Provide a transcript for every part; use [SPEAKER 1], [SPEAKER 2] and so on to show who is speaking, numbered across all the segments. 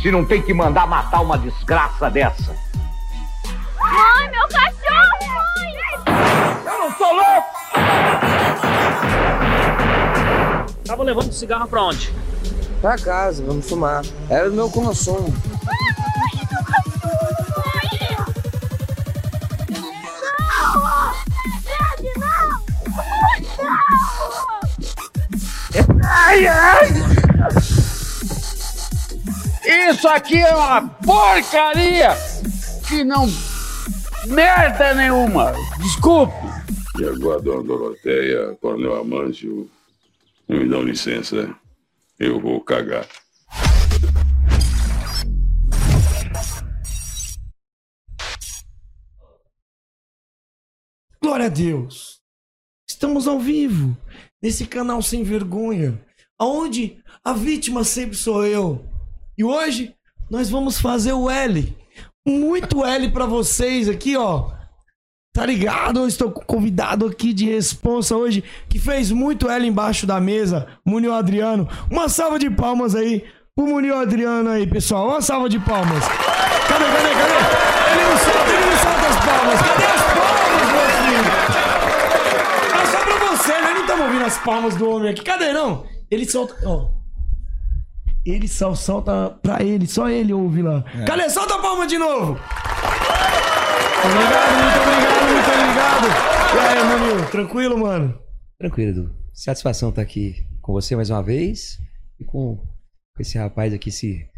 [SPEAKER 1] se não tem que mandar matar uma desgraça dessa.
[SPEAKER 2] Mãe, meu cachorro, mãe!
[SPEAKER 1] Eu não sou louco!
[SPEAKER 3] Tava levando cigarro pra onde?
[SPEAKER 4] Pra casa, vamos fumar. Era o meu consumo.
[SPEAKER 1] Ai, ai! Isso aqui é uma porcaria que não. merda nenhuma! Desculpe!
[SPEAKER 5] E agora, dona Doroteia, Coronel Amâncio, me dão licença, eu vou cagar.
[SPEAKER 6] Glória a Deus. Estamos ao vivo, nesse canal sem vergonha, aonde a vítima sempre sou eu. E hoje nós vamos fazer o L. Muito L pra vocês aqui, ó. Tá ligado? Eu estou convidado aqui de responsa hoje que fez muito L embaixo da mesa, Munio Adriano. Uma salva de palmas aí pro Munio Adriano aí, pessoal. Uma salva de palmas. Cadê, cadê, cadê? Ele não solta, ele não solta as palmas. Cadê as palmas, meu filho? É só pra você, né? Não estamos ouvindo as palmas do homem aqui. Cadê, não? Ele solta. Ó. Ele só solta pra ele, só ele ouve lá. Cadê? Solta a palma de novo! Obrigado, muito obrigado, muito obrigado. E aí, Munil, tranquilo, mano?
[SPEAKER 4] Tranquilo, Edu. Satisfação estar aqui com você mais uma vez e com, com esse rapaz aqui, esse,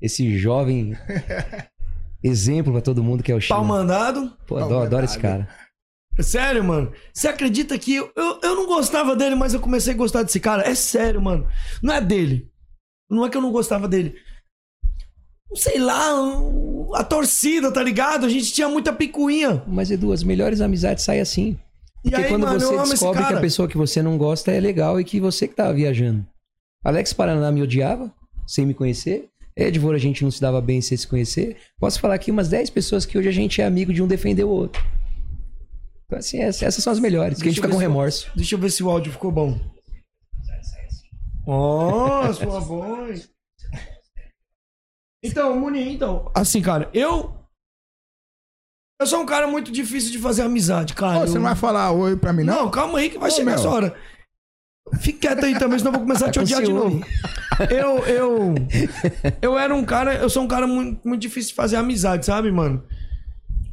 [SPEAKER 4] esse jovem exemplo pra todo mundo que é o China.
[SPEAKER 6] Pau mandado.
[SPEAKER 4] Pô, adoro, adoro esse cara.
[SPEAKER 6] Sério, mano? Você acredita que eu, eu, eu não gostava dele, mas eu comecei a gostar desse cara? É sério, mano. Não é dele. Não é que eu não gostava dele. Sei lá, a torcida, tá ligado? A gente tinha muita picuinha.
[SPEAKER 4] Mas, Edu, as melhores amizades saem assim.
[SPEAKER 6] E
[SPEAKER 4] Porque
[SPEAKER 6] aí,
[SPEAKER 4] quando
[SPEAKER 6] mano,
[SPEAKER 4] você descobre que a pessoa que você não gosta é legal e que você que tava viajando. Alex Paraná me odiava, sem me conhecer. Edvor, a gente não se dava bem sem se conhecer. Posso falar aqui umas 10 pessoas que hoje a gente é amigo de um defender o outro. Então, assim, essa- essas são as melhores, que a gente fica com
[SPEAKER 6] ver se
[SPEAKER 4] remorso.
[SPEAKER 6] Deixa eu ver se o áudio ficou bom. Ó, sua voz. Então, Muni, então. Assim, cara, eu. Eu sou um cara muito difícil de fazer amizade, cara.
[SPEAKER 7] Ô, você
[SPEAKER 6] Eu-
[SPEAKER 7] não vai falar oi pra mim, não?
[SPEAKER 6] Não, calma aí que vai
[SPEAKER 7] Ô,
[SPEAKER 6] chegar
[SPEAKER 7] meu.
[SPEAKER 6] essa hora. Fique quieto aí também, senão eu vou começar a te
[SPEAKER 4] com
[SPEAKER 6] odiar de novo. Eu, eu. Eu era um cara. Eu sou um cara muito, muito difícil de fazer amizade, sabe, mano?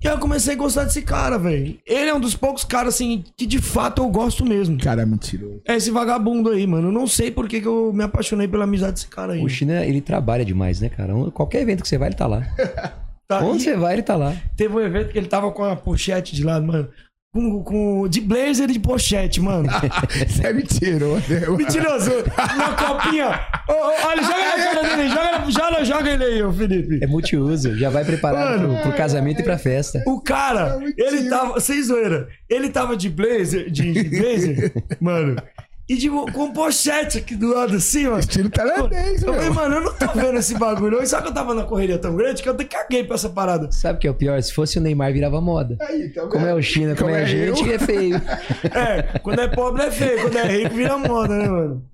[SPEAKER 6] E aí eu comecei a gostar desse cara, velho. Ele é um dos poucos caras, assim, que de fato eu gosto mesmo.
[SPEAKER 7] Cara, mentiroso.
[SPEAKER 6] É esse vagabundo aí, mano. Eu não sei por que, que eu me apaixonei pela amizade desse cara aí.
[SPEAKER 4] O China, ele trabalha demais, né, cara? Qualquer evento que você vai, ele tá lá.
[SPEAKER 6] Tá,
[SPEAKER 4] Onde
[SPEAKER 6] e
[SPEAKER 4] você vai, ele tá lá.
[SPEAKER 6] Teve um evento que ele tava com a pochete de lado, mano. Com, com, de blazer e de pochete, mano.
[SPEAKER 7] Você é mentiroso.
[SPEAKER 6] Mentiroso. Na copinha. Olha, joga na cara dele. Joga, joga, joga ele aí, ô Felipe.
[SPEAKER 4] É multiuso, já vai preparado
[SPEAKER 6] Mano.
[SPEAKER 4] pro, pro casamento e pra festa.
[SPEAKER 6] O cara, ele tava. Sem zoeira. Ele tava de blazer, de, de blazer, mano. E de, com pochete aqui do lado assim, ó.
[SPEAKER 7] Estilo tailandês,
[SPEAKER 6] Eu falei, mano, eu não tô vendo esse bagulho. não. E Só que eu tava na correria tão grande que eu até caguei pra essa parada.
[SPEAKER 4] Sabe o que é o pior? Se fosse o Neymar, virava moda.
[SPEAKER 7] Aí, tá
[SPEAKER 4] Como é o China, como,
[SPEAKER 7] Como
[SPEAKER 4] é a
[SPEAKER 7] é
[SPEAKER 4] gente,
[SPEAKER 7] eu.
[SPEAKER 4] é feio.
[SPEAKER 6] É, quando é pobre é feio, quando é rico vira moda, né, mano?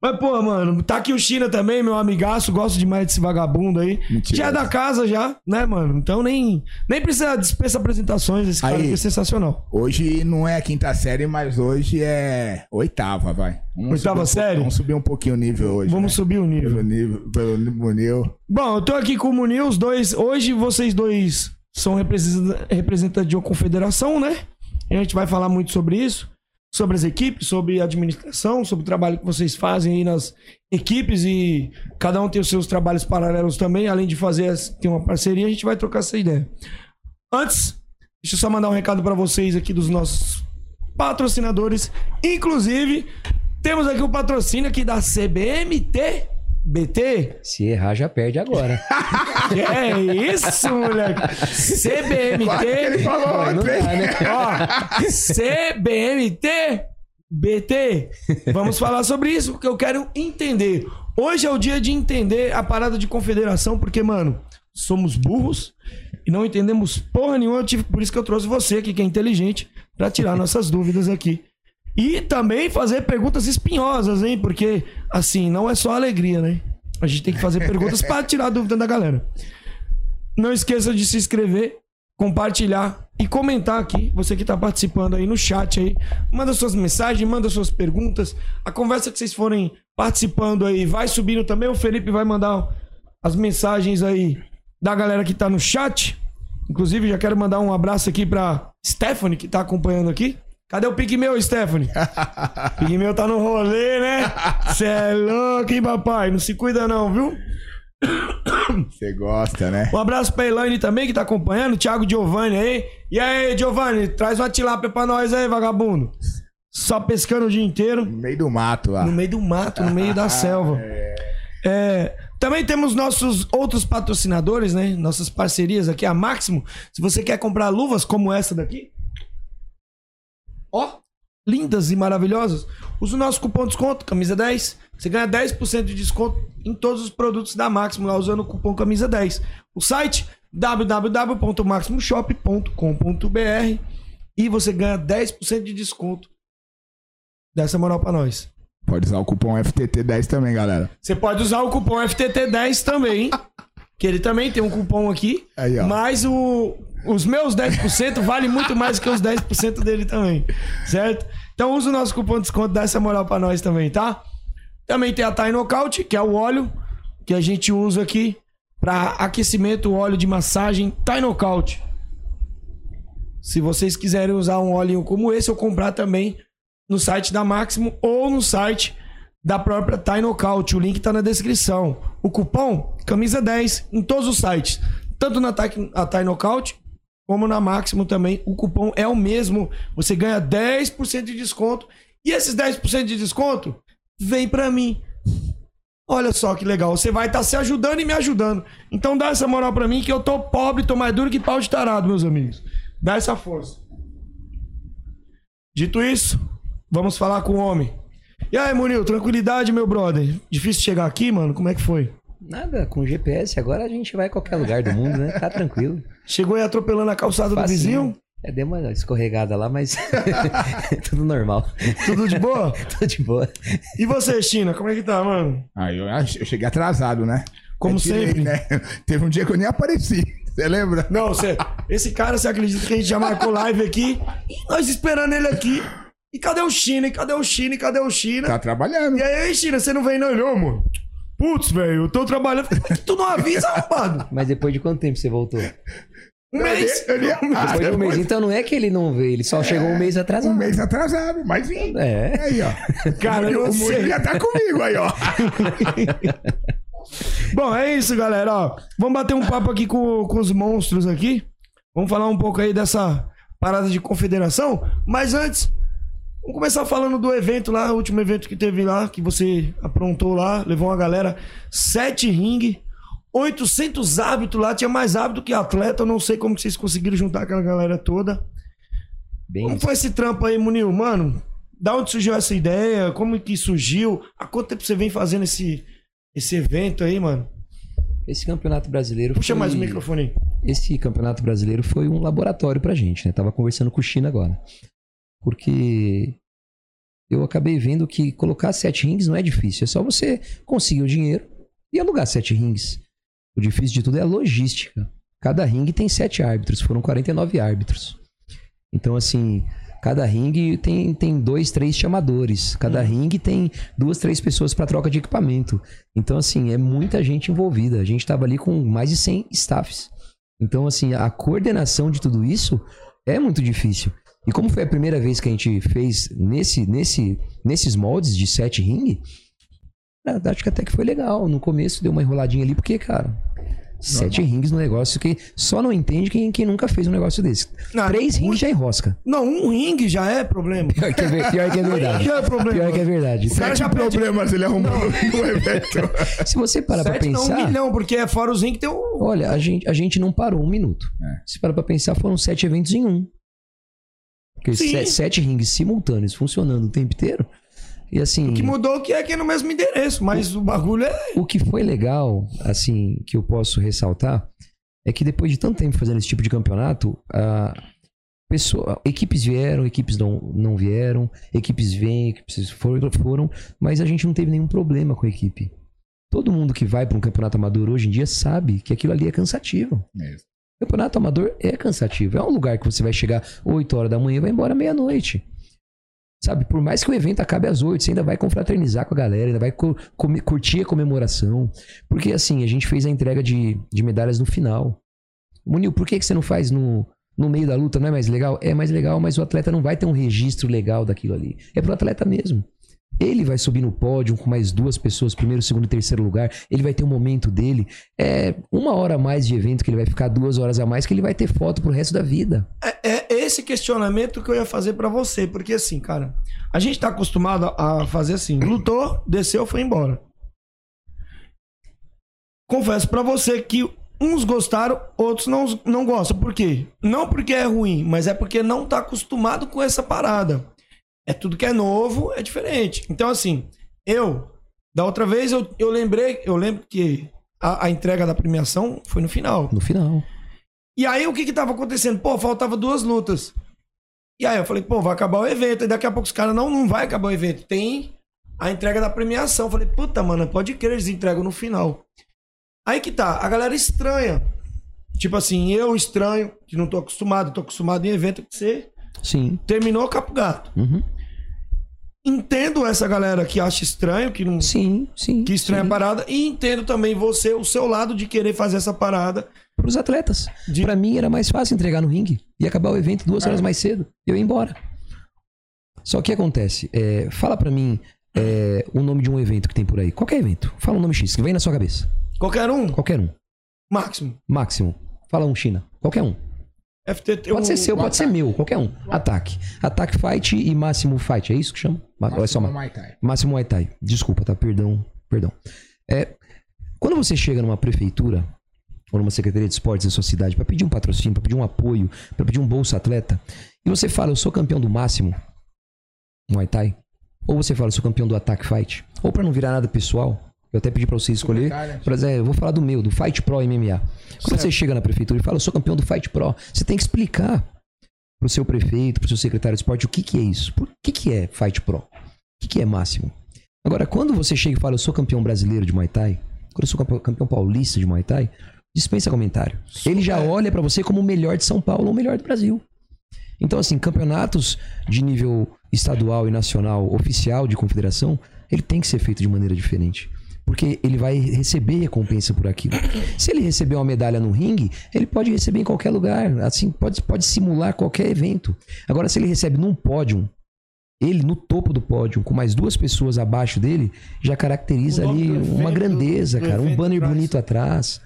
[SPEAKER 6] Mas, pô, mano, tá aqui o China também, meu amigaço, gosto demais desse vagabundo aí.
[SPEAKER 7] Mentira.
[SPEAKER 6] Já é da casa já, né, mano? Então nem, nem precisa dispensa apresentações, esse cara
[SPEAKER 7] Aí.
[SPEAKER 6] aqui é sensacional.
[SPEAKER 7] Hoje não é a quinta série, mas hoje é oitava, vai. Vamos
[SPEAKER 6] Oitava
[SPEAKER 7] subir um
[SPEAKER 6] série?
[SPEAKER 7] Vamos subir um pouquinho o nível hoje.
[SPEAKER 6] Vamos
[SPEAKER 7] né?
[SPEAKER 6] subir o
[SPEAKER 7] Pelo
[SPEAKER 6] nível.
[SPEAKER 7] nível, pelo nível.
[SPEAKER 6] Bom, eu tô aqui com o Munil, os dois. Hoje vocês dois são representa- representantes de uma confederação, né? A gente vai falar muito sobre isso, sobre as equipes, sobre a administração, sobre o trabalho que vocês fazem aí nas equipes e cada um tem os seus trabalhos paralelos também, além de fazer ter uma parceria, a gente vai trocar essa ideia. Antes, deixa eu só mandar um recado pra vocês aqui dos nossos patrocinadores, inclusive temos aqui o patrocínio aqui da CBMT BT?
[SPEAKER 4] Se errar, já perde agora.
[SPEAKER 6] Que é isso, moleque? CBMT.
[SPEAKER 7] Que ele falou
[SPEAKER 4] não
[SPEAKER 7] ontem.
[SPEAKER 4] dá, né?
[SPEAKER 6] Ó, CBMT, BT. Vamos falar sobre isso, porque eu quero entender. Hoje é o dia de entender a parada de confederação, porque, mano, somos burros e não entendemos porra nenhuma. Eu tive- Por isso que eu trouxe você aqui, que é inteligente, pra tirar nossas dúvidas aqui. E também fazer perguntas espinhosas, hein? Porque, assim, não é só alegria, né? A gente tem que fazer perguntas pra tirar a dúvida da galera. Não esqueça de se inscrever, compartilhar e comentar aqui. Você que tá participando aí no chat aí. Manda suas mensagens, manda suas perguntas. A conversa que vocês forem participando aí vai subindo também. O Felipe vai mandar as mensagens aí da galera que tá no chat. Inclusive, já quero mandar um abraço aqui pra Stephanie, que tá acompanhando aqui. Cadê o Pigmeu, Stephanie? Pigmeu tá no rolê, né? Cê é louco, hein, papai? Não se cuida não, viu?
[SPEAKER 7] Você gosta, né?
[SPEAKER 6] Um abraço pra Elaine também, que tá acompanhando. Thiago Giovanni aí. E aí, Giovanni, traz uma tilápia pra nós aí, vagabundo. Só pescando o dia inteiro.
[SPEAKER 7] No meio do mato lá.
[SPEAKER 6] No meio do mato, no meio da selva. É, também temos nossos outros patrocinadores, né? Nossas parcerias aqui, a Máximo. Se você quer comprar luvas como essa daqui, ó, lindas e maravilhosas, usa o nosso cupom de desconto, camisa 10. Você ganha 10% de desconto em todos os produtos da Máximo lá usando o cupom camisa 10. O site www.maximoshop.com.br e você ganha 10% de desconto. Dessa moral pra nós.
[SPEAKER 7] Pode usar o cupom FTT10 também, galera.
[SPEAKER 6] Você pode usar o cupom FTT10 também, que ele também tem um cupom aqui.
[SPEAKER 7] Aí, ó.
[SPEAKER 6] Mas o, os meus 10% vale muito mais que os 10% dele também, certo? Então usa o nosso cupom de desconto, dá essa moral pra nós também, tá? Também tem a Thai Knockout, que é o óleo que a gente usa aqui para aquecimento, óleo de massagem Thai Knockout. Se vocês quiserem usar um óleo como esse ou comprar também no site da Máximo ou no site da própria Thai Knockout. O link tá na descrição. O cupom camisa 10 em todos os sites, tanto na Thai, a Thai Knockout como na Máximo também. O cupom é o mesmo. Você ganha 10% de desconto e esses 10% de desconto vem pra mim. Olha só que legal, você vai estar se ajudando e me ajudando. Então dá essa moral pra mim que eu tô pobre, tô mais duro que pau de tarado, meus amigos. Dá essa força. Dito isso, vamos falar com o homem. E aí, Munil, tranquilidade, meu brother? Difícil chegar aqui, mano? Como é que foi?
[SPEAKER 4] Nada, com GPS, agora a gente vai a qualquer lugar do mundo, né? Tá tranquilo.
[SPEAKER 6] Chegou aí atropelando a calçada do
[SPEAKER 4] Facinho.
[SPEAKER 6] vizinho?
[SPEAKER 4] É, deu uma escorregada lá, mas tudo normal.
[SPEAKER 6] Tudo de boa?
[SPEAKER 4] Tudo de boa.
[SPEAKER 6] E você, China, como é que tá, mano?
[SPEAKER 7] Aí eu, eu cheguei atrasado, né?
[SPEAKER 6] Como
[SPEAKER 7] Eu tirei,
[SPEAKER 6] sempre.
[SPEAKER 7] né? Teve um dia que eu nem apareci. Você lembra?
[SPEAKER 6] Não, você, esse cara, você acredita que a gente já marcou live aqui? E nós esperando ele aqui. E cadê o China? E cadê o China? E cadê o China?
[SPEAKER 7] Tá trabalhando.
[SPEAKER 6] E aí, China, você não vem não, não, mano? Putz, velho, eu tô trabalhando. Por que tu não avisa, arrombado?
[SPEAKER 4] Mas depois de quanto tempo você voltou?
[SPEAKER 6] Um mês.
[SPEAKER 7] Eu nem- Ah,
[SPEAKER 4] Depois de um
[SPEAKER 7] depois-
[SPEAKER 4] mês. Então não é que ele não veio, ele só chegou um mês atrasado.
[SPEAKER 7] Um mês atrasado, mas vim.
[SPEAKER 4] É.
[SPEAKER 7] Aí, ó.
[SPEAKER 6] Cara, eu
[SPEAKER 7] o. Murilo já tá comigo aí, ó.
[SPEAKER 6] Bom, é isso, galera. Ó, vamos bater um papo aqui com, com os monstros aqui. Vamos falar um pouco aí dessa parada de confederação. Mas antes, vamos começar falando do evento lá, o último evento que teve lá, que você aprontou lá, levou uma galera, sete ringue, 800 árbitros lá, tinha mais árbitro que atleta. Eu não sei como que vocês conseguiram juntar aquela galera toda.
[SPEAKER 4] Bem
[SPEAKER 6] Como foi esse trampo aí, Munil? Mano, da onde surgiu essa ideia? Como que surgiu? Há quanto tempo você vem fazendo esse, esse evento aí, mano?
[SPEAKER 4] Esse campeonato brasileiro
[SPEAKER 6] Puxa
[SPEAKER 4] foi...
[SPEAKER 6] mais o microfone aí.
[SPEAKER 4] Esse campeonato brasileiro foi um laboratório pra gente, né? Tava conversando com o China agora. Porque eu acabei vendo que colocar sete rings não é difícil. É só você conseguir o dinheiro e alugar sete rings. O difícil de tudo é a logística. Cada ringue tem sete árbitros. Foram 49 árbitros. Então, assim, cada ringue tem, tem dois, três chamadores. Cada ringue tem duas, três pessoas para troca de equipamento. Então, assim, é muita gente envolvida. A gente tava ali com mais de 100 staffs. Então, assim, a coordenação de tudo isso é muito difícil. E como foi a primeira vez que a gente fez nesse, nesse, nesses moldes de sete ringue, ah, acho que até que foi legal. No começo deu uma enroladinha ali, porque, cara, Sete rings no negócio que só não entende quem, quem nunca fez um negócio desse. Três rings já enrosca.
[SPEAKER 6] Não, um ringue já é problema.
[SPEAKER 4] Pior que é, pior que é verdade.
[SPEAKER 6] Já é problema.
[SPEAKER 4] Pior que é verdade.
[SPEAKER 6] O cara já
[SPEAKER 7] problemas ele arrumou no evento.
[SPEAKER 4] Se você parar pra
[SPEAKER 6] Sete não, um
[SPEAKER 4] pensar.
[SPEAKER 6] milhão, porque é fora os ringue tem o...
[SPEAKER 4] Olha, a gente, a gente não parou um minuto.
[SPEAKER 7] É.
[SPEAKER 4] Se parar pra pensar, foram sete eventos em um. Porque
[SPEAKER 6] Sim.
[SPEAKER 4] se- sete rings simultâneos funcionando o tempo inteiro. E assim.
[SPEAKER 6] O que mudou que é que é no mesmo endereço, mas o bagulho é...
[SPEAKER 4] O que foi legal, assim, que eu posso ressaltar, é que depois de tanto tempo fazendo esse tipo de campeonato, a pessoa, equipes vieram, equipes não, não vieram, equipes vêm, equipes foram, foram, mas a gente não teve nenhum problema com a equipe. Todo mundo que vai para um campeonato amador hoje em dia sabe que aquilo ali é cansativo.
[SPEAKER 7] Mesmo.
[SPEAKER 4] Campeonato amador é cansativo. É um lugar que você vai chegar 8 horas da manhã e vai embora meia-noite. Sabe, por mais que o evento acabe às 8, você ainda vai confraternizar com a galera, ainda vai curtir a comemoração. Porque assim, a gente fez a entrega de, de medalhas no final. Munil, por que, que você não faz no, no meio da luta? Não é mais legal? É mais legal, mas o atleta não vai ter um registro legal daquilo ali. É pro atleta mesmo. Ele vai subir no pódio com mais duas pessoas, primeiro, segundo e terceiro lugar. Ele vai ter um momento dele. É uma hora a mais de evento que ele vai ficar, duas horas a mais, que ele vai ter foto pro resto da vida.
[SPEAKER 6] É, é esse questionamento que eu ia fazer pra você, porque assim, cara, a gente tá acostumado a fazer assim, lutou, desceu, foi embora. Confesso pra você que uns gostaram, outros não, não gostam. Por quê? Não porque é ruim, mas é porque não tá acostumado com essa parada. É tudo que é novo, é diferente. Então, assim, eu, da outra vez, eu, eu lembrei, eu lembro que a, a entrega da premiação foi no final.
[SPEAKER 4] No final.
[SPEAKER 6] E aí o que que tava acontecendo? Pô, faltava duas lutas. E aí eu falei, pô, vai acabar o evento. E daqui a pouco os caras, não, não vai acabar o evento. Tem a entrega da premiação. Eu falei, puta, mano, pode crer, eles entregam no final. Aí que tá, a galera estranha. Tipo assim, eu estranho, que não tô acostumado, tô acostumado em evento que você
[SPEAKER 4] Sim.
[SPEAKER 6] terminou o Capo Gato.
[SPEAKER 4] Uhum.
[SPEAKER 6] Entendo essa galera que acha estranho, que não
[SPEAKER 4] Sim, sim.
[SPEAKER 6] que estranha
[SPEAKER 4] sim.
[SPEAKER 6] a parada, e entendo também você, o seu lado de querer fazer essa parada.
[SPEAKER 4] Pros atletas.
[SPEAKER 6] De-
[SPEAKER 4] Pra mim era mais fácil entregar no ringue e acabar o evento duas horas mais cedo. Eu ia embora. Só que acontece? É, fala pra mim é, o nome de um evento que tem por aí. Qualquer evento. Fala um nome X que vem na sua cabeça.
[SPEAKER 6] Qualquer um,
[SPEAKER 4] Qualquer um.
[SPEAKER 6] máximo.
[SPEAKER 4] Máximo. Fala um China. Qualquer um.
[SPEAKER 6] FTT,
[SPEAKER 4] Pode
[SPEAKER 6] o-
[SPEAKER 4] ser seu, pode ser
[SPEAKER 7] ataque.
[SPEAKER 4] meu. Qualquer um. Ataque. Ataque Fight e Máximo Fight. É isso que chama? Ma- ou é só
[SPEAKER 7] Máximo Muay Thai.
[SPEAKER 4] Máximo Muay Thai. Desculpa, tá? Perdão. Perdão. É, quando você chega numa prefeitura ou numa secretaria de esportes da sua cidade para pedir um patrocínio, para pedir um apoio, para pedir um bolsa atleta, e você fala, eu sou campeão do máximo Muay Thai, ou você fala, eu sou campeão do Attack Fight, ou para não virar nada pessoal, eu até pedi para você escolher, por exemplo, eu vou falar do meu, do Fight Pro MMA. Quando você chega na prefeitura e fala, eu sou campeão do Fight Pro, você tem que explicar pro seu prefeito, pro seu secretário de esporte, o que que é isso? Por que que é Fight Pro? O que que é máximo? Agora, quando você chega e fala, eu sou campeão brasileiro de Muay Thai, quando eu sou campeão, campeão paulista de Muay Thai, dispensa comentário. Ele já olha pra você como o melhor de São Paulo ou o melhor do Brasil. Então, assim, campeonatos de nível estadual e nacional oficial de confederação, ele tem que ser feito de maneira diferente. Porque ele vai receber recompensa por aquilo. Se ele receber uma medalha no ringue, ele pode receber em qualquer lugar. Assim, pode, pode simular qualquer evento. Agora, se ele recebe num pódio, ele no topo do pódio, com mais duas pessoas abaixo dele, já caracteriza ali
[SPEAKER 6] evento,
[SPEAKER 4] uma grandeza, cara. Um banner
[SPEAKER 6] traz.
[SPEAKER 4] bonito atrás.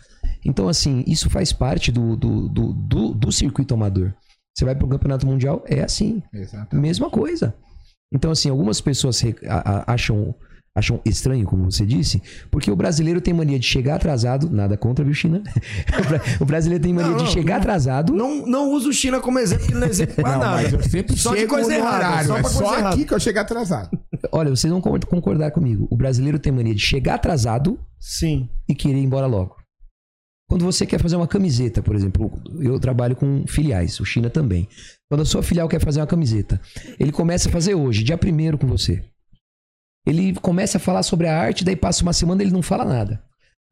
[SPEAKER 4] Então, assim, isso faz parte do, do, do, do, do circuito amador. Você vai para o campeonato mundial, é assim.
[SPEAKER 7] Exato.
[SPEAKER 4] Mesma coisa. Então, assim, algumas pessoas acham, acham estranho, como você disse, porque o brasileiro tem mania de chegar atrasado, nada contra, viu, China? O bra- o brasileiro tem mania
[SPEAKER 6] Não,
[SPEAKER 4] de chegar
[SPEAKER 6] não.
[SPEAKER 4] atrasado.
[SPEAKER 6] Não, não usa o China como exemplo, porque não é exemplo pra
[SPEAKER 7] Não,
[SPEAKER 6] nada.
[SPEAKER 7] mas eu sempre
[SPEAKER 6] só de
[SPEAKER 7] chego
[SPEAKER 6] coisa
[SPEAKER 7] no
[SPEAKER 6] errada.
[SPEAKER 7] horário.
[SPEAKER 6] só
[SPEAKER 7] é
[SPEAKER 6] coisa
[SPEAKER 7] só
[SPEAKER 6] errada.
[SPEAKER 7] aqui que eu chego atrasado.
[SPEAKER 4] Olha, vocês vão con- concordar comigo. O brasileiro tem mania de chegar atrasado
[SPEAKER 6] Sim.
[SPEAKER 4] e querer ir embora logo. Quando você quer fazer uma camiseta, por exemplo, eu trabalho com filiais, o China também. Quando a sua filial quer fazer uma camiseta, ele começa a fazer hoje, dia primeiro com você. Ele começa a falar sobre a arte, daí passa uma semana ele não fala nada.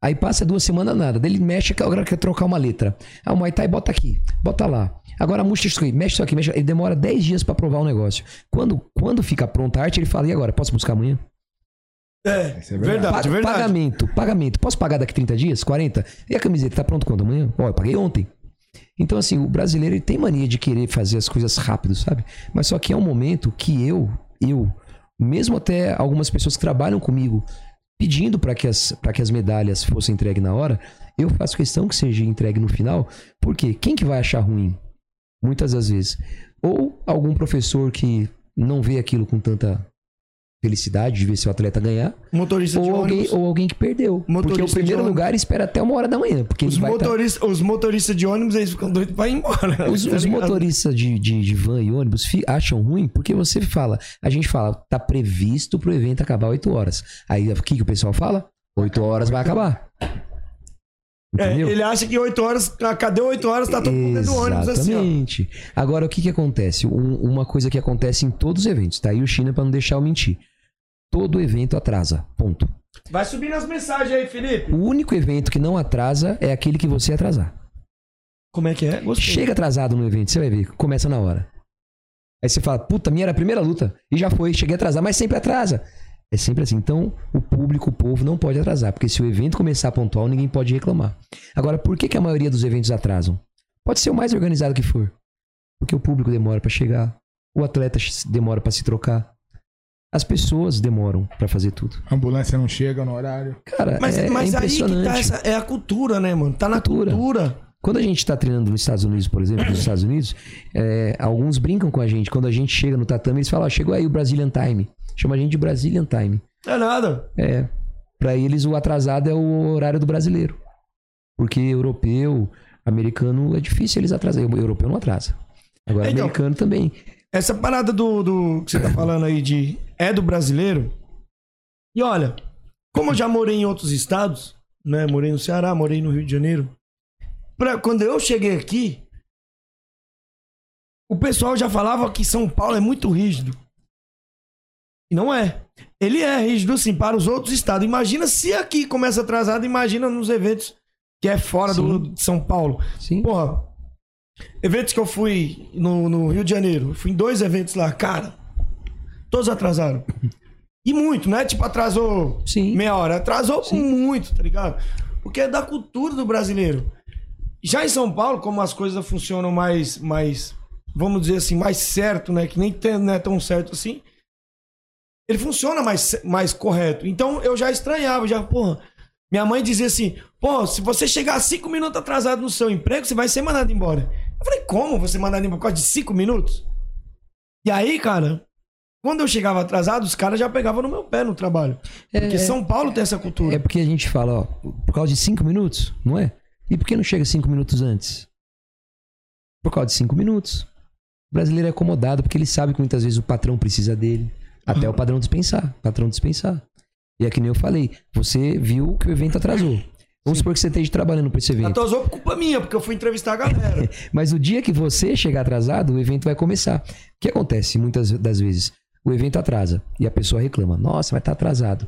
[SPEAKER 4] Aí passa duas semanas nada. Daí ele mexe, agora quer trocar uma letra. Ah, o Muay Thai bota aqui, bota lá. Agora mostra isso aqui, mexe isso aqui, mexe. Ele demora 10 dias pra provar o negócio. Quando, quando fica pronta a arte, ele fala: e agora? Posso buscar amanhã?
[SPEAKER 6] É,
[SPEAKER 7] Isso é
[SPEAKER 6] verdade,
[SPEAKER 7] verdade.
[SPEAKER 4] Pa-
[SPEAKER 6] verdade.
[SPEAKER 4] Pagamento, pagamento. Posso pagar daqui 30 dias? 40? E a camiseta tá pronto quando? Amanhã? Ó, eu paguei ontem. Então, assim, o brasileiro ele tem mania de querer fazer as coisas rápido, sabe? Mas só que é um momento que eu, eu, mesmo até algumas pessoas que trabalham comigo, pedindo para que, as- que as medalhas fossem entregues na hora, eu faço questão que seja entregue no final, porque quem que vai achar ruim? Muitas das vezes. Ou algum professor que não vê aquilo com tanta felicidade de ver seu atleta ganhar,
[SPEAKER 6] Motorista de
[SPEAKER 4] ou alguém,
[SPEAKER 6] ônibus.
[SPEAKER 4] ou alguém que perdeu. porque
[SPEAKER 6] Motorista
[SPEAKER 4] o
[SPEAKER 6] de
[SPEAKER 4] primeiro lugar espera até uma hora da manhã, porque
[SPEAKER 6] Os,
[SPEAKER 4] vai tá-
[SPEAKER 6] motoristas, os motoristas de ônibus, eles ficam doidos pra ir embora.
[SPEAKER 4] Os,
[SPEAKER 6] tá
[SPEAKER 4] os motoristas de, de, de van e ônibus acham ruim porque você fala, a gente fala, tá previsto pro evento acabar 8 horas. Aí o que, que o pessoal fala? 8 horas vai acabar.
[SPEAKER 6] É, ele acha que 8 horas, cadê 8 horas? Tá todo mundo dentro do ônibus assim.
[SPEAKER 4] Exatamente. Agora, o que que acontece? Um- uma coisa que acontece em todos os eventos, tá aí o China pra não deixar eu mentir. Todo evento atrasa, ponto.
[SPEAKER 6] Vai subindo as mensagens aí, Felipe.
[SPEAKER 4] O único evento que não atrasa é aquele que você atrasar.
[SPEAKER 6] Como é que é? Gostei.
[SPEAKER 4] Chega atrasado no evento, você vai ver, começa na hora. Aí você fala, puta, minha era a primeira luta. E já foi, cheguei atrasado, mas sempre atrasa. É sempre assim. Então, o público, o povo não pode atrasar, porque se o evento começar pontual, ninguém pode reclamar. Agora, por que, que a maioria dos eventos atrasam? Pode ser o mais organizado que for. Porque o público demora pra chegar, o atleta demora pra se trocar, as pessoas demoram pra fazer tudo.
[SPEAKER 7] A ambulância não chega no horário.
[SPEAKER 4] Cara,
[SPEAKER 6] Mas,
[SPEAKER 4] é,
[SPEAKER 6] mas
[SPEAKER 4] é
[SPEAKER 6] aí que
[SPEAKER 4] impressionante.
[SPEAKER 6] tá essa, é a cultura, né, mano? Tá na
[SPEAKER 4] Cultura.
[SPEAKER 6] cultura.
[SPEAKER 4] Quando a gente tá treinando nos Estados Unidos, por exemplo, nos Estados Unidos, é, alguns brincam com a gente. Quando a gente chega no tatame, eles falam, ó, chegou aí o Brazilian Time. Chama a gente de Brazilian Time.
[SPEAKER 6] É nada.
[SPEAKER 4] É. Pra eles, o atrasado é o horário do brasileiro. Porque europeu, americano, é difícil eles atrasarem. O europeu não atrasa. Agora,
[SPEAKER 6] Então,
[SPEAKER 4] americano também.
[SPEAKER 6] Essa parada do, do que você tá falando aí de é do brasileiro. E olha, como eu já morei em outros estados, né? Morei no Ceará, morei no Rio de Janeiro. Pra, quando eu cheguei aqui, o pessoal já falava que São Paulo é muito rígido. E não é. Ele é rígido, assim, para os outros estados. Imagina se aqui começa atrasado, imagina nos eventos que é fora do, de São Paulo.
[SPEAKER 4] Sim.
[SPEAKER 6] Porra, eventos que eu fui no, no Rio de Janeiro, eu fui em dois eventos lá, cara, todos atrasaram. E muito, né? Tipo, atrasou
[SPEAKER 4] Sim.
[SPEAKER 6] meia hora, atrasou muito, tá ligado? Porque é da cultura do brasileiro. Já em São Paulo, como as coisas funcionam mais, mais vamos dizer assim, mais certo, né? Que nem não é tão certo assim. Ele funciona mais, mais correto. Então eu já estranhava, já, porra. Minha mãe dizia assim: pô, se você chegar cinco minutos atrasado no seu emprego, você vai ser mandado embora. Eu falei: como você mandado embora por causa de cinco minutos? E aí, cara, quando eu chegava atrasado, os caras já pegavam no meu pé no trabalho. Porque
[SPEAKER 4] É,
[SPEAKER 6] São Paulo tem essa cultura.
[SPEAKER 4] É porque a gente fala, ó, por causa de cinco minutos, não é? E por que não chega cinco minutos antes? Por causa de cinco minutos. O brasileiro é acomodado porque ele sabe que muitas vezes o patrão precisa dele. Até o padrão dispensar. Patrão dispensar. E é que nem eu falei, você viu que o evento atrasou. Vamos supor que você esteja trabalhando para esse evento.
[SPEAKER 6] Atrasou por culpa minha, porque eu fui entrevistar a galera.
[SPEAKER 4] Mas o dia que você chegar atrasado, o evento vai começar. O que acontece muitas das vezes? O evento atrasa e a pessoa reclama: Nossa, vai estar atrasado.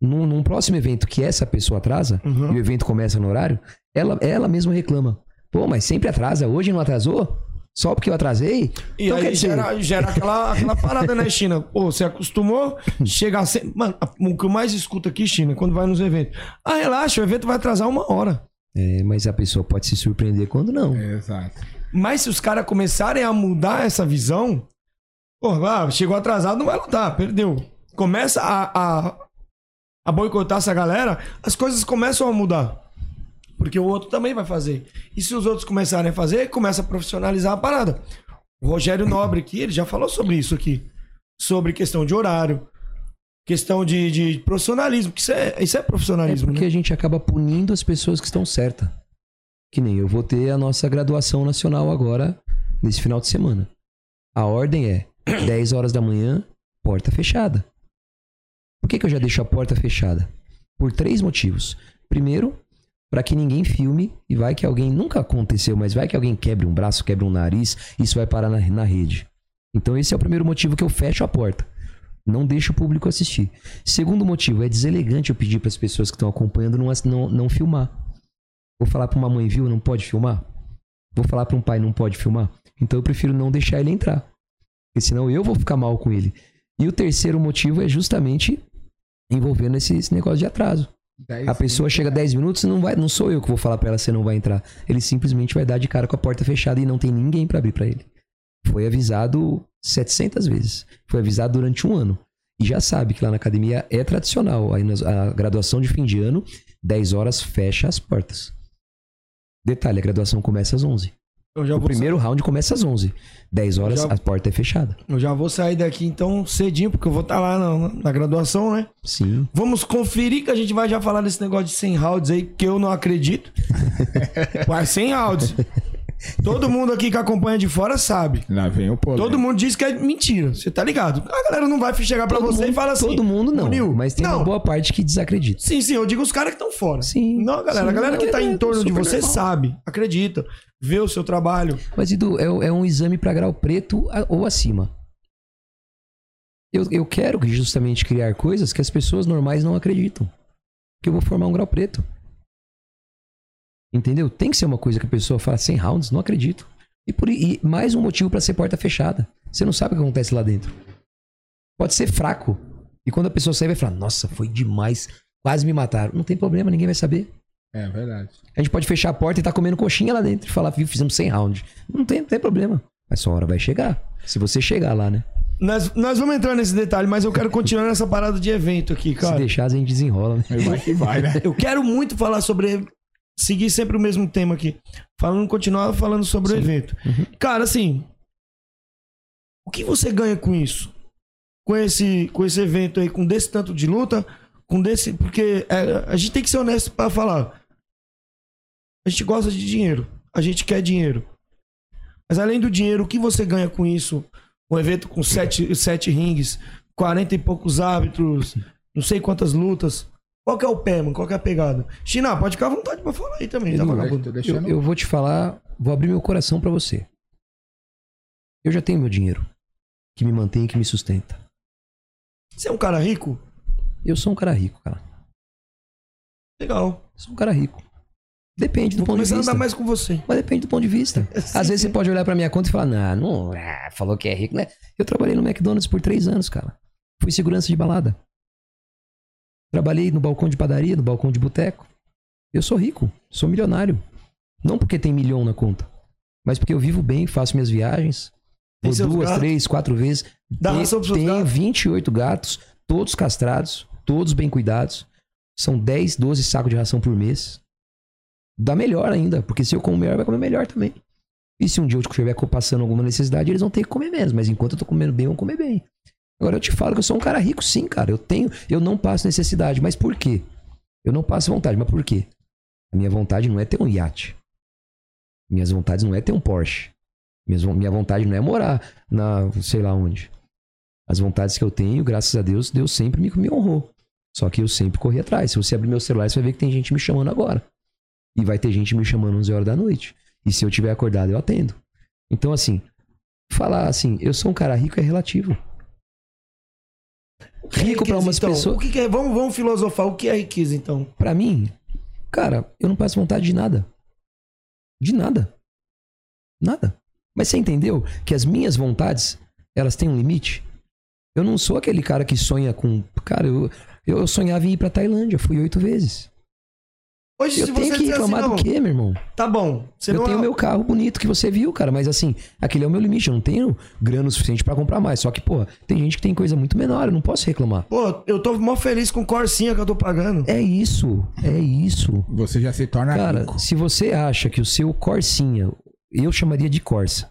[SPEAKER 4] Num, num próximo evento que essa pessoa atrasa
[SPEAKER 6] Uhum.
[SPEAKER 4] e o evento começa no horário, ela, ela mesma reclama: Pô, mas sempre atrasa, hoje não atrasou? Só porque eu atrasei?
[SPEAKER 6] E
[SPEAKER 4] então
[SPEAKER 6] aí
[SPEAKER 4] dizer,
[SPEAKER 6] gera, gera aquela, aquela parada, né, China? Pô, você acostumou chegar sempre. Mano, o que eu mais escuto aqui, China, quando vai nos eventos. Ah, relaxa, o evento vai atrasar uma hora.
[SPEAKER 4] É, mas a pessoa pode se surpreender quando não.
[SPEAKER 7] Exato.
[SPEAKER 6] Mas se os caras começarem a mudar essa visão, pô, ah, chegou atrasado, não vai lutar, perdeu. Começa a, a, a boicotar essa galera, as coisas começam a mudar. Porque o outro também vai fazer. E se os outros começarem a fazer, começa a profissionalizar a parada. O Rogério Nobre aqui, ele já falou sobre isso aqui. Sobre questão de horário, questão de, de profissionalismo. que Isso é, isso é
[SPEAKER 4] É
[SPEAKER 6] profissionalismo,
[SPEAKER 4] porque
[SPEAKER 6] né?
[SPEAKER 4] a gente acaba punindo as pessoas que estão certas. Que nem eu vou ter a nossa graduação nacional agora, nesse final de semana. A ordem é 10 horas da manhã, porta fechada. Por que, que eu já deixo a porta fechada? Por três motivos. Primeiro, para que ninguém filme e vai que alguém nunca aconteceu, mas vai que alguém quebre um braço, quebre um nariz, isso vai parar na, na rede. Então esse é o primeiro motivo que eu fecho a porta. Não deixo o público assistir. Segundo motivo, é deselegante eu pedir para as pessoas que estão acompanhando não, não, não filmar. Vou falar para uma mãe, viu, não pode filmar? Vou falar para um pai, não pode filmar? Então eu prefiro não deixar ele entrar. Porque senão eu vou ficar mal com ele. E o terceiro motivo é justamente envolvendo esse, esse negócio de atraso.
[SPEAKER 7] Dez
[SPEAKER 4] A pessoa chega 10 minutos, não vai, não sou eu que vou falar pra ela você não vai entrar. Ele simplesmente vai dar de cara com a porta fechada e não tem ninguém pra abrir pra ele. Foi avisado 700 vezes. Foi avisado durante um ano. E já sabe que lá na academia é tradicional. Aí a graduação de fim de ano, 10 horas fecha as portas. Detalhe, a graduação começa às 11. O primeiro round começa às 11. 10 horas,
[SPEAKER 6] Já-
[SPEAKER 4] a porta é fechada.
[SPEAKER 6] Eu já vou sair daqui então cedinho, porque eu vou estar lá na, na graduação, né?
[SPEAKER 4] Sim.
[SPEAKER 6] Vamos conferir que a gente vai já falar desse negócio de 100 rounds aí, que eu não acredito. Mas 100 rounds. Todo mundo aqui que acompanha de fora sabe.
[SPEAKER 7] Lá vem o polêmico.
[SPEAKER 6] Todo mundo diz que é mentira. Você tá ligado? A galera não vai chegar pra
[SPEAKER 4] Todo
[SPEAKER 6] você
[SPEAKER 4] mundo,
[SPEAKER 6] e falar assim.
[SPEAKER 4] Todo mundo não.
[SPEAKER 6] "Nil,
[SPEAKER 4] Mas tem
[SPEAKER 6] não.
[SPEAKER 4] uma boa parte que desacredita.
[SPEAKER 6] Sim, sim, eu digo os caras que estão fora.
[SPEAKER 4] Sim,
[SPEAKER 6] Não, galera.
[SPEAKER 4] sim,
[SPEAKER 6] a galera que
[SPEAKER 4] é-
[SPEAKER 6] tá em torno de você
[SPEAKER 4] normal.
[SPEAKER 6] sabe, acredita, vê o seu trabalho.
[SPEAKER 4] Mas, Edu, é, é um exame pra grau preto ou acima. Eu, eu quero justamente criar coisas que as pessoas normais não acreditam. Que eu vou formar um grau preto. Entendeu? Tem que ser uma coisa que a pessoa fala 100 rounds, não acredito. E, por, e mais um motivo pra ser porta fechada. Você não sabe o que acontece lá dentro. Pode ser fraco. E quando a pessoa sair, vai falar: Nossa, foi demais. Quase me mataram. Não tem problema, ninguém vai saber.
[SPEAKER 7] É verdade.
[SPEAKER 4] A gente pode fechar a porta e tá comendo coxinha lá dentro e falar, viu, fizemos 100 rounds. Não tem, não tem problema. Mas sua hora vai chegar. Se você chegar lá, né?
[SPEAKER 6] Nós, nós vamos entrar nesse detalhe, mas eu quero continuar nessa parada de evento aqui,
[SPEAKER 4] Se
[SPEAKER 6] cara.
[SPEAKER 4] deixar, a gente desenrola, né?
[SPEAKER 7] Vai que vai, né?
[SPEAKER 6] Eu quero muito falar sobre. Seguir sempre o mesmo tema aqui. Falando, continuar falando sobre o evento. Cara, assim. O que você ganha com isso? Com esse, com esse evento aí, com desse tanto de luta, com desse. Porque é, a gente tem que ser honesto pra falar. A gente gosta de dinheiro. A gente quer dinheiro. Mas além do dinheiro, o que você ganha com isso? Um evento com sete, sete rings, 40 e poucos árbitros, não sei quantas lutas. Qual que é o pé, mano? Qual que é a pegada? China, pode ficar à vontade pra falar aí também, tá vagabundo?
[SPEAKER 4] Eu, eu vou te falar, vou abrir meu coração pra você. Eu já tenho meu dinheiro. Que me mantém e que me sustenta.
[SPEAKER 6] Você é um cara rico?
[SPEAKER 4] Eu sou um cara rico, cara.
[SPEAKER 6] Legal.
[SPEAKER 4] Sou um cara rico. Depende do
[SPEAKER 6] Vou
[SPEAKER 4] ponto de
[SPEAKER 6] começar a
[SPEAKER 4] vista.
[SPEAKER 6] andar mais com você.
[SPEAKER 4] Mas depende do ponto de vista.
[SPEAKER 6] Sim,
[SPEAKER 4] Às vezes
[SPEAKER 6] sim.
[SPEAKER 4] você pode olhar pra minha conta e falar, não, não, ah, falou que é rico, né? Eu trabalhei no McDonald's por três anos, cara. Fui segurança de balada. Trabalhei no balcão de padaria, no balcão de boteco. Eu sou rico, sou milionário. Não porque tem milhão na conta, mas porque eu vivo bem, faço minhas viagens. Por duas,
[SPEAKER 6] gatos?
[SPEAKER 4] três, quatro vezes.
[SPEAKER 6] Dá
[SPEAKER 4] Tem- Tenho
[SPEAKER 6] gatos?
[SPEAKER 4] 28 gatos, todos castrados, todos bem cuidados. São 10, 12 sacos de ração por mês. Dá melhor ainda, porque se eu como melhor, vai comer melhor também. E se um dia eu estiver passando alguma necessidade, eles vão ter que comer menos. Mas enquanto eu tô comendo bem, vão comer bem. Agora eu te falo que eu sou um cara rico, sim, cara. Eu tenho, eu não passo necessidade. Mas por quê? Eu não passo vontade, mas por quê? A minha vontade não é ter um iate. Minhas vontades não é ter um Porsche. Minha vontade não é morar na sei lá onde. As vontades que eu tenho, graças a Deus, Deus sempre me, me honrou. Só que eu sempre corri atrás. Se você abrir meu celular, você vai ver que tem gente me chamando agora. E vai ter gente me chamando 11 horas da noite. E se eu tiver acordado, eu atendo. Então, assim, falar assim, eu sou um cara rico é relativo.
[SPEAKER 6] É
[SPEAKER 4] Rico
[SPEAKER 6] riqueza,
[SPEAKER 4] umas
[SPEAKER 6] então?
[SPEAKER 4] pessoas.
[SPEAKER 6] O que, que é? Vamos, vamos filosofar. O que é riqueza, então?
[SPEAKER 4] Pra mim, cara, eu não passo vontade de nada. De nada. Nada. Mas você entendeu que as minhas vontades, elas têm um limite? Eu não sou aquele cara que sonha com. Cara, eu, eu sonhava em ir pra Tailândia, fui oito vezes.
[SPEAKER 6] Hoje,
[SPEAKER 4] Eu
[SPEAKER 6] se
[SPEAKER 4] tenho
[SPEAKER 6] você
[SPEAKER 4] que
[SPEAKER 6] assim,
[SPEAKER 4] reclamar
[SPEAKER 6] não,
[SPEAKER 4] do quê, meu irmão?
[SPEAKER 6] tá bom. Você
[SPEAKER 4] eu
[SPEAKER 6] não
[SPEAKER 4] tenho
[SPEAKER 6] é...
[SPEAKER 4] meu carro bonito que você viu, cara, mas assim, aquele é o meu limite. Eu não tenho grana o suficiente pra comprar mais. Só que, pô, tem gente que tem coisa muito menor, eu não posso reclamar.
[SPEAKER 6] Pô, eu tô mó feliz com Corsinha que eu tô pagando.
[SPEAKER 4] É isso, é isso.
[SPEAKER 7] Você já se torna
[SPEAKER 4] Cara,
[SPEAKER 7] rico.
[SPEAKER 4] se você acha que o seu Corsinha, eu chamaria de Corsa,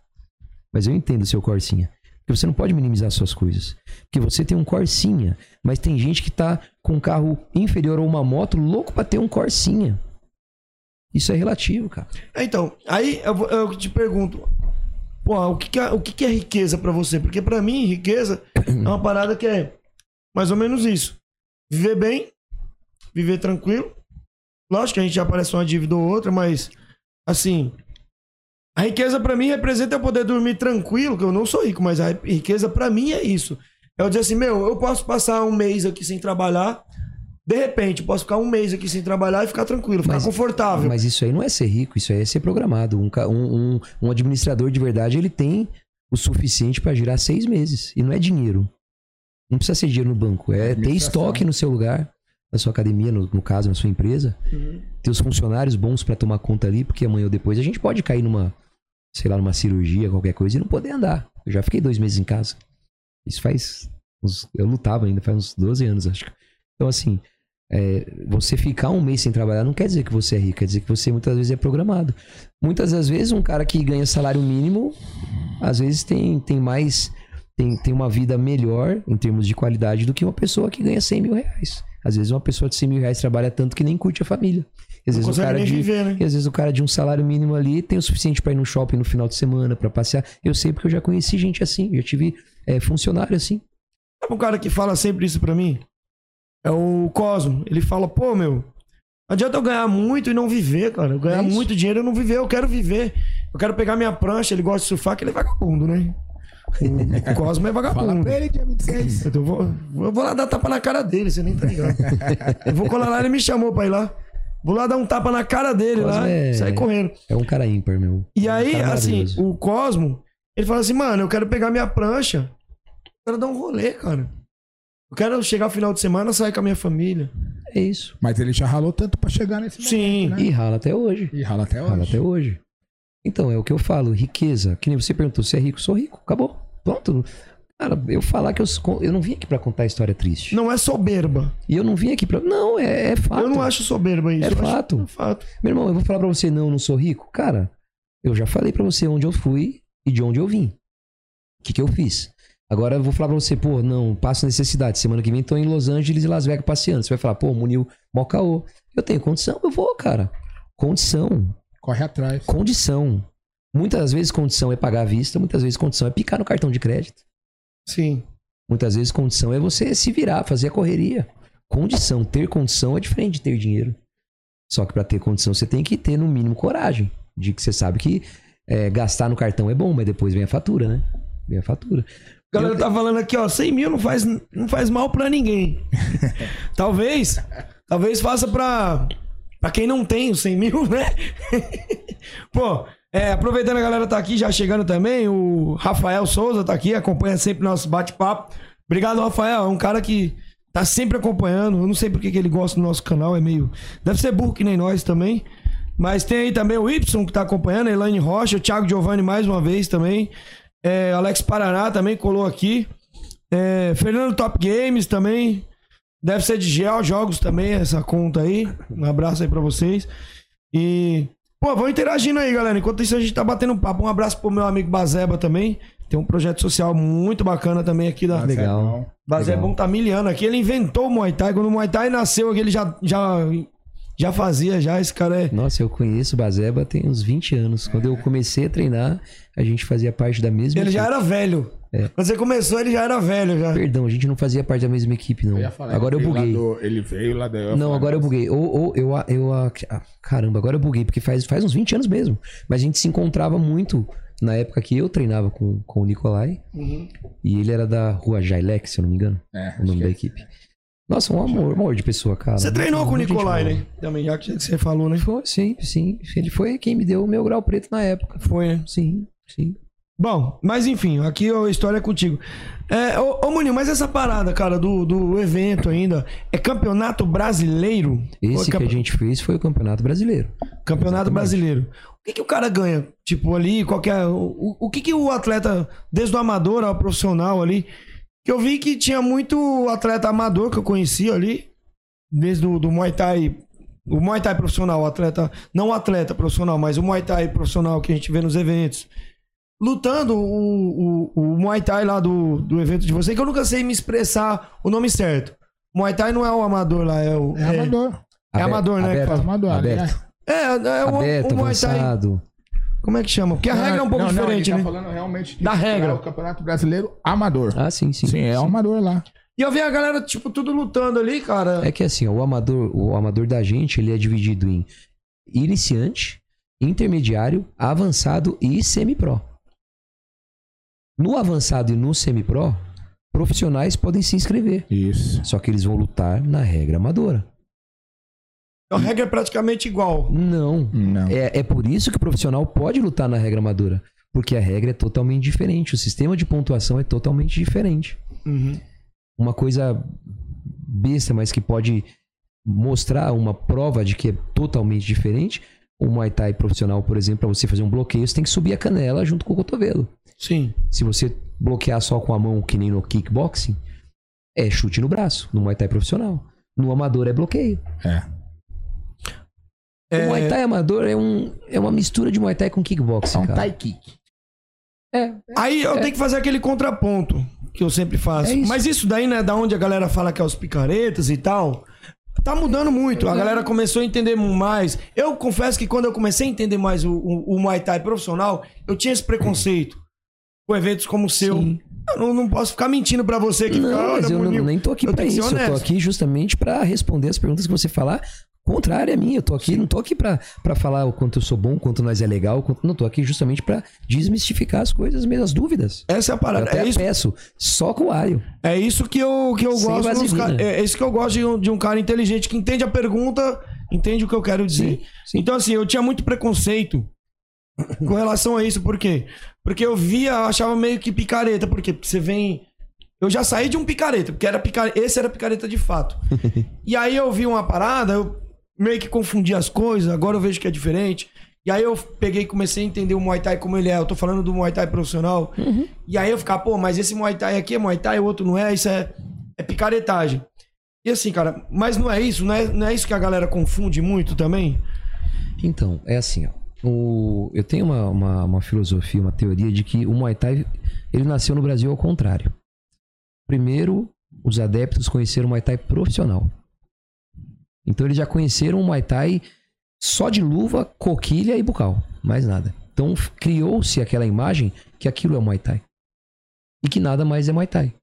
[SPEAKER 4] mas eu entendo o seu Corsinha. Você não pode minimizar suas coisas. Porque você tem um Corsinha, mas tem gente que tá com um carro inferior a uma moto louco pra ter um Corsinha. Isso é relativo, cara.
[SPEAKER 6] É, Então, aí eu, eu te pergunto, pô, o que, que é, o que, que é riqueza pra você? Porque pra mim, riqueza é uma parada que é mais ou menos isso. Viver bem, viver tranquilo. Lógico que a gente já aparece uma dívida ou outra, mas assim, a riqueza pra mim representa eu poder dormir tranquilo, que eu não sou rico, mas a riqueza pra mim é isso. É eu dizer assim, meu, eu posso passar um mês aqui sem trabalhar, de repente, posso ficar um mês aqui sem trabalhar e ficar tranquilo, ficar
[SPEAKER 4] Mas-
[SPEAKER 6] confortável.
[SPEAKER 4] Mas isso aí não é ser rico, isso aí é ser programado. Um, um, um- administrador de verdade, ele tem o suficiente pra girar seis meses. E não é dinheiro. Não precisa ser dinheiro no banco. É ter estoque no seu lugar, na sua academia, no, no caso, na sua empresa. Ter os funcionários bons pra tomar conta ali, porque amanhã ou depois a gente pode cair numa, sei lá, numa cirurgia, qualquer coisa, e não poder andar. Eu já fiquei dois meses em casa. Isso faz Uns- eu lutava ainda faz uns 12 anos, acho. Então, assim, é, você ficar um mês sem trabalhar não quer dizer que você é rico, quer dizer que você muitas vezes é programado. Muitas das vezes, um cara que ganha salário mínimo, às vezes tem, tem mais. Tem, tem uma vida melhor em termos de qualidade do que uma pessoa que ganha 100 mil reais. Às vezes, uma pessoa de 100 mil reais trabalha tanto que nem curte a família. Às vezes, o cara de,
[SPEAKER 6] viver, né?
[SPEAKER 4] às vezes o cara de um salário mínimo ali tem o suficiente pra ir no shopping no final de semana, pra passear. Eu sei porque eu já conheci gente assim, já tive é, funcionário assim.
[SPEAKER 6] Sabe um cara que fala sempre isso pra mim? É o Cosmo. Ele fala, pô, meu, não adianta eu ganhar muito e não viver, cara. Eu ganhar
[SPEAKER 4] É
[SPEAKER 6] muito dinheiro e não viver. Eu quero viver. Eu quero pegar minha prancha. Ele gosta de surfar, que ele é vagabundo, né? O Cosmo é
[SPEAKER 7] Fala
[SPEAKER 6] vagabundo.
[SPEAKER 7] pra ele, dia 26.
[SPEAKER 6] Então eu vou, eu vou lá dar tapa na cara dele, você nem tá ligado. eu vou colar lá, ele me chamou pra ir lá. Vou lá dar um tapa na cara dele
[SPEAKER 4] Cosmo
[SPEAKER 6] lá
[SPEAKER 4] é-
[SPEAKER 6] e sair correndo.
[SPEAKER 4] É um cara ímpar, meu.
[SPEAKER 6] E
[SPEAKER 4] É um
[SPEAKER 6] aí, assim, o Cosmo, ele fala assim, mano, eu quero pegar minha prancha, eu quero dar um rolê, cara. Eu quero chegar no final de semana, sair com a minha família.
[SPEAKER 4] É isso.
[SPEAKER 7] Mas ele já ralou tanto pra chegar nesse
[SPEAKER 6] Sim.
[SPEAKER 7] momento, né?
[SPEAKER 4] E rala até hoje.
[SPEAKER 7] E rala até
[SPEAKER 4] Rala
[SPEAKER 7] hoje.
[SPEAKER 4] até hoje. Então, é o que eu falo, riqueza. Que nem você perguntou, se é rico? Sou rico, acabou. Pronto. Cara, eu falar que eu, eu não vim aqui pra contar história triste.
[SPEAKER 6] Não é soberba.
[SPEAKER 4] E eu não vim aqui pra. Não, é, é fato.
[SPEAKER 6] Eu não acho soberba isso.
[SPEAKER 4] É
[SPEAKER 6] eu acho-
[SPEAKER 4] fato.
[SPEAKER 6] é fato.
[SPEAKER 4] Meu irmão, eu vou falar pra você, não, eu não sou rico? Cara, eu já falei pra você onde eu fui e de onde eu vim. O que, que eu fiz? Agora eu vou falar pra você, pô, não, passo necessidade. Semana que vem tô em Los Angeles e Las Vegas passeando. Você vai falar, pô, Munil, mó caô. Eu tenho condição, eu vou, cara. Condição,
[SPEAKER 7] Corre atrás.
[SPEAKER 4] condição. Muitas vezes condição é pagar à vista, muitas vezes condição é picar no cartão de crédito.
[SPEAKER 6] Sim.
[SPEAKER 4] Muitas vezes condição é você se virar, fazer a correria. Condição, ter condição é diferente de ter dinheiro. Só que pra ter condição você tem que ter no mínimo coragem. De que você sabe que é, gastar no cartão é bom, mas depois vem a fatura, né? Vem a fatura.
[SPEAKER 6] A galera tá falando aqui, ó, 100 mil não faz, não faz mal pra ninguém. talvez, talvez faça pra, pra quem não tem os 100 mil, né? Pô, é, aproveitando a galera tá aqui, já chegando também, o Rafael Souza tá aqui, acompanha sempre nosso bate-papo. Obrigado, Rafael, é um cara que tá sempre acompanhando. Eu não sei porque que ele gosta do nosso canal, é meio... Deve ser burro que nem nós também. Mas tem aí também o Y que tá acompanhando, a Elaine Rocha, o Thiago Giovanni mais uma vez também. É, Alex Paraná também colou aqui. É, Fernando Top Games também. Deve ser de Gel Jogos também, essa conta aí. Um abraço aí pra vocês. E, pô, vão interagindo aí, galera. Enquanto isso, a gente tá batendo um papo. Um abraço pro meu amigo Bazeba também. Tem um projeto social muito bacana também aqui da.
[SPEAKER 4] Legal.
[SPEAKER 6] Bazebão tá miliano aqui. Ele inventou o Muay Thai. Quando o Muay Thai nasceu aqui, ele já, já, já fazia, já. Esse cara é.
[SPEAKER 4] Nossa, eu conheço o Bazeba tem uns 20 anos. Quando eu comecei a treinar, a gente fazia parte da mesma
[SPEAKER 6] Ele já
[SPEAKER 4] equipe.
[SPEAKER 6] era velho.
[SPEAKER 4] É.
[SPEAKER 6] Quando você começou, ele já era velho. Já.
[SPEAKER 4] Perdão, a gente não fazia parte da mesma equipe, não.
[SPEAKER 7] Eu falar,
[SPEAKER 4] Agora eu buguei.
[SPEAKER 7] do- ele veio lá da.
[SPEAKER 4] Não, agora eu buguei. Ou, ou eu, eu, ah, caramba, agora eu buguei, porque faz, faz uns 20 anos mesmo. Mas a gente se encontrava muito na época que eu treinava com, com o Nicolai.
[SPEAKER 6] Uhum.
[SPEAKER 4] E ele era da rua Jailec, se eu não me engano.
[SPEAKER 7] É,
[SPEAKER 4] o nome da
[SPEAKER 7] é.
[SPEAKER 4] equipe. Nossa, um amor, um amor de pessoa, cara.
[SPEAKER 6] Você treinou com o Nicolai, né? Também, já que você falou, né?
[SPEAKER 4] Foi, sim, sim. Ele foi quem me deu o meu grau preto na época.
[SPEAKER 6] Foi, né?
[SPEAKER 4] Sim, sim.
[SPEAKER 6] Bom, mas enfim, aqui a história é contigo. É, ô, ô Munil, mas essa parada, cara, do, do evento ainda, é campeonato brasileiro? Ou é
[SPEAKER 4] Esse que a gente fez foi o Campeonato Brasileiro.
[SPEAKER 6] Campeonato
[SPEAKER 4] Exatamente.
[SPEAKER 6] brasileiro. O que, que o cara ganha? Tipo, ali, qualquer. O, o que, que o atleta, desde o amador ao profissional ali. Que eu vi que tinha muito atleta amador que eu conhecia ali. Desde o do Muay Thai. O Muay Thai profissional, o atleta. Não o atleta profissional, mas o Muay Thai profissional que a gente vê nos eventos. Lutando o, o, o Muay Thai lá do, do evento de você, que eu nunca sei me expressar o nome certo. Muay Thai não é o amador lá, é o.
[SPEAKER 7] É amador.
[SPEAKER 6] É amador, né,
[SPEAKER 4] Aberto,
[SPEAKER 6] cara?
[SPEAKER 7] Amador,
[SPEAKER 4] aberto,
[SPEAKER 6] É, é o,
[SPEAKER 4] aberto
[SPEAKER 6] o Muay Thai.
[SPEAKER 4] avançado.
[SPEAKER 6] Como é que chama? Porque a regra é um pouco
[SPEAKER 7] não, não,
[SPEAKER 6] diferente,
[SPEAKER 7] ele
[SPEAKER 6] né?
[SPEAKER 7] tá falando realmente de
[SPEAKER 6] Da regra.
[SPEAKER 7] O Campeonato Brasileiro Amador.
[SPEAKER 4] Ah, sim, sim.
[SPEAKER 7] Sim, é o amador lá.
[SPEAKER 6] E eu vi a galera, tipo, tudo lutando ali, cara.
[SPEAKER 4] É que assim, o amador, o amador da gente, ele é dividido em iniciante, intermediário, avançado e semi-pro. No avançado e no semi-pro, profissionais podem se inscrever.
[SPEAKER 7] Isso.
[SPEAKER 4] Só que eles vão lutar na regra amadora.
[SPEAKER 6] A regra é praticamente igual.
[SPEAKER 4] Não.
[SPEAKER 7] Não.
[SPEAKER 4] É, é por isso que o profissional pode lutar na regra amadora. Porque a regra é totalmente diferente. O sistema de pontuação é totalmente diferente.
[SPEAKER 6] Uhum.
[SPEAKER 4] Uma coisa besta, mas que pode mostrar uma prova de que é totalmente diferente. O Muay Thai profissional, por exemplo, para você fazer um bloqueio, você tem que subir a canela junto com o cotovelo.
[SPEAKER 6] Sim.
[SPEAKER 4] Se você bloquear só com a mão, que nem no kickboxing, é chute no braço, no Muay Thai profissional. No amador é bloqueio.
[SPEAKER 7] É.
[SPEAKER 4] O Muay Thai amador é, um, é uma mistura de Muay Thai com kickboxing,
[SPEAKER 7] É um
[SPEAKER 4] cara.
[SPEAKER 7] Thai kick.
[SPEAKER 4] É,
[SPEAKER 6] Aí eu tenho que fazer aquele contraponto que eu sempre faço.
[SPEAKER 4] É isso.
[SPEAKER 6] Mas isso daí, né, da onde a galera fala que é os picaretas e tal, tá mudando muito. A galera começou a entender mais. Eu confesso que quando eu comecei a entender mais o, o, o Muay Thai profissional, eu tinha esse preconceito com eventos como o seu.
[SPEAKER 4] Sim.
[SPEAKER 6] Eu não, não posso ficar mentindo pra você que
[SPEAKER 4] Não,
[SPEAKER 6] fica,
[SPEAKER 4] mas
[SPEAKER 6] "Olha,
[SPEAKER 4] eu não-
[SPEAKER 6] Munil."
[SPEAKER 4] nem tô aqui
[SPEAKER 6] Eu ser
[SPEAKER 4] isso. Eu tô aqui justamente pra responder as perguntas que você falar contrária a mim. Eu tô aqui, não tô aqui pra, pra falar o quanto eu sou bom, o quanto nós é legal, quanto, não tô aqui justamente pra desmistificar as coisas, mesmo as dúvidas.
[SPEAKER 6] Essa é a
[SPEAKER 4] Eu
[SPEAKER 6] parada.
[SPEAKER 4] até
[SPEAKER 6] É isso,
[SPEAKER 4] peço, só com o alho.
[SPEAKER 6] é isso que eu, que eu
[SPEAKER 4] Sem
[SPEAKER 6] gosto. dos
[SPEAKER 4] vaselina.
[SPEAKER 6] ca- É isso que eu gosto de um, de um cara inteligente que entende a pergunta, entende o que eu quero dizer.
[SPEAKER 4] Sim, sim.
[SPEAKER 6] Então, assim, eu tinha muito preconceito com relação a isso. Por quê? Porque eu via, eu achava meio que picareta. Por quê? Porque você vem. Eu já saí de um picareta, porque era picareta, esse era picareta de fato. e aí eu vi uma parada, eu meio que confundi as coisas, agora eu vejo que é diferente. E aí eu peguei e comecei a entender o Muay Thai como ele é. Eu tô falando do Muay Thai profissional. E aí eu ficava, pô, mas esse Muay Thai aqui é Muay Thai, o outro não é, isso é, é picaretagem. E assim, cara, mas não é isso? Não é, não é isso que a galera confunde muito também?
[SPEAKER 4] Então, é assim, ó. O, eu tenho uma, uma, uma filosofia, uma teoria de que o Muay Thai ele nasceu no Brasil ao contrário. Primeiro, os adeptos conheceram o Muay Thai profissional. Então eles já conheceram o Muay Thai só de luva, coquilha e bucal, mais nada. Então criou-se aquela imagem que aquilo é Muay Thai. E que nada mais é Muay Thai.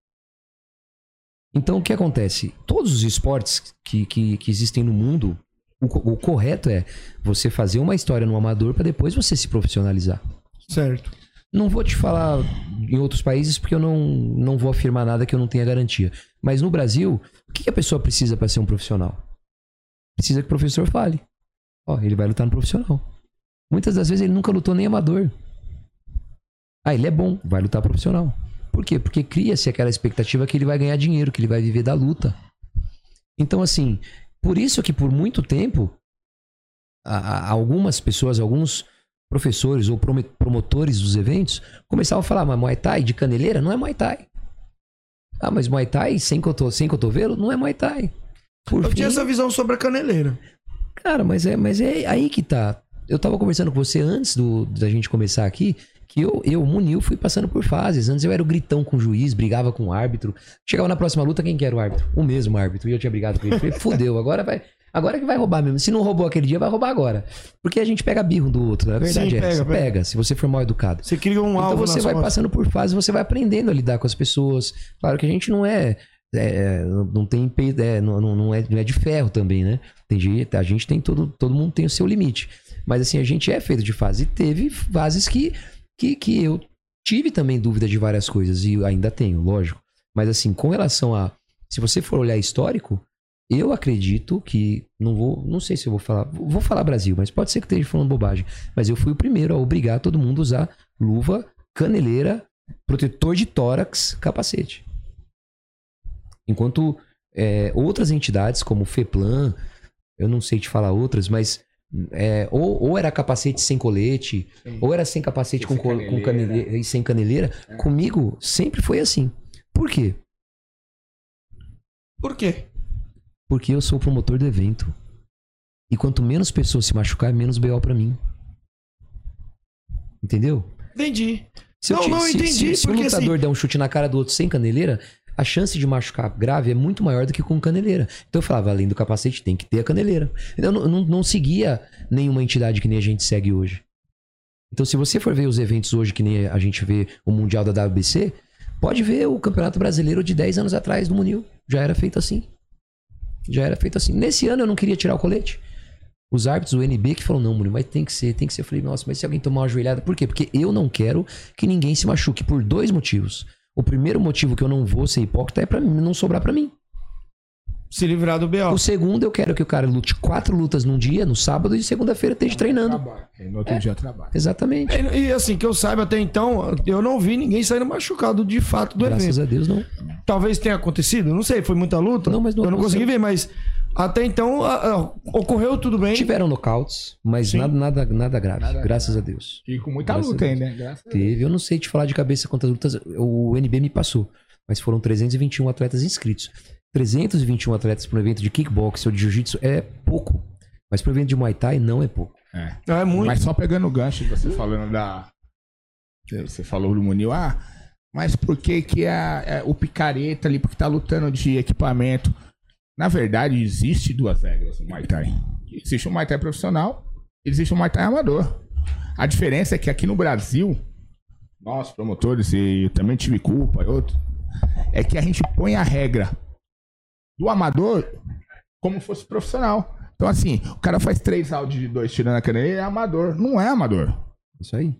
[SPEAKER 4] Então o que acontece? Todos os esportes que, que, que existem no mundo, o, o correto é você fazer uma história no amador para depois você se profissionalizar.
[SPEAKER 6] Certo.
[SPEAKER 4] Não vou te falar em outros países porque eu não, não vou afirmar nada que eu não tenha garantia. Mas no Brasil, o que que a pessoa precisa para ser um profissional? Precisa que o professor fale. Ó, ele vai lutar no profissional. Muitas das vezes ele nunca lutou nem amador. Ah, ele é bom, vai lutar profissional. Por quê? Porque cria-se aquela expectativa que ele vai ganhar dinheiro, que ele vai viver da luta. Então, assim, por isso que por muito tempo, a- a- algumas pessoas, alguns professores ou promotores dos eventos começavam a falar, mas Muay Thai de caneleira não é Muay Thai. Ah, mas Muay Thai sem, coto, sem cotovelo não é Muay Thai. Por
[SPEAKER 6] Eu
[SPEAKER 4] fim,
[SPEAKER 6] tinha essa visão sobre a caneleira.
[SPEAKER 4] Cara, mas é, mas é aí que tá. Eu tava conversando com você antes do, da gente começar aqui, eu, eu, Munil, fui passando por fases. Antes eu era o gritão com o juiz, brigava com o árbitro. Chegava na próxima luta, quem que era o árbitro? O mesmo árbitro. E eu tinha brigado com ele. Falei, fudeu, agora vai. Agora que vai roubar mesmo. Se não roubou aquele dia, vai roubar agora. Porque a gente pega birro do outro. A verdade
[SPEAKER 6] Sim,
[SPEAKER 4] é
[SPEAKER 6] pega,
[SPEAKER 4] essa.
[SPEAKER 6] pega.
[SPEAKER 4] Pega, se você for mal educado.
[SPEAKER 6] Você cria um
[SPEAKER 4] Então
[SPEAKER 6] alvo
[SPEAKER 4] você
[SPEAKER 6] na
[SPEAKER 4] vai passando por fases, você vai aprendendo a lidar com as pessoas. Claro que a gente não é. é, não tem é, não, não- é, não é de ferro também, né? Tem a gente tem todo, todo mundo tem o seu limite. Mas assim, a gente é feito de fases. E teve fases que, que, que eu tive também dúvida de várias coisas, e ainda tenho, lógico. Mas assim, com relação a. Se você for olhar histórico, eu acredito que. Não vou. Não sei se eu vou falar. Vou falar Brasil, mas pode ser que esteja falando bobagem. Mas eu fui o primeiro a obrigar todo mundo a usar luva, caneleira, protetor de tórax, capacete. Enquanto é, outras entidades, como o FEPLAN, eu não sei te falar outras, mas é, ou, ou era capacete sem colete, ou era sem capacete com,
[SPEAKER 7] Sem
[SPEAKER 4] col- com
[SPEAKER 7] caneleira.
[SPEAKER 4] caneleira e sem caneleira. Comigo sempre foi assim. Por quê?
[SPEAKER 6] Por quê?
[SPEAKER 4] Porque eu sou o promotor do evento. E quanto menos pessoas se machucar, menos BO pra mim. Entendeu?
[SPEAKER 6] Entendi.
[SPEAKER 4] Se, eu
[SPEAKER 6] Não,
[SPEAKER 4] te-
[SPEAKER 6] não,
[SPEAKER 4] se-
[SPEAKER 6] entendi,
[SPEAKER 4] se- se
[SPEAKER 6] porque
[SPEAKER 4] um lutador
[SPEAKER 6] assim-
[SPEAKER 4] der um chute na cara do outro sem caneleira, a chance de machucar grave é muito maior do que com caneleira. Então eu falava, além do capacete, tem que ter a caneleira. Eu não, não, não seguia nenhuma entidade que nem a gente segue hoje. Então, se você for ver os eventos hoje, que nem a gente vê o Mundial da WBC, pode ver o Campeonato Brasileiro de 10 anos atrás do Munil. Já era feito assim. Já era feito assim. Nesse ano eu não queria tirar o colete. Os árbitros, o NB, que falou, não, Munil, mas tem que ser, tem que ser. Eu falei, nossa, mas se alguém tomar uma joelhada, por quê? Porque eu não quero que ninguém se machuque por dois motivos. O primeiro motivo que eu não vou ser hipócrita é pra mim, não sobrar pra mim.
[SPEAKER 6] Se livrar do BO.
[SPEAKER 4] O segundo, eu quero que o cara lute quatro lutas num dia, no sábado, e segunda-feira esteja treinando.
[SPEAKER 7] Trabalho. E no outro dia trabalho.
[SPEAKER 4] Exatamente.
[SPEAKER 6] E, e, assim, que eu saiba até então, eu não vi ninguém saindo machucado de fato do
[SPEAKER 4] Graças
[SPEAKER 6] evento.
[SPEAKER 4] a Deus, não.
[SPEAKER 6] Talvez tenha acontecido, não sei, foi muita luta.
[SPEAKER 4] Não, mas não
[SPEAKER 6] eu não
[SPEAKER 4] aconteceu.
[SPEAKER 6] consegui ver, mas até então a- a- ocorreu tudo bem.
[SPEAKER 4] Tiveram nocautes, mas
[SPEAKER 6] Sim.
[SPEAKER 4] nada, nada, nada grave.
[SPEAKER 7] Nada
[SPEAKER 4] graças a Deus.
[SPEAKER 7] E com muita
[SPEAKER 4] Graças
[SPEAKER 7] luta
[SPEAKER 4] a
[SPEAKER 7] ainda, né? Graças a Deus.
[SPEAKER 4] Teve, eu não sei te falar de cabeça quantas lutas o NB me passou. Mas foram 321 atletas inscritos. 321 atletas para um evento de kickbox ou de jiu-jitsu é pouco. Mas para um evento de Muay Thai não é pouco.
[SPEAKER 7] É.
[SPEAKER 6] Não, é muito.
[SPEAKER 7] Mas só pegando o gancho de você falando da. Você falou do Munil, ah, mas por que, que a, é o picareta ali, porque tá lutando de equipamento? Na verdade, existe duas regras no Muay Thai. Existe o Muay Thai profissional, existe o Muay Thai amador. A diferença é que aqui no Brasil, nós, promotores, e eu também tive culpa, e outro, é que a gente põe a regra do amador como fosse profissional. Então, assim, o cara faz três áudios de dois tirando a canela, ele é amador. Não é amador.
[SPEAKER 4] Isso aí.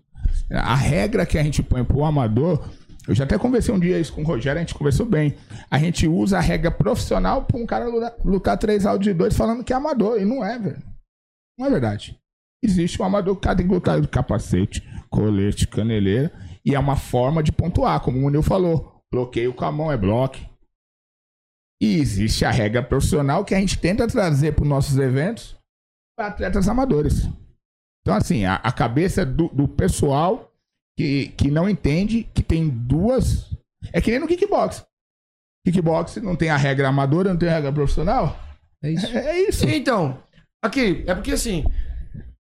[SPEAKER 7] A regra que a gente põe pro amador, eu já até conversei um dia isso com o Rogério, a gente conversou bem. A gente usa a regra profissional pra um cara lutar, lutar três áudios de dois falando que é amador. E não é, velho. Não é verdade. Existe um amador que o tem que lutar de capacete, colete, caneleira. E é uma forma de pontuar, como o Munil falou. Bloqueio com a mão é bloque. E existe a regra profissional que a gente tenta trazer para os nossos eventos para atletas amadores. Então, assim, a, a cabeça do, do pessoal que, que não entende que tem duas. É que nem no kickbox. Kickbox não tem a regra amadora, não tem a regra profissional.
[SPEAKER 4] É isso.
[SPEAKER 7] É, é isso.
[SPEAKER 6] Então, aqui, é porque assim,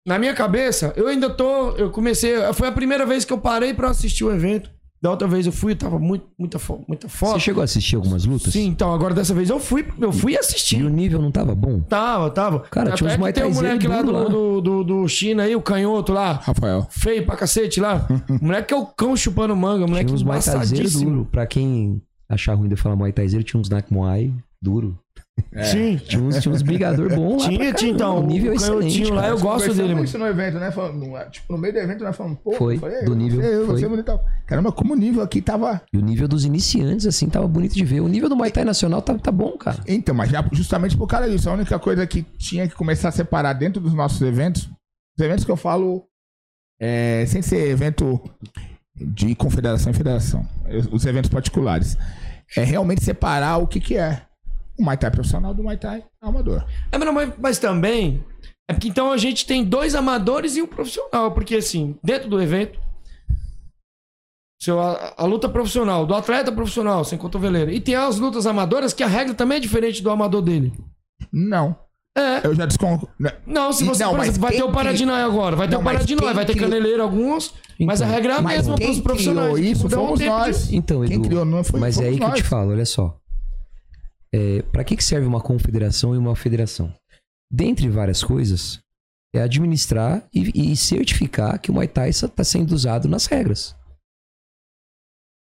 [SPEAKER 6] na minha cabeça, eu ainda tô. Eu comecei. Foi a primeira vez que eu parei pra assistir o evento. Da outra vez eu fui, tava muito, muita, fo- muita foto.
[SPEAKER 4] Você chegou a assistir algumas lutas?
[SPEAKER 6] Sim, então agora dessa vez eu fui, eu fui
[SPEAKER 4] E
[SPEAKER 6] assistir.
[SPEAKER 4] o nível não tava bom?
[SPEAKER 6] Tava, tava.
[SPEAKER 4] Cara, tinha uns
[SPEAKER 6] Até
[SPEAKER 4] Muay
[SPEAKER 6] tem o
[SPEAKER 4] Thaizeiro
[SPEAKER 6] moleque lá do,
[SPEAKER 4] lá.
[SPEAKER 6] do, do, do China aí, o canhoto lá.
[SPEAKER 7] Rafael.
[SPEAKER 6] Feio pra cacete lá. O moleque é o cão chupando manga, moleque
[SPEAKER 4] Tinha uns Muay duro. Pra quem achar ruim de eu falar Muay Thaizeiro, tinha uns Nak Muay duro.
[SPEAKER 6] Sim.
[SPEAKER 4] Tinha uns, tinha uns brigador bom lá.
[SPEAKER 6] Tinha, tinha, então.
[SPEAKER 4] O nível é excelente,
[SPEAKER 6] lá,
[SPEAKER 4] cara.
[SPEAKER 6] eu gosto dele, mano.
[SPEAKER 7] isso no evento, né? Falando, tipo, no meio do evento, nós falamos, pô,
[SPEAKER 4] Foi,
[SPEAKER 7] falei,
[SPEAKER 4] do
[SPEAKER 7] eu,
[SPEAKER 4] nível,
[SPEAKER 7] Eu, você,
[SPEAKER 4] foi.
[SPEAKER 7] bonitão. Caramba, como o nível aqui tava.
[SPEAKER 4] E o nível dos iniciantes, assim, tava bonito de ver. O nível do Muay Thai Nacional tá, tá bom, cara.
[SPEAKER 7] Então, mas já justamente por causa disso, a única coisa que tinha que começar a separar dentro dos nossos eventos, os eventos que eu falo, é, sem ser evento de confederação e federação, os eventos particulares, é realmente separar o que que é o Muay Thai profissional do Muay Thai amador.
[SPEAKER 6] É, mas, não, mas, mas também. É porque então a gente tem dois amadores e um profissional. Porque assim, dentro do evento. Seu, a, a luta profissional, do atleta profissional, sem cotoveleira. E tem as lutas amadoras que a regra também é diferente do amador dele.
[SPEAKER 7] Não.
[SPEAKER 6] É.
[SPEAKER 7] Eu já desconto.
[SPEAKER 6] Não, se você,
[SPEAKER 7] Não,
[SPEAKER 6] por exemplo, vai
[SPEAKER 7] quem
[SPEAKER 6] ter o Paradinói agora, vai ter
[SPEAKER 7] Não,
[SPEAKER 6] o
[SPEAKER 7] quem
[SPEAKER 6] vai ter
[SPEAKER 7] criou-
[SPEAKER 6] caneleiro alguns, mas a
[SPEAKER 4] Então,
[SPEAKER 6] regra é a mesma para
[SPEAKER 7] quem
[SPEAKER 6] os profissionais.
[SPEAKER 7] criou isso
[SPEAKER 6] um
[SPEAKER 7] fomos
[SPEAKER 6] de-
[SPEAKER 7] nós.
[SPEAKER 4] Então,
[SPEAKER 7] Quem
[SPEAKER 4] Edu,
[SPEAKER 7] criou não foi
[SPEAKER 4] mas é aí que eu te
[SPEAKER 7] nós.
[SPEAKER 4] falo, olha só. É, para que, que serve uma confederação e uma federação? Dentre várias coisas, é administrar e, e certificar que o Muay Thai está sendo usado nas regras.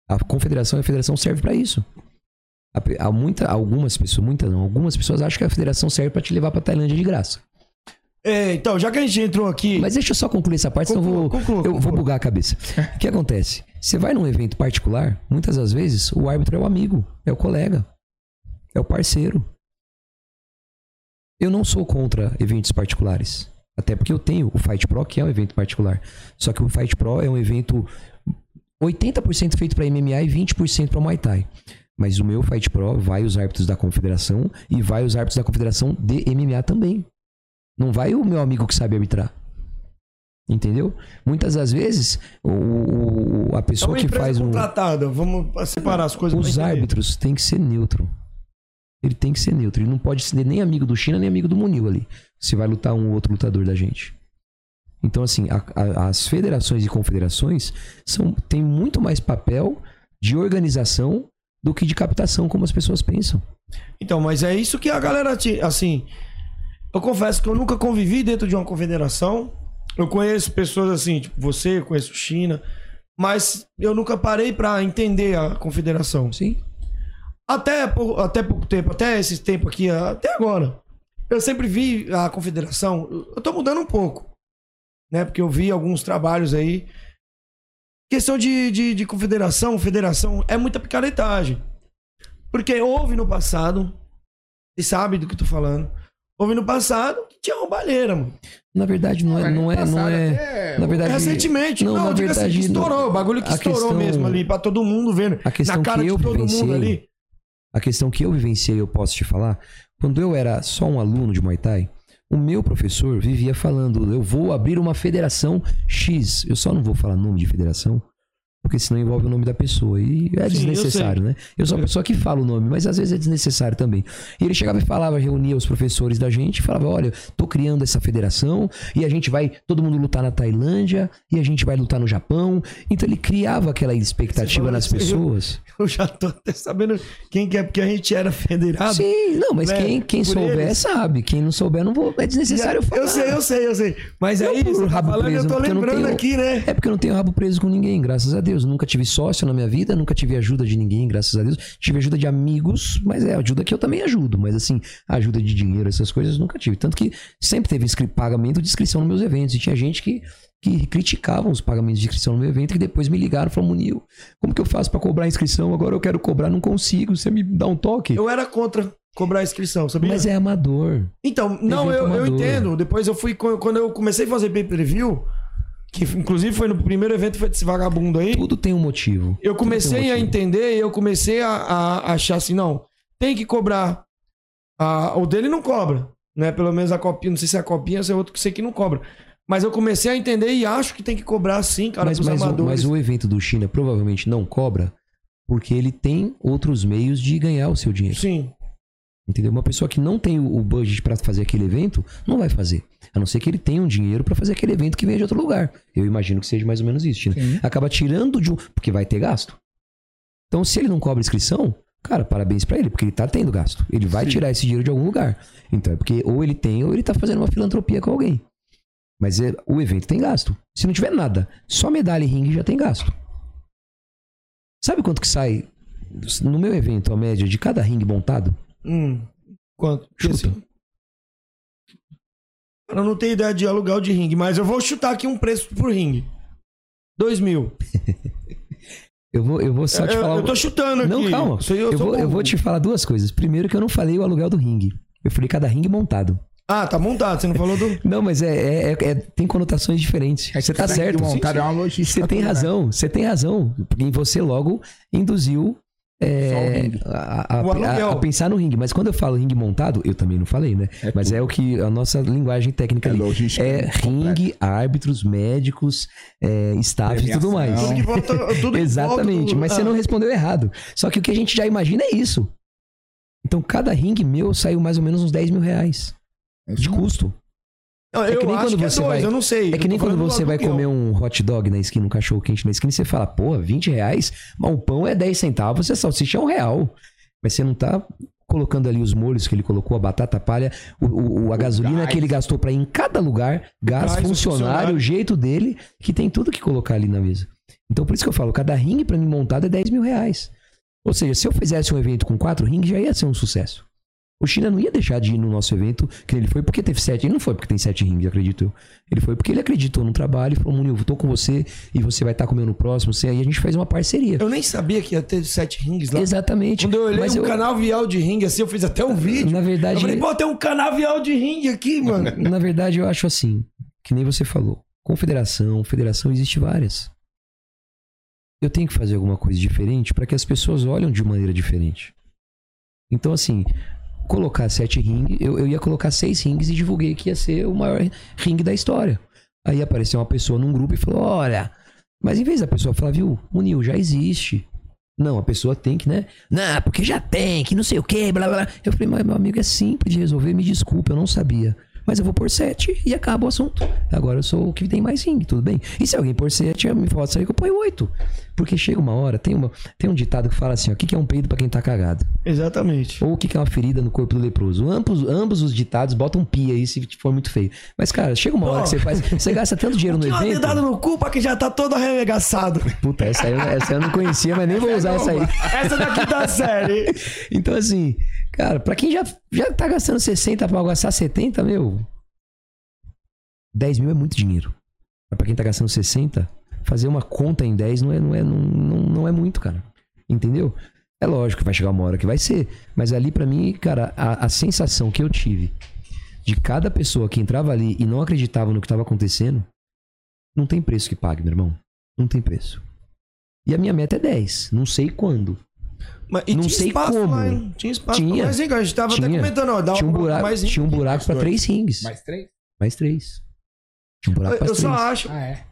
[SPEAKER 4] A confederação e a federação serve para isso. Há, muita, algumas pessoas, muitas não, algumas pessoas acham que a federação serve para te levar para Tailândia de graça.
[SPEAKER 6] É, então, já que a gente entrou aqui.
[SPEAKER 4] Mas deixa eu só concluir essa parte, senão eu vou,
[SPEAKER 6] Conclua, conclua,
[SPEAKER 4] eu vou
[SPEAKER 6] conclua.
[SPEAKER 4] bugar a cabeça. O que acontece? Você vai num evento particular, muitas das vezes o árbitro é o amigo, é o colega, é o parceiro. Eu não sou contra eventos particulares. Até porque eu tenho o Fight Pro, que é um evento particular. Só que o Fight Pro é um evento 80% feito para MMA e 20% para Muay Thai. Mas o meu Fight Pro vai os árbitros da confederação e vai os árbitros da confederação de MMA também. Não vai o meu amigo que sabe arbitrar. Entendeu? Muitas das vezes, o, a
[SPEAKER 6] É
[SPEAKER 4] pessoa
[SPEAKER 6] uma
[SPEAKER 4] que faz um.
[SPEAKER 6] contratada, vamos separar as coisas
[SPEAKER 4] Os árbitros têm que ser neutro. Ele tem que ser neutro. Ele não pode ser nem amigo do China, nem amigo do Munil ali. Se vai lutar um ou outro lutador da gente. Então, assim, a- a- as federações e confederações são, têm muito mais papel de organização do que de captação, como as pessoas pensam.
[SPEAKER 6] Então, mas é isso que a galera, te- assim, eu confesso que eu nunca convivi dentro de uma confederação. Eu conheço pessoas assim, tipo você, eu conheço China, mas eu nunca parei pra entender a confederação.
[SPEAKER 4] Sim.
[SPEAKER 6] Até, pou- até pouco tempo, até esse tempo aqui, até agora. Eu sempre vi a confederação, eu tô mudando um pouco, né? Porque eu vi alguns trabalhos aí. Questão de, de, de confederação, federação, é muita picaretagem. Porque houve no passado, e sabe do que eu tô falando, houve no passado que tinha roubalheira, mano.
[SPEAKER 4] Na verdade, não é. Não é, não é na verdade,
[SPEAKER 6] Recentemente, não,
[SPEAKER 4] não, na
[SPEAKER 6] diga assim,
[SPEAKER 4] verdade,
[SPEAKER 6] que estourou, o bagulho que estourou
[SPEAKER 4] questão-
[SPEAKER 6] mesmo ali, pra todo mundo vendo.
[SPEAKER 4] A questão
[SPEAKER 6] na cara
[SPEAKER 4] que eu
[SPEAKER 6] de todo mundo
[SPEAKER 4] vivenciei,
[SPEAKER 6] ali.
[SPEAKER 4] A questão que eu vivenciei, eu posso te falar. Quando eu era só um aluno de Muay Thai, o meu professor vivia falando: eu vou abrir uma federação X. Eu só não vou falar nome de federação, Porque senão envolve o nome da pessoa. E é
[SPEAKER 6] Sim, eu
[SPEAKER 4] desnecessário,
[SPEAKER 6] sei.
[SPEAKER 4] né? Eu sou a pessoa que fala o nome, mas às vezes é desnecessário também. E ele chegava e falava, reunia os professores da gente e falava: olha, tô criando essa federação e a gente vai todo mundo lutar na Tailândia e a gente vai lutar no Japão. Então ele criava aquela expectativa nas
[SPEAKER 6] isso, eu-
[SPEAKER 4] pessoas.
[SPEAKER 6] Eu já tô até sabendo quem que é, porque a gente era federado.
[SPEAKER 4] Sim, não, mas
[SPEAKER 6] né,
[SPEAKER 4] quem, quem
[SPEAKER 6] por
[SPEAKER 4] souber
[SPEAKER 6] eles.
[SPEAKER 4] sabe. Quem não souber, não vou. É desnecessário falar.
[SPEAKER 6] Eu sei, eu sei, eu sei. Mas
[SPEAKER 4] Eu
[SPEAKER 6] aí,
[SPEAKER 4] por
[SPEAKER 6] tá
[SPEAKER 4] rabo
[SPEAKER 6] falando,
[SPEAKER 4] preso,
[SPEAKER 6] eu tô
[SPEAKER 4] porque eu
[SPEAKER 6] lembrando
[SPEAKER 4] tenho-
[SPEAKER 6] aqui, né?
[SPEAKER 4] É porque eu não tenho rabo preso com ninguém, graças a Deus. Nunca tive sócio na minha vida, nunca tive ajuda de ninguém, graças a Deus. Tive ajuda de amigos, mas é ajuda que eu também ajudo. Mas assim, ajuda de dinheiro, essas coisas, nunca tive. Tanto que sempre teve pagamento de inscrição nos meus eventos. E tinha gente que, que criticavam os pagamentos de inscrição no meu evento, que depois me ligaram e falaram, Munil, como que eu faço pra cobrar a inscrição? Agora eu quero cobrar, não consigo. Você me dá um toque.
[SPEAKER 6] Eu era contra cobrar a inscrição, sabia?
[SPEAKER 4] Mas é amador.
[SPEAKER 6] Então, não, eu, eu entendo. Depois eu fui, quando eu comecei a fazer pay per view, que inclusive foi no primeiro evento foi desse vagabundo aí,
[SPEAKER 4] Tudo tem um motivo.
[SPEAKER 6] eu comecei
[SPEAKER 4] um
[SPEAKER 6] a
[SPEAKER 4] motivo.
[SPEAKER 6] entender e eu comecei a, a achar assim, não, tem que cobrar. Ah, o dele não cobra, né? Pelo menos a copinha, não sei se é a copinha ou se é outro que sei que não cobra. Mas eu comecei a entender e acho que tem que cobrar sim, cara,
[SPEAKER 4] mas, mas, o,
[SPEAKER 6] amadores.
[SPEAKER 4] mas o evento do China provavelmente não cobra porque ele tem outros meios de ganhar o seu dinheiro.
[SPEAKER 6] Sim.
[SPEAKER 4] Entendeu? Uma pessoa que não tem o budget pra fazer aquele evento, não vai fazer. A não ser que ele tenha um dinheiro pra fazer aquele evento que venha de outro lugar. Eu imagino que seja mais ou menos isso.
[SPEAKER 7] Sim.
[SPEAKER 4] Acaba tirando de um. Porque vai ter gasto. Então, se ele não cobra inscrição, cara, parabéns pra ele, porque ele tá tendo gasto. Ele vai
[SPEAKER 7] Sim.
[SPEAKER 4] tirar esse dinheiro de algum lugar. Então, é porque ou ele tem ou ele tá fazendo uma filantropia com alguém. Mas é, o evento tem gasto. Se não tiver nada, só medalha e ringue já tem gasto. Sabe quanto que sai no meu evento, a média de cada ringue montado?
[SPEAKER 6] Hum. Quanto?
[SPEAKER 4] Chuta.
[SPEAKER 6] assim, Eu não tenho ideia de aluguel de ringue, mas eu vou chutar aqui um preço por ringue. Dois mil.
[SPEAKER 4] Eu vou, eu vou só te
[SPEAKER 6] eu,
[SPEAKER 4] falar.
[SPEAKER 6] eu tô chutando aqui.
[SPEAKER 4] Não, calma.
[SPEAKER 6] Isso
[SPEAKER 4] Eu,
[SPEAKER 6] sou
[SPEAKER 4] vou, eu vou te falar duas coisas. Primeiro, que eu não falei o aluguel do ringue. Eu falei cada ringue montado.
[SPEAKER 6] Ah, tá montado. Você não falou do.
[SPEAKER 4] Não, mas é, é- é- é- tem conotações diferentes.
[SPEAKER 7] É
[SPEAKER 4] Você tá certo.
[SPEAKER 7] montado é uma logística
[SPEAKER 4] Você tem
[SPEAKER 7] né?
[SPEAKER 4] razão, você tem razão. Porque você logo induziu é,
[SPEAKER 7] Só o ringue.
[SPEAKER 4] a, a- a- a pensar no ringue. Mas quando eu falo ringue montado, eu também não falei, né?
[SPEAKER 7] É
[SPEAKER 4] mas
[SPEAKER 7] tudo.
[SPEAKER 4] é o que a nossa linguagem técnica
[SPEAKER 7] É
[SPEAKER 4] É ringue, árbitros, médicos, é, staff e tudo mais.
[SPEAKER 6] Tudo que volta, tudo
[SPEAKER 4] Exatamente, mas você
[SPEAKER 6] Ah,
[SPEAKER 4] não respondeu errado. Só que o que a gente já imagina é isso. Então, cada ringue meu saiu mais ou menos uns 10 mil reais de custo.
[SPEAKER 6] Não,
[SPEAKER 4] é que nem quando
[SPEAKER 6] é
[SPEAKER 4] você
[SPEAKER 6] dois,
[SPEAKER 4] vai-
[SPEAKER 6] eu não sei.
[SPEAKER 4] É que nem quando você vai comer um hot dog na esquina, um cachorro quente na esquina, e você fala, pô, 20 reais, mas o pão é 10 centavos, e a salsicha é um real. Mas você não tá colocando ali os molhos que ele colocou, a batata palha, o, o- o- a gasolina
[SPEAKER 7] gás.
[SPEAKER 4] que ele gastou pra ir em cada lugar, gás,
[SPEAKER 6] Gás, o
[SPEAKER 4] funcionário,
[SPEAKER 6] funcionário.
[SPEAKER 4] o jeito dele, que tem tudo que colocar ali na mesa. Então por isso que eu falo, cada ringue pra mim montado é 10 mil reais. Ou seja, se eu fizesse um evento com quatro rings, já ia ser um sucesso. O China não ia deixar de ir no nosso evento, que ele foi porque teve sete. Ele não foi porque tem sete rings, acredito eu. Ele foi porque ele acreditou no trabalho e falou, Munil, eu tô com você e você vai estar comigo no próximo. Você... Aí a gente fez uma parceria.
[SPEAKER 6] Eu nem sabia que ia ter sete rings lá.
[SPEAKER 4] Exatamente.
[SPEAKER 6] Quando eu olhei
[SPEAKER 4] Mas
[SPEAKER 6] um
[SPEAKER 4] eu-
[SPEAKER 6] canavial de ringue assim, eu fiz até um vídeo.
[SPEAKER 4] Na verdade,
[SPEAKER 6] Eu falei, pô, tem um canavial de ringue aqui, mano.
[SPEAKER 4] na verdade, eu acho assim, que nem você falou. Confederação, federação, existe várias. Eu tenho que fazer alguma coisa diferente para que as pessoas olhem de maneira diferente. Então, assim, colocar sete rings, eu, eu ia colocar seis rings e divulguei que ia ser o maior ringue da história. Aí apareceu uma pessoa num grupo e falou: Olha, mas em vez da pessoa falar, viu, o Nil já existe. Não, a pessoa tem que, né? Não, porque já tem, que não sei o que, blá blá. Eu falei, mas meu amigo, é simples de resolver, me desculpa, eu não sabia. Mas eu vou por sete e acaba o assunto. Agora eu sou o que tem mais ringue, tudo bem. E se alguém por sete, me pode sair que eu ponho oito. Porque chega uma hora, tem, uma, tem um ditado que fala assim: ó, o que é um peido pra quem tá cagado?
[SPEAKER 6] Exatamente.
[SPEAKER 4] Ou o que é uma ferida no corpo do leproso? Ambos, ambos os ditados botam pia aí se for muito feio. Mas, cara, chega uma hora que você faz. Você gasta tanto dinheiro no
[SPEAKER 6] uma
[SPEAKER 4] evento.
[SPEAKER 6] dedada no cu pra que já tá todo arregaçado.
[SPEAKER 4] Puta, essa aí, eu- essa eu não conhecia, mas nem vou usar essa aí.
[SPEAKER 6] Essa daqui tá série.
[SPEAKER 4] Então, assim, cara, pra quem já, já tá gastando 60 pra gastar 70, meu. 10 mil é muito dinheiro. Mas pra quem tá gastando 60, fazer uma conta em 10 não é, não é, não, não, não é muito, cara. Entendeu? É lógico que vai chegar uma hora que vai ser. Mas ali, pra mim, cara, a, a sensação que eu tive de cada pessoa que entrava ali e não acreditava no que tava acontecendo, não tem preço que pague, meu irmão. Não tem preço. E a minha meta é 10. Não sei quando.
[SPEAKER 6] Mas, e
[SPEAKER 4] Não
[SPEAKER 6] tinha
[SPEAKER 4] sei
[SPEAKER 6] espaço
[SPEAKER 4] como.
[SPEAKER 6] Lá, hein? tinha espaço
[SPEAKER 4] Tinha.
[SPEAKER 6] mais ringue. A gente tava até
[SPEAKER 4] Tinha.
[SPEAKER 6] comentando, ó. Dá
[SPEAKER 4] tinha um buraco,
[SPEAKER 6] mais ringue.
[SPEAKER 4] tinha um buraco pra
[SPEAKER 7] dois.
[SPEAKER 4] três rings.
[SPEAKER 7] Mais três?
[SPEAKER 4] Mais três. Tinha um buraco
[SPEAKER 6] Eu,
[SPEAKER 4] pra
[SPEAKER 6] eu
[SPEAKER 4] três.
[SPEAKER 6] só acho.
[SPEAKER 7] Ah, é.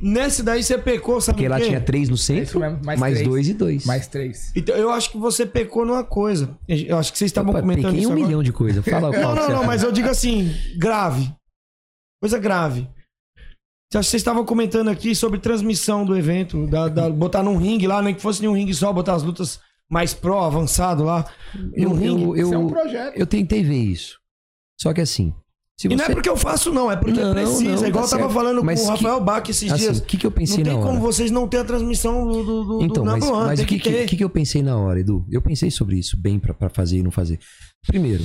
[SPEAKER 6] Nesse daí você pecou, sabe
[SPEAKER 4] Porque
[SPEAKER 6] por
[SPEAKER 4] lá tinha três no
[SPEAKER 7] É
[SPEAKER 4] centro,
[SPEAKER 7] mesmo, mais
[SPEAKER 4] mais
[SPEAKER 7] três.
[SPEAKER 4] dois e dois.
[SPEAKER 7] Mais três.
[SPEAKER 6] Então, eu acho que você pecou numa coisa. Eu acho que vocês estavam
[SPEAKER 4] Opa,
[SPEAKER 6] comentando
[SPEAKER 4] pequei
[SPEAKER 6] isso
[SPEAKER 4] um
[SPEAKER 6] agora.
[SPEAKER 4] milhão de coisas. Fala qual
[SPEAKER 6] Não, não, não, mas eu digo assim, grave. Coisa grave. Eu acho que Vocês estavam comentando aqui sobre transmissão do evento, da, da- botar num ringue lá, nem que fosse em um ringue só, botar as lutas mais pro, avançado lá. Um
[SPEAKER 4] Eu,
[SPEAKER 6] ringue.
[SPEAKER 4] eu, eu,
[SPEAKER 7] Isso é um projeto.
[SPEAKER 4] eu tentei ver isso. Só que assim. Se
[SPEAKER 6] E
[SPEAKER 4] você...
[SPEAKER 6] não é porque eu faço, não, é porque
[SPEAKER 4] Não,
[SPEAKER 6] precisa.
[SPEAKER 4] não,
[SPEAKER 6] igual
[SPEAKER 4] tá
[SPEAKER 6] eu tava
[SPEAKER 4] certo.
[SPEAKER 6] falando
[SPEAKER 4] Mas
[SPEAKER 6] com o
[SPEAKER 4] que-
[SPEAKER 6] Rafael Bach esses
[SPEAKER 4] Assim,
[SPEAKER 6] dias.
[SPEAKER 4] o que, que eu pensei
[SPEAKER 6] não tem
[SPEAKER 4] na hora?
[SPEAKER 6] como vocês não ter a transmissão do, do, do,
[SPEAKER 4] Então,
[SPEAKER 6] do
[SPEAKER 4] mas,
[SPEAKER 6] one,
[SPEAKER 4] mas
[SPEAKER 6] tem
[SPEAKER 4] o que, que,
[SPEAKER 6] ter.
[SPEAKER 4] que que eu pensei na hora, Edu? Eu pensei sobre isso, bem pra, pra fazer e não fazer. Primeiro,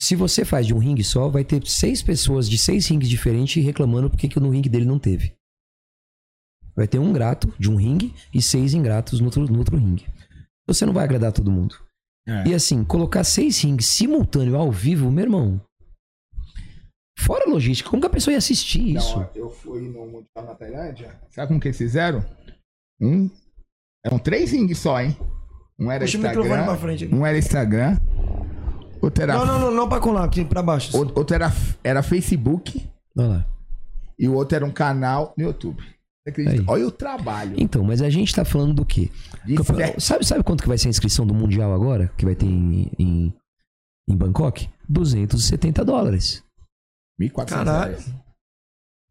[SPEAKER 4] se você faz de um ringue só, vai ter seis pessoas de seis rings diferentes reclamando porque que no ringue dele não teve. Vai ter um grato de um ringue e seis ingratos no outro, no outro ringue. Você não vai agradar todo mundo.
[SPEAKER 7] É.
[SPEAKER 4] E assim, colocar seis rings simultâneo ao vivo, meu irmão. Fora a logística, como que a pessoa ia assistir isso?
[SPEAKER 7] Não, eu fui no Mundial na Tailândia. Sabe como que eles fizeram? Um. Eram três rings só, hein? Um era
[SPEAKER 6] Puxa
[SPEAKER 7] Instagram.
[SPEAKER 6] pra frente aqui.
[SPEAKER 7] Um era Instagram. Outro era.
[SPEAKER 6] Não, não, não, não pra colar, aqui pra baixo.
[SPEAKER 7] Outro outro era, era Facebook.
[SPEAKER 4] Olha lá.
[SPEAKER 7] E o outro era um canal no YouTube. Você acredita?
[SPEAKER 4] Aí.
[SPEAKER 7] Olha o trabalho.
[SPEAKER 4] Então, mas a gente tá falando do quê? Sabe, sabe quanto que vai ser a inscrição do Mundial agora? Que vai ter em, em, em Bangkok? 270 dólares.
[SPEAKER 7] 1.400
[SPEAKER 6] Caralho.
[SPEAKER 7] reais.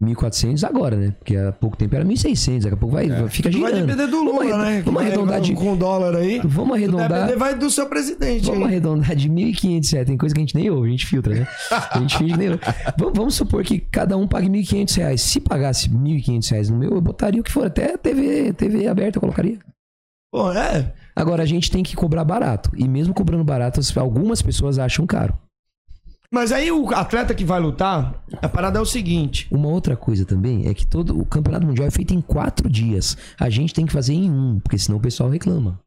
[SPEAKER 4] 1.400 agora, né? Porque há pouco tempo era 1.600. Daqui a pouco vai, fica
[SPEAKER 6] Tudo vai
[SPEAKER 4] girando.
[SPEAKER 6] depender do
[SPEAKER 4] Vamos
[SPEAKER 6] Lula,
[SPEAKER 4] arre-
[SPEAKER 6] né?
[SPEAKER 4] Vamos
[SPEAKER 6] Vai-
[SPEAKER 4] arredondar de...
[SPEAKER 6] Com dólar aí.
[SPEAKER 4] Vamos arredondar...
[SPEAKER 6] depender vai do seu presidente.
[SPEAKER 4] Vamos
[SPEAKER 6] aí.
[SPEAKER 4] arredondar de 1.500 reais. Tem coisa que a gente nem ouve, a gente filtra, né? A gente finge nem ouve. Vamos, vamos supor que cada um pague 1.500 reais. Se pagasse 1.500 reais no meu, eu botaria o que for. Até TV, TV aberta eu colocaria.
[SPEAKER 6] Pô, é.
[SPEAKER 4] Agora, a gente tem que cobrar barato. E mesmo cobrando barato, as- algumas pessoas acham caro.
[SPEAKER 6] Mas aí o atleta que vai lutar, a parada é o seguinte.
[SPEAKER 4] Uma outra coisa também é que todo o campeonato mundial é feito em quatro dias. A gente tem que fazer em um, porque senão o pessoal reclama.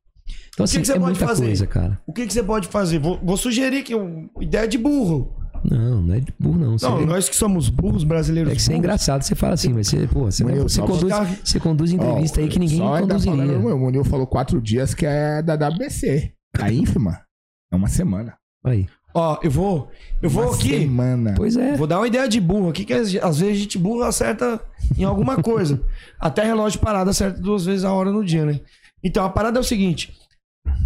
[SPEAKER 4] Então,
[SPEAKER 6] O que
[SPEAKER 4] assim,
[SPEAKER 6] que você
[SPEAKER 4] é
[SPEAKER 6] pode
[SPEAKER 4] muita
[SPEAKER 6] fazer?
[SPEAKER 4] coisa, cara.
[SPEAKER 6] O que, que você pode fazer? Vou, vou sugerir que ideia de burro.
[SPEAKER 4] Não, não é de burro, não. Você
[SPEAKER 6] Não,
[SPEAKER 4] vê-
[SPEAKER 6] nós que somos burros brasileiros.
[SPEAKER 4] é que você é engraçado, você fala assim, mas você, pô, você,
[SPEAKER 7] Munil,
[SPEAKER 4] você, conduz,
[SPEAKER 6] buscar-
[SPEAKER 4] você conduz entrevista aí que ninguém conduziria.
[SPEAKER 7] falando, o Munil falou quatro dias que é da WBC. A ínfima é uma semana.
[SPEAKER 4] Aí.
[SPEAKER 6] Ó, eu vou. Eu vou
[SPEAKER 7] uma
[SPEAKER 6] aqui.
[SPEAKER 7] semana.
[SPEAKER 4] Pois é.
[SPEAKER 6] Vou dar uma ideia de burro aqui, que às vezes a gente burro acerta em alguma coisa. Até relógio parado acerta duas vezes a hora no dia, né? Então a parada é o seguinte: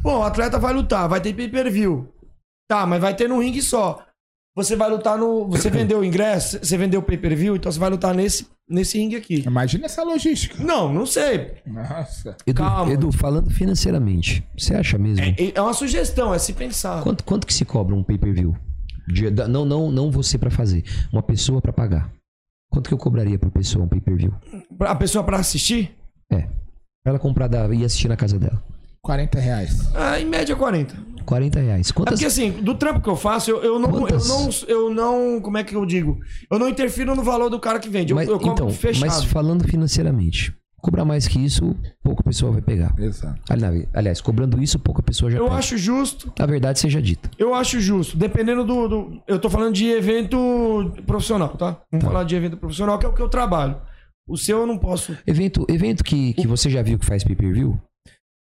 [SPEAKER 6] Pô, o atleta vai lutar, vai ter pay per view. Tá, mas vai ter num ringue só. Você vai lutar no. Você vendeu o ingresso, você vendeu o pay per view, então você vai lutar nesse, nesse ringue aqui.
[SPEAKER 7] Imagina essa logística.
[SPEAKER 6] Não, não sei.
[SPEAKER 7] Nossa.
[SPEAKER 4] Edu,
[SPEAKER 6] Calma.
[SPEAKER 4] Edu, falando financeiramente, você acha mesmo?
[SPEAKER 6] É, é uma sugestão, é se pensar.
[SPEAKER 4] Quanto, quanto que se cobra um pay-per-view? Não, não, não você pra fazer. Uma pessoa pra pagar. Quanto que eu cobraria por pessoa um pay-per-view?
[SPEAKER 6] Pra- A pessoa pra assistir,
[SPEAKER 4] É. Pra ela comprar da, e assistir na casa dela.
[SPEAKER 7] 40 reais.
[SPEAKER 6] ah, em média 40.
[SPEAKER 4] 40 reais.
[SPEAKER 6] É
[SPEAKER 4] Quantas,
[SPEAKER 6] porque assim, do trampo que eu faço, eu, eu, não, eu, não, eu não. Como é que eu digo? Eu não interfiro no valor do cara que vende. Eu,
[SPEAKER 4] mas,
[SPEAKER 6] eu cobro
[SPEAKER 4] então,
[SPEAKER 6] fechado.
[SPEAKER 4] mas falando financeiramente, cobrar mais que isso, pouca pessoa vai pegar.
[SPEAKER 7] Exato.
[SPEAKER 4] Ali- Aliás, cobrando isso, pouca pessoa já
[SPEAKER 6] Eu
[SPEAKER 4] pega.
[SPEAKER 6] acho justo.
[SPEAKER 4] A verdade seja dita.
[SPEAKER 6] Eu acho justo. Dependendo do. do- eu tô falando de evento profissional, tá? Vamos falar de evento profissional, que é o que eu trabalho. O seu eu não posso.
[SPEAKER 4] Evento, evento que, que você já viu que faz pay-per-view,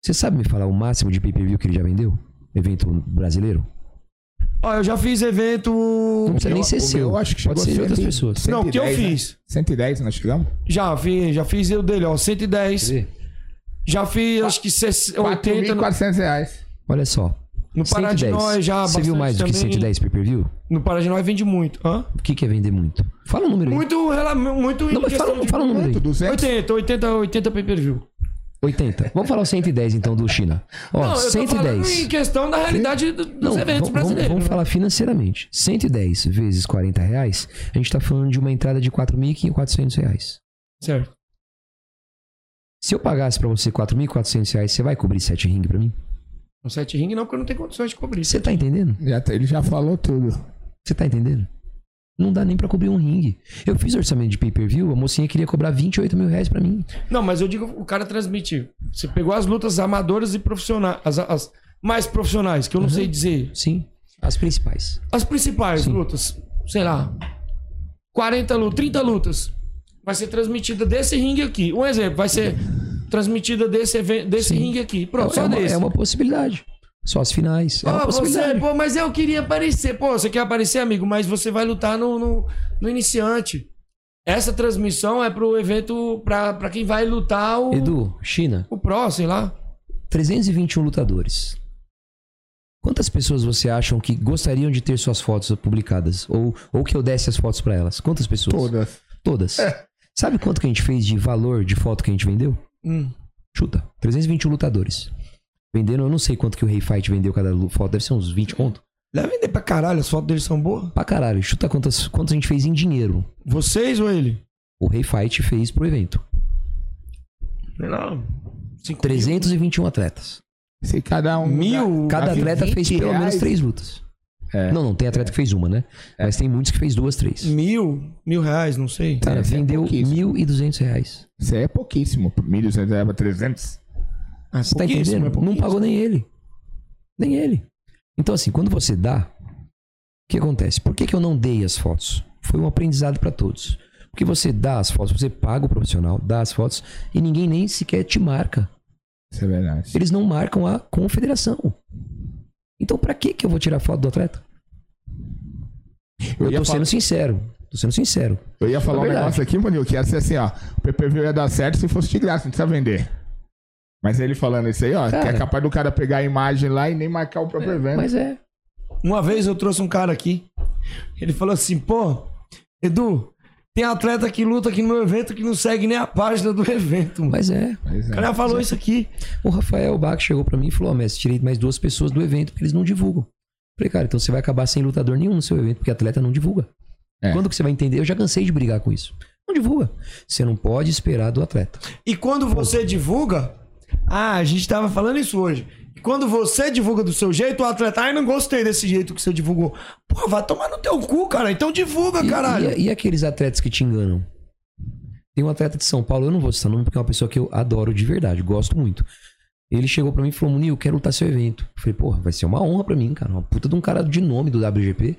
[SPEAKER 4] você sabe me falar o máximo de pay-per-view que ele já vendeu? Evento brasileiro?
[SPEAKER 6] Ó, eu já fiz evento.
[SPEAKER 4] Não precisa nem
[SPEAKER 7] Eu-
[SPEAKER 4] ser
[SPEAKER 7] o
[SPEAKER 4] seu.
[SPEAKER 7] meu acho que
[SPEAKER 4] Pode
[SPEAKER 7] chegou
[SPEAKER 4] ser de outras pessoas.
[SPEAKER 6] Não, o que eu
[SPEAKER 7] 110, né?
[SPEAKER 6] fiz.
[SPEAKER 7] 110 nós chegamos?
[SPEAKER 6] Já fiz, já fiz eu dele, ó. 110.
[SPEAKER 4] Quer?
[SPEAKER 6] Já fiz, acho que 60, 80 no,
[SPEAKER 7] 4.400 reais.
[SPEAKER 4] Olha só.
[SPEAKER 6] no Pará de
[SPEAKER 4] 110.
[SPEAKER 6] Nós já.
[SPEAKER 4] Você viu
[SPEAKER 6] bastante
[SPEAKER 4] mais do que
[SPEAKER 6] também.
[SPEAKER 4] 110 pay-per-view?
[SPEAKER 6] No Pará de Nós vende muito. Hã?
[SPEAKER 4] O que, que é vender muito? Fala o número aí.
[SPEAKER 6] Muito, rela- muito
[SPEAKER 4] Não, mas
[SPEAKER 6] questão
[SPEAKER 4] fala,
[SPEAKER 6] de-
[SPEAKER 4] fala o número aí.
[SPEAKER 7] Quanto? 200?
[SPEAKER 6] 80, 80, 80 pay per view.
[SPEAKER 4] 80. Vamos falar o 110 então do China. Ó,
[SPEAKER 6] Não, eu tô falando
[SPEAKER 4] 110.
[SPEAKER 6] em questão da realidade do- dos
[SPEAKER 4] Não,
[SPEAKER 6] eventos
[SPEAKER 4] vamos,
[SPEAKER 6] brasileiros.
[SPEAKER 4] vamos
[SPEAKER 6] né?
[SPEAKER 4] falar financeiramente. 110 vezes 40 reais, a gente tá falando de uma entrada de 4.400 reais.
[SPEAKER 6] Certo.
[SPEAKER 4] Se eu pagasse pra você 4.400 reais, você vai cobrir 7 ring pra mim?
[SPEAKER 6] No sete ring não, porque eu não tenho condições de cobrir.
[SPEAKER 4] Você tá entendendo?
[SPEAKER 7] Já tá- ele já falou tudo.
[SPEAKER 4] Você tá entendendo? Não dá nem pra cobrir um ringue. Eu fiz orçamento de pay-per-view, a mocinha queria cobrar 28 mil reais pra mim.
[SPEAKER 6] Não, mas eu digo, o cara transmitir. Você pegou as lutas amadoras e profissionais. As, as mais profissionais, que eu não sei dizer.
[SPEAKER 4] Sim, as principais.
[SPEAKER 6] As principais
[SPEAKER 4] Sim.
[SPEAKER 6] lutas, sei lá. 40 lutas, 30 lutas. Vai ser transmitida desse ringue aqui. Um exemplo, vai ser transmitida desse, desse
[SPEAKER 4] Sim.
[SPEAKER 6] ringue aqui. Pronto,
[SPEAKER 4] é,
[SPEAKER 6] só
[SPEAKER 4] é uma,
[SPEAKER 6] desse.
[SPEAKER 4] é uma possibilidade. Só as finais. É
[SPEAKER 6] Ah, você, pô, mas eu queria aparecer. Pô, você quer aparecer, amigo, mas você vai lutar no, no, no iniciante. Essa transmissão é pro evento, pra, pra quem vai lutar o,
[SPEAKER 4] Edu, China,
[SPEAKER 6] o Pro, sei lá.
[SPEAKER 4] 321 lutadores. Quantas pessoas você acham que gostariam de ter suas fotos publicadas? Ou, ou que eu desse as fotos pra elas? Quantas pessoas?
[SPEAKER 7] Todas.
[SPEAKER 4] Todas. Sabe quanto que a gente fez de valor de foto que a gente vendeu?
[SPEAKER 6] Hum.
[SPEAKER 4] Chuta. 321 lutadores. Vendendo, eu não sei quanto que o Rei Fight vendeu cada foto. Deve ser uns 20 conto.
[SPEAKER 6] Deve vender pra caralho, as fotos deles são boas.
[SPEAKER 4] Pra caralho. Chuta quantas, quantas a gente fez em dinheiro.
[SPEAKER 6] Vocês ou ele?
[SPEAKER 4] O Rei Fight fez pro evento.
[SPEAKER 6] Sei lá. 5
[SPEAKER 4] 321 atletas.
[SPEAKER 7] Se cada um.
[SPEAKER 6] Mil?
[SPEAKER 4] Cada atleta fez
[SPEAKER 7] 20
[SPEAKER 4] pelo menos
[SPEAKER 7] reais.
[SPEAKER 4] três lutas.
[SPEAKER 7] É.
[SPEAKER 4] Não, não, tem atleta que fez uma, né? Mas tem muitos que fez duas, três.
[SPEAKER 6] Mil? Mil reais, não sei.
[SPEAKER 4] Cara,
[SPEAKER 7] Isso é
[SPEAKER 4] vendeu
[SPEAKER 7] pouquíssimo.
[SPEAKER 4] 1.200 reais.
[SPEAKER 7] Isso aí é pouquíssimo. 1.200 leva 300.
[SPEAKER 6] Ah,
[SPEAKER 4] Você tá entendendo?
[SPEAKER 6] é
[SPEAKER 4] não pagou nem ele. Nem ele. Então, assim, quando você dá, o que acontece? Por que, que eu não dei as fotos? Foi um aprendizado pra todos. Porque você dá as fotos, você paga o profissional, dá as fotos e ninguém nem sequer te marca.
[SPEAKER 7] Isso é verdade.
[SPEAKER 4] Eles não marcam a confederação. Então, pra que que eu vou tirar foto do atleta? Eu,
[SPEAKER 7] ia
[SPEAKER 4] tô
[SPEAKER 7] falar-
[SPEAKER 4] sendo sincero. Tô sendo sincero.
[SPEAKER 7] Eu ia falar
[SPEAKER 4] É
[SPEAKER 7] um negócio aqui, Munil, que ia ser assim, ó. O PPV ia dar certo se fosse de graça, não precisa vender. Mas ele falando isso aí, ó,
[SPEAKER 4] Cara.
[SPEAKER 7] que é capaz do cara pegar a imagem lá e nem marcar o próprio evento.
[SPEAKER 4] Mas é.
[SPEAKER 6] Uma vez eu trouxe um cara aqui. Ele falou assim: pô, Edu, tem atleta que luta aqui no meu evento que não segue nem a página do evento. mano."
[SPEAKER 4] Mas é.
[SPEAKER 7] Mas
[SPEAKER 6] O
[SPEAKER 7] é.
[SPEAKER 6] cara falou isso aqui.
[SPEAKER 4] O Rafael Bach chegou pra mim e falou: Ó, mestre, tirei mais duas pessoas do evento porque eles não divulgam. Falei, cara, então você vai acabar sem lutador nenhum no seu evento porque atleta não divulga.
[SPEAKER 7] É.
[SPEAKER 4] Quando que você vai entender? Eu já cansei de brigar com isso. Não divulga. Você não pode esperar do atleta.
[SPEAKER 6] E quando você divulga. Ah, a gente tava falando isso hoje. Quando você divulga do seu jeito, o atleta, ai, não gostei desse jeito que você divulgou. Pô, vai tomar no teu cu, cara. Então divulga,
[SPEAKER 4] E,
[SPEAKER 6] caralho.
[SPEAKER 4] e- e aqueles atletas que te enganam? Tem um atleta de São Paulo, eu não vou citar nome porque é uma pessoa que eu adoro de verdade, gosto muito. Ele chegou pra mim e falou: Munil, eu quero lutar seu evento. Eu falei, porra, vai ser uma honra pra mim, cara. Uma puta de um cara de nome do WGP.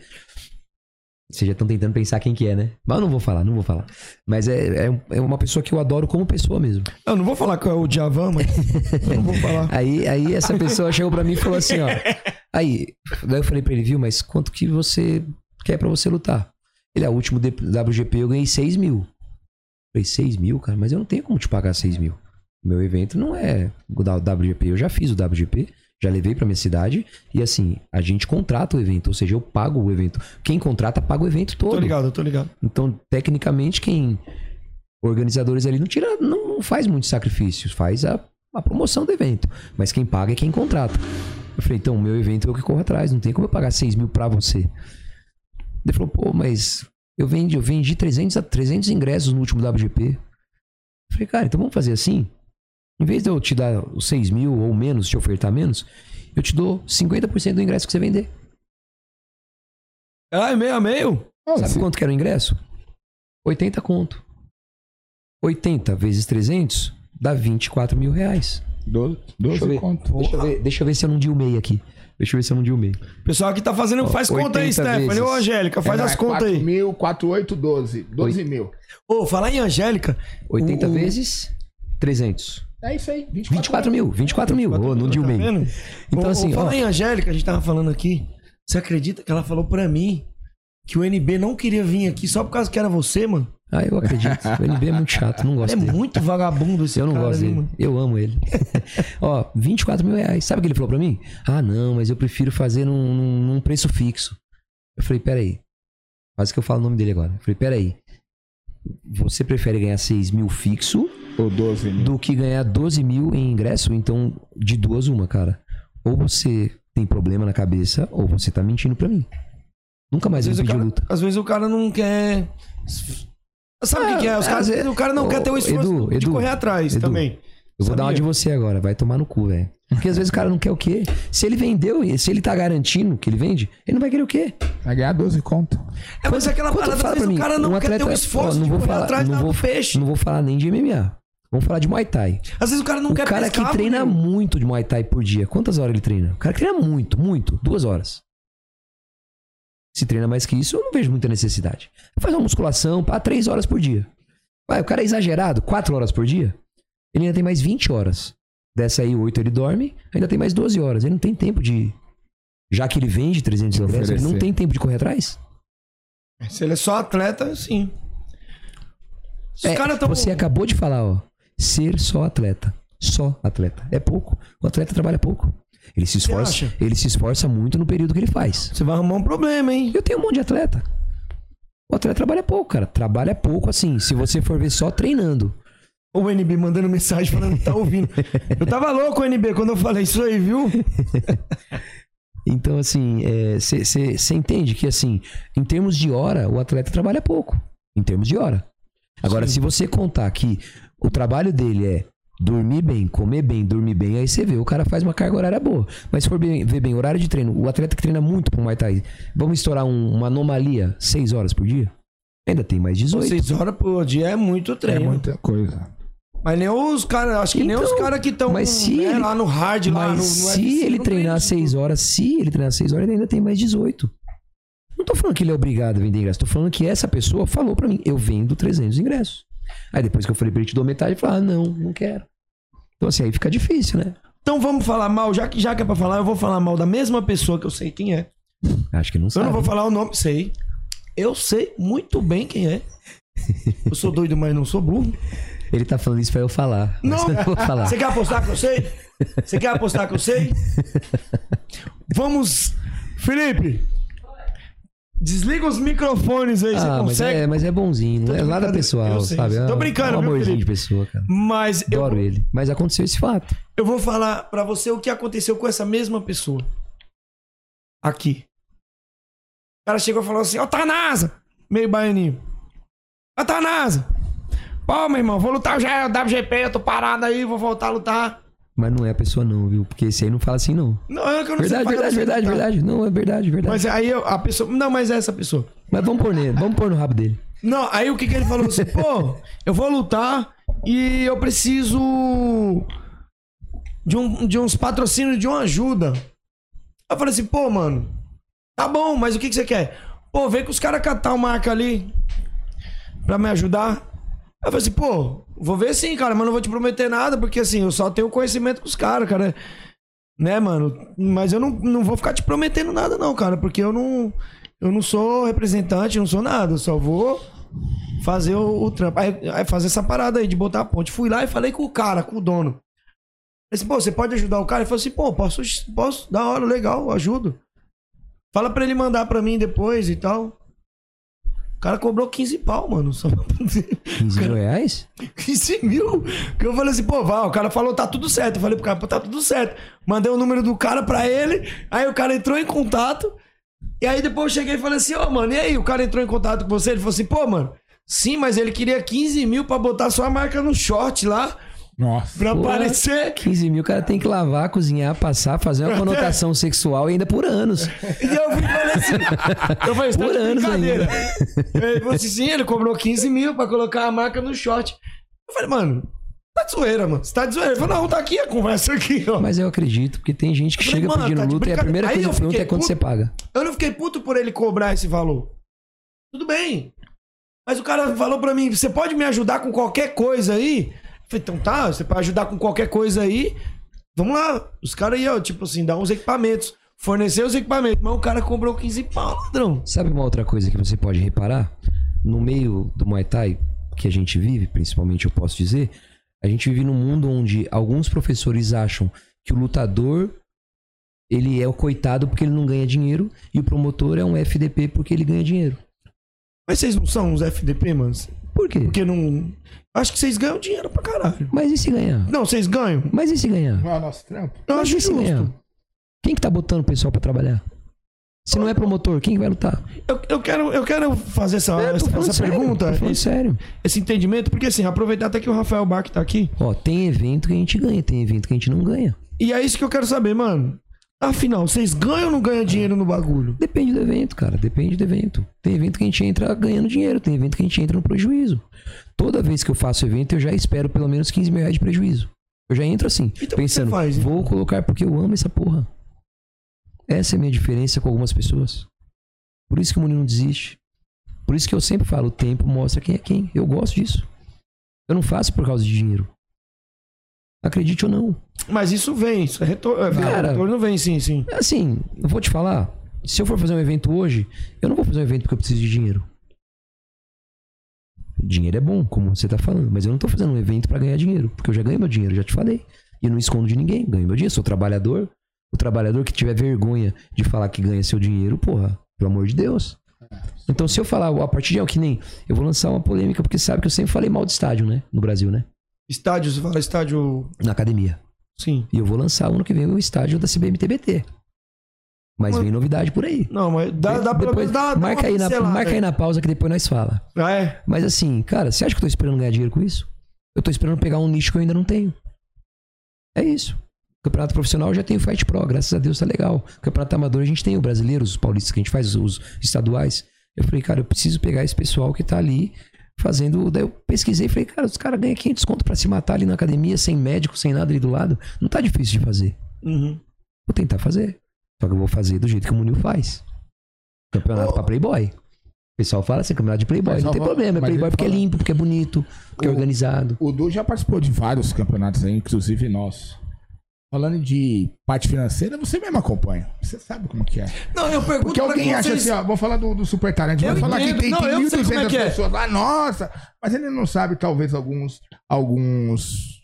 [SPEAKER 4] Vocês já estão tentando pensar quem que é, né? Mas eu não vou falar, não vou falar. Mas é, é, é uma pessoa que eu adoro como pessoa mesmo.
[SPEAKER 6] Eu não vou falar que é o Djavan, mas. eu não vou falar.
[SPEAKER 4] Aí, aí essa pessoa chegou pra mim e falou assim, ó. Aí, daí eu falei pra ele, viu, mas quanto que você quer pra você lutar? Ele, é o último WGP eu ganhei 6 mil. Eu falei, 6 mil, cara, mas eu não tenho como te pagar 6 mil. Meu evento não é o WGP. Eu já fiz o WGP, já levei pra minha cidade. E assim, a gente contrata o evento, ou seja, eu pago o evento. Quem contrata, paga o evento todo.
[SPEAKER 6] Tô ligado, tô ligado.
[SPEAKER 4] Então, tecnicamente, quem. Organizadores ali não tira, não, não faz muitos sacrifícios, faz a, a promoção do evento. Mas quem paga é quem contrata. Eu falei, então, o meu evento é o que corro atrás, não tem como eu pagar 6 mil pra você. Ele falou, pô, mas eu vendi, eu vendi 300, a 300 ingressos no último WGP. Eu falei, cara, então vamos fazer assim? Em vez de eu te dar os 6 mil ou menos, te ofertar menos, eu te dou 50% do ingresso que você vender.
[SPEAKER 6] Ah, é meio a meio?
[SPEAKER 4] Sabe
[SPEAKER 7] se-
[SPEAKER 4] quanto que era o ingresso? 80 conto. 80 vezes 300 dá 24 mil reais.
[SPEAKER 7] 12,
[SPEAKER 4] Deixa
[SPEAKER 7] 12
[SPEAKER 4] eu, ver,
[SPEAKER 7] conto.
[SPEAKER 4] deixa, eu ver, deixa eu ver se eu não dilmei aqui. Deixa eu ver se eu não dilmei.
[SPEAKER 6] O pessoal aqui tá fazendo. Faz conta aí,
[SPEAKER 4] 80
[SPEAKER 6] Stephanie.
[SPEAKER 4] vezes.
[SPEAKER 6] Ô, Angélica, faz
[SPEAKER 7] É,
[SPEAKER 6] as
[SPEAKER 7] é
[SPEAKER 6] contas aí.
[SPEAKER 7] 4 mil, 4, 8, 12. 12 mil.
[SPEAKER 6] Ô, falar em Angélica.
[SPEAKER 4] 80
[SPEAKER 6] o-
[SPEAKER 4] vezes 300.
[SPEAKER 7] É isso aí. 24,
[SPEAKER 4] 24 mil, 24 mil. Ô, não
[SPEAKER 6] Tá
[SPEAKER 4] dilmei.
[SPEAKER 6] vendo?
[SPEAKER 4] Então,
[SPEAKER 6] Ô,
[SPEAKER 4] assim,
[SPEAKER 6] ô,
[SPEAKER 4] ó.
[SPEAKER 6] Falar em Angélica, a gente tava falando aqui. Você acredita que ela falou pra mim que o NB não queria vir aqui só por causa que era você, mano?
[SPEAKER 4] Ah, eu acredito. O NB é muito chato, não gosto
[SPEAKER 6] É
[SPEAKER 4] dele.
[SPEAKER 6] muito vagabundo esse
[SPEAKER 4] Eu não
[SPEAKER 6] cara
[SPEAKER 4] gosto
[SPEAKER 6] ali,
[SPEAKER 4] dele.
[SPEAKER 6] mano.
[SPEAKER 4] Eu amo ele. Ó, 24 mil reais. Sabe o que ele falou pra mim? Ah, não, mas eu prefiro fazer num, num- num preço fixo. Eu falei, peraí. Quase que eu falo o nome dele agora. Eu falei, peraí. Você prefere ganhar 6 mil fixo
[SPEAKER 7] Ou 12 mil.
[SPEAKER 4] do que ganhar 12 mil em ingresso? Então, de duas, uma, cara. Ou você tem problema na cabeça, ou você tá mentindo pra mim. Nunca mais
[SPEAKER 6] Às
[SPEAKER 4] eu pedi
[SPEAKER 6] cara,
[SPEAKER 4] luta.
[SPEAKER 6] às vezes o cara não quer. Sabe o que, que é? Os
[SPEAKER 4] Ah,
[SPEAKER 6] caras- o cara não
[SPEAKER 4] Ô,
[SPEAKER 6] quer ter o esforço
[SPEAKER 4] Edu,
[SPEAKER 6] de
[SPEAKER 4] Edu,
[SPEAKER 6] correr atrás
[SPEAKER 4] Edu,
[SPEAKER 6] também.
[SPEAKER 4] Eu vou dar uma
[SPEAKER 6] Sabia?
[SPEAKER 4] de você agora, vai tomar no cu, velho. Porque às vezes o cara não quer o quê? Se ele vendeu, se ele tá garantindo que ele vende, ele não vai querer o quê?
[SPEAKER 7] Vai ganhar 12 conto.
[SPEAKER 6] É, mas aquela
[SPEAKER 4] Quanto
[SPEAKER 6] parada,
[SPEAKER 4] fala
[SPEAKER 6] às vezes o cara não
[SPEAKER 4] Um
[SPEAKER 6] quer ter o
[SPEAKER 4] atleta-
[SPEAKER 6] esforço
[SPEAKER 4] ó, não
[SPEAKER 6] de
[SPEAKER 4] vou
[SPEAKER 6] correr
[SPEAKER 4] falar-
[SPEAKER 6] atrás
[SPEAKER 4] não vou-
[SPEAKER 6] peixe.
[SPEAKER 4] Não vou falar nem de MMA. Vamos falar de Muay Thai.
[SPEAKER 6] Às vezes o cara não
[SPEAKER 4] o
[SPEAKER 6] quer
[SPEAKER 4] cara
[SPEAKER 6] pescar,
[SPEAKER 4] que treina
[SPEAKER 6] mano.
[SPEAKER 4] muito de Muay Thai por dia, quantas horas ele treina? O cara que treina muito, muito, duas horas. Se treina mais que isso, eu não vejo muita necessidade. Faz uma musculação, pá, três horas por dia. Vai, o cara é exagerado, quatro horas por dia. Ele ainda tem mais 20 horas. Dessa aí, oito ele dorme, ainda tem mais 12 horas. Ele não tem tempo de. Já que ele vende 300
[SPEAKER 7] De
[SPEAKER 4] ingressos, ele não tem tempo de correr atrás.
[SPEAKER 6] Se ele é só atleta, sim. Os
[SPEAKER 4] É. Você acabou de falar, ó. Ser só atleta. Só atleta. É pouco. O atleta trabalha pouco. Ele se esforça, ele se esforça muito no período que ele faz.
[SPEAKER 6] Você vai arrumar um problema, hein?
[SPEAKER 4] Eu tenho um monte de atleta. O atleta trabalha pouco, cara. Trabalha pouco, assim, se você for ver só treinando.
[SPEAKER 6] O NB mandando mensagem falando que tá ouvindo. Eu tava louco, NB, quando eu falei isso aí, viu?
[SPEAKER 4] Então, assim, você entende que, assim, em termos de hora, o atleta trabalha pouco. Em termos de hora. Agora, se você contar que o trabalho dele é dormir bem, comer bem, dormir bem, aí você vê, o cara faz uma carga horária boa. Mas se for bem- ver bem, horário de treino, o atleta que treina muito pro Muay Thai, vamos estourar um- uma anomalia, 6 horas por dia? Ainda tem mais 18.
[SPEAKER 6] Seis horas por dia é muito
[SPEAKER 7] É
[SPEAKER 6] treino.
[SPEAKER 7] muita coisa.
[SPEAKER 6] Mas nem os caras, acho que nem
[SPEAKER 4] Então,
[SPEAKER 6] os caras que estão
[SPEAKER 4] mas se ele-
[SPEAKER 6] lá no hard, lá no, no
[SPEAKER 4] Mas se
[SPEAKER 6] UFC,
[SPEAKER 4] ele
[SPEAKER 6] não
[SPEAKER 4] treinar
[SPEAKER 6] treina
[SPEAKER 4] 6 horas, se ele treinar 6 horas, ele ainda tem mais 18. Não tô falando que ele é obrigado a vender ingresso, tô falando que essa pessoa falou pra mim, eu vendo 300 ingressos. Aí depois que eu falei pra ele te dou metade, ele falou, ah, não, não quero. Então assim, aí fica difícil, né?
[SPEAKER 6] Então vamos falar mal, já que, já que é pra falar, eu vou falar mal da mesma pessoa que eu sei quem é.
[SPEAKER 4] Acho que não
[SPEAKER 6] Eu
[SPEAKER 4] sabe.
[SPEAKER 6] não vou falar o nome, sei. Eu sei muito bem quem é. Eu sou doido, mas não sou burro.
[SPEAKER 4] Ele tá falando isso pra eu falar.
[SPEAKER 6] Não.
[SPEAKER 4] eu não vou falar.
[SPEAKER 6] Você quer apostar que eu sei? Você quer apostar que eu sei? Vamos. Felipe! Desliga os microfones aí, você
[SPEAKER 4] Ah, mas
[SPEAKER 6] consegue?
[SPEAKER 4] é, mas é bonzinho, não é nada pessoal,
[SPEAKER 6] eu
[SPEAKER 4] sabe?
[SPEAKER 6] tô
[SPEAKER 4] É um-
[SPEAKER 6] brincando,
[SPEAKER 4] é um amorzinho de pessoa, cara.
[SPEAKER 6] Mas eu,
[SPEAKER 4] Adoro ele. Mas aconteceu esse fato.
[SPEAKER 6] eu vou falar pra você o que aconteceu com essa mesma pessoa. Aqui. O cara chegou e falou assim: Ó, Tanasa! Meio baianinho. Ó, Tanasa! Pô, meu irmão, vou lutar já, o WGP, eu tô parado aí, vou voltar a lutar.
[SPEAKER 4] Mas não é a pessoa não, viu? Porque esse aí não fala assim, não.
[SPEAKER 6] Não, é que eu não
[SPEAKER 4] Verdade,
[SPEAKER 6] sei eu
[SPEAKER 4] verdade,
[SPEAKER 6] não sei
[SPEAKER 4] verdade, verdade. Não, é verdade, verdade.
[SPEAKER 6] Mas aí a pessoa. Não, mas é essa pessoa.
[SPEAKER 4] Mas vamos pôr nele, vamos pôr no rabo dele.
[SPEAKER 6] Não, aí o que, que ele falou assim, pô, eu vou lutar e eu preciso de, um, de uns patrocínios, de uma ajuda. Eu falei assim, pô, mano, tá bom, mas o que, que você quer? Pô, vem com os caras catar uma marca ali pra me ajudar. Eu falei assim, pô, vou ver sim, cara, mas não vou te prometer nada, porque assim, eu só tenho conhecimento com os caras, cara. Né, mano? Mas eu não, não vou ficar te prometendo nada, não, cara, porque eu não. Eu não sou representante, não sou nada, eu só vou fazer o, o trampo. Aí, aí fazer essa parada aí de botar a ponte. Fui lá e falei com o cara, com o dono. Falei assim, pô, você pode ajudar o cara? Ele falou assim, pô, posso, posso, da hora, legal, ajudo. Fala pra ele mandar pra mim depois e tal. O cara cobrou 15 pau, mano. Só...
[SPEAKER 4] 15 mil reais?
[SPEAKER 6] 15 mil? Que eu falei assim, pô, vá, o cara falou, tá tudo certo. Eu falei pro cara, pô, tá tudo certo. Mandei o número do cara pra ele, aí o cara entrou em contato. E aí depois eu cheguei e falei assim, ó, mano, e aí? O cara entrou em contato com você, ele falou assim, pô, mano, sim, mas ele queria 15 mil pra botar sua marca no short lá,
[SPEAKER 7] Nossa.
[SPEAKER 6] pra
[SPEAKER 4] Pô,
[SPEAKER 6] aparecer.
[SPEAKER 4] 15 mil, o cara tem que lavar, cozinhar, passar, fazer uma conotação sexual e ainda por anos.
[SPEAKER 6] E eu fui falei assim, eu falei, tá
[SPEAKER 4] Por anos
[SPEAKER 6] brincadeira. Ele falou assim, sim, ele cobrou 15 mil pra colocar a marca no short. Eu falei, mano, tá de zoeira, mano. Você tá de zoeira. Ele falou, não, tá aqui a conversa aqui, ó.
[SPEAKER 4] Mas eu acredito, porque tem gente que
[SPEAKER 6] falei,
[SPEAKER 4] chega pedindo
[SPEAKER 6] tá
[SPEAKER 4] luta e a primeira
[SPEAKER 6] Aí
[SPEAKER 4] coisa que pergunta é quanto você paga.
[SPEAKER 6] Eu não fiquei puto por ele cobrar esse valor. Tudo bem. Mas o cara falou pra mim: você pode me ajudar com qualquer coisa aí? Falei, então tá, você pode ajudar com qualquer coisa aí. Vamos lá. Os caras iam, tipo assim, dar uns equipamentos. Fornecer os equipamentos. Mas o cara cobrou 15 pau, ladrão.
[SPEAKER 4] Sabe uma outra coisa que você pode reparar? No meio do Muay Thai que a gente vive, principalmente eu posso dizer, a gente vive num mundo onde alguns professores acham que o lutador ele é o coitado porque ele não ganha dinheiro e o promotor é um FDP porque ele ganha dinheiro.
[SPEAKER 6] Mas vocês não são uns FDP, mano?
[SPEAKER 4] Por quê?
[SPEAKER 6] Porque não. Acho que vocês ganham dinheiro pra caralho.
[SPEAKER 4] Mas e se ganhar?
[SPEAKER 6] Não, vocês ganham?
[SPEAKER 4] Mas e se ganhar?
[SPEAKER 7] Não é nosso trampo?
[SPEAKER 6] Eu
[SPEAKER 4] Mas
[SPEAKER 6] acho
[SPEAKER 4] e se ganhar? Quem que tá botando o pessoal pra trabalhar? Se não é promotor, quem que vai lutar?
[SPEAKER 6] Eu, eu, quero, eu quero fazer essa,
[SPEAKER 4] É,
[SPEAKER 6] essa, essa
[SPEAKER 4] sério,
[SPEAKER 6] pergunta, esse,
[SPEAKER 4] sério.
[SPEAKER 6] esse entendimento, porque assim, aproveitar até que o Rafael Bach tá aqui.
[SPEAKER 4] Ó, tem evento que a gente ganha, tem evento que a gente não ganha.
[SPEAKER 6] E é isso que eu quero saber, mano. Afinal, vocês ganham ou não ganham dinheiro no bagulho?
[SPEAKER 4] Depende do evento, cara. Depende do evento. Tem evento que a gente entra ganhando dinheiro, tem evento que a gente entra no prejuízo. Toda vez que eu faço evento, eu já espero pelo menos 15 mil reais de prejuízo. Eu já entro assim,
[SPEAKER 6] Então,
[SPEAKER 4] pensando,
[SPEAKER 6] faz, então?
[SPEAKER 4] vou colocar porque eu amo essa porra. Essa é a minha diferença com algumas pessoas. Por isso que o mundo não desiste. Por isso que eu sempre falo, o tempo mostra quem é quem. Eu gosto disso. Eu não faço por causa de dinheiro. Acredite ou não.
[SPEAKER 6] Mas isso vem, isso é retorno. É,
[SPEAKER 4] Cara-
[SPEAKER 6] retorno vem, sim, sim.
[SPEAKER 4] Assim, eu vou te falar. Se eu for fazer um evento hoje, eu não vou fazer um evento porque eu preciso de dinheiro. Dinheiro é bom, como você tá falando, mas eu não tô fazendo um evento pra ganhar dinheiro, porque eu já ganhei meu dinheiro, já te falei. E eu não escondo de ninguém, ganho meu dinheiro, sou trabalhador. O trabalhador que tiver vergonha de falar que ganha seu dinheiro, porra, pelo amor de Deus. Então, se eu falar a partir de que nem eu vou lançar uma polêmica, porque sabe que eu sempre falei mal de estádio, né? No Brasil, né?
[SPEAKER 6] Estádio, você fala estádio.
[SPEAKER 4] Na academia.
[SPEAKER 6] Sim.
[SPEAKER 4] E eu vou lançar ano que vem o estádio da CBMTBT. Mas
[SPEAKER 6] Mas-
[SPEAKER 4] vem novidade por aí.
[SPEAKER 6] Não, mas dá, dá pelo
[SPEAKER 4] depois,
[SPEAKER 6] menos dá, dá
[SPEAKER 4] marca, aí na, marca aí na pausa que depois nós fala.
[SPEAKER 6] Ah, é?
[SPEAKER 4] Mas assim, cara, você acha que eu tô esperando ganhar dinheiro com isso? Eu tô esperando pegar um nicho que eu ainda não tenho. É isso. Campeonato profissional já tem o Fight Pro, graças a Deus tá legal. Campeonato amador a gente tem o brasileiro, os paulistas que a gente faz, os estaduais. Eu falei, cara, eu preciso pegar esse pessoal que tá ali fazendo. Daí eu pesquisei e falei, cara, os caras ganham 500 conto pra se matar ali na academia, sem médico, sem nada ali do lado. Não tá difícil de fazer.
[SPEAKER 6] Uhum.
[SPEAKER 4] Vou tentar fazer. Só que eu vou fazer do jeito que o Munil faz. Campeonato pra Playboy. O pessoal fala assim, campeonato de Playboy.
[SPEAKER 7] Mas
[SPEAKER 4] Não tem
[SPEAKER 7] vou-
[SPEAKER 4] problema, é Playboy porque é limpo, porque é bonito, porque é
[SPEAKER 7] O-
[SPEAKER 4] organizado.
[SPEAKER 7] O Du já participou de vários campeonatos aí, inclusive nós. Falando de parte financeira, você mesmo acompanha. Você sabe como que é.
[SPEAKER 6] Não, eu pergunto
[SPEAKER 7] Porque alguém acha
[SPEAKER 6] vocês-
[SPEAKER 7] assim, ó, vou falar do, do Super Talent, vai falar
[SPEAKER 6] entendo.
[SPEAKER 7] que tem,
[SPEAKER 6] Não,
[SPEAKER 7] tem
[SPEAKER 6] eu sei como é
[SPEAKER 7] 1.200
[SPEAKER 6] que é.
[SPEAKER 7] pessoas lá, nossa, mas ele não sabe, talvez, alguns, alguns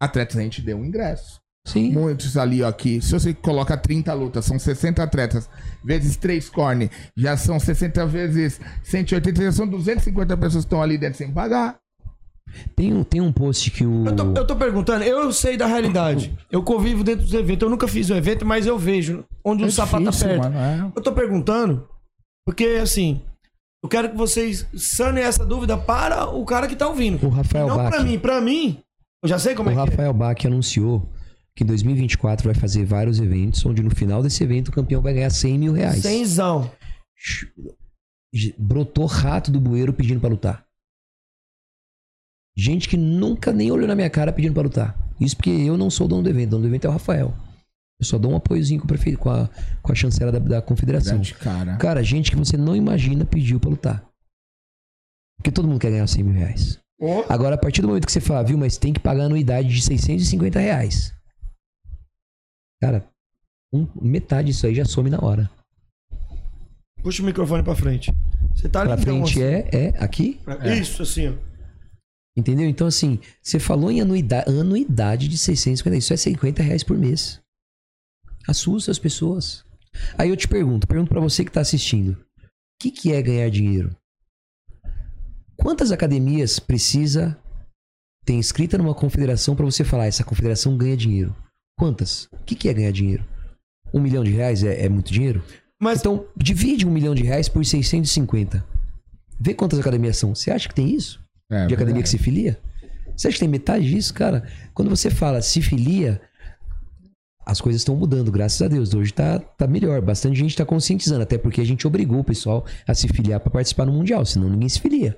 [SPEAKER 7] atletas a gente deu um ingresso.
[SPEAKER 4] Sim.
[SPEAKER 7] Muitos ali, ó, aqui, se você coloca 30 lutas, são 60 atletas, vezes 3 corne, já são 60 vezes 180, já são 250 pessoas que estão ali dentro sem pagar.
[SPEAKER 4] Tem um, tem um post que o.
[SPEAKER 6] Eu tô, eu tô perguntando, eu sei da realidade. Eu convivo dentro dos eventos. Eu nunca fiz um evento, mas eu vejo onde o
[SPEAKER 7] É
[SPEAKER 6] sapato
[SPEAKER 7] difícil,
[SPEAKER 6] aperta.
[SPEAKER 7] mano, é.
[SPEAKER 6] Eu tô perguntando, porque assim, eu quero que vocês sanem essa dúvida para o cara que tá ouvindo.
[SPEAKER 4] O Rafael
[SPEAKER 6] Não
[SPEAKER 4] Bach.
[SPEAKER 6] pra mim, pra mim, eu já sei como
[SPEAKER 4] O
[SPEAKER 6] é que é.
[SPEAKER 4] Rafael Bach anunciou que em 2024 vai fazer vários eventos, onde no final desse evento o campeão vai ganhar 100 mil reais.
[SPEAKER 6] Cenzão.
[SPEAKER 4] Brotou rato do bueiro pedindo pra lutar. Gente que nunca nem olhou na minha cara pedindo pra lutar. Isso porque eu não sou o dono do evento. O dono do evento é o Rafael. Eu só dou um apoiozinho com, o prefeito, com, a, com a chancela da, da confederação.
[SPEAKER 7] Grande cara.
[SPEAKER 4] Cara, gente que você não imagina pediu pra lutar. Porque todo mundo quer ganhar 100 mil reais.
[SPEAKER 6] Ó,
[SPEAKER 4] Agora, a partir do momento que você fala, viu, mas tem que pagar anuidade de 650 reais. Cara, um- metade disso aí já some na hora.
[SPEAKER 6] puxa o microfone pra frente. Você tá
[SPEAKER 4] Pra frente
[SPEAKER 6] assim.
[SPEAKER 4] é, é aqui,
[SPEAKER 6] Isso, assim, ó.
[SPEAKER 4] entendeu? Então, assim, você falou em anuidade, anuidade de 650, isso é 50 reais por mês. Assusta as pessoas. Aí eu te pergunto, pergunto pra você que tá assistindo. O que, que é ganhar dinheiro? Quantas academias precisa ter inscrita numa confederação pra você falar, essa confederação ganha dinheiro? Quantas? O que, que é ganhar dinheiro? Um milhão de reais é, é muito dinheiro?
[SPEAKER 6] Mas
[SPEAKER 4] Então, divide um milhão de reais por 650. Vê quantas academias são. Você acha que tem isso?
[SPEAKER 7] É,
[SPEAKER 4] de academia que se filia? Você acha que tem metade disso, cara? Quando você fala se filia, as coisas estão mudando, graças a Deus. Hoje tá, tá melhor. Bastante gente tá conscientizando, até porque a gente obrigou o pessoal a se filiar pra participar no Mundial, senão ninguém se filia.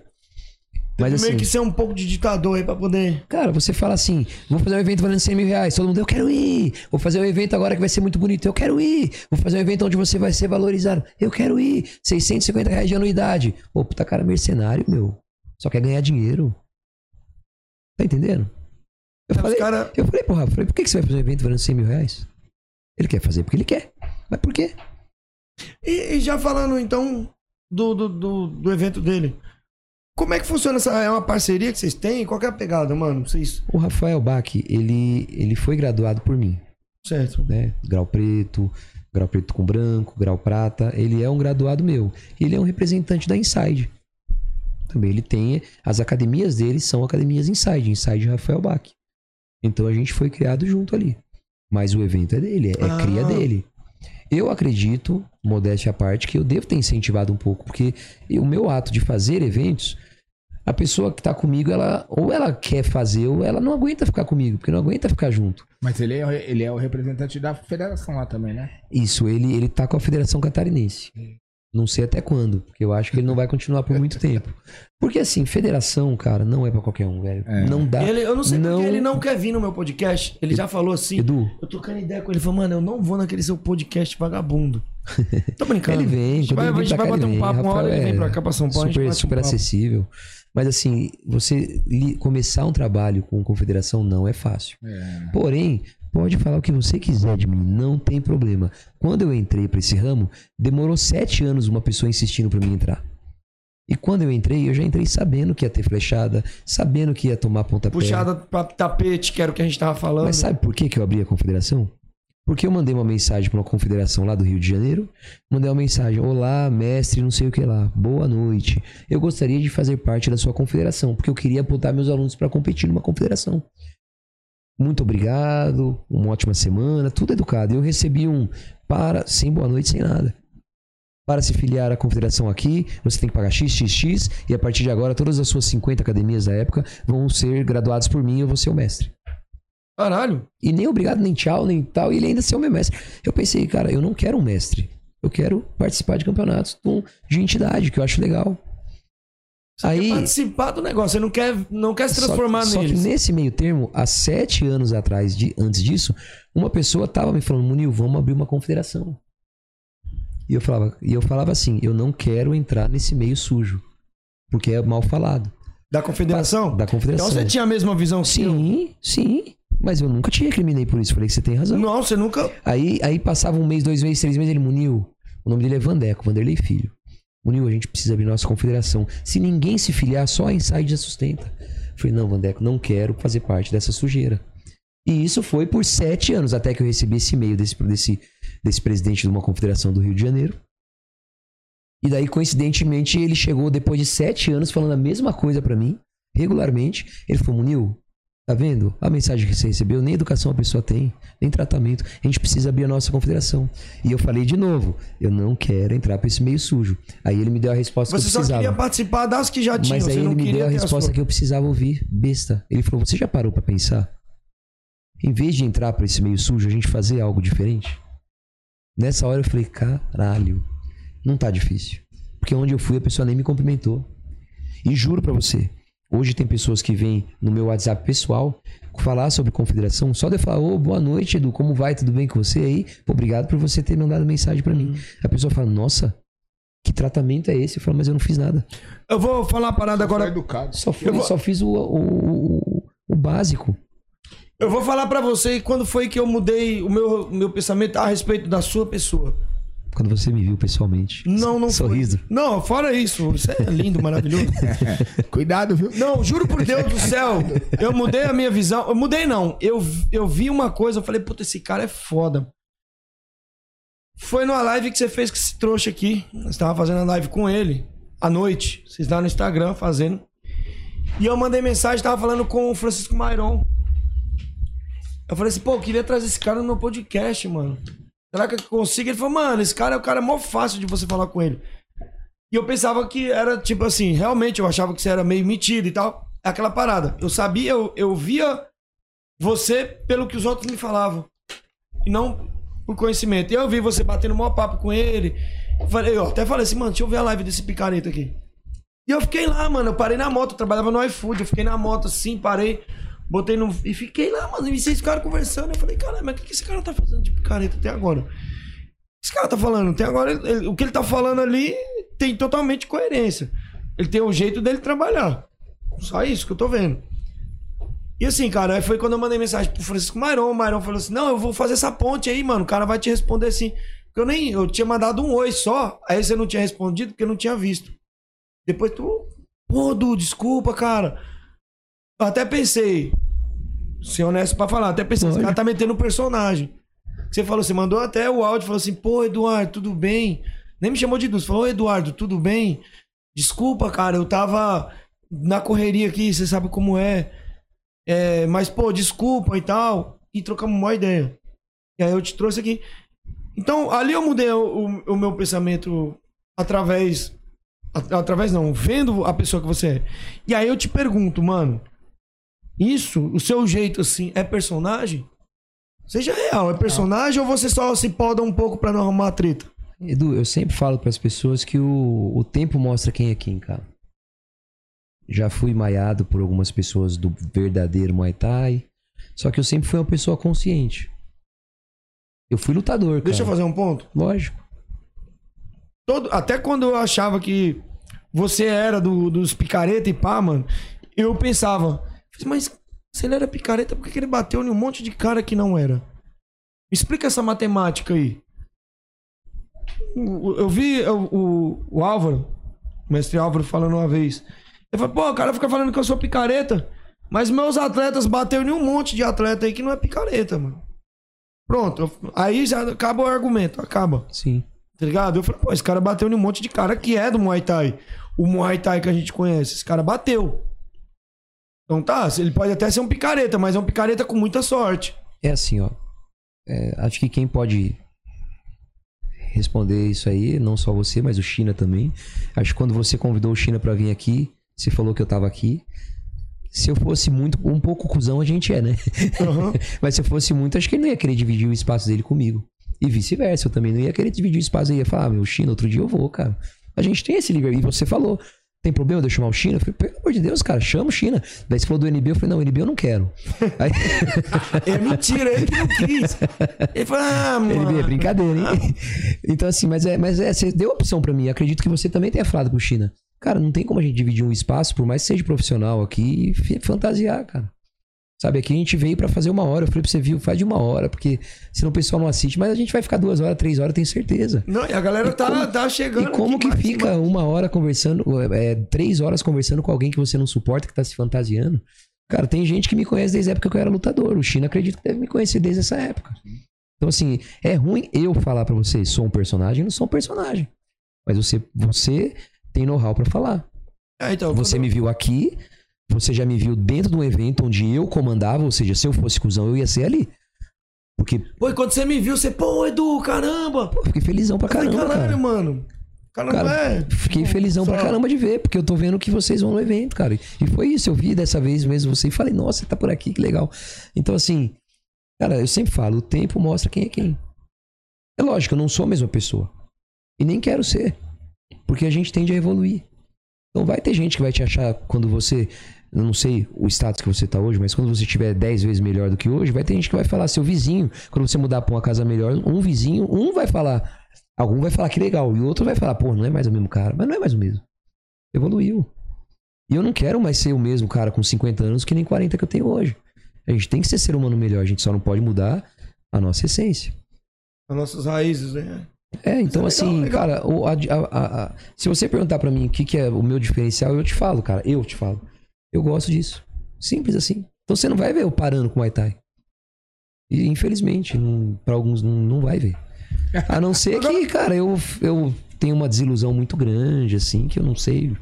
[SPEAKER 4] Mas
[SPEAKER 6] meio
[SPEAKER 4] assim,
[SPEAKER 6] que ser um pouco de ditador aí pra poder.
[SPEAKER 4] cara, você fala assim: vou fazer um evento valendo 100 mil reais, todo mundo, eu quero ir. Vou fazer um evento agora que vai ser muito bonito, eu quero ir. Vou fazer um evento onde você vai ser valorizado, eu quero ir. 650 reais de anuidade. Pô, puta cara mercenário, meu. Só quer ganhar dinheiro. Tá entendendo? Eu
[SPEAKER 6] Os
[SPEAKER 4] falei,
[SPEAKER 6] cara-
[SPEAKER 4] eu falei pro Rafa, falei, por que que você vai fazer um evento valendo 100 mil reais? Ele quer fazer porque ele quer. Mas por quê?
[SPEAKER 6] E, e já falando então do, do, do, do evento dele. Como é que funciona essa. É uma parceria que vocês têm? Qual que é a pegada, mano? Vocês.
[SPEAKER 4] O Rafael Bach, ele, ele foi graduado por mim.
[SPEAKER 6] Certo.
[SPEAKER 4] né? Grau preto, grau preto com branco, grau prata. Ele é um graduado meu. Ele é um representante da Inside. Também ele tem. As academias dele são academias Inside, Inside Rafael Bach. Então a gente foi criado junto ali. Mas o evento é dele, é, é
[SPEAKER 6] Ah.
[SPEAKER 4] cria dele. Eu acredito, modéstia à parte, que eu devo ter incentivado um pouco, porque o meu ato de fazer eventos, a pessoa que tá comigo, ela ou ela quer fazer, ou ela não aguenta ficar comigo, porque não aguenta ficar junto.
[SPEAKER 7] Mas ele é, ele é o representante da federação lá também, né?
[SPEAKER 4] Isso, ele, ele tá com a Federação Catarinense. Não sei até quando, porque eu acho que ele não vai continuar por muito tempo. Porque assim, federação, cara, não é pra qualquer um, velho.
[SPEAKER 7] É.
[SPEAKER 4] Não dá.
[SPEAKER 6] Ele, eu não sei
[SPEAKER 4] não...
[SPEAKER 6] porque ele não quer vir no meu podcast. Ele já falou assim.
[SPEAKER 4] Edu,
[SPEAKER 6] Eu trocando ideia com ele, ele falou, mano, eu não vou naquele seu podcast vagabundo. Tô brincando.
[SPEAKER 4] ele vem,
[SPEAKER 6] A gente
[SPEAKER 4] quando
[SPEAKER 6] vai,
[SPEAKER 4] ele
[SPEAKER 6] a
[SPEAKER 4] vem
[SPEAKER 6] gente vai
[SPEAKER 4] cá,
[SPEAKER 6] bater um
[SPEAKER 4] vem.
[SPEAKER 6] papo, uma hora ele vem pra cá pra São Paulo, a gente
[SPEAKER 4] super,
[SPEAKER 6] bate um
[SPEAKER 4] super
[SPEAKER 6] papo.
[SPEAKER 4] Mas assim, você começar um trabalho com confederação não é fácil.
[SPEAKER 7] É.
[SPEAKER 4] Porém, pode falar o que você quiser de mim, não tem problema. Quando eu entrei pra esse ramo, demorou sete anos uma pessoa insistindo pra mim entrar. E quando eu entrei, eu já entrei sabendo que ia ter flechada, sabendo que ia tomar pontapé.
[SPEAKER 6] Puxada pra tapete, que era o que a gente tava falando.
[SPEAKER 4] Mas sabe por que, que eu abri a confederação? Porque eu mandei uma mensagem para uma confederação lá do Rio de Janeiro. Mandei uma mensagem: Olá, mestre, não sei o que lá. Boa noite. Eu gostaria de fazer parte da sua confederação, porque eu queria botar meus alunos para competir numa confederação. Muito obrigado, uma ótima semana, tudo educado. Eu recebi um para, sem boa noite, sem nada. Para se filiar à confederação aqui, você tem que pagar XXX e a partir de agora todas as suas 50 academias da época vão ser graduadas por mim e eu vou ser o mestre.
[SPEAKER 6] Caralho.
[SPEAKER 4] E nem obrigado, nem tchau, nem tal, e ele ainda ser o meu mestre. Eu pensei, cara, eu não quero um mestre. Eu quero participar de campeonatos de entidade, que eu acho legal. Aí,
[SPEAKER 6] Participar do negócio, você não quer, não quer se
[SPEAKER 4] só-
[SPEAKER 6] transformar
[SPEAKER 4] só,
[SPEAKER 6] neles.
[SPEAKER 4] que nesse meio termo, há sete anos atrás, de, antes disso, uma pessoa tava me falando, Munil, vamos abrir uma confederação. E eu falava, e eu falava assim, eu não quero entrar nesse meio sujo. Porque é mal falado.
[SPEAKER 6] Da confederação?
[SPEAKER 4] Da confederação.
[SPEAKER 6] Então você tinha a mesma visão que eu?
[SPEAKER 4] Sim, sim. Mas eu nunca te recriminei por isso. Falei que você tem razão.
[SPEAKER 6] Não, você nunca.
[SPEAKER 4] Aí, aí passava um mês, dois meses, três meses, ele muniu. O nome dele é Vandeco, Vanderlei Filho. Munil, a gente precisa abrir nossa confederação. Se ninguém se filiar, só a Inside já sustenta. Falei, não, Vandeco, não quero fazer parte dessa sujeira. E isso foi por sete anos, até que eu recebi esse e-mail desse, desse, desse presidente de uma confederação do Rio de Janeiro. E daí, coincidentemente, ele chegou depois de sete anos falando a mesma coisa pra mim, regularmente. Ele falou, Munil, tá vendo? A mensagem que você recebeu, nem educação a pessoa tem, nem tratamento. A gente precisa abrir a nossa confederação. E eu falei de novo, eu não quero entrar pra esse meio sujo. Aí ele me deu a resposta
[SPEAKER 6] Você
[SPEAKER 4] que eu
[SPEAKER 6] só
[SPEAKER 4] precisava.
[SPEAKER 6] queria participar das que já tinham.
[SPEAKER 4] Mas aí
[SPEAKER 6] você
[SPEAKER 4] ele me deu a resposta
[SPEAKER 6] sua.
[SPEAKER 4] que eu precisava ouvir, besta. Ele falou: Você já parou pra pensar? Em vez de entrar pra esse meio sujo, a gente fazer algo diferente? Nessa hora eu falei: Caralho, não tá difícil. Porque onde eu fui a pessoa nem me cumprimentou. E juro pra você, hoje tem pessoas que vêm no meu WhatsApp pessoal falar sobre confederação, só de eu falar: Ô, boa noite, Edu, como vai? Tudo bem com você aí? Obrigado por você ter mandado mensagem pra mim. A pessoa fala: Nossa. Que tratamento é esse? Eu falo, mas eu não fiz nada.
[SPEAKER 6] Eu vou falar uma parada agora.
[SPEAKER 7] educado.
[SPEAKER 4] Só, fui-
[SPEAKER 6] Eu vou-
[SPEAKER 4] só fiz o, o, o- o básico.
[SPEAKER 6] Eu vou falar pra você quando foi que eu mudei o meu, meu pensamento a respeito da sua pessoa.
[SPEAKER 4] Quando você me viu pessoalmente.
[SPEAKER 6] Não, não
[SPEAKER 4] Sorriso.
[SPEAKER 6] foi. Não, fora isso. Você é lindo, maravilhoso.
[SPEAKER 7] Cuidado, viu?
[SPEAKER 6] Não, juro por Deus do céu. Eu mudei a minha visão. Eu mudei, não. Eu, eu vi uma coisa, eu falei, puta, esse cara é foda. Foi numa live que você fez com esse trouxa aqui. Você estava fazendo a live com ele à noite. Vocês estavam no Instagram fazendo. E eu mandei mensagem, tava falando com o Francisco Mairon. Eu falei assim, pô, eu queria trazer esse cara no meu podcast, mano. Será que eu consigo? Ele falou, mano, esse cara é o cara mó fácil de você falar com ele. E eu pensava que era tipo assim, realmente eu achava que você era meio metido e tal. Aquela parada. Eu sabia, eu, eu via você pelo que os outros me falavam. E não por conhecimento. E eu vi você batendo maior papo com ele. Falei, eu até falei assim, mano, deixa eu ver a live desse picareta aqui. E eu fiquei lá, mano. Eu parei na moto, eu trabalhava no iFood. Eu fiquei na moto assim, parei, botei no. E fiquei lá, mano. E vocês ficaram conversando. Eu falei, caralho, mas o que que esse cara tá fazendo de picareta até agora? Esse cara tá falando, até agora, ele- o que ele tá falando ali tem totalmente coerência. Ele tem o jeito dele trabalhar. Só isso que eu tô vendo. E assim, cara, aí foi quando eu mandei mensagem pro Francisco Mairon. O Mairon falou assim: Não, eu vou fazer essa ponte aí, mano. O cara vai te responder assim. Porque eu nem. Eu tinha mandado um oi só. Aí você não tinha respondido porque eu não tinha visto. Depois tu. Pô, Du, desculpa, cara. Eu até pensei. Ser honesto pra falar, até pensei, esse cara tá metendo um personagem. Você falou, você mandou até o áudio, falou assim, pô, Eduardo, tudo bem? Nem me chamou de Du, você falou, "Ô, Eduardo, tudo bem? Desculpa, cara, eu tava na correria aqui, você sabe como é. É, mas, pô, desculpa e tal. E trocamos uma ideia. E aí eu te trouxe aqui. Então, ali eu mudei o, o- o meu pensamento através. Através não, vendo a pessoa que você é. E aí eu te pergunto, mano. Isso, o seu jeito assim, é personagem? Seja real, é personagem ou você só se poda um pouco pra não arrumar treta?
[SPEAKER 4] Edu, eu sempre falo para as pessoas que o, o tempo mostra quem é quem, cara. Já fui maiado por algumas pessoas do verdadeiro Muay Thai. Só que eu sempre fui uma pessoa consciente. Eu fui lutador, cara.
[SPEAKER 6] Deixa eu fazer um ponto.
[SPEAKER 4] Lógico.
[SPEAKER 6] Todo, até quando eu achava que você era do, dos picareta e pá, mano, eu pensava, mas se ele era picareta, por que que ele bateu em um monte de cara que não era? Me explica essa matemática aí. Eu vi o, o, o Álvaro, O mestre Álvaro falando uma vez. Ele falou, pô, o cara fica falando que eu sou picareta. Mas meus atletas bateu em um monte de atleta aí que não é picareta, mano. Pronto. eu- Aí já acaba o argumento, acaba.
[SPEAKER 4] Sim.
[SPEAKER 6] Tá ligado? Eu falei, pô, esse cara bateu em um monte de cara que é do Muay Thai. O Muay Thai que a gente conhece, esse cara bateu. Então tá, ele pode até ser um picareta, mas é um picareta com muita sorte.
[SPEAKER 4] É assim, ó. É, acho que quem pode responder isso aí, não só você, mas o China também. Acho que quando você convidou o China pra vir aqui, você falou que eu tava aqui. Se eu fosse muito, um pouco cuzão, a gente é, né? mas se eu fosse muito, acho que ele não ia querer dividir o espaço dele comigo. E vice-versa, eu também não ia querer dividir o espaço. Eu ia falar, ah, meu, China, outro dia eu vou, cara. A gente tem esse livre. E você falou, tem problema de eu chamar o China? Eu falei, pelo amor de Deus, cara, chama o China. Daí você falou do NB, eu falei, não, NB eu não quero. Aí...
[SPEAKER 6] É mentira, ele que não quis. Ele falou, ah, mano.
[SPEAKER 4] NB é brincadeira, hein? Então, assim, mas é, mas é, você deu opção pra mim. Acredito que você também tenha falado com o China. Cara, não tem como a gente dividir um espaço, por mais que seja profissional aqui, e fantasiar, cara. Sabe, aqui a gente veio pra fazer uma hora. Eu falei pra você, viu, faz de uma hora, porque senão o pessoal não assiste. Mas a gente vai ficar duas horas, três horas, tenho certeza.
[SPEAKER 6] Não, e a galera tá,
[SPEAKER 4] como-
[SPEAKER 6] tá chegando.
[SPEAKER 4] E como que
[SPEAKER 6] mais
[SPEAKER 4] fica
[SPEAKER 6] e mais.
[SPEAKER 4] uma hora conversando, é, três horas conversando com alguém que você não suporta, que tá se fantasiando? Cara, tem gente que me conhece desde a época que eu era lutador. O China acredito que deve me conhecer desde essa época. Então, assim, é ruim eu falar pra vocês, sou um personagem, não sou um personagem. Mas você, você tem know-how pra falar.
[SPEAKER 6] É, então,
[SPEAKER 4] Você
[SPEAKER 6] quando-
[SPEAKER 4] me viu aqui, você já me viu dentro de um evento onde eu comandava, ou seja, se eu fosse cuzão, eu ia ser ali. Porque,
[SPEAKER 6] Pô, e quando você me viu, você, pô, Edu, caramba.
[SPEAKER 4] pô, fiquei felizão pra
[SPEAKER 6] Eu falei,
[SPEAKER 4] caramba,
[SPEAKER 6] caralho,
[SPEAKER 4] cara.
[SPEAKER 6] mano. Caramba,
[SPEAKER 4] Cara,
[SPEAKER 6] é.
[SPEAKER 4] Fiquei felizão pra
[SPEAKER 6] só-
[SPEAKER 4] caramba de ver, porque eu tô vendo que vocês vão no evento, cara. E foi isso, eu vi dessa vez mesmo você e falei, nossa, você tá por aqui, que legal. Então, assim, cara, eu sempre falo, o tempo mostra quem é quem. É lógico, eu não sou a mesma pessoa. E nem quero ser. Porque a gente tende a evoluir. Então vai ter gente que vai te achar quando você. Eu não sei o status que você tá hoje, mas quando você estiver 10 vezes melhor do que hoje, vai ter gente que vai falar, seu vizinho, quando você mudar pra uma casa melhor, um vizinho, um vai falar. Algum vai falar que legal, e o outro vai falar, pô, não é mais o mesmo cara. Mas não é mais o mesmo. Evoluiu. E eu não quero mais ser o mesmo cara com 50 anos que nem 40 que eu tenho hoje. A gente tem que ser ser humano melhor, a gente só não pode mudar a nossa essência.
[SPEAKER 6] As nossas raízes, né?
[SPEAKER 4] É, então
[SPEAKER 6] Isso é legal,
[SPEAKER 4] assim,
[SPEAKER 6] legal.
[SPEAKER 4] cara, o- a- a- a- se você perguntar pra mim o que, que é o meu diferencial, eu te falo, cara, eu te falo. Eu gosto disso. Simples assim. Então você não vai ver eu parando com o Muay Thai. E infelizmente, pra alguns não, não vai ver. A não ser que, cara, eu, eu tenho uma desilusão muito grande, assim, que eu não sei.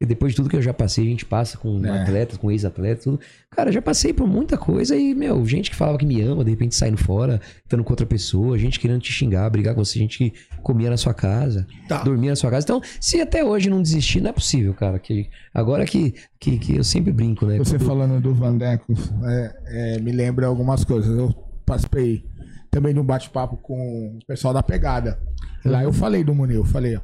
[SPEAKER 4] E depois de tudo que eu já passei, a gente passa com
[SPEAKER 7] É.
[SPEAKER 4] atletas, com ex-atletas, tudo. Cara, já passei por muita coisa e, meu, gente que falava que me ama, de repente saindo fora, estando com outra pessoa, gente querendo te xingar, brigar com você, gente que comia na sua casa,
[SPEAKER 6] Tá.
[SPEAKER 4] dormia na sua casa. Então, se até hoje não desistir, não é possível, cara. Que, agora que, que, que eu sempre brinco, né?
[SPEAKER 7] Você
[SPEAKER 4] Quando-
[SPEAKER 7] falando do Vandeco, é, é, me lembra algumas coisas. Eu participei também de um bate-papo com o pessoal da pegada. Lá eu falei do Munil, eu falei, ó.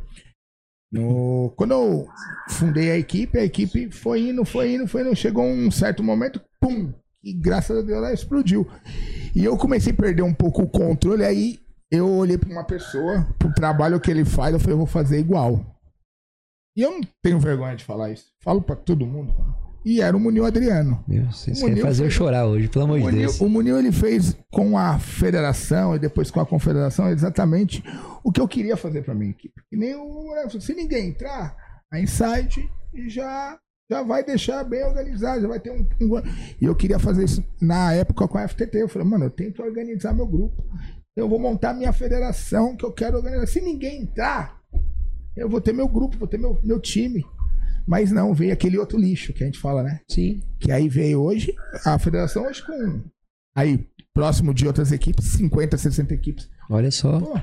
[SPEAKER 7] No- quando eu fundei a equipe, a equipe foi indo, foi indo, foi indo. Chegou um certo momento, pum! E graças a Deus ela explodiu. E eu comecei a perder um pouco o controle, aí eu olhei pra uma pessoa, pro trabalho que ele faz, eu falei, eu vou fazer igual. E eu não tenho vergonha de falar isso. Falo pra todo mundo. E era o Munil Adriano.
[SPEAKER 4] Meu, vocês
[SPEAKER 7] O
[SPEAKER 4] querem fazer eu
[SPEAKER 7] fez-
[SPEAKER 4] chorar hoje, pelo amor de Deus.
[SPEAKER 7] o Munil ele fez com a federação e depois com a confederação exatamente o que eu queria fazer pra minha equipe. Que nem o se ninguém entrar, a Insight já já vai deixar bem organizado, já vai ter um, um- e eu queria fazer isso na época com a FTT. Eu falei, mano, eu tenho que organizar meu grupo. Eu vou montar minha federação que eu quero organizar. Se ninguém entrar, eu vou ter meu grupo, vou ter meu, meu time. Mas não, veio aquele outro lixo que a gente fala, né?
[SPEAKER 4] Sim.
[SPEAKER 7] Que aí veio hoje, a federação hoje com. Aí, próximo de outras equipes, 50, 60 equipes.
[SPEAKER 4] Olha só.
[SPEAKER 7] Pô,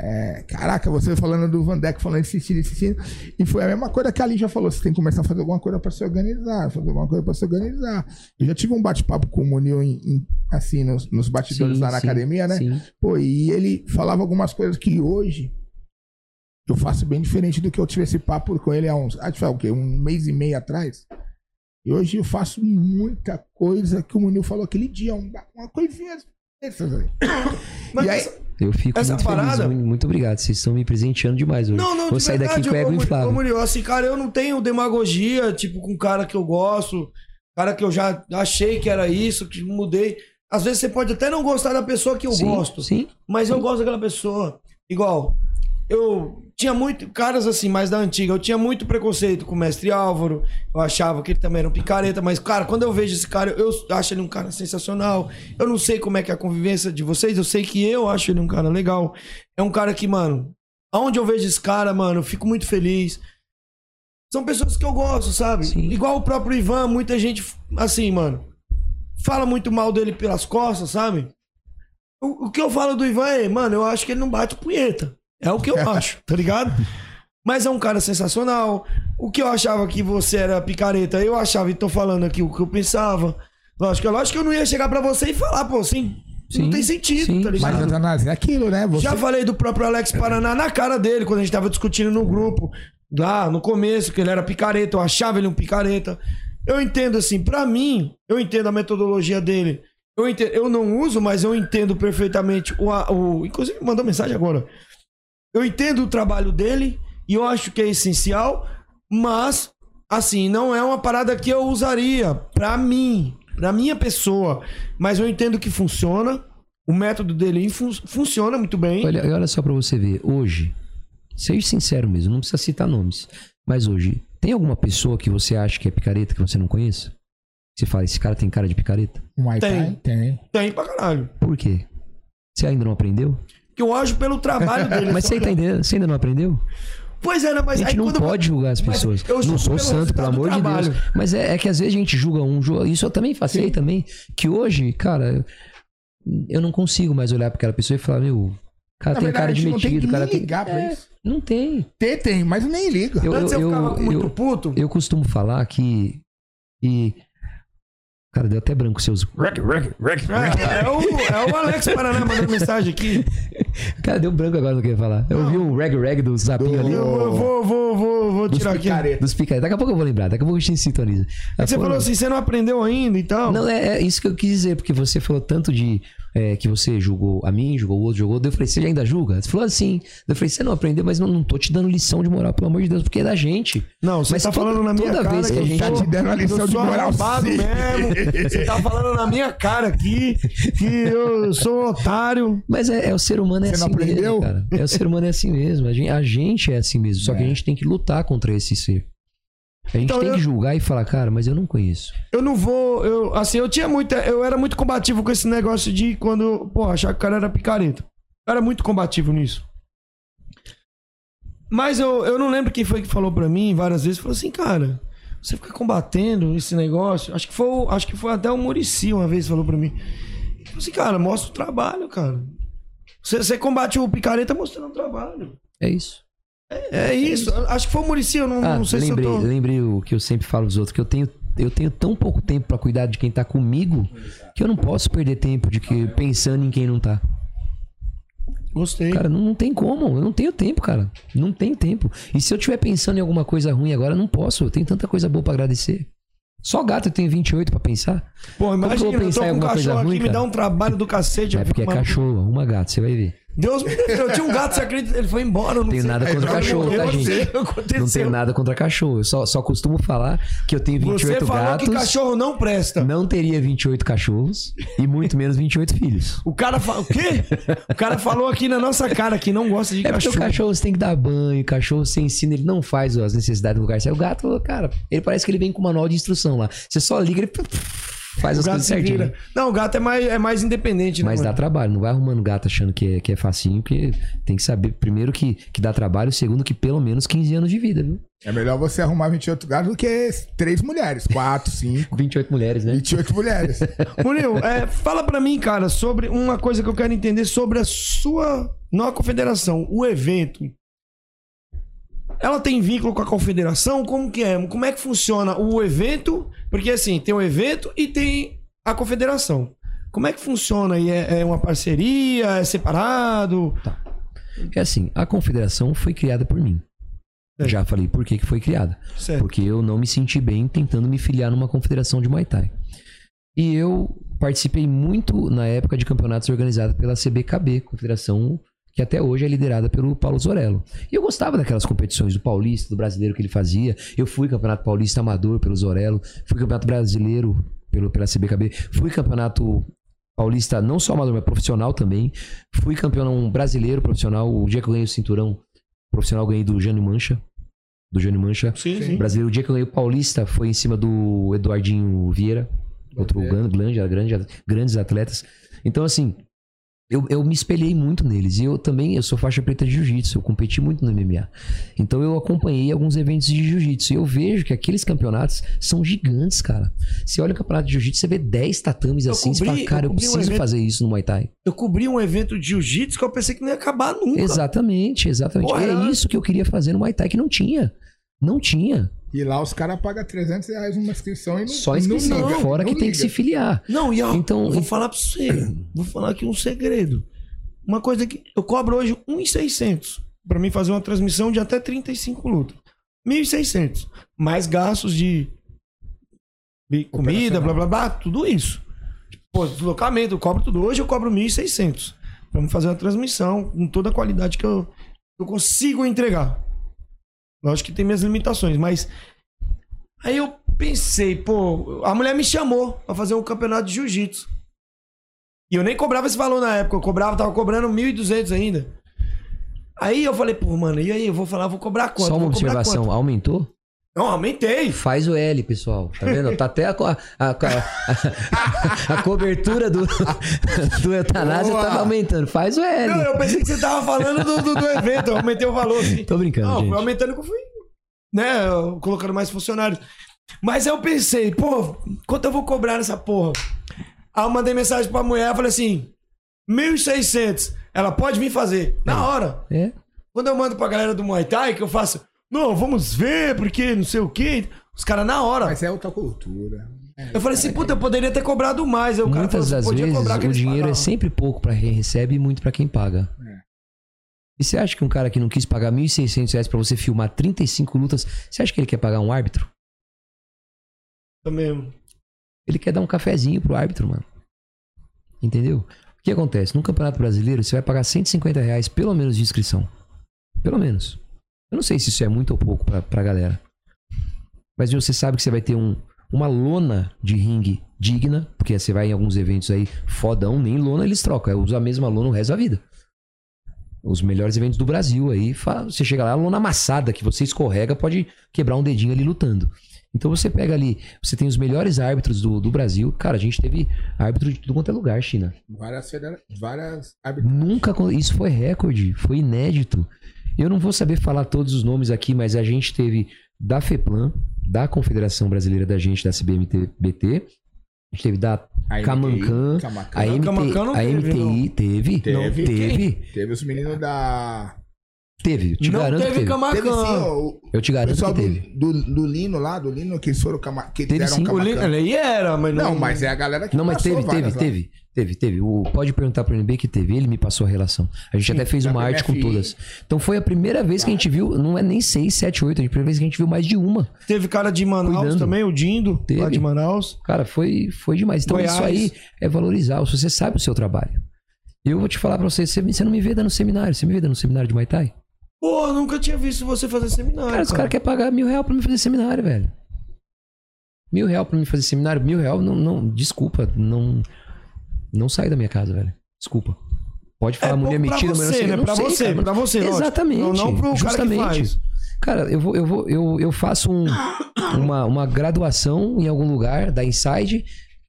[SPEAKER 7] é, caraca, você falando do Vandeck, falando insistindo, insistindo. E foi a mesma coisa que a Ali já falou: você tem que começar a fazer alguma coisa para se organizar, fazer alguma coisa para se organizar. Eu já tive um bate-papo com o Munil em- em- assim, nos, nos bastidores
[SPEAKER 4] Sim,
[SPEAKER 7] lá na
[SPEAKER 4] sim,
[SPEAKER 7] academia, né?
[SPEAKER 4] sim.
[SPEAKER 7] Pô, e ele falava algumas coisas que hoje eu faço bem diferente do que eu tive esse papo com ele há uns. Acho que foi o quê? Um mês e meio atrás. E hoje eu faço muita coisa que o Munil falou aquele dia, um- uma coisinha dessas aí.
[SPEAKER 6] Mas
[SPEAKER 7] E aí-
[SPEAKER 4] Eu fico
[SPEAKER 6] Essa
[SPEAKER 4] muito
[SPEAKER 6] parada-
[SPEAKER 4] feliz. Muito, muito obrigado. Vocês estão me presenteando demais hoje.
[SPEAKER 6] Não, não,
[SPEAKER 4] Vou
[SPEAKER 6] de
[SPEAKER 4] sair daqui
[SPEAKER 6] verdade,
[SPEAKER 4] com o ego
[SPEAKER 6] ô, Muri-
[SPEAKER 4] inflado.
[SPEAKER 6] ô, Murilo, assim, cara, eu não tenho demagogia, tipo, com um cara que eu gosto, cara que eu já achei que era isso, que mudei. Às vezes você pode até não gostar da pessoa que eu
[SPEAKER 4] Sim,
[SPEAKER 6] gosto,
[SPEAKER 4] Sim.
[SPEAKER 6] mas eu gosto daquela pessoa. Igual, eu tinha muito. Caras assim, mais da antiga, eu tinha muito preconceito com o mestre Álvaro. Eu achava que ele também era um picareta, mas, cara, quando eu vejo esse cara, eu acho ele um cara sensacional. Eu não sei como é que é a convivência de vocês, eu sei que eu acho ele um cara legal. É um cara que, mano, aonde eu vejo esse cara, mano, eu fico muito feliz. São pessoas que eu gosto, sabe? Igual o próprio Ivan, muita gente, assim, mano, fala muito mal dele pelas costas, sabe? O, o que eu falo do Ivan é, mano, eu acho que ele não bate punheta. É o que eu acho, tá ligado? Mas é um cara sensacional. O que eu achava que você era picareta, eu achava e tô falando aqui o que eu pensava. Lógico, lógico que eu não ia chegar pra você e falar, pô, assim, não tem sentido, tá ligado?
[SPEAKER 7] Mas Antanás, é aquilo, né? Você...
[SPEAKER 6] Já falei do próprio Alex Paraná na cara dele, quando a gente tava discutindo no grupo, lá no começo, que ele era picareta, eu achava ele um picareta. Eu entendo assim, pra mim, eu entendo a metodologia dele. Eu, entendo, eu não uso, mas eu entendo perfeitamente o, o. Inclusive, mandou mensagem agora. Eu entendo o trabalho dele e eu acho que é essencial, mas, assim, não é uma parada que eu usaria pra mim, pra minha pessoa. Mas eu entendo que funciona. O método dele fun- funciona muito bem.
[SPEAKER 4] Olha, olha só pra você ver. Hoje, seja sincero mesmo, não precisa citar nomes. Mas hoje, tem alguma pessoa que você acha que é picareta que você não conheça? Você fala, esse cara tem cara de picareta?
[SPEAKER 7] Thai
[SPEAKER 6] Tem.
[SPEAKER 7] tem.
[SPEAKER 6] Tem pra caralho.
[SPEAKER 4] Por quê? Você ainda não aprendeu?
[SPEAKER 6] Eu acho pelo trabalho dele.
[SPEAKER 4] Mas você, tá entendendo? você ainda não aprendeu?
[SPEAKER 6] Pois é, né? Mas
[SPEAKER 4] a gente não pode julgar as pessoas.
[SPEAKER 6] eu
[SPEAKER 4] Não sou santo, pelo amor de. Deus. Mas é, é que às vezes a gente julga um. julga- Isso eu também passei também. Que hoje, cara, eu não consigo mais olhar pra aquela pessoa e falar, meu, o cara
[SPEAKER 7] Na
[SPEAKER 4] tem
[SPEAKER 7] verdade,
[SPEAKER 4] cara de metido, cara tem.
[SPEAKER 7] ligar pra
[SPEAKER 4] É,
[SPEAKER 7] isso.
[SPEAKER 4] Não tem.
[SPEAKER 7] Tem, tem, mas nem liga.
[SPEAKER 4] Eu,
[SPEAKER 6] eu,
[SPEAKER 4] eu, eu,
[SPEAKER 6] muito puto.
[SPEAKER 4] eu costumo falar que. E. Cara, deu até branco seus.
[SPEAKER 6] É, é o, é o Alex Paraná mandando mensagem aqui.
[SPEAKER 4] Cara, deu branco agora no que eu ia falar. Eu vi um reg reg do zapinho ali.
[SPEAKER 6] Eu, eu vou, vou, vou, vou tirar aqui.
[SPEAKER 4] Dos picaretas. Daqui a pouco eu vou lembrar, daqui a pouco a gente sintoniza.
[SPEAKER 6] É que você
[SPEAKER 4] Pô,
[SPEAKER 6] falou assim, você não aprendeu ainda e tal.
[SPEAKER 4] Não, é, é isso que eu quis dizer, porque você falou tanto de é, que você julgou a mim, julgou o outro, julgou. Eu falei, você ainda julga? Você falou assim. Eu falei, você não aprendeu, mas não, não tô te dando lição de moral, pelo amor de Deus, porque é da gente.
[SPEAKER 6] Não, você
[SPEAKER 4] Mas
[SPEAKER 6] tá
[SPEAKER 4] toda-
[SPEAKER 6] falando na minha
[SPEAKER 4] toda
[SPEAKER 6] cara
[SPEAKER 4] vez que a
[SPEAKER 6] eu
[SPEAKER 4] gente-
[SPEAKER 7] Tá
[SPEAKER 6] sou-
[SPEAKER 7] te dando uma lição
[SPEAKER 6] eu
[SPEAKER 7] de
[SPEAKER 6] sou
[SPEAKER 7] moral,
[SPEAKER 6] mesmo. Você tá falando na minha cara aqui que eu sou um otário.
[SPEAKER 4] Mas é, é o ser humano é
[SPEAKER 7] Você não
[SPEAKER 4] assim
[SPEAKER 7] aprendeu?
[SPEAKER 4] mesmo, cara. É o ser humano é assim mesmo. A gente, a gente é assim mesmo. Só que a
[SPEAKER 7] É.
[SPEAKER 4] gente tem que lutar contra esse ser. A gente
[SPEAKER 6] Então,
[SPEAKER 4] tem
[SPEAKER 6] eu-
[SPEAKER 4] que julgar e falar, cara, mas eu não conheço.
[SPEAKER 6] Eu não vou. Eu, assim, eu tinha muita. Eu era muito combativo com esse negócio de quando. Pô, achar que o cara era picareta. Eu era muito combativo nisso. Mas eu, eu não lembro quem foi que falou pra mim várias vezes. Falou assim, cara, você fica combatendo esse negócio. Acho que foi, acho que foi até o Murici uma vez que falou pra mim. Falou assim, cara, mostra o trabalho, cara. Você, você combate o picareta mostrando o trabalho.
[SPEAKER 4] É isso.
[SPEAKER 6] É isso. Acho que foi o Murici, eu não,
[SPEAKER 4] Ah,
[SPEAKER 6] não sei
[SPEAKER 4] lembrei,
[SPEAKER 6] se eu tô.
[SPEAKER 4] lembrei o que eu sempre falo aos outros, que eu tenho, eu tenho tão pouco tempo pra cuidar de quem tá comigo que eu não posso perder tempo de que pensando em quem não tá.
[SPEAKER 6] Gostei.
[SPEAKER 4] Cara, não, não tem como. Eu não tenho tempo, cara. Não tenho tempo. E se eu estiver pensando em alguma coisa ruim agora, eu não posso. Eu tenho tanta coisa boa pra agradecer. Só gato eu tenho 28 pra pensar.
[SPEAKER 6] Pô,
[SPEAKER 4] eu
[SPEAKER 6] imagina,
[SPEAKER 4] vou
[SPEAKER 6] eu,
[SPEAKER 4] pensar
[SPEAKER 6] tô com um cachorro
[SPEAKER 4] ruim,
[SPEAKER 6] aqui, me
[SPEAKER 4] cara?
[SPEAKER 6] dá um trabalho do cacete.
[SPEAKER 4] É
[SPEAKER 6] eu
[SPEAKER 4] porque é cachorro, uma gata, você vai ver.
[SPEAKER 6] Deus me livre, eu tinha um gato, você acredita? Ele foi embora, não
[SPEAKER 4] Tenho
[SPEAKER 6] sei.
[SPEAKER 4] nada contra cachorro, tá, gente?
[SPEAKER 6] aconteceu.
[SPEAKER 4] Não tenho nada contra cachorro. Eu só, só costumo falar que eu tenho 28
[SPEAKER 6] Você falou
[SPEAKER 4] gatos.
[SPEAKER 6] que cachorro não presta.
[SPEAKER 4] Não teria 28 cachorros e muito menos 28 filhos.
[SPEAKER 6] O cara falou. O quê? O cara falou aqui na nossa cara que não gosta de
[SPEAKER 4] É porque
[SPEAKER 6] cachorro.
[SPEAKER 4] o cachorro você tem que dar banho, o cachorro você ensina, ele não faz as necessidades do lugar certo. O gato, cara, ele parece que ele vem com manual de instrução lá. Você só liga, ele faz
[SPEAKER 6] O
[SPEAKER 4] as coisas certinho.
[SPEAKER 6] vira. Não, o gato é mais, é mais independente, né?
[SPEAKER 4] Mas dá
[SPEAKER 6] mano?
[SPEAKER 4] trabalho, não vai arrumando gato achando que é, que é facinho, porque tem que saber, primeiro, que, que dá trabalho, segundo, que pelo menos 15 anos de vida, viu?
[SPEAKER 7] É melhor você arrumar 28 gatos do que três mulheres. Quatro, cinco,
[SPEAKER 4] 28 mulheres, né?
[SPEAKER 7] 28 mulheres.
[SPEAKER 6] Murilo, é, fala pra mim, cara, sobre uma coisa que eu quero entender sobre a sua. Não a confederação, o evento. Ela tem vínculo com a confederação? Como que é? Como é que funciona o evento? Porque assim, tem o evento e tem a confederação. Como é que funciona? aí? É, é uma parceria? É separado?
[SPEAKER 4] É assim, a confederação foi criada por mim.
[SPEAKER 6] É.
[SPEAKER 4] Já falei por que, que foi criada.
[SPEAKER 6] Certo.
[SPEAKER 4] Porque eu não me senti bem tentando me filiar numa confederação de Muay Thai. E eu participei muito na época de campeonatos organizados pela CBKB, confederação que até hoje é liderada pelo Paulo Zorello. E eu gostava daquelas competições do Paulista, do brasileiro que ele fazia. Eu fui campeonato paulista amador pelo Zorello, fui campeonato brasileiro pelo, pela CBKB, fui campeonato paulista não só amador, mas profissional também. Fui campeão brasileiro profissional, o dia que eu ganhei o cinturão profissional, ganhei do Jânio Mancha. Do Jânio Mancha.
[SPEAKER 6] Sim, sim.
[SPEAKER 4] Brasileiro, o dia que eu ganhei o Paulista foi em cima do Eduardinho Vieira. Outro grande, grande, grandes atletas. Então, assim, eu, eu me espelhei muito neles. E eu também, eu sou faixa preta de jiu-jitsu, eu competi muito no MMA. Então eu acompanhei alguns eventos de jiu-jitsu. E eu vejo que aqueles campeonatos são gigantes, cara. Você olha o campeonato de jiu-jitsu, você vê 10 tatames
[SPEAKER 6] Eu
[SPEAKER 4] assim, você
[SPEAKER 6] cobri-
[SPEAKER 4] fala, cara,
[SPEAKER 6] eu
[SPEAKER 4] eu
[SPEAKER 6] cobri um
[SPEAKER 4] preciso
[SPEAKER 6] evento-
[SPEAKER 4] fazer isso no Muay Thai.
[SPEAKER 6] Eu cobri um evento de jiu-jitsu que eu pensei que não ia acabar nunca.
[SPEAKER 4] Exatamente, exatamente.
[SPEAKER 6] Porra,
[SPEAKER 4] é
[SPEAKER 6] era-
[SPEAKER 4] isso que eu queria fazer no Muay Thai, que não tinha. Não tinha.
[SPEAKER 7] E lá os caras pagam 300 reais uma inscrição e não
[SPEAKER 4] Só inscrição.
[SPEAKER 7] não liga,
[SPEAKER 4] fora
[SPEAKER 7] não
[SPEAKER 4] que tem que
[SPEAKER 7] liga.
[SPEAKER 4] se filiar.
[SPEAKER 6] Não, e ó,
[SPEAKER 4] Então-
[SPEAKER 6] eu vou falar pra você. Vou falar aqui um segredo. Uma coisa que eu cobro hoje 1.600 pra mim fazer uma transmissão de até 35 lutas. 1.600. Mais gastos de, comida, blá blá blá, tudo isso. Pô, deslocamento, eu cobro tudo. Hoje eu cobro 1.600 pra me fazer uma transmissão com toda a qualidade que eu, eu consigo entregar. Lógico que tem minhas limitações, mas Aí eu pensei, pô, a mulher me chamou pra fazer um campeonato de jiu-jitsu. E eu nem cobrava esse valor na época, eu cobrava, tava cobrando 1.200 ainda. Aí eu falei, pô, mano, e aí? Eu vou falar, vou cobrar quanto?
[SPEAKER 4] Só uma observação,
[SPEAKER 6] quanto?
[SPEAKER 4] aumentou?
[SPEAKER 6] Não, aumentei.
[SPEAKER 4] Faz o L, pessoal. Tá vendo? Tá até a, a, a, a- cobertura do, do eutanásia
[SPEAKER 7] Boa.
[SPEAKER 4] tava aumentando. Faz o L.
[SPEAKER 6] Não, eu pensei que você tava falando do, do, do evento, eu aumentei o valor. Assim.
[SPEAKER 4] Tô brincando,
[SPEAKER 6] Não,
[SPEAKER 4] gente.
[SPEAKER 6] foi aumentando que eu fui, né, eu colocando mais funcionários. Mas eu pensei, pô, quanto eu vou cobrar nessa porra? Aí eu mandei mensagem pra mulher, eu falei assim, 1.600. Ela pode vir fazer. Na hora.
[SPEAKER 4] É.
[SPEAKER 6] Quando eu mando pra galera do Muay Thai, que eu faço, não, vamos ver, porque não sei o quê. Os caras na hora.
[SPEAKER 7] Mas é outra cultura.
[SPEAKER 6] Eu falei assim, puta, eu poderia ter cobrado mais. Aí o cara
[SPEAKER 4] Muitas
[SPEAKER 6] assim,
[SPEAKER 4] das vezes o dinheiro é sempre pouco pra quem recebe e muito pra quem paga.
[SPEAKER 7] É.
[SPEAKER 4] E você acha que um cara que não quis pagar 1.600 reais pra você filmar 35 lutas, você acha que ele quer pagar um árbitro?
[SPEAKER 6] Também.
[SPEAKER 4] Ele quer dar um cafezinho pro árbitro, mano. Entendeu? O que acontece? No Campeonato Brasileiro, você vai pagar 150 reais pelo menos de inscrição. Pelo menos. Eu não sei se isso é muito ou pouco pra, pra galera. Mas você sabe que você vai ter um, uma lona de ringue digna, porque você vai em alguns eventos aí fodão, nem lona eles trocam. Usa a mesma lona o resto da vida. Os melhores eventos do Brasil aí, você chega lá, a lona amassada, que você escorrega, pode quebrar um dedinho ali lutando. Então você pega ali, você tem os melhores árbitros do, do Brasil. Cara, a gente teve árbitro de tudo quanto é lugar, China.
[SPEAKER 7] Várias, várias árbitros.
[SPEAKER 4] Nunca. Isso foi recorde, foi inédito. Eu não vou saber falar todos os nomes aqui, mas a gente teve da FEPLAN, da Confederação Brasileira da Gente, da CBMT-BT, a gente teve da Camancan, a, MT,
[SPEAKER 6] Camancan
[SPEAKER 4] a
[SPEAKER 6] teve,
[SPEAKER 4] MTI, teve,
[SPEAKER 7] Teve.
[SPEAKER 4] não, teve,
[SPEAKER 7] Teve os meninos da.
[SPEAKER 4] teve, eu te
[SPEAKER 6] não
[SPEAKER 4] garanto que
[SPEAKER 6] teve
[SPEAKER 4] teve.
[SPEAKER 6] Camacan.
[SPEAKER 7] Teve sim, ó, o
[SPEAKER 4] Eu te garanto que
[SPEAKER 7] do,
[SPEAKER 4] teve.
[SPEAKER 7] do, do Lino lá, do Lino que foram cama... que
[SPEAKER 4] Teve
[SPEAKER 7] fizeram
[SPEAKER 4] sim.
[SPEAKER 6] O
[SPEAKER 7] Camacan.
[SPEAKER 6] Lin- ele era, mas não...
[SPEAKER 7] Não, mas é a galera que
[SPEAKER 4] Não, mas teve, teve,
[SPEAKER 7] lá.
[SPEAKER 4] teve, teve, teve. O, pode perguntar pro NB que teve. Ele me passou a relação. A gente
[SPEAKER 7] Sim,
[SPEAKER 4] até fez uma arte com todas. Então foi a primeira vez que a gente viu, não é nem 6, 7, 8, a primeira vez que a gente viu mais de uma.
[SPEAKER 6] Teve cara de Manaus
[SPEAKER 4] Cuidando.
[SPEAKER 6] também, o Dindo, lá
[SPEAKER 4] Teve.
[SPEAKER 6] de Manaus.
[SPEAKER 4] Cara, foi, foi demais. Então
[SPEAKER 6] Goiás.
[SPEAKER 4] isso aí é valorizar. Você sabe o seu trabalho. Eu vou te falar pra você, você, não me vê dando seminário. Você me vê dando seminário de Muay Thai?
[SPEAKER 6] Pô, nunca tinha visto você fazer seminário,
[SPEAKER 4] Cara, os caras querem pagar mil reais pra me fazer seminário, velho. Mil reais pra me fazer seminário, mil reais, não, não, desculpa, não, não sai da minha casa, velho. Desculpa. Pode falar
[SPEAKER 6] É
[SPEAKER 4] mulher metida, mas sei,
[SPEAKER 6] né?
[SPEAKER 4] eu não
[SPEAKER 6] Pra
[SPEAKER 4] sei,
[SPEAKER 6] você,
[SPEAKER 4] cara.
[SPEAKER 6] pra você.
[SPEAKER 4] Exatamente.
[SPEAKER 6] Não- não pro cara que
[SPEAKER 4] justamente.
[SPEAKER 6] faz.
[SPEAKER 4] Cara, eu vou, eu vou, eu, eu faço um- uma, uma graduação em algum lugar da Inside.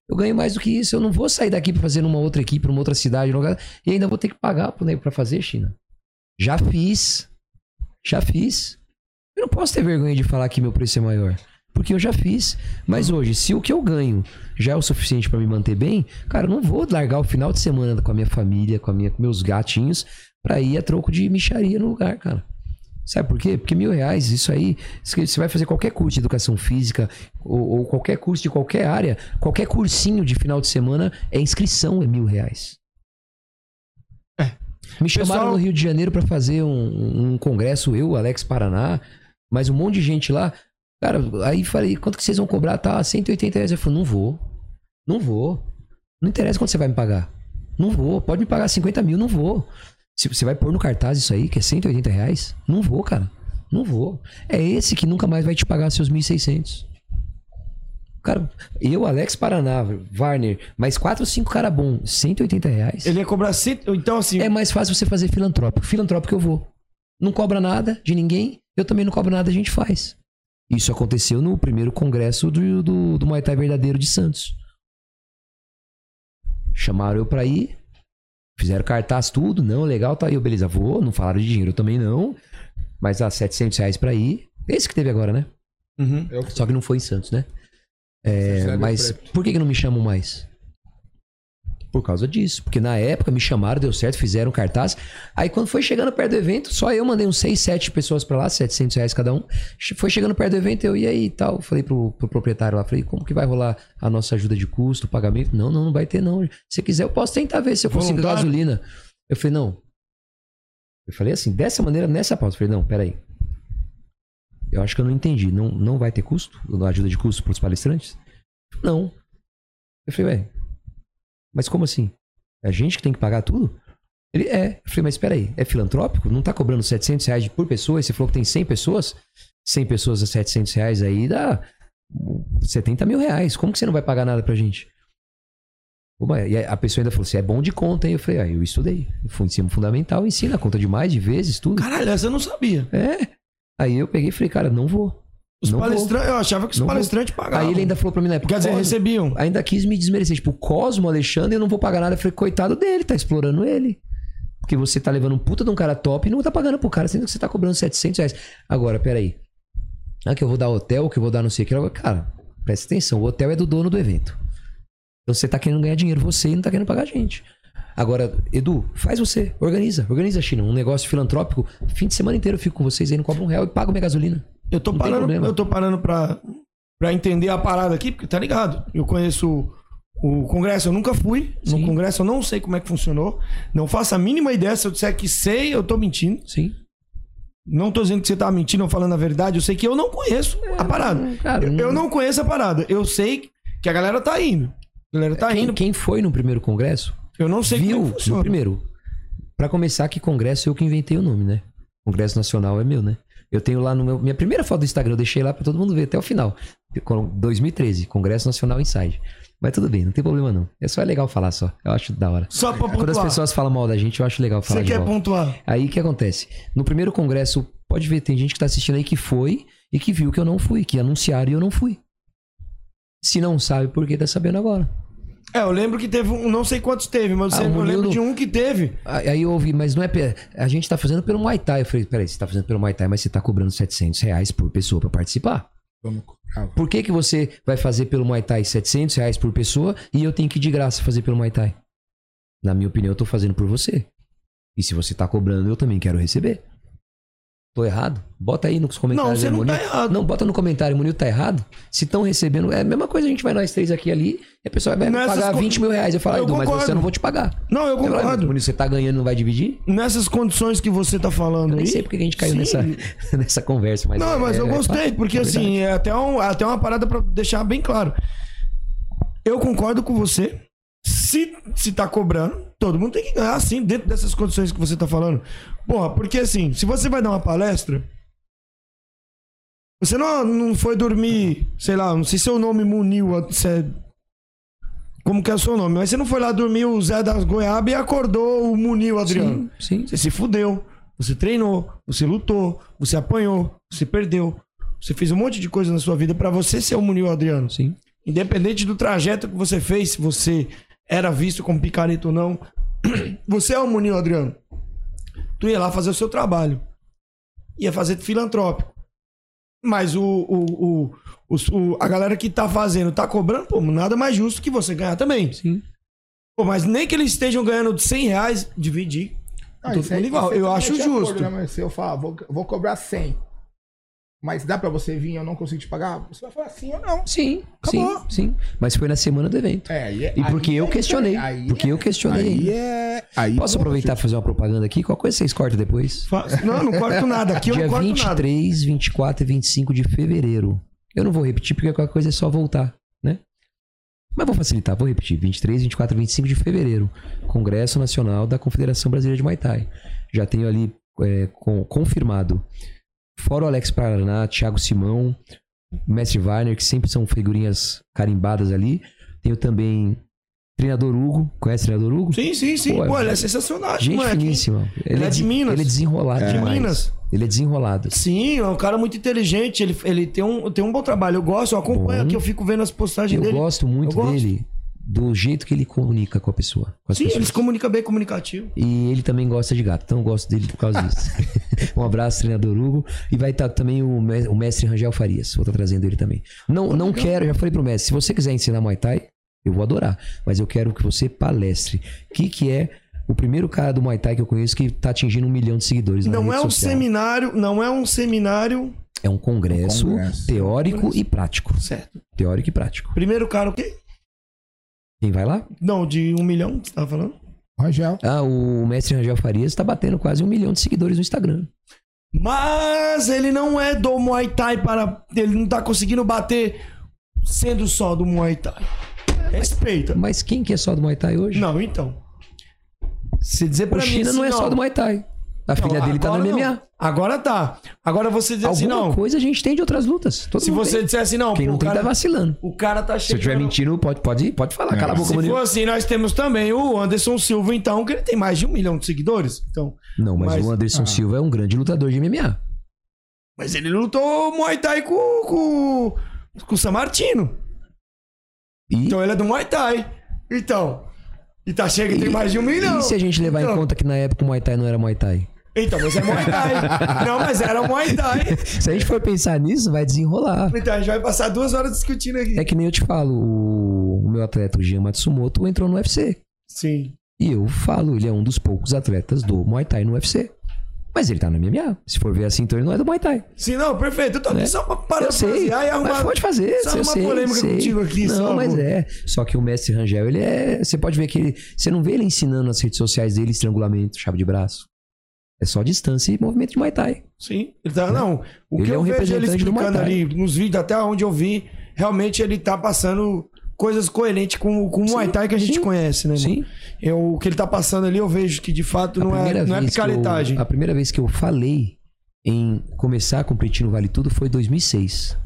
[SPEAKER 4] Eu ganho mais do que isso. Eu não vou sair daqui pra fazer numa outra equipe, numa outra cidade, lugar, e ainda vou ter que pagar pro nego pra fazer, China. Já fiz. Já fiz. Eu não posso ter vergonha de falar que meu preço é maior. Porque eu já fiz. Mas hoje, se o que eu ganho já é o suficiente pra me manter bem, cara, eu não vou largar o final de semana com a minha família, com, a minha, com meus gatinhos, pra ir a troco de micharia no lugar, cara. Sabe por quê? Porque mil reais, isso aí, você vai fazer qualquer curso de educação física ou, ou qualquer curso de qualquer área, qualquer cursinho de final de semana é inscrição, é mil reais. Me chamaram
[SPEAKER 6] Pessoal-
[SPEAKER 4] no Rio de Janeiro pra fazer um, um congresso, eu, Alex Paraná, mas um monte de gente lá. Cara, aí falei, quanto que vocês vão cobrar? Tá, 180 reais. Eu falei, não vou. Não vou. Não interessa quanto você vai me pagar. Não vou. Pode me pagar 50 mil, não vou. Se você vai pôr no cartaz isso aí, que é 180 reais, não vou, cara. Não vou. É esse que nunca mais vai te pagar seus 1.600. Cara, eu, Alex Paraná, Warner, mais 4 ou 5 cara bom, 180 reais.
[SPEAKER 6] Ele ia cobrar cento... Então, assim,
[SPEAKER 4] É mais fácil você fazer filantrópico. Filantrópico eu vou. não cobra nada de ninguém, eu também não cobro nada, a gente faz. Isso aconteceu no primeiro congresso do, do, do Muay Thai Verdadeiro de Santos. Chamaram eu pra ir, fizeram cartaz, tudo, não, legal, tá aí, eu, beleza, vou, não falaram de dinheiro também não, mas a 700 reais pra ir. Esse que teve agora, né?
[SPEAKER 6] Uhum.
[SPEAKER 4] Só que não foi em Santos, né? É, mas por que, que não me chamam mais? Por causa disso. Porque na época me chamaram, deu certo, fizeram cartaz. Aí quando foi chegando perto do evento, só eu mandei uns 6, 7 pessoas pra lá, 700 reais cada um. Foi chegando perto do evento, eu aí e tal. Falei pro, pro proprietário lá, falei, como que vai rolar a nossa ajuda de custo, pagamento? Não, não, não vai ter não. Se quiser, eu posso tentar ver se eu consigo
[SPEAKER 6] Voluntário?
[SPEAKER 4] gasolina. Eu falei, não. Eu falei assim, dessa maneira, nessa pauta. Eu falei, não, peraí. Eu acho que eu não entendi. Não, não vai ter custo? Ajuda de custo pros palestrantes? Não. Eu falei, ué, mas como assim? É a gente que tem que pagar tudo? Ele é. Eu falei, mas espera aí, é filantrópico? Não tá cobrando 700 reais por pessoa? E você falou que tem 100 pessoas? 100 pessoas a 700 reais aí dá 70 mil reais. Como que você não vai pagar nada pra gente? E a pessoa ainda falou assim, é bom de conta, hein? Eu falei, ah, eu estudei. Ensino fundamental, ensina conta de mais, de vezes, tudo.
[SPEAKER 6] Caralho, essa eu não sabia.
[SPEAKER 4] É. Aí eu peguei e falei, cara, não vou.
[SPEAKER 6] Os
[SPEAKER 4] não
[SPEAKER 6] palestrantes, eu achava que os palestrantes pagavam.
[SPEAKER 4] Aí ele ainda falou pra mim na época.
[SPEAKER 6] Quer dizer,
[SPEAKER 4] "Cosmo,
[SPEAKER 6] recebiam.
[SPEAKER 4] Ainda quis me desmerecer. Tipo, o Cosmo, Alexandre, eu não vou pagar nada. Eu falei, coitado dele, tá explorando ele. Porque você tá levando um puta de um cara top e não tá pagando pro cara, sendo que você tá cobrando 700 reais. Agora, peraí. Ah, que eu vou dar hotel, que eu vou dar não sei o que. Cara, presta atenção. O hotel é do dono do evento. Então você tá querendo ganhar dinheiro, você e não tá querendo pagar a gente. Agora, Edu, faz você. Organiza. Organiza, China. Um negócio filantrópico. Fim de semana inteiro eu fico com vocês aí, não cobro um real e pago minha gasolina.
[SPEAKER 6] Eu tô
[SPEAKER 4] Não
[SPEAKER 6] parando, eu tô parando pra, pra entender a parada aqui, porque tá ligado. Eu conheço o, congresso, eu nunca fui. No
[SPEAKER 4] Sim.
[SPEAKER 6] congresso eu não sei como é que funcionou. Não faço a mínima ideia. Se eu disser que sei, eu tô mentindo.
[SPEAKER 4] Sim.
[SPEAKER 6] Não tô dizendo que você tá mentindo ou falando a verdade. Eu sei que eu não conheço a parada.
[SPEAKER 4] cara,
[SPEAKER 6] eu,
[SPEAKER 4] não-
[SPEAKER 6] eu não conheço a parada. Eu sei que a galera tá indo. A galera tá
[SPEAKER 4] quem,
[SPEAKER 6] indo.
[SPEAKER 4] quem foi no primeiro congresso
[SPEAKER 6] Eu não sei
[SPEAKER 4] viu
[SPEAKER 6] como é que
[SPEAKER 4] no primeiro. Pra começar, que congresso eu que inventei o nome, né? Congresso Nacional é meu, né? Eu tenho lá no meu. Minha primeira foto do Instagram, eu deixei lá pra todo mundo ver até o final. Com- 2013, Congresso Nacional Inside. Mas tudo bem, não tem problema não. É só é legal falar só. Eu acho da hora.
[SPEAKER 6] Só pra
[SPEAKER 4] Quando as
[SPEAKER 6] pontuar.
[SPEAKER 4] pessoas falam mal da gente, eu acho legal falar
[SPEAKER 6] Você quer pontuar?
[SPEAKER 4] Aí o que acontece? No primeiro congresso, pode ver, tem gente que tá assistindo aí que foi e que viu que eu não fui, que anunciaram e eu não fui. Se não sabe por que tá sabendo agora.
[SPEAKER 6] É, eu lembro que teve um, não sei quantos teve, mas
[SPEAKER 4] Ah,
[SPEAKER 6] eu
[SPEAKER 4] o
[SPEAKER 6] lembro
[SPEAKER 4] Murilo-
[SPEAKER 6] de um que teve.
[SPEAKER 4] Aí aí eu ouvi, mas não é. A gente tá fazendo pelo Muay Thai. Eu falei, peraí, você tá fazendo pelo Muay Thai, mas você tá cobrando 700 reais por pessoa pra participar.
[SPEAKER 7] Vamos cobrar.
[SPEAKER 4] Por que, que você vai fazer pelo Muay Thai 700 reais por pessoa e eu tenho que de graça fazer pelo Muay Thai? Na minha opinião, eu tô fazendo por você. E se você tá cobrando, eu também quero receber. Tô errado? Bota aí nos comentários.
[SPEAKER 6] Não, você
[SPEAKER 4] aí,
[SPEAKER 6] não tá errado.
[SPEAKER 4] Não, bota no comentário, Munil tá errado. Se estão recebendo. É a mesma coisa, a gente vai nós três aqui ali e a pessoa vai
[SPEAKER 6] Nessas
[SPEAKER 4] pagar
[SPEAKER 6] con-
[SPEAKER 4] 20 mil reais. Eu falo,
[SPEAKER 6] Eu
[SPEAKER 4] Edu, mas
[SPEAKER 6] concordo.
[SPEAKER 4] você eu não vou te pagar.
[SPEAKER 6] Não, eu
[SPEAKER 4] Eu falo,
[SPEAKER 6] concordo.
[SPEAKER 4] Munil, você tá ganhando não vai dividir?
[SPEAKER 6] Nessas condições que você tá falando
[SPEAKER 4] Eu nem
[SPEAKER 6] aí.
[SPEAKER 4] sei porque que a gente caiu
[SPEAKER 6] sim.
[SPEAKER 4] nessa, nessa conversa. Mas
[SPEAKER 6] Não,
[SPEAKER 4] é-
[SPEAKER 6] mas eu
[SPEAKER 4] é
[SPEAKER 6] gostei, porque
[SPEAKER 4] é verdade.
[SPEAKER 6] assim, é até, um, até uma parada pra deixar bem claro. Eu concordo com você. Se, se tá cobrando, todo mundo tem que ganhar, sim, dentro dessas condições que você tá falando. Porra, porque assim, se você vai dar uma palestra. Você não, não foi dormir, sei lá, não sei se seu nome muniu, se é- como que é o seu nome, mas você não foi lá dormir o Zé das Goiaba e acordou o Munil Adriano.
[SPEAKER 4] Sim, sim.
[SPEAKER 6] Você se fudeu, você treinou, você lutou, você apanhou, você perdeu. Você fez um monte de coisa na sua vida pra você ser o Munil Adriano.
[SPEAKER 4] Sim.
[SPEAKER 6] Independente do trajeto que você fez, se você era visto como picareta ou não, você é o Munil Adriano. Tu ia lá fazer o seu trabalho. Ia fazer filantrópico. Mas o, o, o, o- a galera que tá fazendo, tá cobrando, pô, nada mais justo que você ganhar também.
[SPEAKER 4] Sim.
[SPEAKER 6] Pô, mas nem que eles estejam ganhando 100 reais, dividir.
[SPEAKER 7] Ah, aí-
[SPEAKER 6] mundo igual. Eu acho
[SPEAKER 7] acordo,
[SPEAKER 6] justo.
[SPEAKER 7] né? Se eu falar, vou, vou cobrar 100, mas dá pra você vir e eu não consigo te pagar, você vai falar sim ou não.
[SPEAKER 4] Sim,
[SPEAKER 6] Acabou.
[SPEAKER 4] sim, sim. Mas foi na semana do evento.
[SPEAKER 7] É, é-
[SPEAKER 4] E porque
[SPEAKER 7] aí
[SPEAKER 4] eu
[SPEAKER 7] é
[SPEAKER 4] questionei. porque
[SPEAKER 7] é-
[SPEAKER 4] eu questionei.
[SPEAKER 7] Aí é. Aí
[SPEAKER 4] Posso
[SPEAKER 7] pô,
[SPEAKER 4] aproveitar e fazer uma propaganda aqui? Qual coisa vocês cortam depois?
[SPEAKER 6] Não, não corto nada. Aqui eu
[SPEAKER 4] Dia
[SPEAKER 6] não corto nada.
[SPEAKER 4] 23, 24 e 25 de fevereiro. Eu não vou repetir porque qualquer coisa é só voltar, né? Mas vou facilitar, vou repetir. 23, 24 e 25 de fevereiro. Congresso Nacional da Confederação Brasileira de Muay Thai. Já tenho ali é, com- confirmado. Fora o Alex Paraná, Thiago Simão, Mestre Wagner, que sempre são figurinhas carimbadas ali. Tenho também Treinador Hugo. Conhece o treinador Hugo?
[SPEAKER 6] Sim, sim, sim.
[SPEAKER 4] Pô,
[SPEAKER 6] Pô, ele é sensacional,
[SPEAKER 4] Gente
[SPEAKER 6] moleque.
[SPEAKER 4] finíssima.
[SPEAKER 6] Ele é de
[SPEAKER 4] de-
[SPEAKER 6] Minas.
[SPEAKER 4] Ele é desenrolado
[SPEAKER 6] De
[SPEAKER 4] demais.
[SPEAKER 6] Minas.
[SPEAKER 4] Ele é desenrolado.
[SPEAKER 6] Sim, é um cara muito inteligente. Ele, ele tem, um, tem um bom trabalho. Eu gosto, eu acompanho
[SPEAKER 4] Bom.
[SPEAKER 6] aqui, eu fico vendo as postagens
[SPEAKER 4] Eu
[SPEAKER 6] dele.
[SPEAKER 4] gosto muito
[SPEAKER 6] Eu gosto.
[SPEAKER 4] dele, do jeito que ele comunica com a pessoa. Com as
[SPEAKER 6] Sim,
[SPEAKER 4] pessoas.
[SPEAKER 6] ele se comunica bem, comunicativo.
[SPEAKER 4] E ele também gosta de gato, então eu gosto dele por causa disso. um abraço, treinador Hugo. E vai estar também o, me- o mestre Rangel Farias. Vou estar trazendo ele também. Não, não quero, já falei pro mestre, se você quiser ensinar Muay Thai, eu vou adorar. Mas eu quero que você palestre. O que, que é o primeiro cara do Muay Thai que eu conheço que tá atingindo um milhão de seguidores na
[SPEAKER 6] Não
[SPEAKER 4] rede
[SPEAKER 6] é um
[SPEAKER 4] social?
[SPEAKER 6] seminário, não é um seminário.
[SPEAKER 4] É um congresso,
[SPEAKER 7] Um congresso.
[SPEAKER 4] teórico e prático.
[SPEAKER 6] Certo.
[SPEAKER 4] Teórico e prático.
[SPEAKER 6] Primeiro cara, o quê?
[SPEAKER 4] Quem vai lá?
[SPEAKER 6] Não, de um milhão, você tava falando?
[SPEAKER 7] Rangel.
[SPEAKER 4] Ah, o mestre Rangel Farias tá batendo quase um milhão de seguidores no Instagram.
[SPEAKER 6] Mas ele não é do Muay Thai para. Ele não tá conseguindo bater sendo só do Muay Thai. Respeita.
[SPEAKER 4] Mas quem que é só do Muay Thai hoje?
[SPEAKER 6] Não, então. Se dizer pra
[SPEAKER 4] O
[SPEAKER 6] mim.
[SPEAKER 4] China
[SPEAKER 6] assim,
[SPEAKER 4] não é só do Muay Thai. A filha dele tá no MMA.
[SPEAKER 6] não. Agora tá. Agora você dizer assim,
[SPEAKER 4] Alguma
[SPEAKER 6] não.
[SPEAKER 4] coisa a gente tem de outras lutas. Todo
[SPEAKER 6] Se você
[SPEAKER 4] tem.
[SPEAKER 6] disser assim, não,
[SPEAKER 4] Quem não tem
[SPEAKER 6] cara,
[SPEAKER 4] tá vacilando.
[SPEAKER 6] o cara tá
[SPEAKER 4] Se eu
[SPEAKER 6] chegando.
[SPEAKER 4] estiver mentindo, pode, pode, pode falar. Cala a boca,
[SPEAKER 6] Se
[SPEAKER 4] Murilo.
[SPEAKER 6] for assim, nós temos também o Anderson Silva, então, que ele tem mais de um milhão de seguidores. Então,
[SPEAKER 4] Não, mas,
[SPEAKER 6] Mas-
[SPEAKER 4] o Anderson
[SPEAKER 7] Ah.
[SPEAKER 4] Silva é um grande lutador de MMA.
[SPEAKER 6] mas ele lutou Muay Thai com, com, com o San Martino.
[SPEAKER 4] E,
[SPEAKER 6] Então ele é do Muay Thai. Então. E tá chega e tem mais de um milhão.
[SPEAKER 4] e se a gente levar
[SPEAKER 6] então,
[SPEAKER 4] em conta que na época o Muay Thai não era Muay Thai?
[SPEAKER 6] Então, mas é Muay Thai. não, mas era Muay Thai.
[SPEAKER 4] Se a gente for pensar nisso, vai desenrolar.
[SPEAKER 6] Então a gente vai passar duas horas discutindo aqui.
[SPEAKER 4] É que nem eu te falo, o, meu atleta, o Jean Matsumoto, entrou no UFC.
[SPEAKER 6] Sim.
[SPEAKER 4] E eu falo, ele é um dos poucos atletas do Muay Thai no UFC. Mas ele tá no MMA. Se for ver assim, então ele não é do Muay Thai.
[SPEAKER 6] Sim, não, perfeito. Eu tô aqui
[SPEAKER 4] Né?
[SPEAKER 6] só pra
[SPEAKER 4] eu sei.
[SPEAKER 6] e arrumar.
[SPEAKER 4] Pode fazer.
[SPEAKER 6] só
[SPEAKER 4] sei,
[SPEAKER 6] polêmica
[SPEAKER 4] sei.
[SPEAKER 6] contigo aqui.
[SPEAKER 4] Não,
[SPEAKER 6] só,
[SPEAKER 4] mas
[SPEAKER 6] pô.
[SPEAKER 4] é. Só que o mestre Rangel, ele é. Você pode ver que ele. Você não vê ele ensinando nas redes sociais dele estrangulamento, chave de braço. É só distância e movimento de Muay Thai.
[SPEAKER 6] Sim, ele tá, não. O
[SPEAKER 4] Ele
[SPEAKER 6] que
[SPEAKER 4] é
[SPEAKER 6] eu
[SPEAKER 4] um
[SPEAKER 6] vejo ele explicando ali nos vídeos, até onde eu vi, realmente ele tá passando coisas coerentes com, com o Muay Thai que a gente
[SPEAKER 4] sim.
[SPEAKER 6] conhece, né?
[SPEAKER 4] Sim.
[SPEAKER 6] Eu, o que ele tá passando ali, eu vejo que de fato
[SPEAKER 4] A
[SPEAKER 6] não é, não é
[SPEAKER 4] que eu-
[SPEAKER 6] picaretagem.
[SPEAKER 4] a primeira vez que eu falei em começar a competir no Vale Tudo foi em 2006.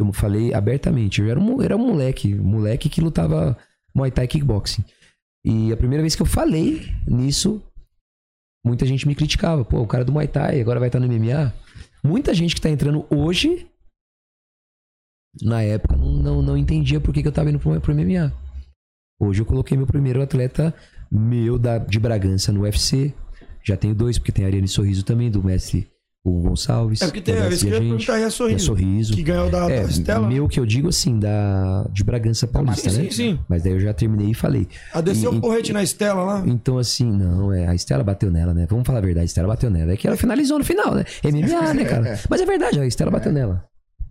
[SPEAKER 4] Eu falei abertamente. Eu era um, era um moleque, um moleque que lutava Muay Thai Kickboxing. E a primeira vez que eu falei nisso, muita gente me criticava. Pô, o cara do Muay Thai agora vai estar no MMA. Muita gente que tá entrando hoje, na época, não, não, entendia por que, que eu tava indo pro, pro MMA. Hoje eu coloquei meu primeiro atleta meu da, de Bragança no UFC. Já tenho dois, porque tem a Ariane Sorriso também, do mestre Hugo Gonçalves.
[SPEAKER 6] É porque tem, é isso que eu ia perguntar, e a
[SPEAKER 4] É
[SPEAKER 6] Sorriso?
[SPEAKER 4] Sorriso.
[SPEAKER 6] Que ganhou da,
[SPEAKER 4] É,
[SPEAKER 6] da Estela.
[SPEAKER 4] meu que eu digo assim, da de Bragança Paulista,
[SPEAKER 6] sim,
[SPEAKER 4] né?
[SPEAKER 6] sim, sim.
[SPEAKER 4] Mas daí eu já terminei e falei.
[SPEAKER 6] A desceu
[SPEAKER 4] E-
[SPEAKER 6] o porrete na Estela lá.
[SPEAKER 4] Então, assim, não, é. A Estela bateu nela, né? Vamos falar a verdade, a Estela bateu nela. É que ela finalizou no final, né? MMA, né, cara? Mas é verdade, a Estela bateu nela.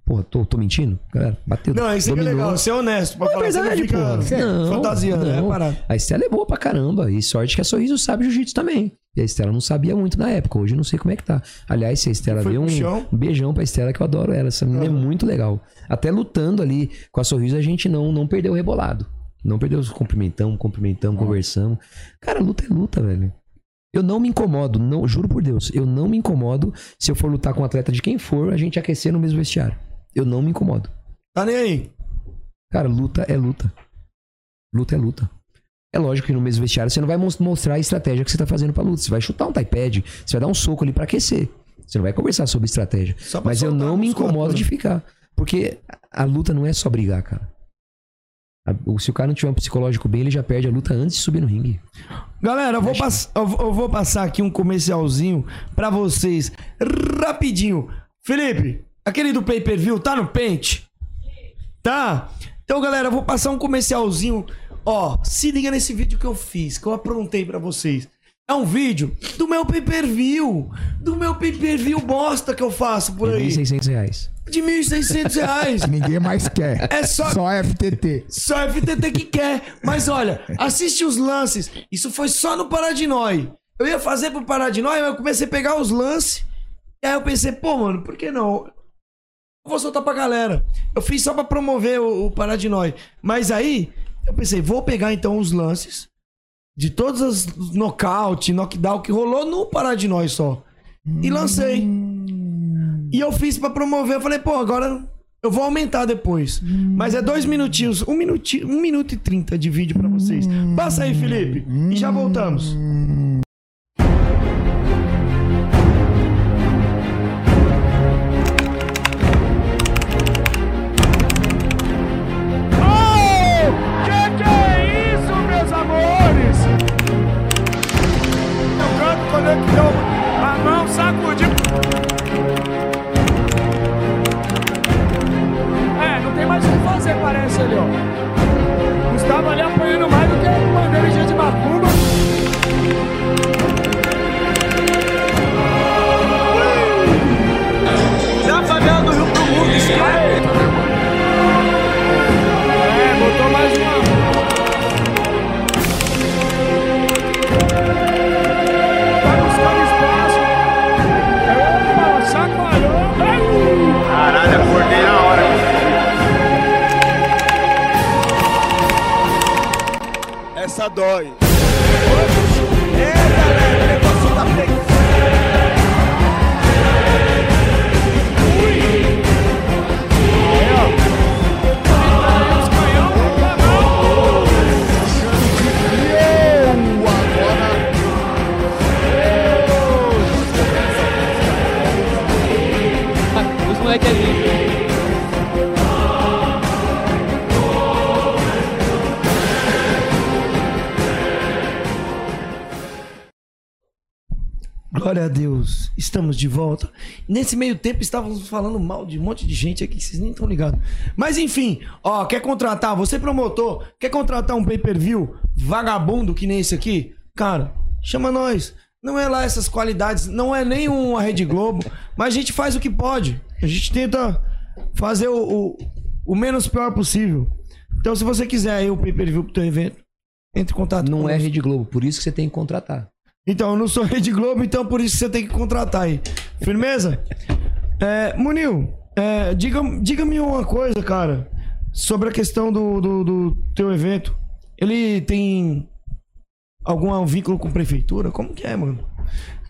[SPEAKER 4] Porra, tô, tô mentindo? Galera, bateu.
[SPEAKER 6] Não, isso aqui é legal, ser honesto. Pra
[SPEAKER 4] é
[SPEAKER 6] falar,
[SPEAKER 4] verdade,
[SPEAKER 6] você não fica
[SPEAKER 4] Não,
[SPEAKER 6] fantasiando,
[SPEAKER 4] não.
[SPEAKER 6] é parado.
[SPEAKER 4] A Estela é boa pra caramba. E sorte que a Sorriso sabe jiu-jitsu também. E a Estela não sabia muito na época. Hoje eu não sei como é que tá. Aliás, se a Estela vê
[SPEAKER 6] pro
[SPEAKER 4] um,
[SPEAKER 6] chão?
[SPEAKER 4] beijão pra Estela, que eu adoro ela. Essa menina é muito legal. Até lutando ali com a Sorriso, a gente não, não perdeu o rebolado. Não perdeu os cumprimentamos, cumprimentamos, conversamos. Cara, luta é luta, velho. Eu não me incomodo, não, juro por Deus, eu não me incomodo se eu for lutar com um atleta de quem for, a gente aquecer no mesmo vestiário. Eu não me incomodo.
[SPEAKER 6] Tá nem aí.
[SPEAKER 4] Cara, luta é luta. Luta é luta. É lógico que no mesmo vestiário você não vai mos- mostrar a estratégia que você tá fazendo pra luta. Você vai chutar um taipad, você vai dar um soco ali pra aquecer. Você não vai conversar sobre estratégia. Mas eu não me incomodo
[SPEAKER 6] musculatura.
[SPEAKER 4] de ficar. Porque a luta não é só brigar, cara. Se o cara não tiver um psicológico bem, ele já perde a luta antes de subir no ringue.
[SPEAKER 6] Galera, eu vou, pass- eu vou- eu vou passar aqui um comercialzinho pra vocês, rapidinho. Felipe, aquele do pay-per-view tá no pente? Tá? Então, galera, eu vou passar um comercialzinho. Ó, se liga nesse vídeo que eu fiz, que eu aprontei pra vocês. É um vídeo do meu pay-per-view. Do meu pay-per-view bosta que eu faço por aí.
[SPEAKER 4] 1.600 reais.
[SPEAKER 6] De 1.600 reais.
[SPEAKER 7] Ninguém mais quer.
[SPEAKER 6] É só-
[SPEAKER 7] Só FTT.
[SPEAKER 6] Só FTT que quer. Mas olha, assiste os lances. Isso foi só no Paradinói. Eu ia fazer pro Paradinói, mas eu comecei a pegar os lances. E aí eu pensei, pô, mano, por que não? Eu vou soltar pra galera. Eu fiz só pra promover o, o Paradinói. Mas aí, eu pensei, vou pegar então os lances de todos os nocaute, knockdown que rolou no Paradinói só. E lancei. E eu fiz pra promover. Eu falei, pô, agora Eu vou aumentar depois. Mas é dois minutinhos, um, minuti, um minuto e trinta de vídeo pra vocês. Passa aí, Felipe, e já voltamos.
[SPEAKER 8] Quando eu a mão sacudir. É, não tem mais o que fazer, parece ali, ó. Gustavo ali apanhando mais do que bandeira de macumba.
[SPEAKER 9] Da favela do Rio pro mundo, esquerda.
[SPEAKER 8] Dói.
[SPEAKER 6] Glória a Deus, estamos de volta. Nesse meio tempo estávamos falando mal de um monte de gente aqui que vocês nem estão ligados. Mas enfim, ó, quer contratar, você promotor, quer contratar um pay-per-view vagabundo que nem esse aqui? Cara, chama nós. Não é lá essas qualidades, não é nem uma Rede Globo, mas a gente faz o que pode. A gente tenta fazer o, o, o menos pior possível. Então, se você quiser aí o pay-per-view pro teu evento, entre em contato
[SPEAKER 4] Não é. Rede Globo, por isso que você tem que contratar.
[SPEAKER 6] Então, eu não sou Rede Globo, então por isso você tem que contratar aí. Firmeza? É, Munil, é, diga, diga-me uma coisa, cara, sobre a questão do, do, do teu evento. Ele tem algum vínculo com prefeitura? Como que é, mano?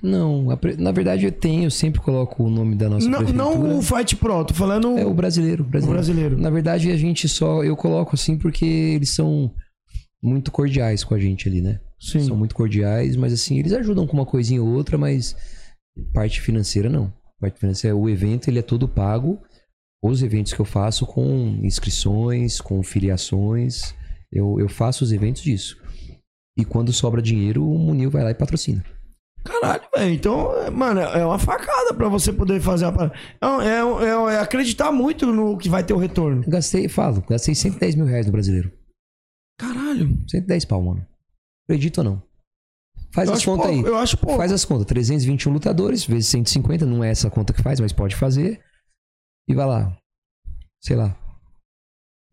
[SPEAKER 4] Não, pre- na verdade eu tenho, eu sempre coloco o nome da nossa
[SPEAKER 6] Não,
[SPEAKER 4] prefeitura.
[SPEAKER 6] não o Fight Pro, tô falando.
[SPEAKER 4] É o brasileiro, brasileiro.
[SPEAKER 6] O brasileiro.
[SPEAKER 4] Na verdade, a gente só. Eu coloco assim porque eles são muito cordiais com a gente ali, né?
[SPEAKER 6] Sim.
[SPEAKER 4] São muito cordiais, mas assim, eles ajudam com uma coisinha ou outra, mas parte financeira não. Parte financeira, o evento ele é todo pago. Os eventos que eu faço com inscrições, com filiações, eu, eu faço os eventos disso. E quando sobra dinheiro, o Munil vai lá e patrocina.
[SPEAKER 6] Caralho, velho. Então, mano, é uma facada pra você poder fazer a parada. É, é- é- é acreditar muito no que vai ter o retorno.
[SPEAKER 4] Gastei, falo, gastei 110 mil reais no brasileiro.
[SPEAKER 6] Caralho.
[SPEAKER 4] 110 pau, mano. Acredito ou não? Faz
[SPEAKER 6] Eu
[SPEAKER 4] as contas aí.
[SPEAKER 6] eu acho pouco.
[SPEAKER 4] Faz as contas. 321 lutadores vezes 150. Não é essa conta que faz, mas pode fazer. E vai lá. Sei lá.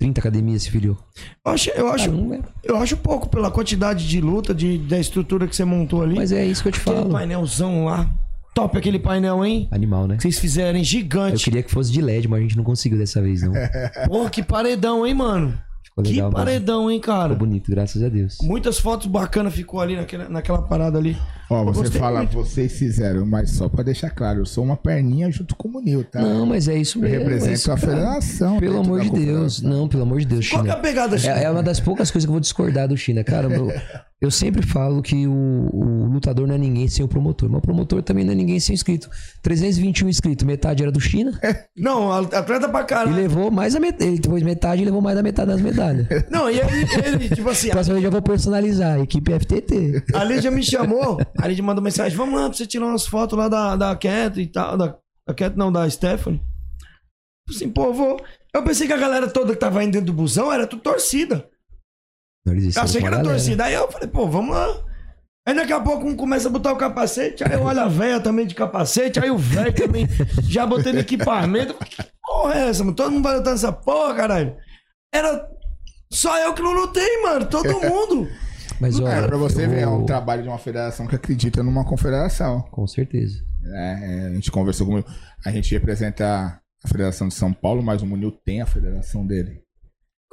[SPEAKER 4] 30 academias se filiou.
[SPEAKER 6] Eu acho, eu acho,
[SPEAKER 4] é.
[SPEAKER 6] eu acho pouco pela quantidade de luta, de, da estrutura que você montou ali.
[SPEAKER 4] Mas é isso que eu te
[SPEAKER 6] Aquele
[SPEAKER 4] falo.
[SPEAKER 6] painelzão lá. Top aquele painel, hein?
[SPEAKER 4] Animal, né?
[SPEAKER 6] Que vocês fizeram, hein?
[SPEAKER 4] Eu
[SPEAKER 6] gigante.
[SPEAKER 4] queria que fosse de LED, mas a gente não conseguiu dessa vez, não.
[SPEAKER 6] Porra, que paredão, hein, mano?
[SPEAKER 4] Ficou
[SPEAKER 6] que
[SPEAKER 4] legal. mesmo.
[SPEAKER 6] paredão, hein, cara?
[SPEAKER 4] Ficou bonito, graças a Deus.
[SPEAKER 6] Muitas fotos bacanas ficou ali naquela, naquela parada ali.
[SPEAKER 7] Ó,
[SPEAKER 6] Eu
[SPEAKER 7] você fala,
[SPEAKER 6] muito.
[SPEAKER 7] vocês fizeram, mas só pra deixar claro, eu sou uma perninha junto com o Munil, tá?
[SPEAKER 4] Não, mas é isso
[SPEAKER 7] Eu
[SPEAKER 4] mesmo.
[SPEAKER 7] represento
[SPEAKER 4] é isso,
[SPEAKER 7] a
[SPEAKER 4] cara.
[SPEAKER 7] federação.
[SPEAKER 4] Pelo amor de Deus. Não, pelo amor de Deus,
[SPEAKER 6] Qual
[SPEAKER 4] China.
[SPEAKER 6] que é a pegada, China?
[SPEAKER 4] É, é uma das poucas coisas que eu vou discordar do China. Cara, eu, eu sempre falo que o, o lutador não é ninguém sem o promotor. Mas o promotor também não é ninguém sem o inscrito. 321 inscritos, metade era do China.
[SPEAKER 6] Não, atleta pra
[SPEAKER 4] E
[SPEAKER 6] caralho.
[SPEAKER 4] levou mais a metade. Ele depois metade e levou mais da metade das medalhas.
[SPEAKER 6] Não, e aí ele, tipo assim,
[SPEAKER 4] Próxima vez eu já vou personalizar. Equipe FTT.
[SPEAKER 6] a Lídia me chamou, a Lídia mandou mensagem, vamos lá pra você tirar umas fotos lá da, da Cat e tal, da, da Cat não, da Stephanie. Assim, pô, eu vou... Eu pensei que a galera toda que tava indo dentro do busão era tudo torcida. Eu achei que era torcida. Aí eu falei, pô, vamos lá. Aí daqui a pouco um começa a botar o capacete, aí eu olho a véia também de capacete, aí o velho também já botando equipamento. Que porra é essa, mano? Todo mundo vai lutar nessa porra, caralho. Era só eu que não lutei, mano. Todo mundo.
[SPEAKER 4] Mas olha,
[SPEAKER 7] É, pra você
[SPEAKER 4] eu
[SPEAKER 7] ver, é um trabalho de uma federação que acredita numa confederação.
[SPEAKER 4] Com certeza.
[SPEAKER 7] É, é, a gente conversou com o Munil. A gente representa a Federação de São Paulo, mas o Munil tem a federação dele.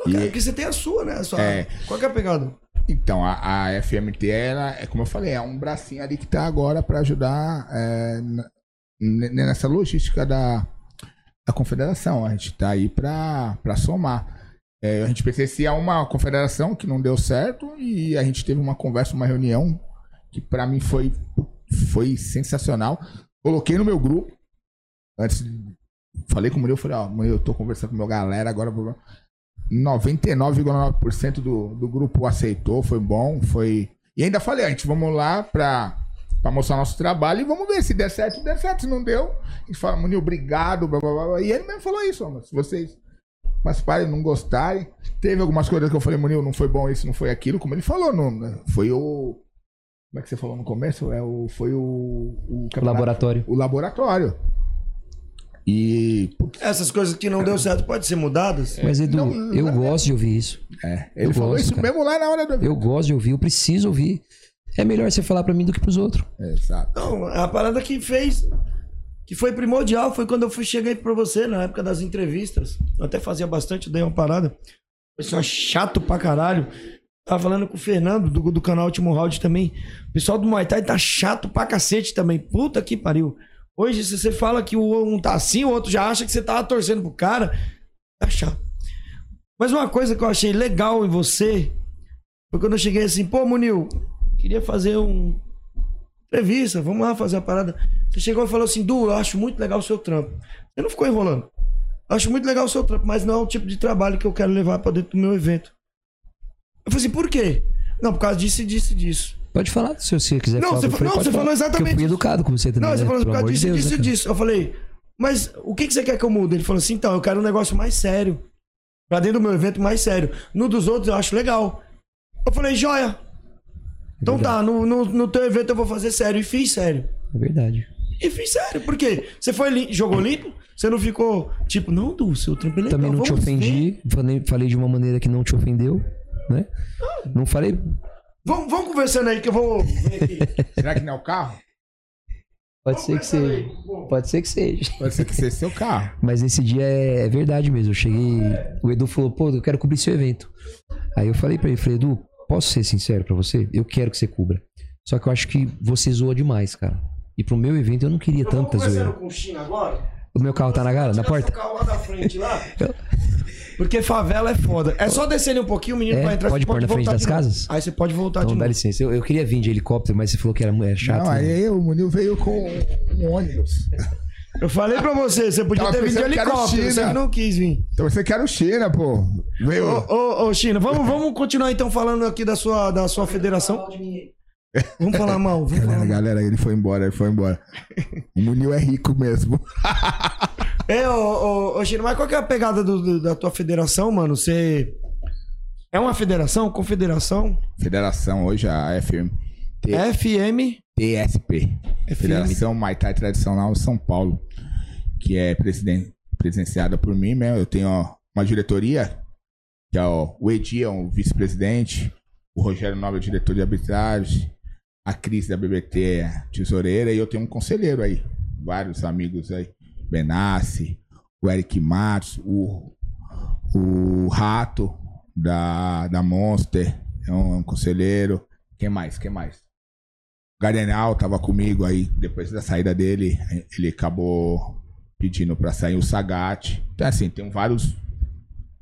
[SPEAKER 6] É? Porque você tem a sua, né? A sua...
[SPEAKER 7] É.
[SPEAKER 6] Qual que é a pegada?
[SPEAKER 7] Então, a, a FMT, ela, é como eu falei, é um bracinho ali que tá agora pra ajudar é, nessa logística da, a confederação. A gente tá aí pra, pra somar. É, a gente pertencia a uma confederação que não deu certo e a gente teve uma conversa, uma reunião que pra mim foi, foi sensacional. Coloquei no meu grupo. Antes, falei com o Murilo, falei, ó, Murilo, eu tô conversando com minha galera, agora eu vou 99,9% do, do grupo aceitou, foi bom, foi. E ainda falei, a gente vamos lá pra, pra mostrar nosso trabalho e vamos ver se der certo, der certo. Se não deu, a gente fala, Munil, obrigado, blá, blá, blá. E ele mesmo falou isso, ó, se vocês participarem, não gostarem. Teve algumas coisas que eu falei, Munil, não foi bom isso, não foi aquilo, como ele falou, não, né? foi o. Como é que você falou no começo? É o, foi o. O, campeonato-
[SPEAKER 4] Laboratório.
[SPEAKER 7] O laboratório. E.
[SPEAKER 6] Essas coisas que não deu certo podem ser mudadas?
[SPEAKER 4] Mas, Edu, eu gosto de ouvir isso.
[SPEAKER 7] É, ele
[SPEAKER 4] eu
[SPEAKER 7] falou
[SPEAKER 4] gosto,
[SPEAKER 7] isso
[SPEAKER 4] cara.
[SPEAKER 7] mesmo lá na hora do.
[SPEAKER 4] Eu gosto de ouvir, eu preciso ouvir. É melhor você falar pra mim do que pros outros.
[SPEAKER 7] Exato.
[SPEAKER 6] Não, a parada que fez. Que foi primordial foi quando eu fui cheguei pra você na época das entrevistas. Eu até fazia bastante, dei uma parada. Pessoal chato pra caralho. Tava falando com o Fernando do, do canal Último Round também. O pessoal do Muay Thai tá chato pra cacete também. Puta que pariu. Hoje, se você fala que um tá assim, o outro já acha que você tava torcendo pro cara. Tá chato. Mas uma coisa que eu achei legal em você foi quando eu cheguei assim, pô, Munil, queria fazer um entrevista, vamos lá fazer a parada. Você chegou e falou assim, Du, eu acho muito legal o seu trampo. Você não ficou enrolando. Eu acho muito legal o seu trampo, mas não é o tipo de trabalho que eu quero levar pra dentro do meu evento. Eu falei assim, por quê? Não, por causa disso e disso e disso.
[SPEAKER 4] Pode falar, se você quiser
[SPEAKER 6] Não,
[SPEAKER 4] falar.
[SPEAKER 6] você não, você
[SPEAKER 4] falar.
[SPEAKER 6] falou exatamente
[SPEAKER 4] Eu fui educado com você também.
[SPEAKER 6] Não, você
[SPEAKER 4] né?
[SPEAKER 6] falou por causa disso,
[SPEAKER 4] Deus,
[SPEAKER 6] disso
[SPEAKER 4] né,
[SPEAKER 6] e disso. Eu falei, mas o que, que você quer que eu mude? Ele falou assim, então, eu quero um negócio mais sério. Pra dentro do meu evento mais sério. No dos outros eu acho legal. Eu falei, joia. Então tá, no, no, no teu evento eu vou fazer sério. E fiz sério.
[SPEAKER 4] É verdade.
[SPEAKER 6] E fiz sério. Por quê? Você foi lim- jogou limpo? Você não ficou tipo, não, Du, seu trampo é legal.
[SPEAKER 4] Também não te
[SPEAKER 6] vamos ver.
[SPEAKER 4] ofendi. Falei, falei de uma maneira que não te ofendeu, né? Não falei.
[SPEAKER 6] Vamos, vamos conversando aí que eu vou.
[SPEAKER 7] Será que não é o carro?
[SPEAKER 4] Pode ser que seja. Pode ser que seja.
[SPEAKER 7] Pode ser que seja seu carro.
[SPEAKER 4] Mas nesse dia é, é verdade mesmo. Eu cheguei. O Edu falou, pô, eu quero cobrir seu evento. Aí eu falei pra ele, falei, Edu, posso ser sincero pra você? Eu quero que você cubra. Só que eu acho que você zoa demais, cara. E pro meu evento eu não queria tanta
[SPEAKER 6] Conversando
[SPEAKER 4] zoeira.
[SPEAKER 6] com o China agora.
[SPEAKER 4] O meu carro tá na, gara- na porta?
[SPEAKER 6] O carro lá da frente lá. Porque favela é foda. É só descer um pouquinho, o menino
[SPEAKER 4] É?
[SPEAKER 6] vai entrar.
[SPEAKER 4] Pode
[SPEAKER 6] você
[SPEAKER 4] pôr na frente das casas?
[SPEAKER 6] Aí você pode voltar
[SPEAKER 4] Então
[SPEAKER 6] de
[SPEAKER 4] dá
[SPEAKER 6] novo.
[SPEAKER 4] licença. Eu, eu queria vir de helicóptero, mas você falou que era é chato.
[SPEAKER 7] Não,
[SPEAKER 4] né?
[SPEAKER 7] aí o Munil veio com um ônibus.
[SPEAKER 6] Eu falei pra você, você podia
[SPEAKER 7] Tava
[SPEAKER 6] ter vindo de helicóptero, você não quis vir.
[SPEAKER 7] Então você quer o China, pô. Veio.
[SPEAKER 6] Ô, ô, ô, China, vamos, vamos continuar então falando aqui da sua, da sua federação. Vamos falar mal, vamos falar
[SPEAKER 7] Galera,
[SPEAKER 6] mal.
[SPEAKER 7] galera, ele foi embora, ele foi embora. O Munil é rico mesmo.
[SPEAKER 6] É, ô, ô, ô, China, mas qual que é a pegada do- do- da tua federação, mano? Você. É uma federação? Confederação?
[SPEAKER 7] Federação hoje, a FM. T-
[SPEAKER 6] FM.
[SPEAKER 7] TSP. Federação Muay Thai Tradicional São Paulo. Que é presiden- presidenciada por mim, né? Eu tenho ó, uma diretoria, que é ó, o Edi, é o vice-presidente, o Rogério Nobre, é diretor de arbitragem, a Cris da BBT é tesoureira, e eu tenho um conselheiro aí, vários amigos aí, Benassi, o Eric Matos, o, o Rato da, da Monster, é um, é um conselheiro. Quem mais? Quem mais? Gardenal tava comigo aí, depois da saída dele, ele acabou pedindo pra sair o Sagat. Então, assim, tem vários,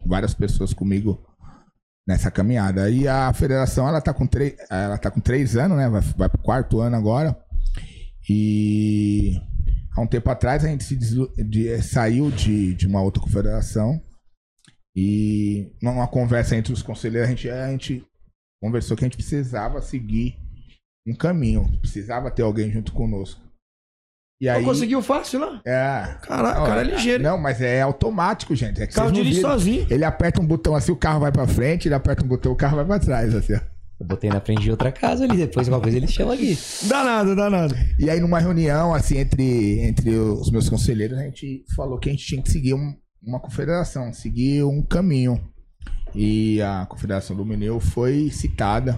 [SPEAKER 7] várias pessoas comigo nessa caminhada. E a federação, ela tá com, três, ela tá com três anos, né? Vai, vai pro quarto ano agora. E há um tempo atrás a gente se de- saiu de, de uma outra confederação. E numa conversa entre os conselheiros, a gente, a gente conversou que a gente precisava seguir um caminho. Precisava ter alguém junto conosco. E aí,
[SPEAKER 6] conseguiu fácil, né?
[SPEAKER 7] é.
[SPEAKER 6] Caraca, o cara é ligeiro.
[SPEAKER 7] Não, mas é automático, gente. É que
[SPEAKER 6] Carro
[SPEAKER 7] vocês não
[SPEAKER 6] dirige
[SPEAKER 7] viram.
[SPEAKER 6] sozinho.
[SPEAKER 7] Ele aperta um botão assim, o carro vai pra frente, ele aperta um botão, o carro vai pra trás, assim. ó.
[SPEAKER 4] Eu botei na frente de outra casa ali, depois qualquer coisa ele chama aqui.
[SPEAKER 6] Danado, danado.
[SPEAKER 7] E aí, numa reunião, assim, entre, entre os meus conselheiros, a gente falou que a gente tinha que seguir um- uma confederação, seguir um caminho. E a confederação do Munil foi citada.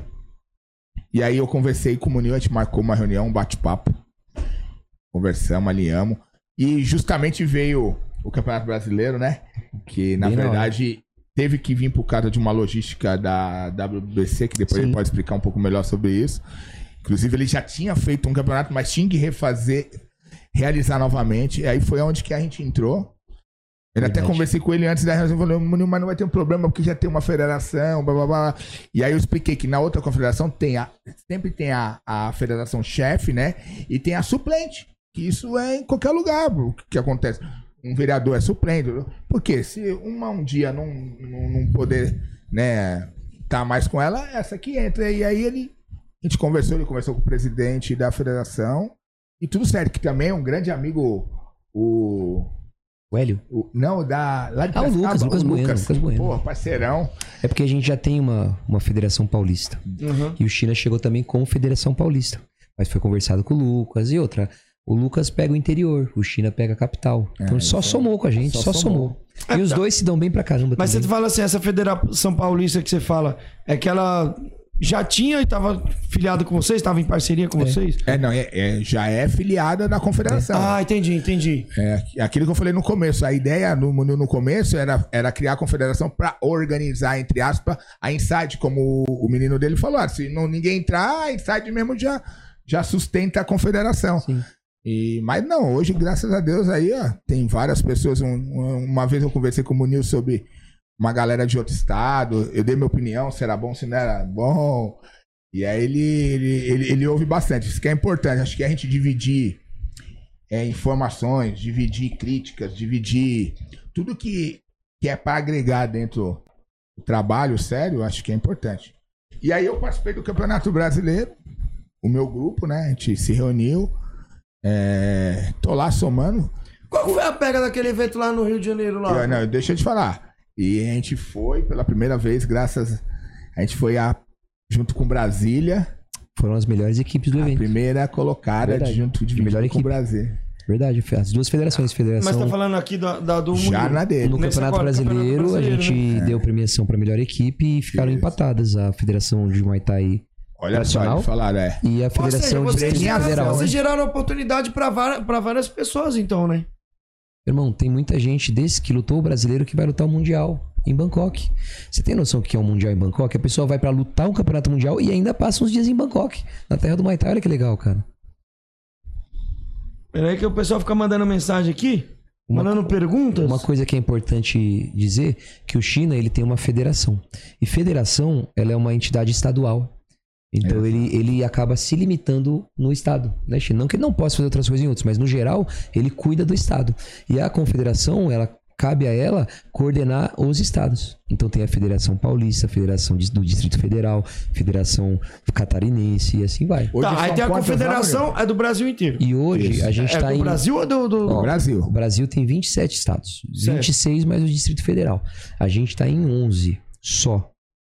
[SPEAKER 7] E aí eu conversei com o Munil, a gente marcou uma reunião, um bate-papo. Conversamos, alinhamos. E justamente veio o Campeonato Brasileiro, né? Que, na
[SPEAKER 4] Bem
[SPEAKER 7] verdade, teve que vir por causa de uma logística da WBC, que depois
[SPEAKER 4] Sim.
[SPEAKER 7] ele pode explicar um pouco melhor sobre isso. Inclusive, ele já tinha feito um campeonato, mas tinha que refazer, realizar novamente. E aí foi onde que a gente entrou. Eu até conversei com ele antes da reunião, falou, "Mano, mas não vai ter um problema porque já tem uma federação, blá blá blá. E aí eu expliquei que na outra confederação tem a, sempre tem a, a federação chefe, né? E tem a suplente. Que isso é em qualquer lugar, o que acontece. Um vereador é suplente. Porque se uma um dia não, não, não poder, né, tá mais com ela, essa que entra. E aí ele. A gente conversou, ele conversou com o presidente da federação. E tudo certo, que também é um grande amigo, o.
[SPEAKER 4] O Hélio?
[SPEAKER 7] o- não, da. Lá de
[SPEAKER 4] Ah, o
[SPEAKER 7] Piracicaba,
[SPEAKER 4] Lucas, Lucas Bueno, Lucas Bueno.
[SPEAKER 7] Pô, parceirão.
[SPEAKER 4] É porque a gente já tem uma, uma Federação Paulista.
[SPEAKER 6] Uhum.
[SPEAKER 4] E o China chegou também com Federação Paulista. Mas foi conversado com o Lucas e outra. O Lucas pega o interior, o China pega a capital. Então
[SPEAKER 7] É,
[SPEAKER 4] só
[SPEAKER 7] é-
[SPEAKER 4] somou com a gente,
[SPEAKER 7] só
[SPEAKER 4] só, somou. E os dois se dão bem pra caramba
[SPEAKER 6] Mas
[SPEAKER 4] também.
[SPEAKER 6] você fala assim, essa Federação Paulista que você fala, é que ela já tinha e estava filiada com vocês, estava em parceria com vocês?
[SPEAKER 7] É, não, é, é- já é filiada da confederação.
[SPEAKER 6] Ah, entendi, entendi.
[SPEAKER 7] É aquilo que eu falei no começo. A ideia no, no, no começo era, era criar a confederação para organizar, entre aspas, a Inside, como o, o menino dele falou. ah, Se não, ninguém entrar, a Inside mesmo já, já sustenta a confederação. E, mas não, hoje, graças a Deus, aí ó, tem várias pessoas. Um- um- uma vez eu conversei com o Munil sobre uma galera de outro estado. Eu dei minha opinião, se era bom, se não era bom. E aí ele, ele, ele, ele ouve bastante. Isso que é importante. Acho que a gente dividir é, informações, dividir críticas, dividir tudo que, que é para agregar dentro do trabalho sério, acho que é importante. E aí eu participei do Campeonato Brasileiro, o meu grupo, né? A gente se reuniu. É, tô lá somando.
[SPEAKER 6] Qual foi a pega daquele evento lá no Rio de Janeiro? Lá?
[SPEAKER 7] Eu- não, deixa eu te falar. E a gente foi pela primeira vez, graças. A gente foi a, junto com Brasília.
[SPEAKER 4] Foram as melhores equipes do
[SPEAKER 7] a
[SPEAKER 4] evento.
[SPEAKER 7] primeira colocada
[SPEAKER 4] Verdade.
[SPEAKER 7] junto de
[SPEAKER 4] De melhor
[SPEAKER 7] com o. Brasil.
[SPEAKER 4] Verdade, as duas federações, federação.
[SPEAKER 6] Mas tá falando aqui da, da do
[SPEAKER 7] Já na dele.
[SPEAKER 4] No Campeonato
[SPEAKER 6] agora,
[SPEAKER 4] Brasileiro,
[SPEAKER 6] Campeonato
[SPEAKER 4] a
[SPEAKER 6] Brasileiro,
[SPEAKER 4] gente
[SPEAKER 6] né?
[SPEAKER 4] deu premiação pra melhor equipe e ficaram
[SPEAKER 7] Isso.
[SPEAKER 4] empatadas a Federação de Muay Thai
[SPEAKER 7] Olha só, eles falaram, é.
[SPEAKER 4] e a
[SPEAKER 6] Ou seja,
[SPEAKER 4] Federação de
[SPEAKER 6] vocês
[SPEAKER 4] Distrito
[SPEAKER 6] geraram,
[SPEAKER 4] Federal.
[SPEAKER 6] vocês geraram oportunidade pra várias, pessoas, então, né?
[SPEAKER 4] Irmão, tem muita gente desse que lutou o brasileiro que vai lutar o Mundial em Bangkok. Você tem noção do que é um Mundial em Bangkok? A pessoa vai pra lutar um campeonato mundial e ainda passa uns dias em Bangkok, na terra do Muay Thai. Olha que legal, cara.
[SPEAKER 6] Peraí que o pessoal fica mandando mensagem aqui,
[SPEAKER 4] Uma-
[SPEAKER 6] mandando perguntas.
[SPEAKER 4] Uma coisa que é importante dizer que o China ele tem uma federação e federação ela é uma entidade estadual. Então ele, ele acaba se limitando no estado, né, China? Não que ele não possa fazer outras coisas em outros, mas no geral ele cuida do estado. E a confederação ela cabe a ela coordenar os estados. Então tem a Federação Paulista, a Federação de- do Distrito Federal, Federação Catarinense e assim vai.
[SPEAKER 7] Hoje
[SPEAKER 6] Tá, aí tem a confederação, é do Brasil inteiro.
[SPEAKER 4] E hoje
[SPEAKER 7] Isso.
[SPEAKER 4] a gente
[SPEAKER 6] é
[SPEAKER 4] está
[SPEAKER 6] do
[SPEAKER 4] em
[SPEAKER 6] Brasil ou do... do...
[SPEAKER 4] Ó,
[SPEAKER 7] Brasil.
[SPEAKER 4] O Brasil tem 27 estados.
[SPEAKER 6] Certo.
[SPEAKER 4] 26 mais o Distrito Federal. A gente tá em 11 só.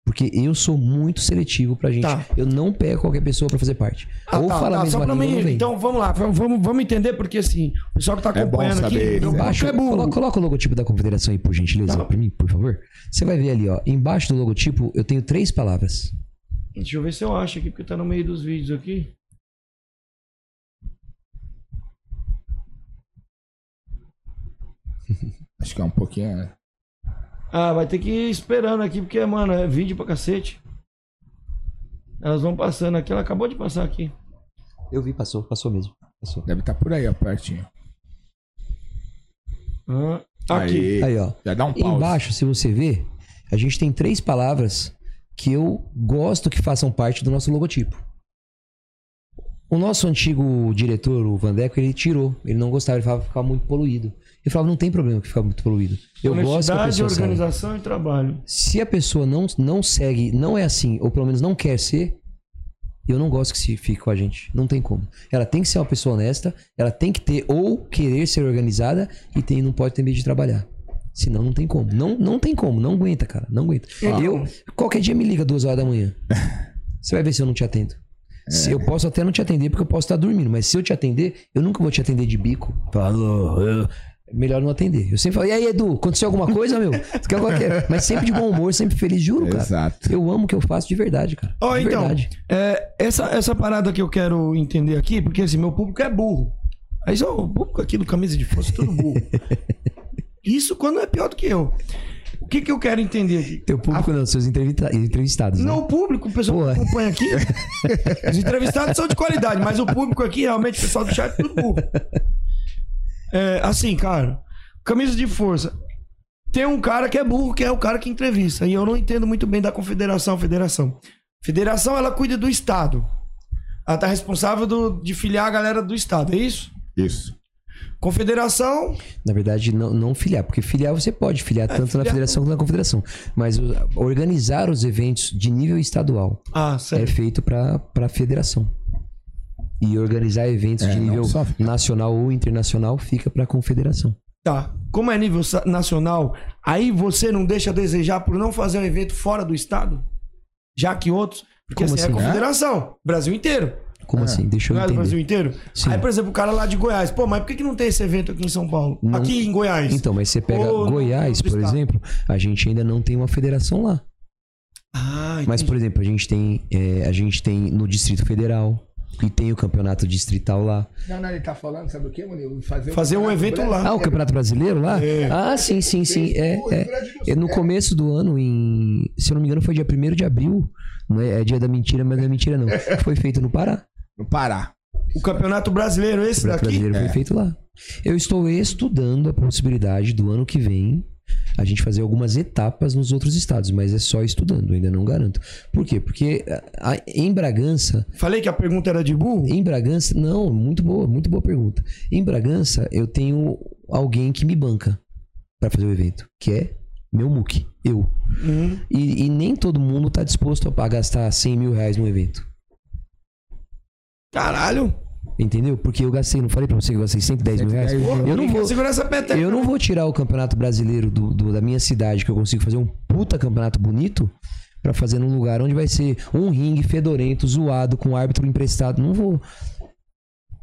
[SPEAKER 4] Porque eu sou muito seletivo pra gente.
[SPEAKER 6] Tá.
[SPEAKER 4] Eu não pego qualquer pessoa pra fazer parte.
[SPEAKER 6] Ah,
[SPEAKER 4] ou
[SPEAKER 6] tá,
[SPEAKER 4] fala
[SPEAKER 6] tá, só pra mim,
[SPEAKER 4] vem.
[SPEAKER 6] Então vamos lá, vamos, vamos, entender, porque assim, o pessoal que tá
[SPEAKER 7] É
[SPEAKER 6] acompanhando aqui,
[SPEAKER 7] saber, né?
[SPEAKER 4] Embaixo,
[SPEAKER 6] é burro.
[SPEAKER 4] coloca, coloca o logotipo da confederação aí, por gentileza,
[SPEAKER 6] Tá.
[SPEAKER 4] pra mim, por favor. Você vai ver ali, ó. Embaixo do logotipo, eu tenho três palavras.
[SPEAKER 6] Deixa eu ver se eu acho aqui, porque tá no meio dos vídeos aqui.
[SPEAKER 7] Acho que é um pouquinho. né?
[SPEAKER 6] Ah, vai ter que ir esperando aqui, porque, mano, é vídeo pra cacete. Elas vão passando aqui, ela acabou de passar aqui.
[SPEAKER 4] Eu vi, passou, passou mesmo. Passou.
[SPEAKER 7] Deve estar por aí, ó, pertinho.
[SPEAKER 6] Ah, aqui.
[SPEAKER 7] Aí,
[SPEAKER 4] Aí, ó.
[SPEAKER 7] Já dá um pause.
[SPEAKER 4] Embaixo, se você ver, a gente tem três palavras que eu gosto que façam parte do nosso logotipo. O nosso antigo diretor, o Vandeco, ele tirou. Ele não gostava, ele falava que ficava muito poluído. Ele falava, não tem problema que fica muito poluído. Eu gosto que a pessoa
[SPEAKER 6] organização e trabalho.
[SPEAKER 4] Se a pessoa não, não segue, não é assim, ou pelo menos não quer ser, eu não gosto que se fique com a gente. Não tem como. Ela tem que ser uma pessoa honesta, ela tem que ter ou querer ser organizada e tem, não pode ter medo de trabalhar. Senão não tem como. Não, não tem como, não aguenta, cara. Não aguenta. Eu, qualquer dia me liga duas horas da manhã. Você vai ver se eu não te atendo. Se eu posso até não te atender porque eu posso estar dormindo, mas se eu te atender, eu nunca vou te atender de bico. Falou, eu- melhor não atender. Eu sempre falo, e aí, Edu, aconteceu alguma coisa, meu? Você quer qualquer... Mas sempre de bom humor, sempre feliz, juro, cara.
[SPEAKER 7] Exato.
[SPEAKER 4] Eu amo o que eu faço de verdade, cara.
[SPEAKER 6] Ó,
[SPEAKER 4] de
[SPEAKER 6] então,
[SPEAKER 4] verdade.
[SPEAKER 6] é, essa, essa parada que eu quero entender aqui, porque assim, meu público é burro. Aí só o público aqui do Camisa de Força, é tudo burro. Isso quando é pior do que eu. O que, que eu quero entender aqui?
[SPEAKER 4] Teu público não, seus entrevista- entrevistados. né?
[SPEAKER 6] Não, o público, o pessoal
[SPEAKER 4] Pô,
[SPEAKER 6] que acompanha aqui. Os entrevistados são de qualidade, mas o público aqui, realmente, o pessoal do chat é tudo burro. É, assim, cara, camisa de força. tem um cara que é burro, que é o cara que entrevista. E eu não entendo muito bem da confederação, federação. Federação, ela cuida do Estado. Ela tá responsável do- de filiar a galera do Estado, é isso?
[SPEAKER 7] Isso.
[SPEAKER 6] Confederação,
[SPEAKER 4] Na verdade, não, não filiar, porque filiar você pode filiar tanto na
[SPEAKER 6] É, filiar-
[SPEAKER 4] federação quanto na confederação. Mas organizar os eventos de nível estadual
[SPEAKER 6] Ah,
[SPEAKER 4] é feito para a federação. E organizar eventos
[SPEAKER 7] É,
[SPEAKER 4] de nível
[SPEAKER 7] só
[SPEAKER 4] nacional ou internacional fica para a confederação.
[SPEAKER 6] tá. Como é nível nacional, aí você não deixa a desejar por não fazer um evento fora do Estado? Já que outros. Porque
[SPEAKER 4] Como
[SPEAKER 6] assim, é a
[SPEAKER 4] assim?
[SPEAKER 6] confederação. Brasil inteiro.
[SPEAKER 4] Como assim? Deixa eu
[SPEAKER 6] é
[SPEAKER 4] entender.
[SPEAKER 6] Brasil inteiro?
[SPEAKER 4] Sim.
[SPEAKER 6] Aí, por exemplo, o cara lá de Goiás. Pô, mas por que, que não tem esse evento aqui em São Paulo?
[SPEAKER 4] Não-
[SPEAKER 6] Aqui em Goiás.
[SPEAKER 4] Então, mas você pega
[SPEAKER 6] Ou
[SPEAKER 4] Goiás, por
[SPEAKER 6] estado.
[SPEAKER 4] exemplo, a gente ainda não tem uma federação lá.
[SPEAKER 6] Ah,
[SPEAKER 4] Mas, por exemplo, a gente tem, é, a gente tem no Distrito Federal e tem o campeonato distrital lá.
[SPEAKER 7] Não, não, ele tá falando, sabe o quê, Murilo? Fazer,
[SPEAKER 6] Fazer um
[SPEAKER 7] campeonato
[SPEAKER 6] evento lá.
[SPEAKER 4] Ah, o Campeonato Brasileiro lá?
[SPEAKER 6] É.
[SPEAKER 4] Ah, sim, sim, sim. É, é, É no começo do ano, em. Se eu não me engano, foi dia 1 de abril. Não é, é dia da mentira, mas não é mentira, não. Foi feito no Pará.
[SPEAKER 7] No Pará.
[SPEAKER 6] O Campeonato Brasileiro,
[SPEAKER 4] O
[SPEAKER 6] esse
[SPEAKER 4] Campeonato
[SPEAKER 6] daqui?
[SPEAKER 4] Brasileiro foi
[SPEAKER 7] É.
[SPEAKER 4] feito lá. Eu estou estudando a possibilidade do ano que vem a gente fazer algumas etapas nos outros estados, mas é só estudando, ainda não garanto. Por quê? Porque a- a- em Bragança,
[SPEAKER 6] Falei que a pergunta era de burro?
[SPEAKER 4] em Bragança, não, muito boa, muito boa pergunta. Em Bragança, eu tenho alguém que me banca para fazer o evento, que é meu muque, eu.
[SPEAKER 6] Hum.
[SPEAKER 4] E, e nem todo mundo tá disposto a gastar 100 mil reais num evento.
[SPEAKER 6] Caralho.
[SPEAKER 4] Entendeu? Porque eu gastei, não falei pra você que eu gastei 110 mil reais?
[SPEAKER 7] 110 mil.
[SPEAKER 4] Eu não vou, eu não vou tirar o campeonato brasileiro do, do- da minha cidade, que eu consigo fazer um puta campeonato bonito, pra fazer num lugar onde vai ser um ringue fedorento, zoado, com árbitro emprestado. Não vou.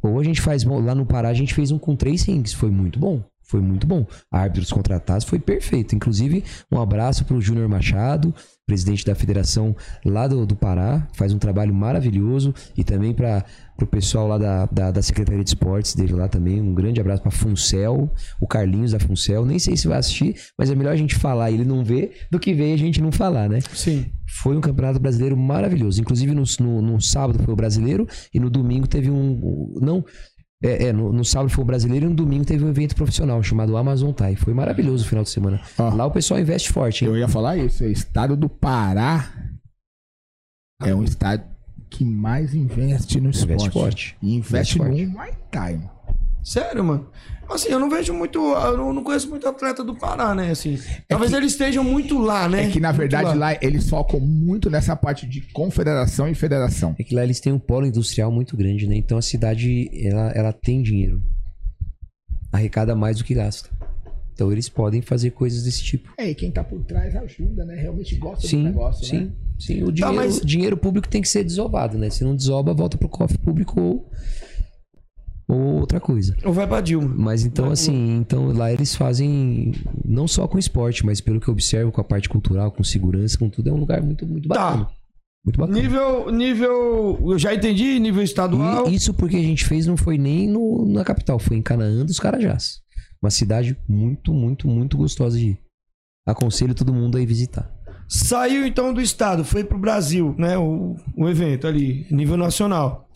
[SPEAKER 4] Ou a gente faz. Lá no Pará, a gente fez um com três rings. Foi muito bom. Foi muito bom. Árbitros contratados foi perfeito. Inclusive, um abraço pro Júnior Machado, presidente da federação lá do, do Pará. Faz um trabalho maravilhoso. E também para o pessoal lá da, da, da Secretaria de Esportes dele lá também. Um grande abraço pra Funcel, o Carlinhos da Funcel. Nem sei se vai assistir, mas é melhor a gente falar e ele não ver do que ver e a gente não falar, né?
[SPEAKER 6] Sim.
[SPEAKER 4] Foi um campeonato brasileiro maravilhoso. Inclusive no, no, no sábado foi o brasileiro e no domingo teve um. Não. É, é, no, no sábado foi o brasileiro e no domingo teve um evento profissional chamado Amazon Tai. Foi maravilhoso o final de semana.
[SPEAKER 7] Ó.
[SPEAKER 4] Lá o pessoal investe forte, hein?
[SPEAKER 7] Eu ia falar isso. O estado do Pará é um estado que mais investe no esporte.
[SPEAKER 4] Investe forte.
[SPEAKER 7] E investe,
[SPEAKER 4] Investe
[SPEAKER 7] no Muay Thai. mano.
[SPEAKER 6] Sério, mano. Assim, eu não vejo muito. Eu não- conheço muito atleta do Pará, né? Assim. Talvez eles estejam muito lá, né?
[SPEAKER 7] É que, na
[SPEAKER 6] Muito
[SPEAKER 7] verdade, lá eles focam muito nessa parte de confederação e federação.
[SPEAKER 4] É que lá eles têm um polo industrial muito grande, né? Então a cidade, ela, ela tem dinheiro. Arrecada mais do que gasta. Então eles podem fazer coisas desse tipo.
[SPEAKER 7] É, e quem tá por trás ajuda, né? Realmente gosta do
[SPEAKER 4] Sim,
[SPEAKER 7] negócio,
[SPEAKER 4] sim,
[SPEAKER 7] né?
[SPEAKER 4] sim. O
[SPEAKER 6] Tá,
[SPEAKER 4] dinheiro,
[SPEAKER 6] mas-
[SPEAKER 4] o dinheiro público tem que ser desovado, né? Se não desoba, volta pro cofre público ou, ou outra coisa.
[SPEAKER 6] Ou vai pra Dilma.
[SPEAKER 4] Mas então, assim, então lá eles fazem não só com esporte, mas pelo que eu observo, com a parte cultural, com segurança, com tudo, é um lugar muito, muito bacana.
[SPEAKER 6] Tá.
[SPEAKER 4] Muito bacana.
[SPEAKER 6] Nível. Nível. Eu já entendi, nível estadual.
[SPEAKER 4] E isso porque a gente fez não foi nem no, na capital, foi em Canaã dos Carajás. Uma cidade muito, muito, muito gostosa de ir. Aconselho todo mundo a ir visitar.
[SPEAKER 6] Saiu então do estado, foi pro Brasil, né? O, o evento ali, nível nacional.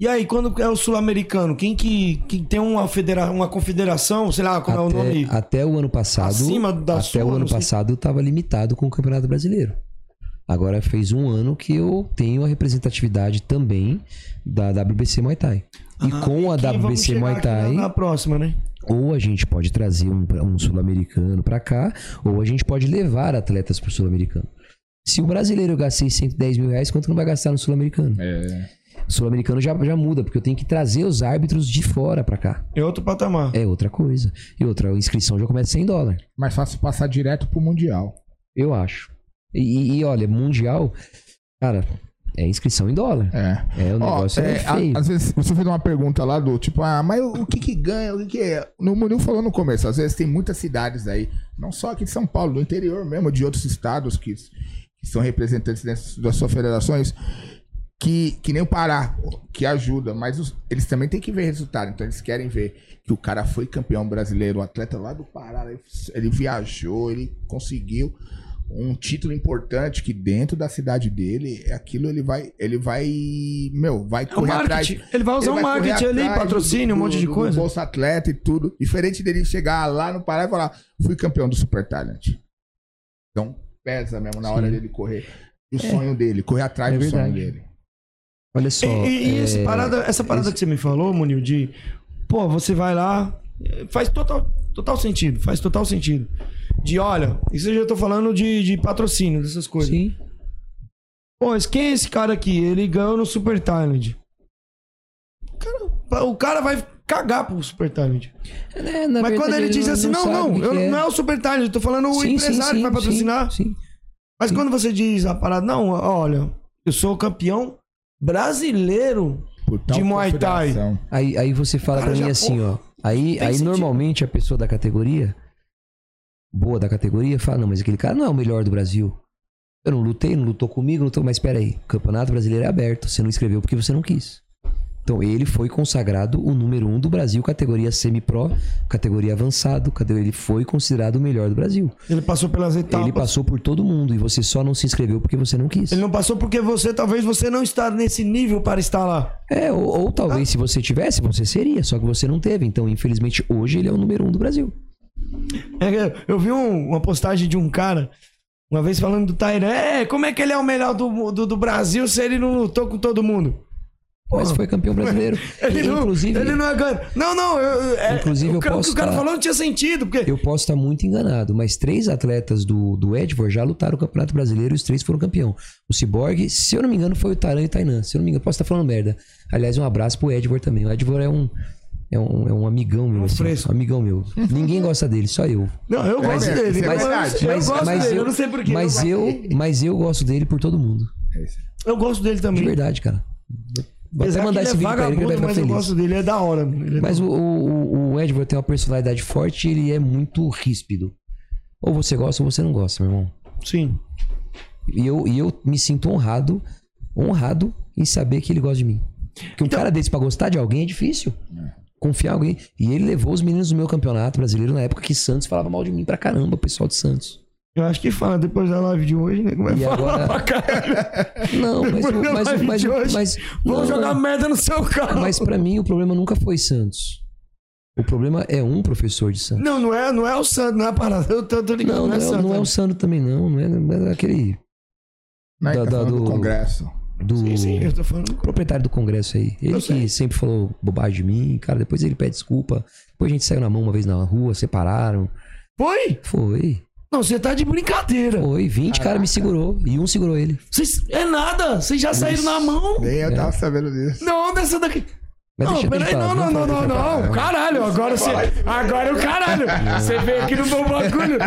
[SPEAKER 6] E aí, quando é o sul-americano, quem que, que tem uma, federa uma confederação, sei lá como é o
[SPEAKER 4] até,
[SPEAKER 6] nome?
[SPEAKER 4] até o ano passado,
[SPEAKER 6] Acima da
[SPEAKER 4] até o ano
[SPEAKER 6] sei.
[SPEAKER 4] passado estava limitado com o Campeonato Brasileiro. Agora fez um ano que eu tenho a representatividade também da WBC Muay Thai. E
[SPEAKER 6] Ah,
[SPEAKER 4] com a WBC Muay Thai,
[SPEAKER 6] Na, na próxima, né?
[SPEAKER 4] Ou a gente pode trazer um, um sul-americano pra cá, ou a gente pode levar atletas pro sul-americano. Se o brasileiro gastei 110 mil reais, quanto não vai gastar no sul-americano?
[SPEAKER 7] É.
[SPEAKER 4] O sul-americano já, já muda, porque eu tenho que trazer os árbitros de fora pra cá.
[SPEAKER 6] É outro patamar.
[SPEAKER 4] É outra coisa. E outra, a inscrição já começa 100 dólares.
[SPEAKER 7] Mais fácil passar direto pro Mundial.
[SPEAKER 4] Eu acho. E, e- e, olha, mundial, cara, é inscrição em dólar.
[SPEAKER 7] É.
[SPEAKER 4] É, o
[SPEAKER 7] Ó,
[SPEAKER 4] negócio é,
[SPEAKER 7] é, a-
[SPEAKER 4] feio.
[SPEAKER 7] às vezes você fez uma pergunta lá do tipo, ah, mas o que que ganha? O que que é? No Murilo falou no começo, às vezes tem muitas cidades aí, não só aqui de São Paulo, do interior mesmo, de outros estados que, que são representantes dessas- das suas federações, que, que nem o Pará, que ajuda, mas os- eles também têm que ver resultado. Então eles querem ver que o cara foi campeão brasileiro, o atleta lá do Pará, ele, ele viajou, ele conseguiu. Um título importante que dentro da cidade dele, é aquilo ele vai, ele vai, meu, vai
[SPEAKER 6] É o
[SPEAKER 7] correr atrás.
[SPEAKER 6] Ele vai usar o
[SPEAKER 7] correr
[SPEAKER 6] marketing ali, patrocínio, um monte de
[SPEAKER 7] do-
[SPEAKER 6] coisa.
[SPEAKER 7] Do Bolsa Atleta e tudo. Diferente dele chegar lá no Pará e falar, fui campeão do Super Talent. Então, pesa mesmo na hora
[SPEAKER 4] Sim.
[SPEAKER 7] dele correr. O
[SPEAKER 6] É.
[SPEAKER 7] sonho dele, correr atrás
[SPEAKER 4] É
[SPEAKER 7] do sonho dele.
[SPEAKER 4] Olha só.
[SPEAKER 6] E, e- e
[SPEAKER 4] é,
[SPEAKER 6] parada- essa parada que você me falou, Munil, de pô, você vai lá, faz total, total sentido, faz total sentido. De olha, isso eu já tô falando de, de patrocínio, dessas coisas.
[SPEAKER 4] Sim.
[SPEAKER 6] Pô, mas quem é esse cara aqui? Ele ganhou no Super Talent. Cara, o cara vai cagar pro Super Talent.
[SPEAKER 4] É, na
[SPEAKER 6] Mas
[SPEAKER 4] verdade,
[SPEAKER 6] quando ele diz assim, não, não,
[SPEAKER 4] o que
[SPEAKER 6] eu-
[SPEAKER 4] é.
[SPEAKER 6] não é o Super Talent, eu tô falando o
[SPEAKER 4] Sim, sim,
[SPEAKER 6] empresário
[SPEAKER 4] sim,
[SPEAKER 6] que vai patrocinar.
[SPEAKER 4] Sim, sim.
[SPEAKER 6] Mas quando você diz a parada, não, olha, eu sou campeão brasileiro de Muay Thai.
[SPEAKER 4] Aí, aí você fala pra mim
[SPEAKER 6] já,
[SPEAKER 4] assim,
[SPEAKER 6] porra,
[SPEAKER 4] ó. Aí, aí
[SPEAKER 6] sentido.
[SPEAKER 4] normalmente a pessoa da categoria, boa da categoria, fala, não, mas aquele cara não é o melhor do Brasil. Eu não lutei, não lutou comigo, não lutou, mas peraí, o Campeonato Brasileiro é aberto, você não inscreveu porque você não quis. Então ele foi consagrado o número um do Brasil, categoria semi-pro, categoria avançado, ele foi considerado o melhor do Brasil.
[SPEAKER 6] Ele passou pelas etapas.
[SPEAKER 4] Ele passou por todo mundo e você só não se inscreveu porque você não quis.
[SPEAKER 6] Ele não passou porque você, talvez você não está nesse nível para estar lá.
[SPEAKER 4] É, ou, ou talvez se você tivesse, você seria, só que você não teve. Então, infelizmente, hoje ele é o número um do Brasil.
[SPEAKER 6] É, eu vi um- uma postagem de um cara, uma vez falando do Tairan. É, como é que ele é o melhor do, do, do Brasil se ele não lutou com todo mundo?
[SPEAKER 4] Mas foi campeão brasileiro.
[SPEAKER 6] Ele não,
[SPEAKER 4] inclusive,
[SPEAKER 6] ele não é ganho. Não, não, eu, é,
[SPEAKER 4] Inclusive,
[SPEAKER 6] o,
[SPEAKER 4] eu posso
[SPEAKER 6] o que o cara
[SPEAKER 4] tá-
[SPEAKER 6] falou não tinha sentido, porque
[SPEAKER 4] eu posso estar muito enganado, mas três atletas do, do Edvor já lutaram o Campeonato Brasileiro e os três foram campeão. O Cyborg, se eu não me engano, foi o Taran e o Tainan. Se eu não me engano, posso estar falando merda. Aliás, um abraço pro Edvor também. O Edvor é um. É um, é um amigão meu, assim, um amigão meu. Ninguém gosta dele, só eu.
[SPEAKER 6] Não, eu gosto
[SPEAKER 4] Mas-
[SPEAKER 6] dele.
[SPEAKER 4] mas-
[SPEAKER 6] eu,
[SPEAKER 4] mas-
[SPEAKER 6] eu gosto
[SPEAKER 4] mas
[SPEAKER 6] dele,
[SPEAKER 4] eu-
[SPEAKER 6] eu não sei porquê.
[SPEAKER 4] Mas
[SPEAKER 6] eu,
[SPEAKER 4] eu, mas eu gosto dele por todo mundo.
[SPEAKER 6] eu gosto dele também.
[SPEAKER 4] De verdade, cara. Vou
[SPEAKER 6] Apesar
[SPEAKER 4] até mandar esse
[SPEAKER 6] é
[SPEAKER 4] vídeo pra ele que ele vai ficar
[SPEAKER 6] mas eu
[SPEAKER 4] feliz.
[SPEAKER 6] gosto dele, é da hora. É
[SPEAKER 4] Mas o, o, o Edward tem uma personalidade forte e ele é muito ríspido. Ou você gosta ou você não gosta, meu irmão.
[SPEAKER 6] Sim.
[SPEAKER 4] E eu, e eu me sinto honrado, honrado em saber que ele gosta de mim. Porque um
[SPEAKER 6] Então
[SPEAKER 4] cara desse pra gostar de alguém é difícil. Confiar em alguém. E ele levou os meninos do meu campeonato brasileiro na época que Santos falava mal de mim pra caramba, o pessoal de Santos.
[SPEAKER 6] Eu acho que fala depois da live de hoje, né? Vai
[SPEAKER 4] E
[SPEAKER 6] falar
[SPEAKER 4] agora-
[SPEAKER 6] pra caralho.
[SPEAKER 4] Não, mas,
[SPEAKER 6] Depois da
[SPEAKER 4] mas,
[SPEAKER 6] live
[SPEAKER 4] mas,
[SPEAKER 6] de hoje,
[SPEAKER 4] mas,
[SPEAKER 6] jogar merda no seu carro.
[SPEAKER 4] Mas pra mim o problema nunca foi Santos. O problema é um professor de Santos.
[SPEAKER 6] Não, não é, não é o Santos, não é a parada. Eu tô, tô ligado,
[SPEAKER 4] Não,
[SPEAKER 6] não,
[SPEAKER 4] não,
[SPEAKER 6] é
[SPEAKER 4] é,
[SPEAKER 6] Santos.
[SPEAKER 4] não é o Sandro também, não. Não é, não é aquele.
[SPEAKER 7] Não é que tá falando do Congresso.
[SPEAKER 4] Do
[SPEAKER 6] Sim, sim, eu tô falando.
[SPEAKER 4] proprietário do Congresso aí. Ele
[SPEAKER 6] Eu
[SPEAKER 4] que
[SPEAKER 6] sei.
[SPEAKER 4] sempre falou bobagem de mim, cara. Depois ele pede desculpa. Depois a gente saiu na mão uma vez na rua, separaram.
[SPEAKER 6] Foi?
[SPEAKER 4] Foi.
[SPEAKER 6] Não, você tá de brincadeira.
[SPEAKER 4] Foi. 20 caras me segurou. E um segurou ele.
[SPEAKER 6] Vocês, é nada, vocês já saíram na mão.
[SPEAKER 7] Nem eu
[SPEAKER 4] É.
[SPEAKER 7] tava sabendo disso.
[SPEAKER 6] Não, dessa daqui.
[SPEAKER 4] Mas
[SPEAKER 6] não, peraí, não, não, não, não, não. Caralho, agora você. Agora é o caralho. Você veio aqui no meu bagulho.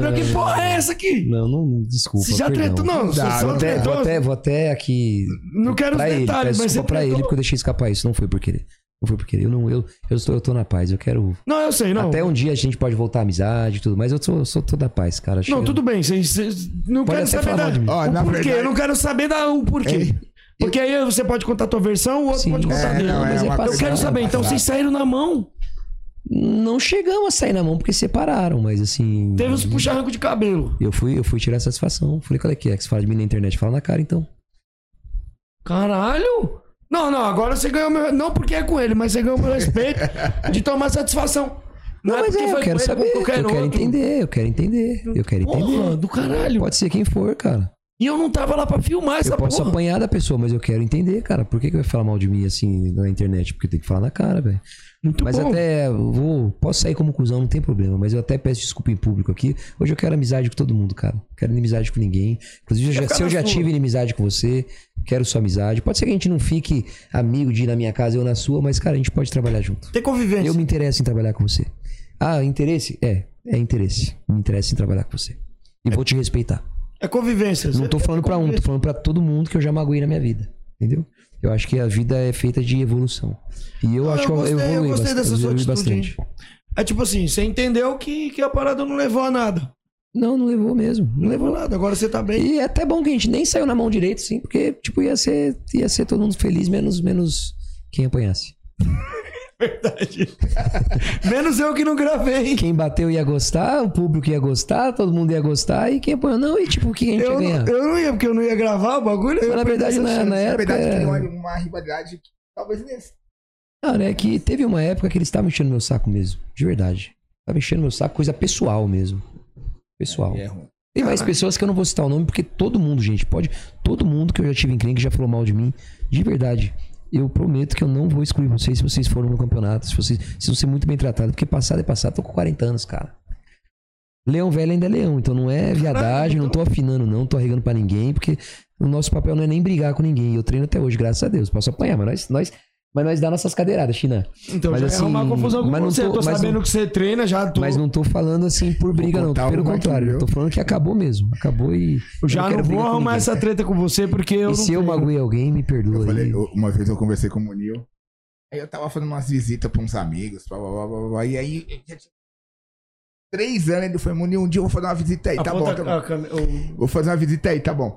[SPEAKER 6] Não, que porra é essa aqui?
[SPEAKER 4] Não, não, desculpa.
[SPEAKER 6] Você já tretou, não, você
[SPEAKER 4] Dá,
[SPEAKER 6] só
[SPEAKER 4] vou, até,
[SPEAKER 6] tretou.
[SPEAKER 4] vou, até, vou até aqui.
[SPEAKER 6] Não quero os
[SPEAKER 4] pra ele,
[SPEAKER 6] detalhes, mas
[SPEAKER 4] desculpa
[SPEAKER 6] você
[SPEAKER 4] pra ele porque eu deixei escapar isso. Não foi por querer. Não foi por querer. Eu, não, eu, eu, estou, eu tô na paz. Eu quero.
[SPEAKER 6] Não, eu sei, não.
[SPEAKER 4] Até um dia a gente pode voltar à amizade e tudo, mas eu sou, sou toda paz, cara.
[SPEAKER 6] Não, tudo bem, vocês- não
[SPEAKER 4] Pode
[SPEAKER 6] quero saber da, o porquê.
[SPEAKER 7] verdade-
[SPEAKER 6] Eu não quero saber da, o porquê. Porque aí você pode contar a tua versão, o outro
[SPEAKER 4] Sim,
[SPEAKER 6] pode contar
[SPEAKER 7] é,
[SPEAKER 6] dele.
[SPEAKER 7] não, é
[SPEAKER 6] Mas
[SPEAKER 7] uma
[SPEAKER 6] eu quero saber, então vocês saíram na mão.
[SPEAKER 4] Não chegamos a sair na mão porque separaram, mas assim.
[SPEAKER 6] Teve uns puxa-ranco de cabelo.
[SPEAKER 4] Eu fui, eu fui tirar satisfação. Falei, qual é que é? Que você fala de mim na internet? Fala na cara então.
[SPEAKER 6] Caralho! Não, não, agora você ganhou meu. Não porque é com ele, mas você ganhou meu respeito de tomar satisfação. Não,
[SPEAKER 4] Não, mas
[SPEAKER 6] porque
[SPEAKER 4] é, eu quero saber. Eu quero
[SPEAKER 6] outro.
[SPEAKER 4] entender, eu quero entender. Eu quero
[SPEAKER 6] Porra,
[SPEAKER 4] entender.
[SPEAKER 6] do caralho.
[SPEAKER 4] Pode ser quem for, cara.
[SPEAKER 6] E eu não tava lá pra filmar essa
[SPEAKER 4] Eu posso
[SPEAKER 6] porra.
[SPEAKER 4] apanhar da pessoa, mas eu quero entender, cara. Por que, que vai falar mal de mim assim na internet? Porque tem que falar na cara, velho.
[SPEAKER 6] Muito
[SPEAKER 4] Mas
[SPEAKER 6] bom.
[SPEAKER 4] até eu vou. Posso sair como cuzão, não tem problema. Mas eu até peço desculpa em público aqui. Hoje eu quero amizade com todo mundo, cara. Não quero inimizade com ninguém. Inclusive, eu já- se eu já
[SPEAKER 6] sua.
[SPEAKER 4] tive inimizade com você, quero sua amizade. Pode ser que a gente não fique amigo de ir na minha casa ou na sua, mas, cara, a gente pode trabalhar junto.
[SPEAKER 6] Tem convivência.
[SPEAKER 4] Eu me interesso em trabalhar com você. Ah, interesse? É, é interesse. Me interessa em trabalhar com você. E vou te respeitar.
[SPEAKER 6] É convivência.
[SPEAKER 4] Não tô falando pra um, tô falando pra todo mundo que eu já magoei na minha vida. Entendeu? Eu acho que a vida é feita de evolução. E eu
[SPEAKER 6] Ah,
[SPEAKER 4] acho que eu
[SPEAKER 6] gostei,
[SPEAKER 4] evolui,
[SPEAKER 6] eu gostei
[SPEAKER 4] bastante,
[SPEAKER 6] dessa
[SPEAKER 4] eu bastante.
[SPEAKER 6] É tipo assim, você entendeu que, que a parada não levou a nada.
[SPEAKER 4] Não, não levou mesmo. Não,
[SPEAKER 6] Não
[SPEAKER 4] levou.
[SPEAKER 6] levou nada, agora você tá bem.
[SPEAKER 4] E é até bom que a gente nem saiu na mão direito, sim, porque, tipo, ia ser, ia ser todo mundo feliz, menos, menos quem apanhasse.
[SPEAKER 6] Verdade. Menos eu que não gravei.
[SPEAKER 4] Quem bateu ia gostar, o público ia gostar, todo mundo ia gostar, e quem apanhou não, e tipo, o que a gente ia
[SPEAKER 6] Eu,
[SPEAKER 4] ganhar?
[SPEAKER 6] não- eu não ia, porque eu não ia gravar o bagulho.
[SPEAKER 4] Mas
[SPEAKER 6] ia
[SPEAKER 4] na verdade, na,
[SPEAKER 6] chance.
[SPEAKER 4] na
[SPEAKER 7] Na
[SPEAKER 4] época.
[SPEAKER 7] verdade, tem uma, uma rivalidade que talvez nesse.
[SPEAKER 4] Cara, é que teve uma época que eles estavam enchendo meu saco mesmo. De verdade. Tava enchendo meu saco, coisa pessoal mesmo. Pessoal.
[SPEAKER 7] É ruim.
[SPEAKER 4] Tem mais pessoas que eu não vou citar o nome, porque todo mundo, gente, pode. Todo mundo que eu já tive em clínica já falou mal de mim. De verdade. Eu prometo que eu não vou excluir vocês se vocês forem no campeonato. Se vocês se vão ser muito bem tratados. Porque passado é passado, tô com 40 anos, cara. Leão velho ainda é leão, então não é viadagem, não tô afinando, não, tô arregando pra ninguém, porque o nosso papel não é nem brigar com ninguém. Eu treino até hoje, graças a Deus. Posso apanhar, mas nós, nós, mas nós dá nossas cadeiradas, China.
[SPEAKER 6] Então
[SPEAKER 4] mas,
[SPEAKER 6] já ia arrumar confusão com
[SPEAKER 4] mas não
[SPEAKER 6] você. eu tô
[SPEAKER 4] mas não-
[SPEAKER 6] sabendo que você treina, já tô.
[SPEAKER 4] mas não tô falando assim por briga, não. Pelo
[SPEAKER 7] uma
[SPEAKER 4] contrário. Tô falando que acabou mesmo. Acabou e.
[SPEAKER 6] Eu já não,
[SPEAKER 4] quero
[SPEAKER 6] vou arrumar
[SPEAKER 4] ninguém.
[SPEAKER 6] essa treta com você, porque eu
[SPEAKER 4] E
[SPEAKER 6] não
[SPEAKER 4] se eu magoei alguém, me perdoa.
[SPEAKER 7] Eu falei,
[SPEAKER 4] aí.
[SPEAKER 7] eu- uma vez eu conversei com o Munil. Aí eu tava fazendo umas visitas pra uns amigos. Blá, blá, blá, blá, blá, e aí. já tinha Três anos ele foi, Munil, um dia eu vou fazer uma visita aí, tá bom, tá bom.
[SPEAKER 6] a câmera- o-
[SPEAKER 7] Vou fazer uma visita aí, tá bom.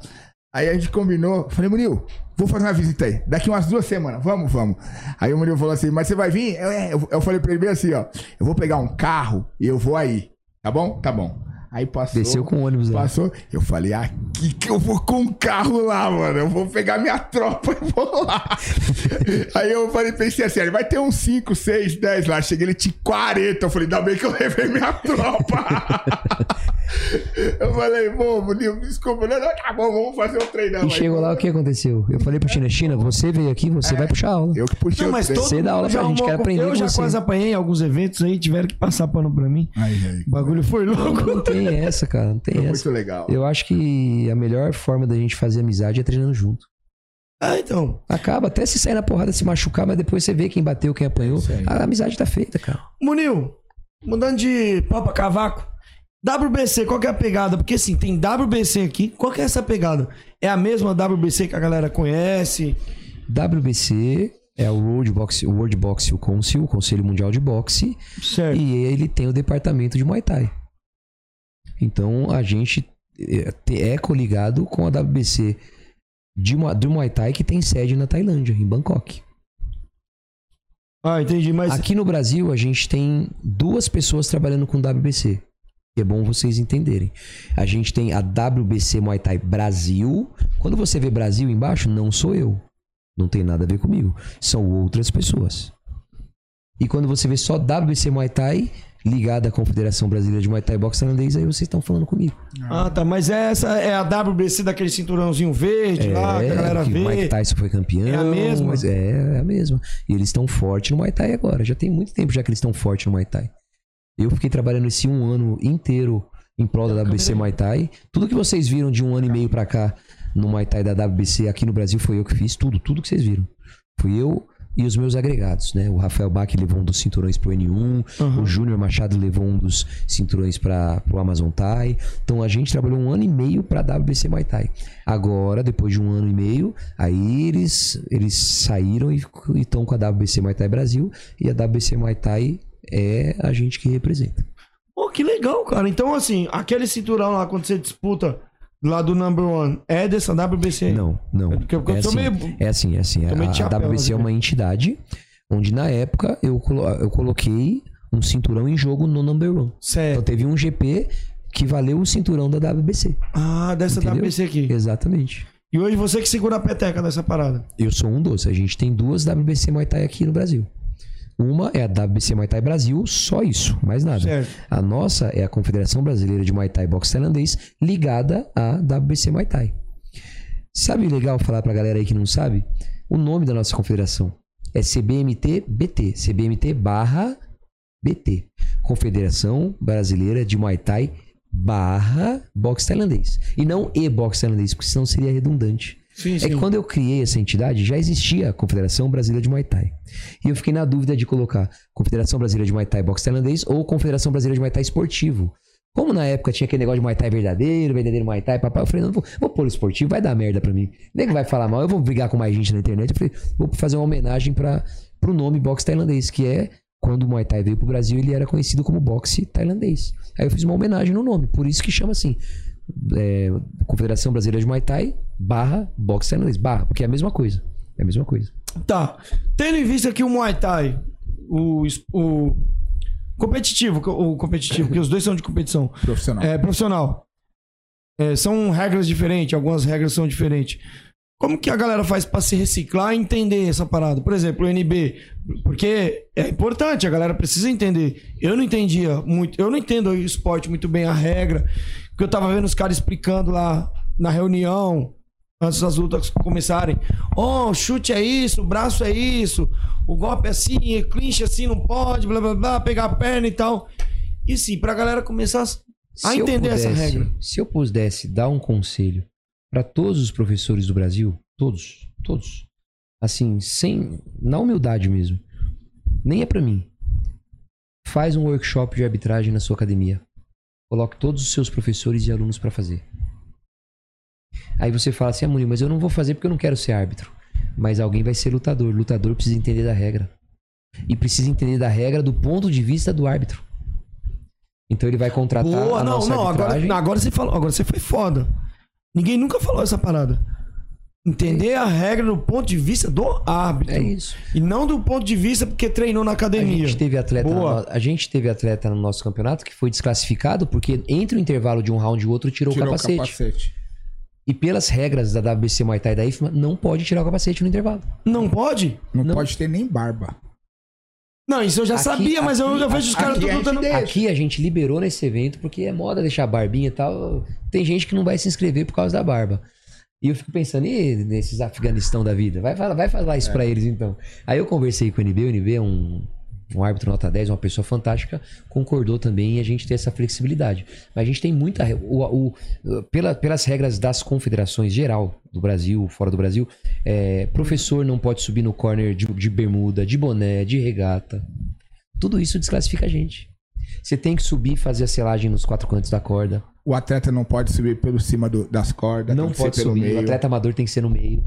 [SPEAKER 7] Aí a gente combinou, falei, Munil, vou fazer uma visita aí. Daqui umas duas semanas, vamos, vamos. Aí o Munil falou assim, mas você vai vir? Eu, é, eu, eu falei pra ele bem assim, ó. Eu vou pegar um carro e eu vou aí. Tá bom? Tá bom. Aí passou.
[SPEAKER 4] Desceu com o ônibus.
[SPEAKER 7] Passou. Eu falei, aqui que eu vou com um carro lá, mano. Eu vou pegar minha tropa e vou lá. Aí eu falei, pensei assim, vai ter uns 5, 6, 10 lá. Cheguei, ele tinha 40. Eu falei, ainda bem que eu levei minha tropa. eu falei, pô, Munil, desculpa. Não, não, tá bom, vamos fazer um treinão.
[SPEAKER 4] E chegou lá, o que aconteceu? Eu falei pro China, China, você veio aqui, você vai puxar a aula.
[SPEAKER 7] Eu que puxei
[SPEAKER 6] Não, mas todo
[SPEAKER 4] Você dá aula pra gente, quer aprender
[SPEAKER 6] Eu já
[SPEAKER 4] você.
[SPEAKER 6] quase apanhei em alguns eventos aí, tiveram que passar pano pra mim.
[SPEAKER 7] Ai, ai,
[SPEAKER 6] O bagulho foi louco.
[SPEAKER 4] Não tem essa, cara. Não tem
[SPEAKER 7] Foi
[SPEAKER 4] essa.
[SPEAKER 7] muito legal.
[SPEAKER 4] Eu acho que a melhor forma da gente fazer amizade é treinando junto.
[SPEAKER 6] Ah, então.
[SPEAKER 4] Acaba até se sair na porrada, se machucar, mas depois você vê quem bateu, quem apanhou. A amizade tá feita, cara.
[SPEAKER 6] Munil, mudando de pau pra cavaco. WBC, qual que é a pegada? Porque assim, tem WBC aqui. Qual que é essa pegada? É a mesma WBC que a galera conhece?
[SPEAKER 4] WBC é o World Box, o World Box Council, o Conselho Mundial de Boxe,
[SPEAKER 6] Certo.
[SPEAKER 4] e ele tem o departamento de Muay Thai. Então a gente é coligado com a WBC de, do Muay Thai que tem sede na Tailândia, em Bangkok.
[SPEAKER 6] Ah, entendi. Mas
[SPEAKER 4] Aqui no Brasil a gente tem duas pessoas trabalhando com WBC. que É bom vocês entenderem. A gente tem a WBC Muay Thai Brasil. Quando você vê Brasil embaixo, não sou eu. Não tem nada a ver comigo. São outras pessoas. E quando você vê só WBC Muay Thai ligada à Confederação Brasileira de Muay Thai Boxe Tailandês, aí vocês estão falando comigo.
[SPEAKER 6] Ah, tá. Mas essa é a WBC daquele cinturãozinho verde lá, que a galera
[SPEAKER 4] É, que o Mike
[SPEAKER 6] vê.
[SPEAKER 4] Tyson foi campeão.
[SPEAKER 6] É a mesma?
[SPEAKER 4] mas é, é a mesma. E eles estão fortes no Muay Thai agora. Já tem muito tempo já que eles estão fortes no Muay Thai. Eu fiquei trabalhando esse um ano inteiro em prol da WBC Muay Thai. Tudo que vocês viram de um ano e meio pra cá no Muay Thai da WBC aqui no Brasil foi eu que fiz. Tudo, tudo que vocês viram. Fui eu e os meus agregados, né? O Rafael Bach levou um dos cinturões pro N1, o Júnior Machado levou um dos cinturões para pro Amazon Thai. Então a gente trabalhou um ano e meio pra WBC Muay Thai. Agora, depois de um ano e meio, aí eles, eles saíram e estão com a WBC Muay Thai Brasil e a WBC Muay Thai é a gente que representa.
[SPEAKER 6] Pô, que legal, cara. Então, assim, aquele cinturão lá, quando você disputa lá do number one, é dessa WBC?
[SPEAKER 4] Não, não.
[SPEAKER 6] É porque eu
[SPEAKER 4] É assim,
[SPEAKER 6] meio-
[SPEAKER 4] é assim, é assim. A, a WBC é
[SPEAKER 6] né?
[SPEAKER 4] uma entidade onde na época eu, colo- eu coloquei um cinturão em jogo no number one.
[SPEAKER 6] Certo.
[SPEAKER 4] Então teve um GP que valeu o cinturão da WBC.
[SPEAKER 6] Ah, dessa
[SPEAKER 4] Entendeu?
[SPEAKER 6] WBC aqui.
[SPEAKER 4] Exatamente.
[SPEAKER 6] E hoje você que segura a peteca dessa parada.
[SPEAKER 4] Eu sou um dos. A gente tem duas WBC Muay Thai aqui no Brasil. Uma é a WBC Muay Thai Brasil, só isso, mais nada.
[SPEAKER 6] Certo.
[SPEAKER 4] A nossa é a Confederação Brasileira de Muay Thai Boxe Tailandês, ligada à WBC Muay Thai. Sabe legal falar pra galera aí que não sabe? O nome da nossa confederação é CBMT BT, CBMT barra BT, Confederação Brasileira de Muay Thai barra Boxe Tailandês. E não e Boxe Tailandês, porque senão seria redundante.
[SPEAKER 6] Sim,
[SPEAKER 4] É que quando eu criei essa entidade, já existia a Confederação Brasileira de Muay Thai. E eu fiquei na dúvida de colocar Confederação Brasileira de Muay Thai Boxe Tailandês ou Confederação Brasileira de Muay Thai Esportivo. Como na época tinha aquele negócio de Muay Thai verdadeiro, verdadeiro Muay Thai, papai, eu falei, não, vou, vou pôr esportivo, vai dar merda pra mim. Nem que vai falar mal, eu vou brigar com mais gente na internet. Eu falei, vou fazer uma homenagem para pro nome boxe tailandês, que é quando o Muay Thai veio pro Brasil, ele era conhecido como boxe tailandês. Aí eu fiz uma homenagem no nome, por isso que chama assim. é, Confederação Brasileira de Muay Thai barra boxe tailandês. Barra, porque é a mesma coisa. É a mesma coisa.
[SPEAKER 6] Tá. Tendo em vista que o Muay Thai, o, o competitivo, o competitivo, porque os dois são de competição.
[SPEAKER 7] Profissional.
[SPEAKER 6] É, profissional. É, são regras diferentes, algumas regras são diferentes. Como que a galera faz pra se reciclar e entender essa parada? Por exemplo, o NB, porque é importante, a galera precisa entender. Eu não entendia muito, eu não entendo o esporte muito bem, a regra, porque eu tava vendo os caras explicando lá na reunião, antes das lutas começarem. Oh, chute é isso, o braço é isso, o golpe é assim, clinch assim não pode, blá blá blá, pegar a perna e tal. E sim, pra galera começar a
[SPEAKER 4] Se
[SPEAKER 6] entender essa
[SPEAKER 4] pudesse-
[SPEAKER 6] regra.
[SPEAKER 4] Se eu pudesse dar um conselho para todos os professores do Brasil, todos, todos, assim, sem, na humildade mesmo, nem é para mim. Faz um workshop de arbitragem na sua academia. Coloque todos os seus professores e alunos para fazer. Aí você fala assim, ah, mas eu não vou fazer porque eu não quero ser árbitro. Mas alguém vai ser lutador. Lutador precisa entender da regra. E precisa entender da regra do ponto de vista do árbitro. Então ele vai contratar
[SPEAKER 6] Boa,
[SPEAKER 4] a
[SPEAKER 6] não,
[SPEAKER 4] nossa
[SPEAKER 6] não,
[SPEAKER 4] arbitragem.
[SPEAKER 6] agora, agora você falou, agora você foi foda. Ninguém nunca falou essa parada. Entender a regra do ponto de vista do árbitro.
[SPEAKER 4] É isso.
[SPEAKER 6] E não do ponto de vista porque treinou na
[SPEAKER 4] A
[SPEAKER 6] academia.
[SPEAKER 4] gente, teve atleta
[SPEAKER 6] Boa.
[SPEAKER 4] no- a gente teve atleta no nosso campeonato que foi desclassificado porque entre o intervalo de um round e o outro tirou,
[SPEAKER 7] Tirou
[SPEAKER 4] o capacete.
[SPEAKER 7] capacete.
[SPEAKER 4] E pelas regras da WBC Muay Thai e da IFMA, não pode tirar o capacete no intervalo.
[SPEAKER 6] Não pode?
[SPEAKER 7] Não, pode ter nem barba.
[SPEAKER 6] Não, isso eu já
[SPEAKER 4] Aqui-
[SPEAKER 6] sabia, mas eu
[SPEAKER 4] aqui-
[SPEAKER 6] já vejo os caras
[SPEAKER 7] aqui
[SPEAKER 6] tudo
[SPEAKER 7] a gente
[SPEAKER 6] lutando.
[SPEAKER 7] deixa.
[SPEAKER 4] Aqui a gente liberou nesse evento porque é moda deixar a barbinha e tal. Tem gente que não vai se inscrever por causa da barba. E eu fico pensando, e nesses Afeganistão da vida? Vai, falar- vai falar isso pra eles então. Aí eu conversei com o NB, o NB é um, um árbitro nota 10, uma pessoa fantástica, concordou também em a gente ter essa flexibilidade. Mas a gente tem muita. O, o- pela- pelas regras das confederações geral do Brasil, fora do Brasil, é, professor não pode subir no corner de, de bermuda, de boné, de regata. Tudo isso desclassifica a gente. Você tem que subir e fazer a selagem nos quatro cantos da corda.
[SPEAKER 7] O atleta não pode subir pelo cima do- das cordas.
[SPEAKER 4] Não pode
[SPEAKER 7] pelo
[SPEAKER 4] subir.
[SPEAKER 7] meio.
[SPEAKER 4] O atleta amador tem que ser no meio.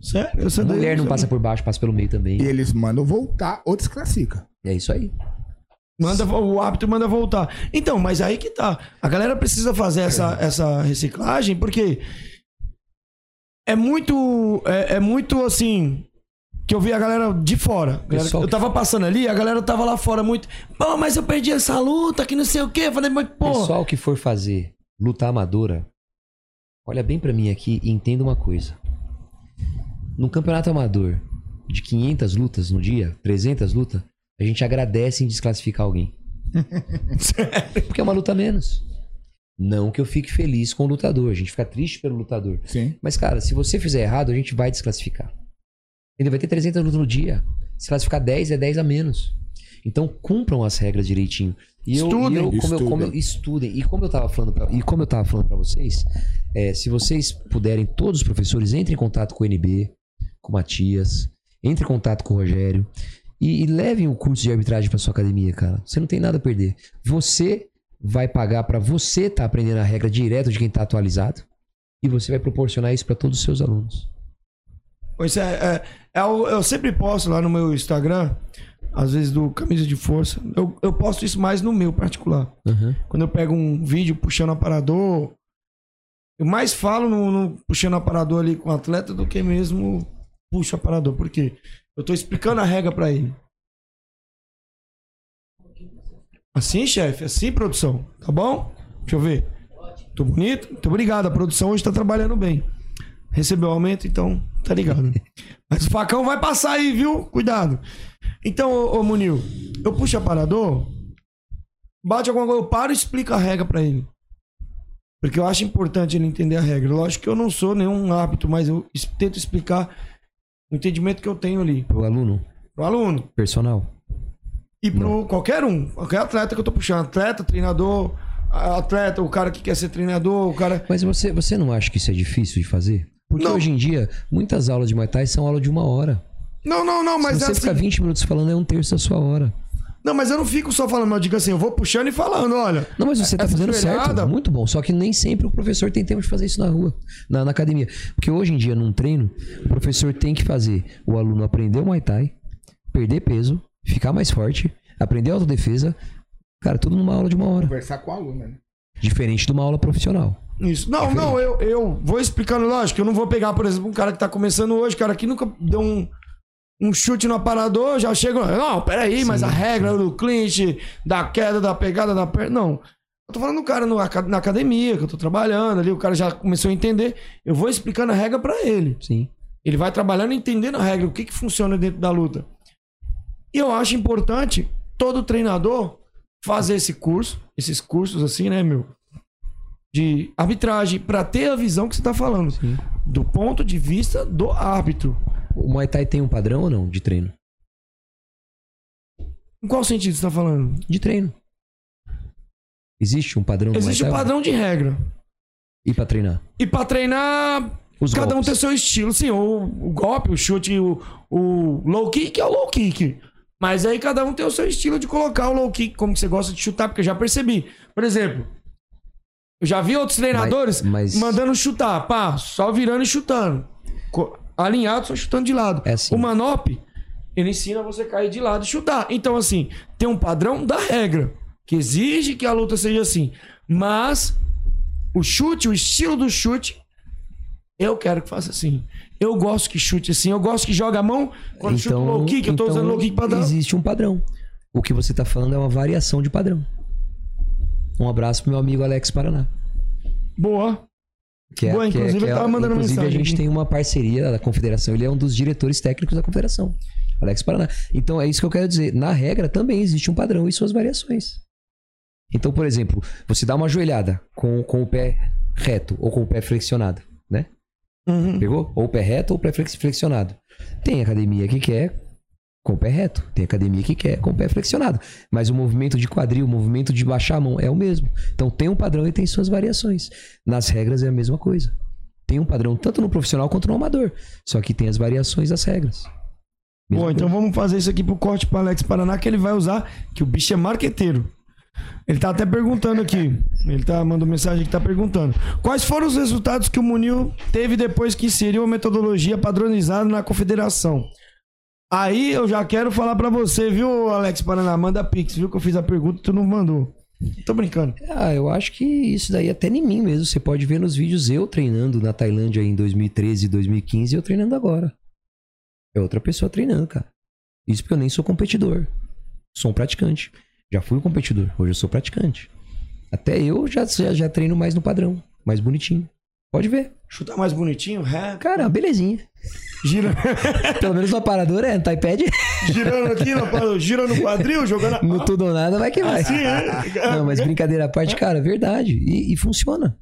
[SPEAKER 6] Sério? Sei
[SPEAKER 4] Mulher
[SPEAKER 6] daí,
[SPEAKER 4] não passa por baixo, passa pelo meio também.
[SPEAKER 7] E eles mandam voltar ou desclassifica.
[SPEAKER 4] É isso aí.
[SPEAKER 6] Manda, o árbitro manda voltar. Então, mas aí que tá. A galera precisa fazer essa, essa reciclagem porque é muito. É, é muito assim. Que eu vi a galera de fora. Galera- eu tava passando ali, a galera tava lá fora muito. Pô, mas eu perdi essa luta, que não sei o quê. Eu falei, mas pô.
[SPEAKER 4] Pessoal que for fazer luta amadora, olha bem pra mim aqui e entenda uma coisa. No campeonato amador de 500 lutas no dia, 300 lutas, a gente agradece em desclassificar alguém. Porque é uma luta a menos. Não que eu fique feliz com o lutador, a gente fica triste pelo lutador.
[SPEAKER 7] Sim.
[SPEAKER 4] Mas, cara, se você fizer errado, a gente vai desclassificar. Ele vai ter 300 lutas no dia. Se classificar 10, é 10 a menos. Então, cumpram as regras direitinho. E eu,
[SPEAKER 6] Estudem.
[SPEAKER 4] e eu, como, eu, como eu-
[SPEAKER 7] Estudem.
[SPEAKER 4] estudem. E como eu tava falando pra, e como eu tava falando para vocês, é, se vocês puderem, todos os professores, entrem em contato com o NB, com o Matias, entrem em contato com o Rogério e, e levem o curso de arbitragem para sua academia, cara. Você não tem nada a perder. Você vai pagar para você estar aprendendo a regra direto de quem tá atualizado e você vai proporcionar isso para todos os seus alunos.
[SPEAKER 6] Pois é, é, é o- eu sempre posto lá no meu Instagram, às vezes do Camisa de Força. Eu, eu posto isso mais no meu particular.
[SPEAKER 4] Uhum.
[SPEAKER 6] Quando eu pego um vídeo puxando aparador, eu mais falo no, no puxando aparador ali com o atleta do que mesmo puxo aparador. Por quê? Eu tô explicando a regra pra ele. Assim, chefe? Assim, produção? Tá bom? Deixa eu ver. Tô bonito? Muito obrigado. A produção hoje tá trabalhando bem. Recebeu aumento, então tá ligado. Mas o facão vai passar aí, viu? Cuidado. Então, ô, ô Munil, eu puxo aparador, bate alguma coisa, eu paro e explico a regra pra ele. Porque eu acho importante ele entender a regra. Lógico que eu não sou nenhum hábito, mas eu tento explicar o entendimento que eu tenho ali.
[SPEAKER 4] Pro aluno,
[SPEAKER 6] Pro aluno.
[SPEAKER 4] personal.
[SPEAKER 6] E pro qualquer um, qualquer atleta que eu tô puxando. Atleta, treinador, atleta, o cara que quer ser treinador, o cara.
[SPEAKER 4] Mas você, você não acha que isso é difícil de fazer? Porque
[SPEAKER 6] Não.
[SPEAKER 4] hoje em dia, muitas aulas de Muay Thai são aula de uma hora.
[SPEAKER 6] Não, não, não, mas
[SPEAKER 4] Se você
[SPEAKER 6] é assim-
[SPEAKER 4] ficar 20 minutos falando, é um terço da sua hora.
[SPEAKER 6] Não, mas eu não fico só falando, eu digo assim, eu vou puxando e falando, olha.
[SPEAKER 4] Não, mas você tá fazendo
[SPEAKER 6] joelhada-
[SPEAKER 4] certo. Muito bom. Só que nem sempre o professor tem tempo de fazer isso na rua, na, na academia. Porque hoje em dia, num treino, o professor tem que fazer o aluno aprender o Muay Thai, perder peso, ficar mais forte, aprender autodefesa. Cara, tudo numa aula de uma hora.
[SPEAKER 7] Conversar com o aluno, né?
[SPEAKER 4] Diferente de uma aula profissional.
[SPEAKER 6] Isso. Não, não, eu, eu vou explicando, lógico. Eu não vou pegar, por exemplo, um cara que tá começando hoje, cara que nunca deu um, um chute no aparador, já chega. Não, peraí, mas a regra do clinch, da queda, da pegada da perna. Não. Eu tô falando do cara no na academia, que eu tô trabalhando ali, o cara já começou a entender. Eu vou explicando a regra pra ele.
[SPEAKER 4] Sim.
[SPEAKER 6] Ele vai trabalhando entendendo a regra, o que, que funciona dentro da luta. E eu acho importante todo treinador fazer esse curso, esses cursos assim, né, meu? De arbitragem, pra ter a visão que você tá falando. Do ponto de vista do árbitro.
[SPEAKER 4] O Muay Thai tem um padrão ou não de treino?
[SPEAKER 6] Em qual sentido você tá falando?
[SPEAKER 4] De treino. Existe um padrão
[SPEAKER 6] Existe um padrão de regra.
[SPEAKER 4] E pra treinar?
[SPEAKER 6] E pra treinar,
[SPEAKER 4] Os
[SPEAKER 6] cada um
[SPEAKER 4] golpes.
[SPEAKER 6] tem seu estilo. Sim, o, o golpe, o chute, o, o low kick é o low kick. Mas aí cada um tem o seu estilo de colocar o low kick, como que você gosta de chutar, porque eu já percebi. Por exemplo, eu já vi outros treinadores
[SPEAKER 4] mas-
[SPEAKER 6] mandando chutar, pá, só virando e chutando. Co- Alinhado, só chutando de lado.
[SPEAKER 4] É assim.
[SPEAKER 6] O Manop, ele ensina você a cair de lado e chutar. Então, assim, tem um padrão da regra, que exige que a luta seja assim. Mas o chute, o estilo do chute, eu quero que faça assim. Eu gosto que chute assim, eu gosto que joga a mão. Quando chuta o low kick, eu tô
[SPEAKER 4] então
[SPEAKER 6] usando low kick pra dar.
[SPEAKER 4] Existe um padrão. O que você tá falando é uma variação de padrão. Um abraço pro meu amigo Alex Paraná.
[SPEAKER 6] Boa.
[SPEAKER 4] Que é,
[SPEAKER 6] Boa,
[SPEAKER 4] que é-
[SPEAKER 6] inclusive
[SPEAKER 4] que
[SPEAKER 6] ele
[SPEAKER 4] é-
[SPEAKER 6] tava mandando
[SPEAKER 4] inclusive a
[SPEAKER 6] mensagem
[SPEAKER 4] gente
[SPEAKER 6] aqui.
[SPEAKER 4] tem uma parceria da confederação. Ele é um dos diretores técnicos da confederação. Alex Paraná. Então é isso que eu quero dizer. Na regra também existe um padrão e suas variações. Então, por exemplo, você dá uma joelhada com, com o pé reto ou com o pé flexionado, né?
[SPEAKER 6] Uhum.
[SPEAKER 4] Pegou? Ou o pé reto ou o pé flex- flexionado. Tem academia que quer com o pé reto, tem academia que quer com o pé flexionado. Mas o movimento de quadril, o movimento de baixar a mão é o mesmo. Então tem um padrão e tem suas variações. Nas regras é a mesma coisa. Tem um padrão tanto no profissional quanto no amador. Só que tem as variações das regras. Mesma
[SPEAKER 6] Boa, então vamos fazer isso aqui pro corte pro Alex Paraná, que ele vai usar, que o bicho é marqueteiro. Ele tá até perguntando aqui. Ele tá mandando mensagem que tá perguntando. Quais foram os resultados que o Munil teve depois que inseriu a metodologia padronizada na confederação? Aí eu já quero falar pra você, viu, Alex Paraná? Manda pix, viu? Que eu fiz a pergunta e tu não mandou. Tô brincando.
[SPEAKER 4] Ah, eu acho que isso daí até em mim mesmo. Você pode ver nos vídeos eu treinando na Tailândia em 2013 e 2015 e eu treinando agora. É outra pessoa treinando, cara. Isso porque eu nem sou competidor. Sou um praticante. Já fui um competidor, hoje eu sou praticante. Até eu já, já, já treino mais no padrão, mais bonitinho. Pode ver.
[SPEAKER 6] Chutar mais bonitinho, ré.
[SPEAKER 4] Cara, belezinha.
[SPEAKER 6] Gira.
[SPEAKER 4] Pelo menos no aparador é, no iPad.
[SPEAKER 6] Girando aqui, no, gira no quadril, jogando.
[SPEAKER 4] No tudo ou nada vai que vai.
[SPEAKER 6] Assim, é?
[SPEAKER 4] Não, mas brincadeira à parte, cara, verdade. E, e funciona.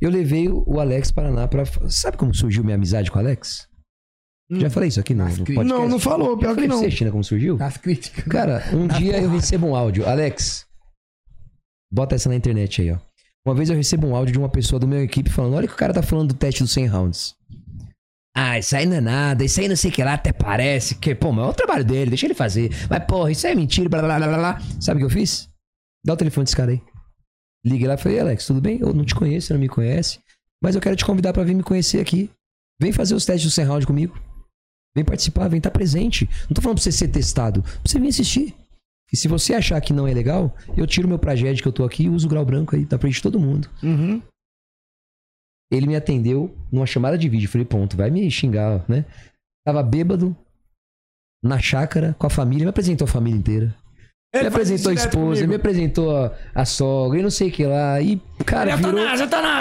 [SPEAKER 4] Eu levei o o Alex Paraná pra. Sabe como surgiu minha amizade com o Alex? Já falei isso aqui no, no podcast?
[SPEAKER 6] Não, não falou, pior que não.
[SPEAKER 4] você, China, como surgiu?
[SPEAKER 7] Nas críticas.
[SPEAKER 4] Cara, um dia eu recebo um áudio. Alex, bota essa na internet aí, ó. Uma vez eu recebo um áudio de uma pessoa do meu equipe falando: Olha que o cara tá falando do teste dos 100 rounds. Ah, isso aí não é nada, isso aí não sei o que lá, até parece que, pô, mas é o trabalho dele, deixa ele fazer. Mas, porra, isso aí é mentira, blá blá blá blá blá. Sabe o que eu fiz? Dá o telefone desse cara aí. Liguei lá e falei: Alex, tudo bem? Eu não te conheço, você não me conhece, mas eu quero te convidar pra vir me conhecer aqui. Vem fazer os testes do 100 rounds comigo. Vem participar, vem estar presente. Não tô falando pra você ser testado, pra você vir assistir. E se você achar que não é legal, eu tiro meu praged que eu tô aqui e uso o grau branco aí, tá frente de todo mundo.
[SPEAKER 6] Uhum.
[SPEAKER 4] Ele me atendeu numa chamada de vídeo. Falei, ponto, vai me xingar, né? Tava bêbado, na chácara, com a família, me apresentou a família inteira.
[SPEAKER 6] Ele
[SPEAKER 4] me apresentou a esposa, me apresentou a, a sogra e não sei o que lá. E, cara,
[SPEAKER 6] Ele é
[SPEAKER 4] virou,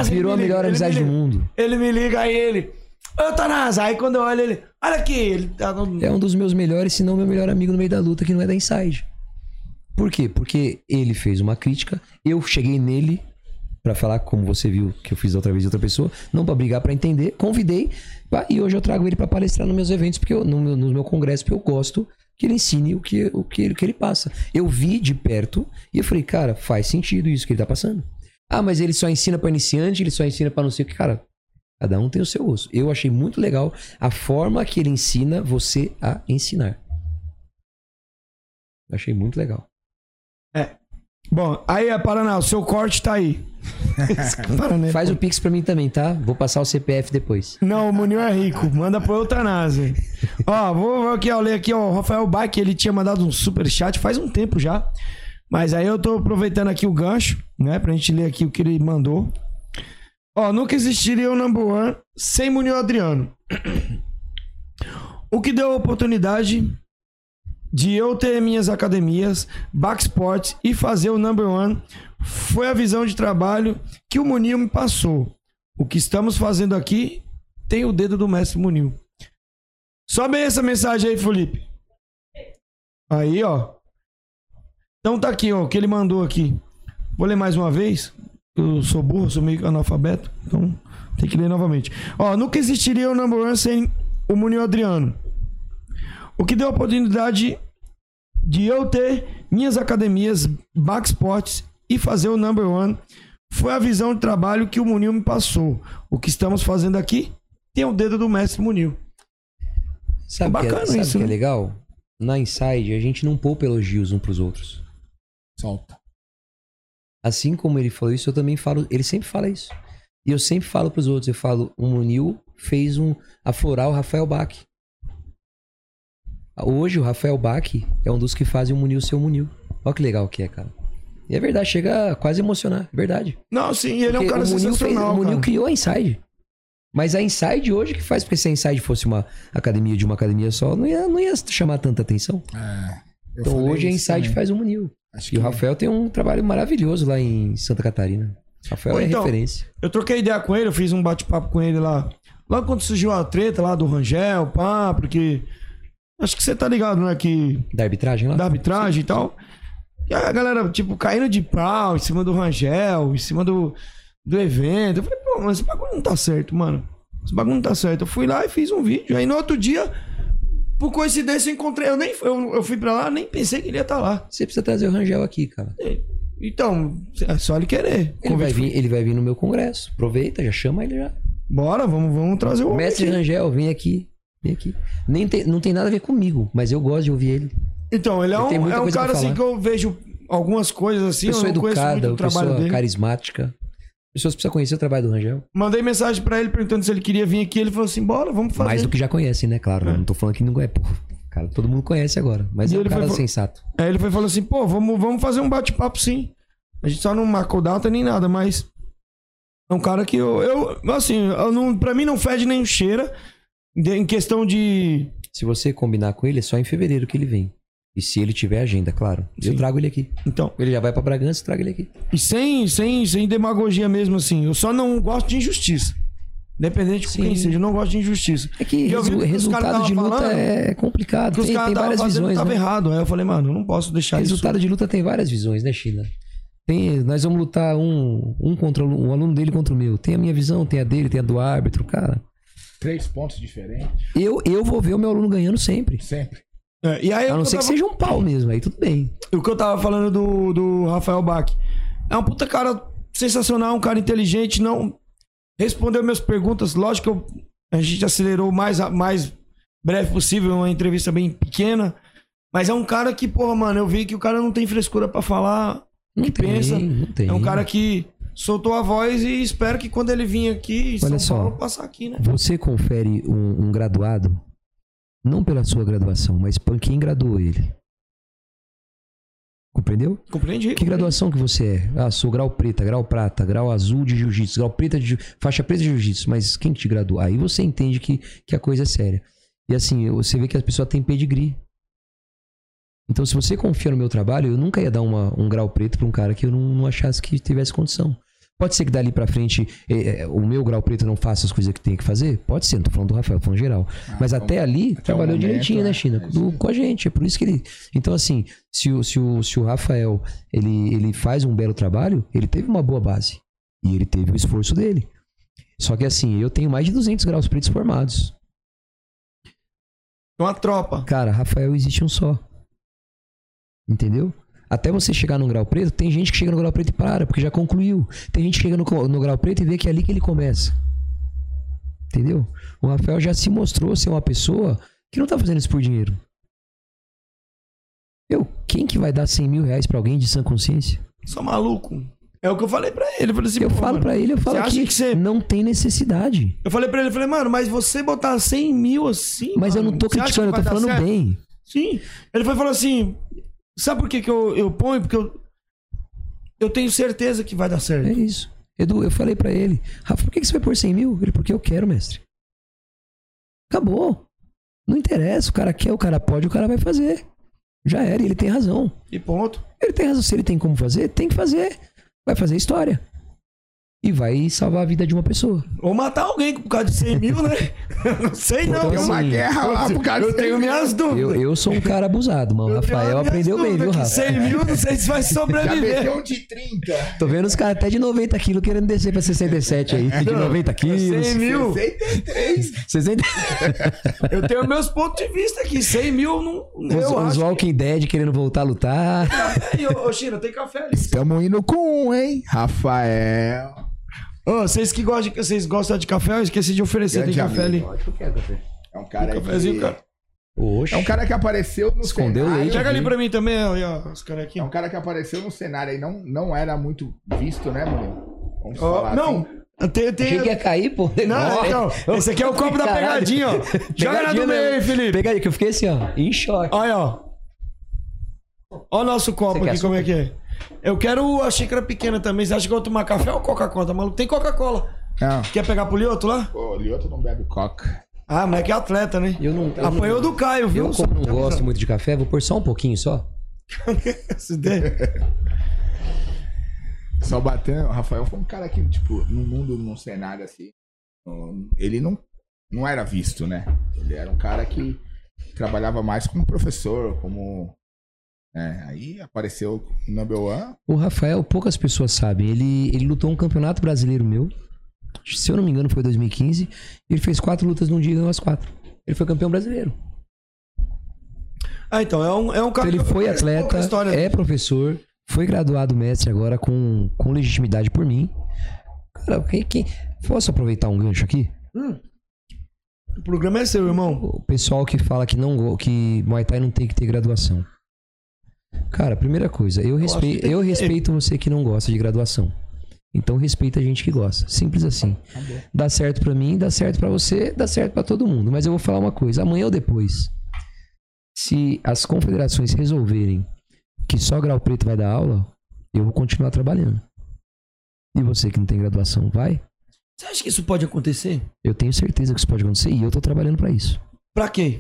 [SPEAKER 4] virou a melhor
[SPEAKER 6] liga, ele
[SPEAKER 4] amizade
[SPEAKER 6] me
[SPEAKER 4] do mundo.
[SPEAKER 6] Ele me liga aí, ele. Eutanásia. Aí quando eu olho ele. Olha aqui, ele tá. no-
[SPEAKER 4] É um dos meus melhores, se não meu melhor amigo no meio da luta, que não é da Inside. Por quê? Porque ele fez uma crítica, eu cheguei nele pra falar, como você viu que eu fiz outra vez de outra pessoa, não pra brigar, pra entender, convidei, e hoje eu trago ele pra palestrar nos meus eventos, porque eu, no, meu, no meu congresso, porque eu gosto que ele ensine o que, o que, ele- que ele passa. Eu vi de perto e eu falei, cara, faz sentido isso que ele tá passando. Ah, mas ele só ensina pra iniciante, ele só ensina pra não sei o que, cara. Cada um tem o seu osso. Eu achei muito legal a forma que ele ensina você a ensinar. Achei muito legal.
[SPEAKER 6] Bom, aí, é Paraná, o seu corte tá aí. Paraná,
[SPEAKER 4] Faz o Pix pra mim também, tá? Vou passar o CPF depois.
[SPEAKER 6] Não, o Munil é rico. Manda pro Eutanásia. ó, vou, vou aqui, ó, ler aqui, ó. O Rafael Bach, ele tinha mandado um super chat faz um tempo já. Mas aí eu tô aproveitando aqui o gancho, né? Pra gente ler aqui o que ele mandou. Ó, nunca existiria o number one sem Munil Adriano. O que deu a oportunidade de eu ter minhas academias, Backsport e fazer o number one foi a visão de trabalho que o Munil me passou. O que estamos fazendo aqui tem o dedo do mestre Munil. Sobe essa mensagem aí, Felipe. Aí, ó. Então tá aqui, ó, o que ele mandou aqui. Vou ler mais uma vez. Eu sou burro, sou meio analfabeto, então tem que ler novamente. Ó, nunca existiria o number one sem o Munil Adriano. O que deu a oportunidade de eu ter minhas academias, Backsports e fazer o number one foi a visão de trabalho que o Munil me passou. O que estamos fazendo aqui tem o dedo do mestre Munil.
[SPEAKER 4] Sabe que, é,
[SPEAKER 6] Bacana
[SPEAKER 4] sabe
[SPEAKER 6] isso,
[SPEAKER 4] que é
[SPEAKER 6] né?
[SPEAKER 4] legal? Na Inside, a gente não poupa elogios um pros outros.
[SPEAKER 7] Solta.
[SPEAKER 4] Assim como ele falou isso, eu também falo. Ele sempre fala isso. E eu sempre falo pros outros. Eu falo, o Munil fez um aflorar o Rafael Bach. Hoje o Rafael Bach é um dos que fazem o Munil ser o Munil. Olha que legal que é, cara. E é verdade, chega a quase emocionar, é verdade.
[SPEAKER 6] Não, sim, ele é um
[SPEAKER 4] Porque
[SPEAKER 6] cara
[SPEAKER 4] o Munil,
[SPEAKER 6] sensacional,
[SPEAKER 4] o Munil criou a Inside. Mas a Inside hoje que faz, porque se a Inside fosse uma academia de uma academia só, não ia, não ia chamar tanta atenção.
[SPEAKER 7] É,
[SPEAKER 4] Então hoje a Inside
[SPEAKER 7] também.
[SPEAKER 4] faz o Munil.
[SPEAKER 7] Acho
[SPEAKER 4] E o Rafael tem um trabalho maravilhoso lá em Santa Catarina. Rafael é
[SPEAKER 6] Então,
[SPEAKER 4] referência.
[SPEAKER 6] Eu troquei ideia com ele, eu fiz um bate-papo com ele lá. Logo quando surgiu a treta lá do Rangel, pá, porque. Acho que você tá ligado, né? Que.
[SPEAKER 4] Da arbitragem lá?
[SPEAKER 6] Da arbitragem e tal. E a galera, tipo, caindo de pau em cima do Rangel, em cima do, do evento. Eu falei, pô, mas esse bagulho não tá certo, mano. Esse bagulho não tá certo. Eu fui lá e fiz um vídeo. Aí no outro dia, por coincidência, eu encontrei. Eu nem eu, eu fui pra lá, nem pensei que ele ia estar lá.
[SPEAKER 4] Você precisa trazer o Rangel aqui, cara.
[SPEAKER 6] Então, é só ele querer.
[SPEAKER 4] Ele vai, vir, ele vai vir no meu congresso. Aproveita, já chama ele já.
[SPEAKER 6] Bora, vamos, vamos trazer o
[SPEAKER 4] Mestre
[SPEAKER 6] aqui.
[SPEAKER 4] Rangel, vem aqui. Vem aqui. Nem tem, não tem nada a ver comigo, mas eu gosto de ouvir ele.
[SPEAKER 6] Então, ele é
[SPEAKER 4] Ele
[SPEAKER 6] um, é um
[SPEAKER 4] pra
[SPEAKER 6] cara assim que eu vejo algumas coisas assim,
[SPEAKER 4] pessoa
[SPEAKER 6] eu
[SPEAKER 4] educada, pessoa carismática. Pessoas precisam conhecer o trabalho do Rangel.
[SPEAKER 6] Mandei mensagem pra ele perguntando se ele queria vir aqui, ele falou assim: "Bora, vamos fazer".
[SPEAKER 4] Mais do que já conhecem, né? Claro, né? não tô falando que não é, pô. Cara, todo mundo conhece agora. Mas
[SPEAKER 6] E
[SPEAKER 4] é um
[SPEAKER 6] ele
[SPEAKER 4] cara
[SPEAKER 6] foi-
[SPEAKER 4] sensato.
[SPEAKER 6] Aí ele foi falou assim: "Pô, vamos, vamos fazer um bate-papo sim". A gente só não marcou data nem nada, mas é um cara que eu, eu assim, eu não, para mim não fede nem cheira em questão de
[SPEAKER 4] Se você combinar com ele, é só em fevereiro que ele vem. E se ele tiver agenda, claro. Eu trago ele aqui.
[SPEAKER 6] Então.
[SPEAKER 4] Ele já vai pra Bragança, trago ele aqui.
[SPEAKER 6] E sem, sem, sem demagogia mesmo, assim. Eu só não gosto de injustiça. Independente de quem seja, eu não gosto de injustiça.
[SPEAKER 4] É que resu-
[SPEAKER 6] que
[SPEAKER 4] resultado de luta
[SPEAKER 6] falando
[SPEAKER 4] é complicado.
[SPEAKER 6] Os
[SPEAKER 4] Tem, tem várias
[SPEAKER 6] fazendo
[SPEAKER 4] visões.
[SPEAKER 6] tava
[SPEAKER 4] né?
[SPEAKER 6] errado. Aí eu falei, mano, eu não posso deixar
[SPEAKER 4] Resultado
[SPEAKER 6] isso.
[SPEAKER 4] de luta tem várias visões, né, China? Tem, nós vamos lutar um, um contra o- um aluno dele contra o meu. Tem a minha visão, tem a dele, tem a do árbitro, cara.
[SPEAKER 7] Três pontos diferentes.
[SPEAKER 4] Eu, eu vou ver o meu aluno ganhando sempre.
[SPEAKER 7] Sempre.
[SPEAKER 6] É, e aí
[SPEAKER 4] a não ser que
[SPEAKER 6] tava-
[SPEAKER 4] seja um pau mesmo, aí tudo bem.
[SPEAKER 6] O que eu tava falando do, do Rafael Bach. É um puta cara sensacional, um cara inteligente, não respondeu minhas perguntas. Lógico que eu- a gente acelerou o mais, a- mais breve possível, uma entrevista bem pequena. Mas é um cara que, porra, mano, eu vi que o cara não tem frescura pra falar o que
[SPEAKER 4] tem,
[SPEAKER 6] pensa.
[SPEAKER 4] não tem.
[SPEAKER 6] É um cara que soltou a voz e espero que quando ele vir aqui
[SPEAKER 4] Olha
[SPEAKER 6] São
[SPEAKER 4] só.
[SPEAKER 6] Paulo, passar aqui, né?
[SPEAKER 4] Você confere um, um graduado, não pela sua graduação, mas por quem graduou ele. Compreendeu?
[SPEAKER 6] Compreendi.
[SPEAKER 4] Que graduação que você é? Ah, sou grau preta, grau prata, grau azul de jiu-jitsu, grau preta de faixa preta de jiu-jitsu, mas quem te graduou? Aí você entende que, que a coisa é séria. E assim, você vê que a pessoa tem pedigree. Então, se você confia no meu trabalho, eu nunca ia dar uma- um grau preto pra um cara que eu não, não achasse que tivesse condição. Pode ser que dali pra frente eh, o meu grau preto não faça as coisas que tem que fazer? Pode ser, não tô falando do Rafael, tô falando geral. Mas até ali, trabalhou
[SPEAKER 7] momento,
[SPEAKER 4] direitinho, né,
[SPEAKER 7] é,
[SPEAKER 4] China? Do- com a gente. É por isso que ele. Então, assim, se o, se o, se o Rafael ele, ele faz um belo trabalho, ele teve uma boa base. E ele teve o esforço dele. Só que assim, eu tenho mais de 200 graus pretos formados.
[SPEAKER 6] Uma tropa.
[SPEAKER 4] Cara, Rafael existe um só. Entendeu? Até você chegar no grau preto, tem gente que chega no grau preto e para, porque já concluiu. Tem gente que chega no, no grau preto e vê que é ali que ele começa. Entendeu? O Rafael já se mostrou ser uma pessoa que não tá fazendo isso por dinheiro. Eu, quem que vai dar 100 mil reais pra alguém de sã consciência?
[SPEAKER 6] Só maluco. É o que eu falei pra ele. Eu falei assim,
[SPEAKER 4] Eu falo pra ele, eu falo que,
[SPEAKER 6] que você
[SPEAKER 4] não tem necessidade.
[SPEAKER 6] Eu falei pra ele, eu falei, mano, mas você botar 100 mil assim.
[SPEAKER 4] Mas eu
[SPEAKER 6] mano,
[SPEAKER 4] não tô criticando, eu tô falando
[SPEAKER 6] certo?
[SPEAKER 4] bem.
[SPEAKER 6] Sim. Ele foi falou assim: sabe por que, que eu, eu ponho? Porque eu, eu tenho certeza que vai dar certo.
[SPEAKER 4] É isso. Edu, eu falei pra ele, Rafa, por que que você vai pôr 100 mil? Ele, porque eu quero, mestre. Acabou. Não interessa, o cara quer, o cara pode, o cara vai fazer. Já era, e ele tem razão.
[SPEAKER 6] E ponto.
[SPEAKER 4] Ele tem razão, se ele tem como fazer, tem que fazer. Vai fazer história. E vai salvar a vida de uma pessoa.
[SPEAKER 6] Ou matar alguém por causa de 100 mil, né? Não sei não.
[SPEAKER 4] Então,
[SPEAKER 6] Tem uma
[SPEAKER 4] assim,
[SPEAKER 6] guerra lá por causa Eu tenho minhas dúvidas.
[SPEAKER 4] Eu, eu sou um cara abusado, mas o Rafael aprendeu bem, viu, Rafa?
[SPEAKER 6] 100 mil, não sei se vai sobreviver.
[SPEAKER 7] Já meteu um de 30.
[SPEAKER 4] Tô vendo os caras até de 90 quilos querendo descer pra 67 aí. De 90 quilos.
[SPEAKER 6] 100 mil.
[SPEAKER 7] 63.
[SPEAKER 4] 60...
[SPEAKER 6] Eu tenho meus pontos de vista aqui. 100 mil, não,
[SPEAKER 4] Os,
[SPEAKER 6] eu
[SPEAKER 4] os
[SPEAKER 6] acho.
[SPEAKER 4] Walking Dead querendo voltar a lutar.
[SPEAKER 6] Ô, China, tem café ali.
[SPEAKER 7] Estamos indo com um, hein? Rafael.
[SPEAKER 6] Ô, vocês que gostam de, vocês gostam de café, eu esqueci de oferecer.
[SPEAKER 7] Grande
[SPEAKER 6] tem café
[SPEAKER 7] amigo.
[SPEAKER 6] ali.
[SPEAKER 7] É um cara
[SPEAKER 6] Um cafezinho,
[SPEAKER 7] que...
[SPEAKER 6] cara.
[SPEAKER 4] Oxe.
[SPEAKER 7] É um cara que apareceu no
[SPEAKER 4] Escondeu
[SPEAKER 7] cenário.
[SPEAKER 4] leite.
[SPEAKER 6] Pega ali pra mim também, ó, ó, os caras aqui.
[SPEAKER 7] É um cara que apareceu no cenário e não, não era muito visto, né, mano? Vamos
[SPEAKER 6] Ó,
[SPEAKER 7] falar
[SPEAKER 6] não,
[SPEAKER 7] assim.
[SPEAKER 6] tem, tem...
[SPEAKER 4] Achei que ia cair, pô.
[SPEAKER 6] Não, então, esse aqui é o copo da
[SPEAKER 4] Caralho.
[SPEAKER 6] pegadinha, ó. Joga na
[SPEAKER 4] Pegadinha
[SPEAKER 6] do meio aí,
[SPEAKER 4] mesmo.
[SPEAKER 6] Felipe.
[SPEAKER 4] Pegadinha, que eu fiquei assim, ó, em choque.
[SPEAKER 6] Olha, ó. Olha o nosso copo
[SPEAKER 4] Você quer
[SPEAKER 6] aqui, como é que é. Eu quero a xícara pequena também. Você acha que eu vou tomar café ou Coca-Cola? Tá maluco? Tem Coca-Cola.
[SPEAKER 7] Não.
[SPEAKER 6] Quer pegar pro Lioto lá?
[SPEAKER 7] Pô, o Lioto não bebe coca.
[SPEAKER 6] Ah, mas é que é atleta, né?
[SPEAKER 4] Eu não, eu
[SPEAKER 6] Apanhou
[SPEAKER 4] não-
[SPEAKER 6] do Caio, viu?
[SPEAKER 4] Eu, como não gosto muito de café, vou pôr só um pouquinho só.
[SPEAKER 6] Essa ideia.
[SPEAKER 7] Só batendo. O Rafael foi um cara que, tipo, no mundo, num cenário assim, ele não, não era visto, né? Ele era um cara que trabalhava mais como professor, como. É, aí apareceu o number one.
[SPEAKER 4] O Rafael, poucas pessoas sabem. Ele, ele lutou um campeonato brasileiro meu. Se eu não me engano, foi 2015. Ele fez quatro lutas num dia e ganhou as quatro. Ele foi campeão brasileiro.
[SPEAKER 6] Ah, então, é um, é um cara.
[SPEAKER 4] Ele foi atleta,
[SPEAKER 6] história.
[SPEAKER 4] é professor, foi graduado mestre agora com, com legitimidade por mim. Cara, quem, quem... Posso aproveitar um gancho aqui?
[SPEAKER 6] O programa é seu, irmão.
[SPEAKER 4] O pessoal que fala que não que Muay Thai não tem que ter graduação. Cara, primeira coisa, eu, respeito, eu respeito você que não gosta de graduação. Então respeita a gente que gosta. Simples assim. Dá certo pra mim, dá certo pra você, dá certo pra todo mundo. Mas eu vou falar uma coisa, amanhã ou depois, se as confederações resolverem que só grau preto vai dar aula, eu vou continuar trabalhando. E você que não tem graduação, vai?
[SPEAKER 6] Você acha que isso pode acontecer?
[SPEAKER 4] Eu tenho certeza que isso pode acontecer e eu tô trabalhando pra isso.
[SPEAKER 6] Pra quê?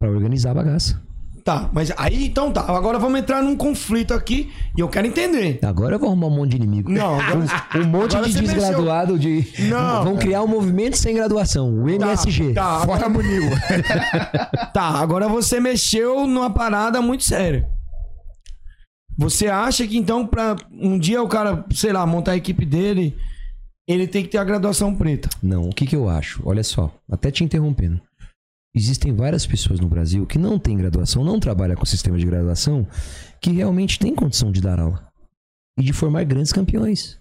[SPEAKER 4] Pra organizar a bagaça.
[SPEAKER 6] Tá, mas aí então tá. Agora vamos entrar num conflito aqui e eu quero entender.
[SPEAKER 4] Agora eu vou arrumar um monte de inimigo.
[SPEAKER 6] Não, agora-
[SPEAKER 4] um, um monte
[SPEAKER 6] agora
[SPEAKER 4] de desgraduado de.
[SPEAKER 6] Não.
[SPEAKER 4] Vão criar um movimento sem graduação, o MSG.
[SPEAKER 6] Tá,
[SPEAKER 7] Fora Munil.
[SPEAKER 6] Tá, agora você mexeu numa parada muito séria. Você acha que então pra um dia o cara, sei lá, montar a equipe dele, ele tem que ter a graduação preta?
[SPEAKER 4] Não, o que, que eu acho? Olha só, até te interrompendo. Existem várias pessoas no Brasil que não têm graduação, não trabalham com sistema de graduação, que realmente têm condição de dar aula. E de formar grandes campeões.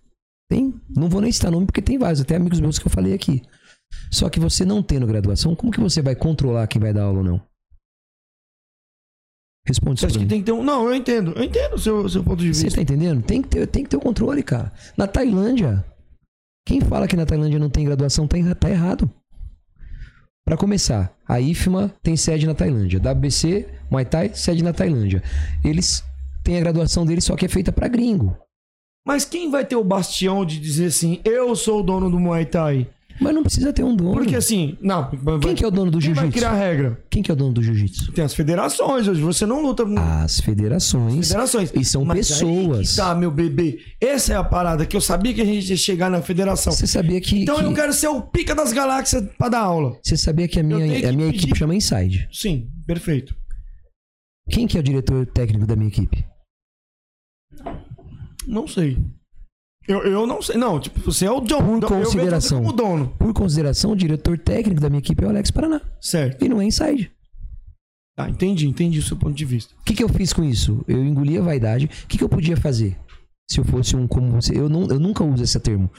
[SPEAKER 4] Tem. Não vou nem citar nome porque tem vários, até amigos meus que eu falei aqui. Só que você não tendo graduação, como que você vai controlar quem vai dar aula ou não? Responde
[SPEAKER 6] Você
[SPEAKER 4] isso
[SPEAKER 6] que tem que ter um. Não, eu entendo. Eu entendo o seu, seu ponto de
[SPEAKER 4] Você
[SPEAKER 6] vista.
[SPEAKER 4] tá entendendo? Tem que, ter, tem que ter o controle, cara. Na Tailândia, quem fala que na Tailândia não tem graduação tá, tá errado. Pra começar, a IFMA tem sede na Tailândia. WBC, Muay Thai, sede na Tailândia. Eles têm a graduação deles, só que é feita pra gringo.
[SPEAKER 6] Mas quem vai ter o bastião de dizer assim, eu sou o dono do Muay Thai?
[SPEAKER 4] Mas não precisa ter um dono.
[SPEAKER 6] Porque assim, não.
[SPEAKER 4] Quem que é o dono do
[SPEAKER 6] Quem vai
[SPEAKER 4] jiu-jitsu?
[SPEAKER 6] criar a regra?
[SPEAKER 4] Quem que é o dono do jiu-jitsu?
[SPEAKER 6] Tem as federações hoje. Você não luta.
[SPEAKER 4] As federações.
[SPEAKER 6] Federações.
[SPEAKER 4] E são
[SPEAKER 6] Mas
[SPEAKER 4] pessoas.
[SPEAKER 6] tá, meu bebê. Essa é a parada que eu sabia que a gente ia chegar na federação.
[SPEAKER 4] Você sabia que.
[SPEAKER 6] Então
[SPEAKER 4] que-
[SPEAKER 6] eu quero ser o pica das galáxias pra dar aula.
[SPEAKER 4] Você sabia que a minha,
[SPEAKER 6] que
[SPEAKER 4] a minha
[SPEAKER 6] pedir-
[SPEAKER 4] equipe chama Inside.
[SPEAKER 6] Sim, perfeito.
[SPEAKER 4] Quem que é o diretor técnico da minha equipe?
[SPEAKER 6] Não sei. Eu, eu não sei. Não, tipo, você é o John.
[SPEAKER 4] Por consideração.
[SPEAKER 6] como dono.
[SPEAKER 4] Por consideração, o diretor técnico da minha equipe é o Alex Paraná.
[SPEAKER 6] Certo.
[SPEAKER 4] E não é Inside.
[SPEAKER 6] Tá, entendi, entendi o seu ponto de vista.
[SPEAKER 4] O que, que eu fiz com isso? Eu engoli a vaidade. O que, que eu podia fazer? Se eu fosse um como você. Eu, não, eu nunca uso esse termo.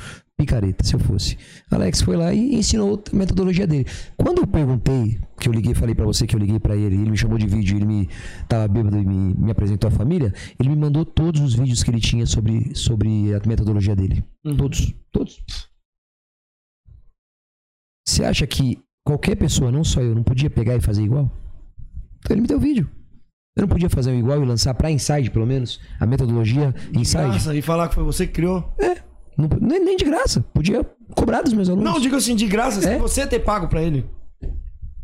[SPEAKER 4] Picareta, se eu fosse. Alex foi lá e ensinou a metodologia dele. Quando eu perguntei, que eu liguei, falei pra você que eu liguei pra ele, ele me chamou de vídeo, ele me tava bêbado e me, me apresentou a família, ele me mandou todos os vídeos que ele tinha sobre, sobre a metodologia dele. Todos. Todos. Você acha que qualquer pessoa, não só eu, não podia pegar e fazer igual? Então ele me deu vídeo. Eu não podia fazer igual e lançar pra Inside, pelo menos, a metodologia Inside?
[SPEAKER 6] Nossa, e falar que foi você que criou?
[SPEAKER 4] É. Não, nem, de graça. Podia cobrar dos meus alunos.
[SPEAKER 6] Não, digo assim, de graça,
[SPEAKER 4] É?
[SPEAKER 6] sem você ter pago pra ele.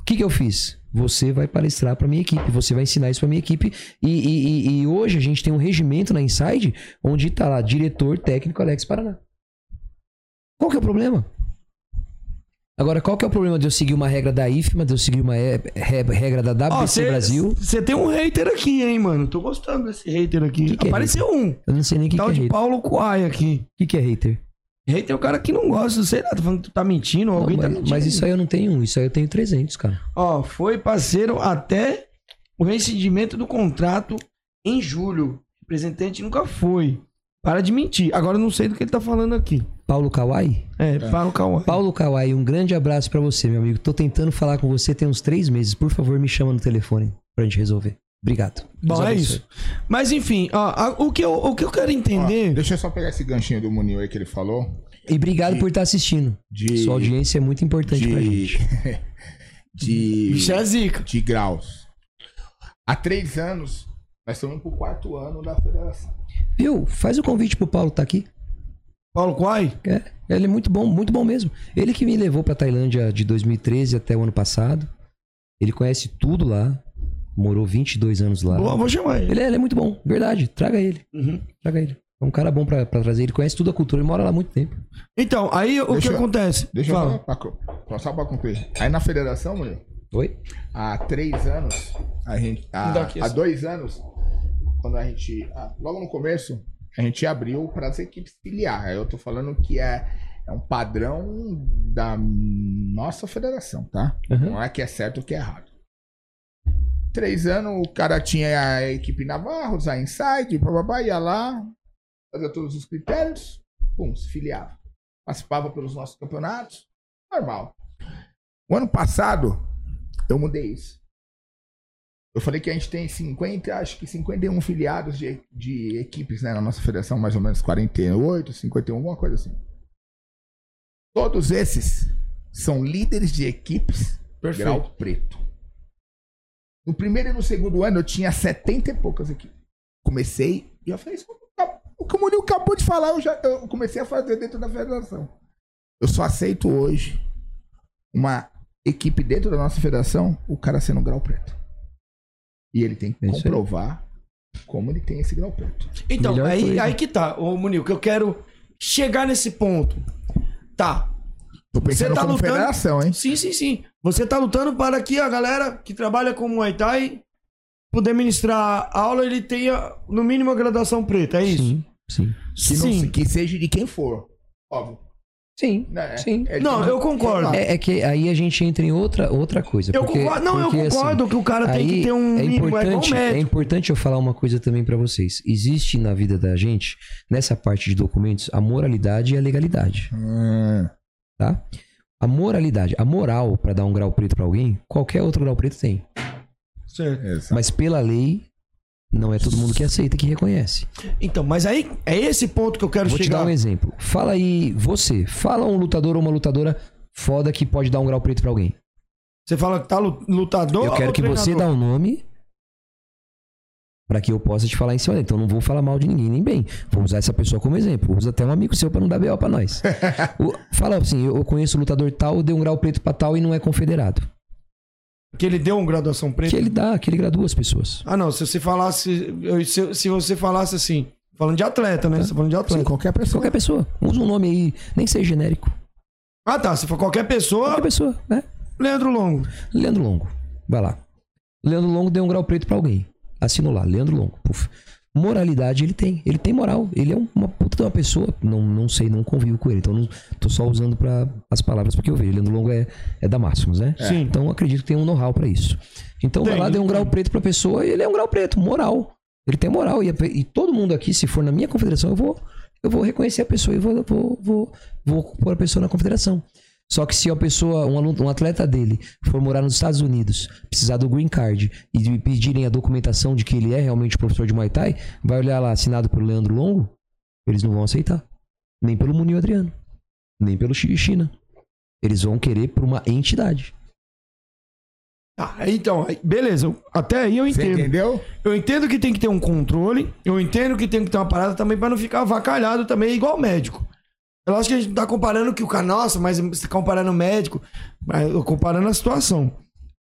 [SPEAKER 4] que, que eu fiz? Você vai palestrar pra minha equipe, você vai ensinar isso pra minha equipe. E, e- e- e hoje a gente tem um regimento na Inside onde tá lá, diretor técnico Alex Paraná. Qual que é o problema? Agora, qual que é o problema de eu seguir uma regra da IFMA, de eu seguir uma re- regra da WBC
[SPEAKER 6] cê-
[SPEAKER 4] Brasil?
[SPEAKER 6] Você tem um hater aqui, hein, mano? Tô gostando desse hater aqui.
[SPEAKER 4] que é
[SPEAKER 6] Apareceu um.
[SPEAKER 4] Eu não sei nem o que,
[SPEAKER 6] Tal
[SPEAKER 4] que é
[SPEAKER 6] de
[SPEAKER 4] hater.
[SPEAKER 6] Paulo Coai aqui.
[SPEAKER 4] O que, que é hater?
[SPEAKER 6] Hater é o cara que não gosta, sei lá, tá falando que tu tá mentindo,
[SPEAKER 4] Não,
[SPEAKER 6] alguém tá
[SPEAKER 4] mas,
[SPEAKER 6] mentindo.
[SPEAKER 4] mas isso aí eu não tenho um, isso aí eu tenho 300, cara.
[SPEAKER 6] Ó, foi parceiro até o rescindimento do contrato em julho. Representante nunca foi. Para de mentir. Agora eu não sei do que ele tá falando aqui.
[SPEAKER 4] Paulo Kawai?
[SPEAKER 6] É, Paulo Kawai.
[SPEAKER 4] Paulo Kawai, um grande abraço pra você, meu amigo. Tô tentando falar com você tem uns três meses. Por favor, me chama no telefone pra gente resolver. Obrigado.
[SPEAKER 6] Bom, é isso. Mas enfim, ó, o, que eu, o que eu quero entender.
[SPEAKER 7] Deixa eu só pegar esse ganchinho do Munil aí que ele falou.
[SPEAKER 4] E obrigado por estar assistindo.
[SPEAKER 7] de-
[SPEAKER 4] Sua audiência é muito importante pra gente.
[SPEAKER 7] de,
[SPEAKER 6] Bicho é zica.
[SPEAKER 7] de graus. Há três anos, nós estamos pro quarto ano da federação.
[SPEAKER 4] Viu? Faz o convite pro Paulo tá aqui.
[SPEAKER 6] Paulo Quai?
[SPEAKER 4] É, ele é muito bom, muito bom mesmo. Ele que me levou pra Tailândia de 2013 até o ano passado. Ele conhece tudo lá. Morou 22 anos lá.
[SPEAKER 6] Boa, vou chamar ele.
[SPEAKER 4] Ele é, ele é muito bom, verdade. Traga ele.
[SPEAKER 6] Uhum.
[SPEAKER 4] Traga ele. É um cara bom pra, pra trazer. Ele conhece tudo a cultura, ele mora lá há muito tempo.
[SPEAKER 6] Então, aí o
[SPEAKER 7] Deixa
[SPEAKER 6] que
[SPEAKER 7] eu-
[SPEAKER 6] acontece?
[SPEAKER 7] Deixa eu
[SPEAKER 6] Fala.
[SPEAKER 7] falar, pra, só pra concluir. Aí na federação, Munil,
[SPEAKER 4] Oi?
[SPEAKER 7] há três anos, a gente, há,
[SPEAKER 6] aqui
[SPEAKER 7] há
[SPEAKER 6] esse.
[SPEAKER 7] dois anos, quando a gente, ah, logo no começo, a gente abriu para as equipes filiar. Eu tô falando que é, é um padrão da nossa federação, tá?
[SPEAKER 4] Uhum.
[SPEAKER 7] Não é que é certo ou que é errado. Três anos, o cara tinha a equipe Navarros, a Inside, bababá, ia lá, fazia todos os critérios, pum, se filiava. Participava pelos nossos campeonatos, normal. O ano passado, eu mudei isso. Eu falei que a gente tem 50, acho que 51 filiados de, de equipes né, na nossa federação, mais ou menos 48, 51, alguma coisa assim. Todos esses são líderes de equipes
[SPEAKER 6] Perfeito.
[SPEAKER 7] grau preto. No primeiro e no segundo ano eu tinha 70 e poucas equipes. Comecei e eu falei, isso, o que o Murilo acabou de falar, eu, já, eu comecei a fazer dentro da federação. Eu só aceito hoje uma equipe dentro da nossa federação, o cara sendo grau preto. E ele tem que
[SPEAKER 4] É
[SPEAKER 7] comprovar como ele tem esse grau preto.
[SPEAKER 6] Então,
[SPEAKER 4] Melhor
[SPEAKER 6] aí,
[SPEAKER 4] coisa.
[SPEAKER 6] aí que tá, ô Munil, que eu quero chegar nesse ponto. Tá.
[SPEAKER 7] Tô pensando
[SPEAKER 6] tá
[SPEAKER 7] como
[SPEAKER 6] lutando-
[SPEAKER 7] federação, hein?
[SPEAKER 6] Sim, sim, sim. Você tá lutando para que a galera que trabalha com Muay Thai poder ministrar aula, ele tenha, no mínimo, a graduação preta, é isso?
[SPEAKER 4] Sim, sim.
[SPEAKER 7] Que, não se- que seja de quem for. Óbvio.
[SPEAKER 4] Sim,
[SPEAKER 7] Né?
[SPEAKER 4] sim.
[SPEAKER 7] É
[SPEAKER 6] Não, eu concordo.
[SPEAKER 4] É, é que aí a gente entra em outra, outra coisa.
[SPEAKER 6] Eu
[SPEAKER 4] porque-
[SPEAKER 6] concordo- não, eu
[SPEAKER 4] porque, assim,
[SPEAKER 6] concordo que o cara tem que ter um
[SPEAKER 4] é
[SPEAKER 6] mínimo, é
[SPEAKER 4] importante,
[SPEAKER 6] médico.
[SPEAKER 4] é importante eu falar uma coisa também pra vocês. Existe na vida da gente, nessa parte de documentos, a moralidade e a legalidade.
[SPEAKER 7] Hum,
[SPEAKER 4] Tá? A moralidade, a moral pra dar um grau preto pra alguém, qualquer outro grau preto tem.
[SPEAKER 6] Certo.
[SPEAKER 4] Mas pela lei, não é todo mundo que aceita, que reconhece.
[SPEAKER 6] Então, mas aí é esse ponto que eu quero
[SPEAKER 4] Vou te
[SPEAKER 6] chegar.
[SPEAKER 4] dar um exemplo. Fala aí, você, fala um lutador ou uma lutadora foda que pode dar um grau preto pra alguém.
[SPEAKER 6] Você fala que tá lu- lutador
[SPEAKER 4] Eu quero que você dê
[SPEAKER 6] treinador?
[SPEAKER 4] um nome pra que eu possa te falar em cima dele. Então não vou falar mal de ninguém, nem bem. Vou usar essa pessoa como exemplo. Usa até um amigo seu pra não dar B.O. pra nós. O- fala assim, eu conheço o lutador tal, deu um grau preto pra tal e não é confederado.
[SPEAKER 6] Que ele deu uma graduação preta?
[SPEAKER 4] Que ele dá, que ele gradua as pessoas.
[SPEAKER 6] Ah, não. Se você falasse. eu- Se, se você falasse assim. Falando de atleta, né? Você tá falando de atleta.
[SPEAKER 7] Sim, qualquer pessoa.
[SPEAKER 4] Qualquer pessoa. Usa um nome aí, nem seja genérico.
[SPEAKER 6] Ah, tá. Se for qualquer pessoa.
[SPEAKER 4] Qualquer pessoa, né?
[SPEAKER 6] Leandro Longo.
[SPEAKER 4] Leandro Longo. Vai lá. Leandro Longo deu um grau preto pra alguém. Assinou lá, Leandro Longo. Puf. Moralidade ele tem. Ele tem moral. Ele é um- uma puta de uma pessoa. Não, não sei, não convivo com ele. Então não tô só usando para as palavras porque eu vejo. Leandro Longo é, é da Máximos, né?
[SPEAKER 6] Sim.
[SPEAKER 4] Então acredito que tem um know-how pra isso. Então vai
[SPEAKER 6] Tem,
[SPEAKER 4] lá, deu um grau preto pra pessoa e ele é um grau preto, moral. Ele tem moral. E, e todo mundo aqui, se for na minha confederação, eu vou, eu vou reconhecer a pessoa e vou, vou, vou, vou pôr a pessoa na confederação. Só que se a pessoa, um, aluno, um atleta dele, for morar nos Estados Unidos, precisar do green card e me pedirem a documentação de que ele é realmente professor de Muay Thai, vai olhar lá assinado pelo Leandro Longo, eles não vão aceitar. Nem pelo Munil Adriano. Nem pelo Chi- China. Eles vão querer por uma entidade.
[SPEAKER 6] Ah, então, beleza. Até aí eu
[SPEAKER 7] Você
[SPEAKER 6] entendo.
[SPEAKER 7] entendeu?
[SPEAKER 6] Eu entendo que tem que ter um controle. Eu entendo que tem que ter uma parada também pra não ficar avacalhado também, igual médico. Eu acho que a gente tá comparando que o cara, nossa, mas você comparando médico, mas eu comparando a situação.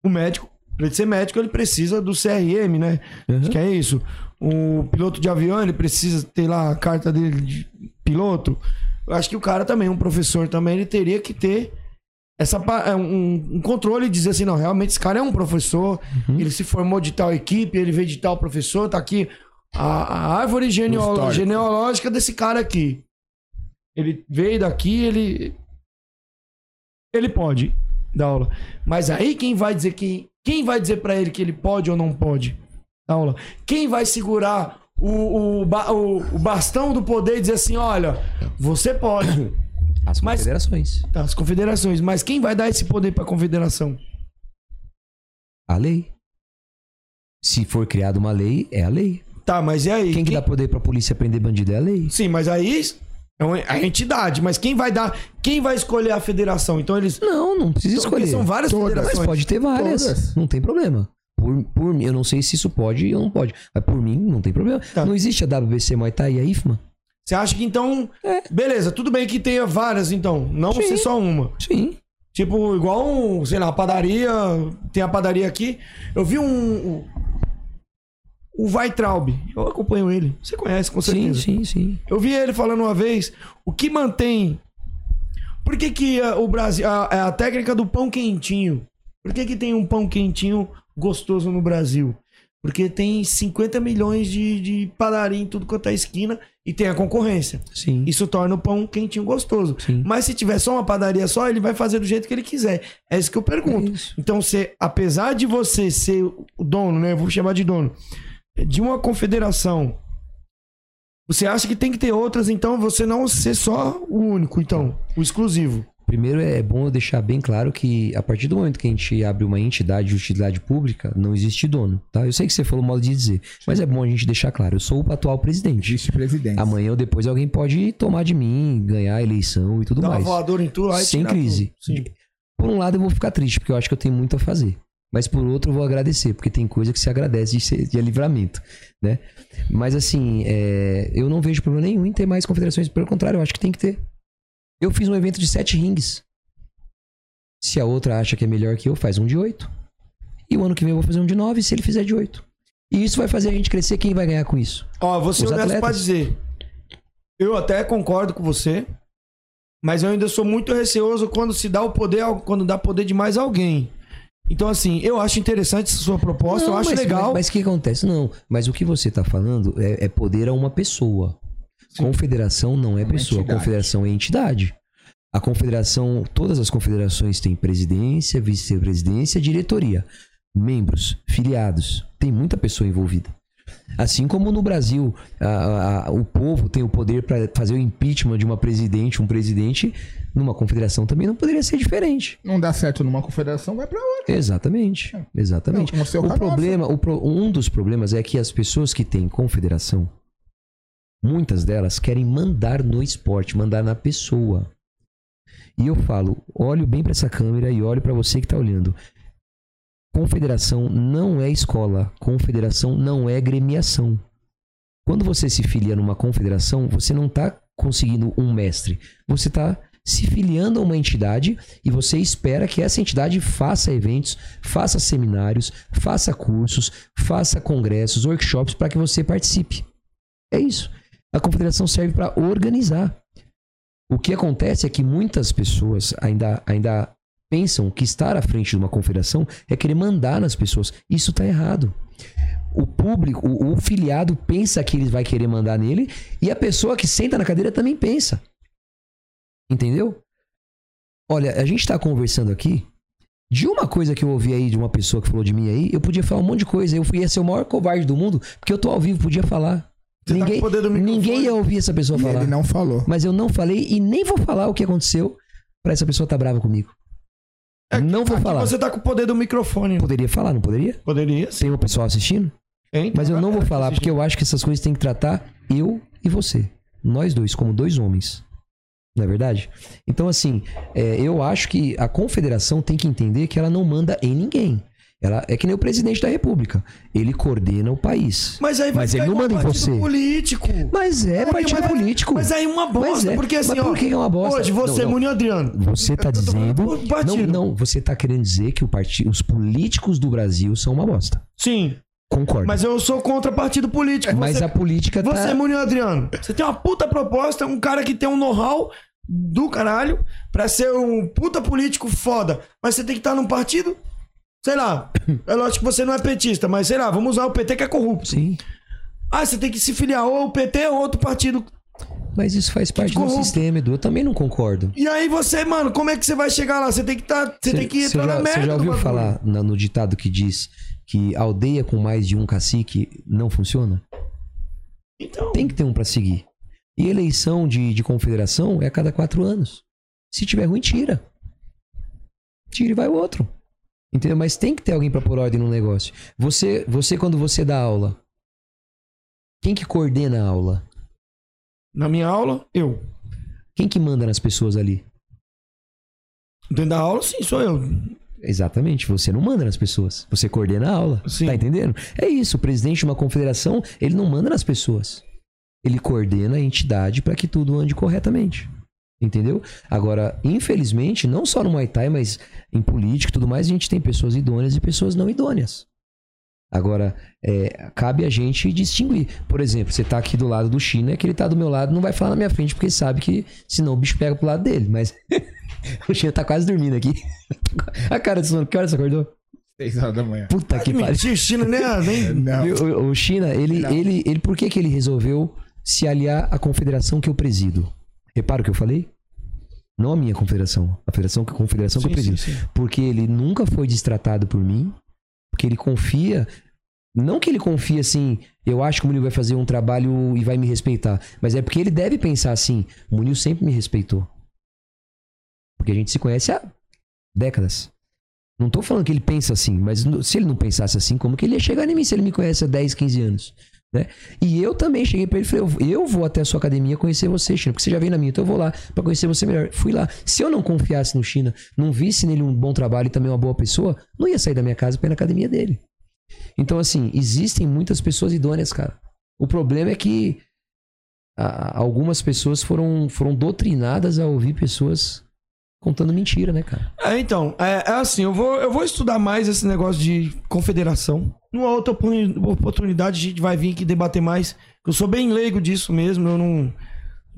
[SPEAKER 6] O médico, pra ele ser médico, ele precisa do CRM, né? Acho que é isso. O piloto de avião, ele precisa ter lá a carta dele de piloto. Eu acho que o cara também, um professor também, ele teria que ter essa, é, um, um controle e dizer assim, não, realmente esse cara é um professor, ele se formou de tal equipe, ele veio de tal professor, tá aqui a, a árvore
[SPEAKER 7] histórico.
[SPEAKER 6] genealógica desse cara aqui. Ele veio daqui, ele. Ele pode dar aula. Mas aí quem vai dizer que. Quem vai dizer pra ele que ele pode ou não pode dar aula? Quem vai segurar o, o, o, o bastão do poder e dizer assim: olha, você pode.
[SPEAKER 4] As
[SPEAKER 6] Mas-
[SPEAKER 4] confederações.
[SPEAKER 6] As confederações. Mas quem vai dar esse poder pra confederação?
[SPEAKER 4] A lei. Se for criada uma lei, é a lei.
[SPEAKER 6] Tá, mas e aí?
[SPEAKER 4] Quem que dá poder pra polícia prender bandido é a lei.
[SPEAKER 6] Sim, mas aí é uma- a entidade. Mas quem vai dar. Quem vai escolher a federação? Então eles.
[SPEAKER 4] Não, não precisa
[SPEAKER 6] Então,
[SPEAKER 4] escolher.
[SPEAKER 6] são várias
[SPEAKER 4] Todas.
[SPEAKER 6] federações.
[SPEAKER 4] Mas pode ter várias.
[SPEAKER 7] Todas.
[SPEAKER 4] Não tem problema. Por, por mim, eu não sei se isso pode ou não pode. Mas por mim, não tem problema.
[SPEAKER 6] Tá.
[SPEAKER 4] Não existe a WBC Muay Thai e a IFMA.
[SPEAKER 6] Você acha que então. Beleza, tudo bem que tenha várias, então. Não
[SPEAKER 4] É. Sim.
[SPEAKER 6] ser só uma.
[SPEAKER 4] Sim.
[SPEAKER 6] Tipo, igual, um, sei lá, a padaria. Tem a padaria aqui. Eu vi um. O Weitraub. Eu acompanho ele. Você conhece, com
[SPEAKER 4] Sim,
[SPEAKER 6] certeza.
[SPEAKER 4] sim, sim.
[SPEAKER 6] Eu vi ele falando uma vez o que mantém. Por que, que ah, o Brasil. A, a técnica do pão quentinho. Por que, que tem um pão quentinho gostoso no Brasil? Porque tem 50 milhões de, de padaria em tudo quanto é esquina e tem a concorrência.
[SPEAKER 4] Sim.
[SPEAKER 6] Isso torna o pão quentinho gostoso.
[SPEAKER 4] Sim.
[SPEAKER 6] Mas se tiver só uma padaria só, ele vai fazer do jeito que ele quiser. É isso que eu pergunto.
[SPEAKER 4] É.
[SPEAKER 6] Então, você, apesar de você ser o dono, né? Eu vou chamar de dono, de uma confederação, você acha que tem que ter outras, então você não ser só o único, então, o exclusivo.
[SPEAKER 4] Primeiro é bom eu deixar bem claro que a partir do momento que a gente abre uma entidade de utilidade pública, não existe dono, tá? Eu sei que você falou modo de dizer, mas é bom a gente deixar claro. Eu sou o atual presidente.
[SPEAKER 7] Vice-presidente.
[SPEAKER 4] Amanhã ou depois alguém pode tomar de mim, ganhar a eleição e tudo
[SPEAKER 6] Dá
[SPEAKER 4] mais.
[SPEAKER 6] voadora em tudo, lá e
[SPEAKER 4] Sem crise.
[SPEAKER 6] Sim.
[SPEAKER 4] Por um lado eu vou ficar triste, porque eu acho que eu tenho muito a fazer. Mas por outro eu vou agradecer, porque tem coisa que se agradece de, ser, de livramento, né? Mas assim, é, eu não vejo problema nenhum em ter mais confederações. Pelo contrário, eu acho que tem que ter. Eu fiz um evento de sete rings. Se a outra acha que é melhor que eu, faz um de oito. E o ano que vem eu vou fazer um de nove, se ele fizer de oito. E isso vai fazer a gente crescer. Quem vai ganhar com isso?
[SPEAKER 6] Ó, você
[SPEAKER 4] Os
[SPEAKER 6] honesto pra dizer. Eu até concordo com você, mas eu ainda sou muito receoso quando se dá o poder, quando dá poder demais a alguém. Então, assim, eu acho interessante essa sua proposta, eu
[SPEAKER 4] Não,
[SPEAKER 6] acho
[SPEAKER 4] mas,
[SPEAKER 6] legal.
[SPEAKER 4] Mas, o que acontece? Não, mas o que você tá falando é, é poder a uma pessoa. Confederação não é pessoa, confederação é entidade. A confederação, todas as confederações têm presidência, vice-presidência, diretoria, membros, filiados. Tem muita pessoa envolvida. Assim como no Brasil, a- a- o povo tem o poder para fazer o impeachment de uma presidente, um presidente, numa confederação também não poderia ser diferente.
[SPEAKER 7] Não dá certo numa confederação, vai pra outra.
[SPEAKER 4] Exatamente, exatamente.
[SPEAKER 7] Não, como seu
[SPEAKER 4] o problema, o pro- um dos problemas é que as pessoas que têm confederação, muitas delas querem mandar no esporte, mandar na pessoa. E eu falo, olho bem para essa câmera e olho para você que tá olhando. Confederação não é escola, confederação não é gremiação. Quando você se filia numa confederação, você não está conseguindo um mestre, você está se filiando a uma entidade e você espera que essa entidade faça eventos, faça seminários, faça cursos, faça congressos, workshops para que você participe. É isso. A confederação serve para organizar. O que acontece é que muitas pessoas ainda, ainda pensam que estar à frente de uma confederação é querer mandar nas pessoas. Isso está errado. O público, o, o filiado pensa que ele vai querer mandar nele e a pessoa que senta na cadeira também pensa. Entendeu? Olha, a gente tá conversando aqui. De uma coisa que eu ouvi aí de uma pessoa que falou de mim aí, eu podia falar um monte de coisa. Eu ia ser o maior covarde do mundo, porque eu tô ao vivo, podia falar.
[SPEAKER 6] Você tá
[SPEAKER 4] ninguém,
[SPEAKER 6] o poder do microfone.
[SPEAKER 4] ninguém ia ouvir essa pessoa
[SPEAKER 7] E
[SPEAKER 4] falar.
[SPEAKER 7] ele não falou.
[SPEAKER 4] Mas eu não falei e nem vou falar o que aconteceu pra essa pessoa estar brava comigo. não vou falar.
[SPEAKER 6] você tá com o poder do microfone.
[SPEAKER 4] Poderia falar, não poderia?
[SPEAKER 6] Poderia.
[SPEAKER 4] Tem um pessoal assistindo?
[SPEAKER 6] Hein?
[SPEAKER 4] Mas eu não vou
[SPEAKER 6] Galera
[SPEAKER 4] falar, porque eu acho que essas coisas tem que tratar eu e você. Nós dois, como dois homens. Não é verdade? Então, assim, é, eu acho que a confederação tem que entender que ela não manda em ninguém. Ela é que nem o presidente da república. Ele coordena o país.
[SPEAKER 6] Mas aí vai
[SPEAKER 4] Mas ele não manda em
[SPEAKER 6] partido
[SPEAKER 4] você.
[SPEAKER 6] político.
[SPEAKER 4] Mas é
[SPEAKER 6] Aí,
[SPEAKER 4] partido
[SPEAKER 6] mas-
[SPEAKER 4] político.
[SPEAKER 6] Mas aí uma bosta,
[SPEAKER 4] Mas é.
[SPEAKER 6] porque assim,
[SPEAKER 4] Mas
[SPEAKER 6] ó.
[SPEAKER 4] por que é uma bosta?
[SPEAKER 6] Hoje, você,
[SPEAKER 4] Não, não.
[SPEAKER 6] Munho Adriano.
[SPEAKER 4] Você tá dizendo. Não,
[SPEAKER 6] partido.
[SPEAKER 4] não, você tá querendo dizer que o parti... os políticos do Brasil são uma bosta.
[SPEAKER 6] Sim.
[SPEAKER 4] Concordo.
[SPEAKER 6] Mas eu sou contra partido político.
[SPEAKER 4] Mas
[SPEAKER 6] Você-
[SPEAKER 4] a política tá.
[SPEAKER 6] Você, Munho Adriano, você tem uma puta proposta, um cara que tem um know-how do caralho pra ser um puta político foda. Mas você tem que estar num partido, sei lá. É lógico que você não é petista, mas sei lá, vamos usar o PT que é corrupto.
[SPEAKER 4] Sim.
[SPEAKER 6] Ah, você tem que se filiar ou ao PT ou outro partido.
[SPEAKER 4] Mas isso faz parte do sistema, Edu. Eu também não concordo.
[SPEAKER 6] E aí você, mano, como é que você vai chegar lá? Você tem que estar. você tem que entrar
[SPEAKER 4] já,
[SPEAKER 6] na merda.
[SPEAKER 4] você já ouviu falar na- no ditado que diz que aldeia com mais de um cacique não funciona?
[SPEAKER 6] Então.
[SPEAKER 4] Tem que ter um pra seguir. E eleição de, de confederação é a cada quatro anos. Se tiver ruim, tira. Tira e vai o outro. Entendeu? Mas tem que ter alguém pra pôr ordem no negócio. Você, você quando você dá aula, quem que coordena a aula?
[SPEAKER 6] Na minha aula, eu.
[SPEAKER 4] Quem que manda nas pessoas ali?
[SPEAKER 6] Dentro da aula, sim, sou eu.
[SPEAKER 4] Exatamente, você não manda nas pessoas, você coordena a aula. Tá entendendo? É isso, o presidente de uma confederação, ele não manda nas pessoas. Ele coordena a entidade para que tudo ande corretamente. Entendeu? Agora, infelizmente, não só no Muay Thai, mas em política e tudo mais, a gente tem pessoas idôneas e pessoas não idôneas. Agora, é, cabe a gente distinguir. Por exemplo, você tá aqui do lado do China, é que ele tá do meu lado, não vai falar na minha frente, porque sabe que senão o bicho pega pro lado dele. Mas o China tá quase dormindo aqui. a cara do sono, que hora você acordou?
[SPEAKER 7] 6 horas da manhã.
[SPEAKER 4] Puta que pariu.
[SPEAKER 6] Mentir, China, né? Nem...
[SPEAKER 4] O, o China, ele, ele, ele, por que que ele resolveu se aliar à confederação que eu presido? Repara o que eu falei? Não a minha confederação, a federação, a confederação que eu
[SPEAKER 6] Sim,
[SPEAKER 4] presido.
[SPEAKER 6] sim, sim.
[SPEAKER 4] Porque ele nunca foi destratado por mim, porque ele confia. Não que ele confie assim, eu acho que o Munil vai fazer um trabalho e vai me respeitar, mas é porque ele deve pensar assim: o Munil sempre me respeitou. Porque a gente se conhece há décadas. Não tô falando que ele pensa assim, mas se ele não pensasse assim, como que ele ia chegar em mim se ele me conhece há 10, 15 anos? Né? E eu também cheguei pra ele e falei: eu, vou até a sua academia conhecer você, China, porque você já veio na minha, então eu vou lá pra conhecer você melhor. Fui lá. Se eu não confiasse no China, não visse nele um bom trabalho e também uma boa pessoa, não ia sair da minha casa pra ir na academia dele. Então, assim, existem muitas pessoas idôneas, cara. O problema é que ah, algumas pessoas foram, foram doutrinadas a ouvir pessoas contando mentira, né, cara?
[SPEAKER 6] É, então, é, é assim, eu vou, eu vou estudar mais esse negócio de confederação. Numa outra opor- oportunidade a gente vai vir aqui debater mais. Eu sou bem leigo disso mesmo, eu não,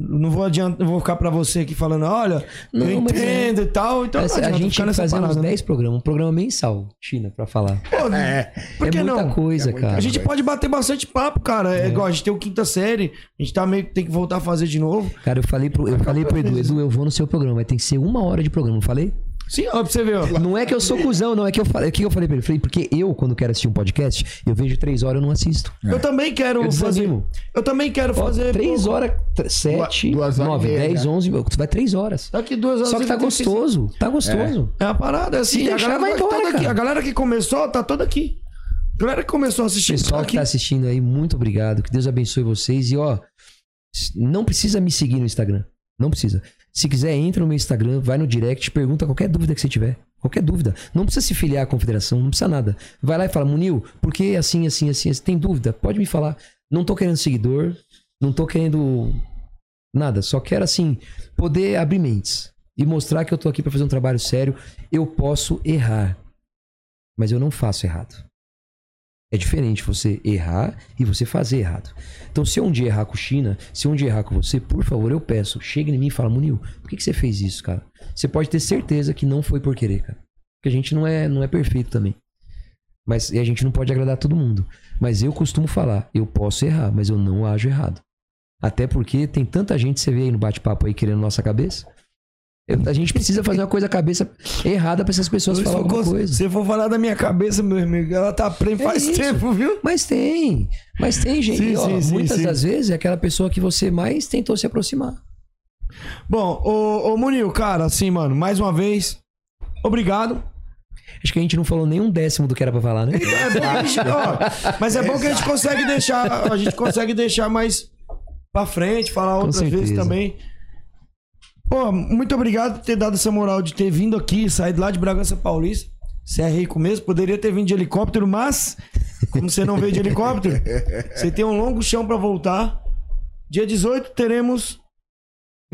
[SPEAKER 6] não vou adiantar, vou ficar pra você aqui falando, olha,
[SPEAKER 4] Não,
[SPEAKER 6] eu
[SPEAKER 4] é-
[SPEAKER 6] entendo e tal. Então, não
[SPEAKER 4] Essa- a gente
[SPEAKER 6] ficar
[SPEAKER 4] tinha que
[SPEAKER 6] nessa
[SPEAKER 4] fazer uns
[SPEAKER 6] parada, né?
[SPEAKER 4] 10 programas, um programa mensal, China, pra falar.
[SPEAKER 6] Pô,
[SPEAKER 7] É.
[SPEAKER 6] Por que
[SPEAKER 4] é muita
[SPEAKER 6] não?
[SPEAKER 4] coisa, cara.
[SPEAKER 6] A gente pode bater bastante papo, cara. É, igual, a gente tem o quinta série, a gente tá meio que tem que voltar a fazer de novo.
[SPEAKER 4] Cara, eu falei pro, eu falei pro Edu, Edu, eu vou no seu programa, mas tem que ser uma hora de programa, não falei?
[SPEAKER 6] Sim, ó, pra você ver, ó.
[SPEAKER 4] Não é que eu sou cuzão, não, é que eu falei. O que eu falei pra ele? Falei, porque eu, quando quero assistir um podcast, eu vejo três horas, eu não assisto.
[SPEAKER 6] Eu também quero
[SPEAKER 4] Eu
[SPEAKER 6] fazer.
[SPEAKER 4] desanimo.
[SPEAKER 6] Eu também quero fazer.
[SPEAKER 4] Três
[SPEAKER 6] pô,
[SPEAKER 4] horas, sete,
[SPEAKER 7] duas horas
[SPEAKER 4] nove,
[SPEAKER 7] e
[SPEAKER 4] dez, onze, tu vai três horas.
[SPEAKER 6] Daqui duas horas
[SPEAKER 4] Só que
[SPEAKER 6] e
[SPEAKER 4] tá
[SPEAKER 6] 36.
[SPEAKER 4] gostoso, tá gostoso.
[SPEAKER 6] É a parada, é assim.
[SPEAKER 4] Se
[SPEAKER 6] a, galera
[SPEAKER 4] vai
[SPEAKER 6] tá
[SPEAKER 4] embora,
[SPEAKER 6] toda aqui.
[SPEAKER 4] cara.
[SPEAKER 6] a galera que começou tá toda aqui. A galera que começou a assistir
[SPEAKER 4] Pessoal
[SPEAKER 6] tá
[SPEAKER 4] que tá assistindo aí, muito obrigado. Que Deus abençoe vocês. E ó, não precisa me seguir no Instagram. Não precisa. Se quiser, entra no meu Instagram, vai no direct, pergunta qualquer dúvida que você tiver. Qualquer dúvida. Não precisa se filiar à confederação, não precisa nada. Vai lá e fala, Munil, por que assim, assim, assim? assim? Tem dúvida? Pode me falar. Não tô querendo seguidor, não tô querendo nada. Só quero, assim, poder abrir mentes e mostrar que eu tô aqui pra fazer um trabalho sério. Eu posso errar, mas eu não faço errado. É diferente você errar e você fazer errado. Então, se eu um dia errar com China, se eu um dia errar com você, por favor, eu peço, chegue em mim e fala, Munil, por que, que você fez isso, cara? Você pode ter certeza que não foi por querer, cara. Porque a gente não é, não é perfeito também. Mas e a gente não pode agradar todo mundo. Mas eu costumo falar, eu posso errar, mas eu não ajo errado. Até porque tem tanta gente, você vê aí no bate-papo aí querendo nossa cabeça. Eu- a gente precisa fazer uma coisa cabeça errada pra essas pessoas falar alguma coisa.
[SPEAKER 6] se for falar da minha cabeça, meu amigo, ela tá prêmio
[SPEAKER 4] É
[SPEAKER 6] faz
[SPEAKER 4] isso.
[SPEAKER 6] tempo, viu?
[SPEAKER 4] Mas tem. Mas tem, gente.
[SPEAKER 6] Sim,
[SPEAKER 4] ó,
[SPEAKER 6] sim,
[SPEAKER 4] muitas
[SPEAKER 6] sim.
[SPEAKER 4] das vezes é aquela pessoa que você mais tentou se aproximar.
[SPEAKER 6] Bom, ô, ô Munil, cara, assim, mano, mais uma vez, obrigado.
[SPEAKER 4] Acho que a gente não falou nem um décimo do que era pra falar, né?
[SPEAKER 6] É bom gente- ó, mas é bom que a gente consegue deixar, a gente consegue deixar mais pra frente, falar outras
[SPEAKER 4] certeza.
[SPEAKER 6] vezes também. Pô, muito obrigado por ter dado essa moral de ter vindo aqui, saído lá de Bragança Paulista. Você é rico mesmo, poderia ter vindo de helicóptero, mas como você não veio de helicóptero, você tem um longo chão pra voltar. Dia 18 teremos.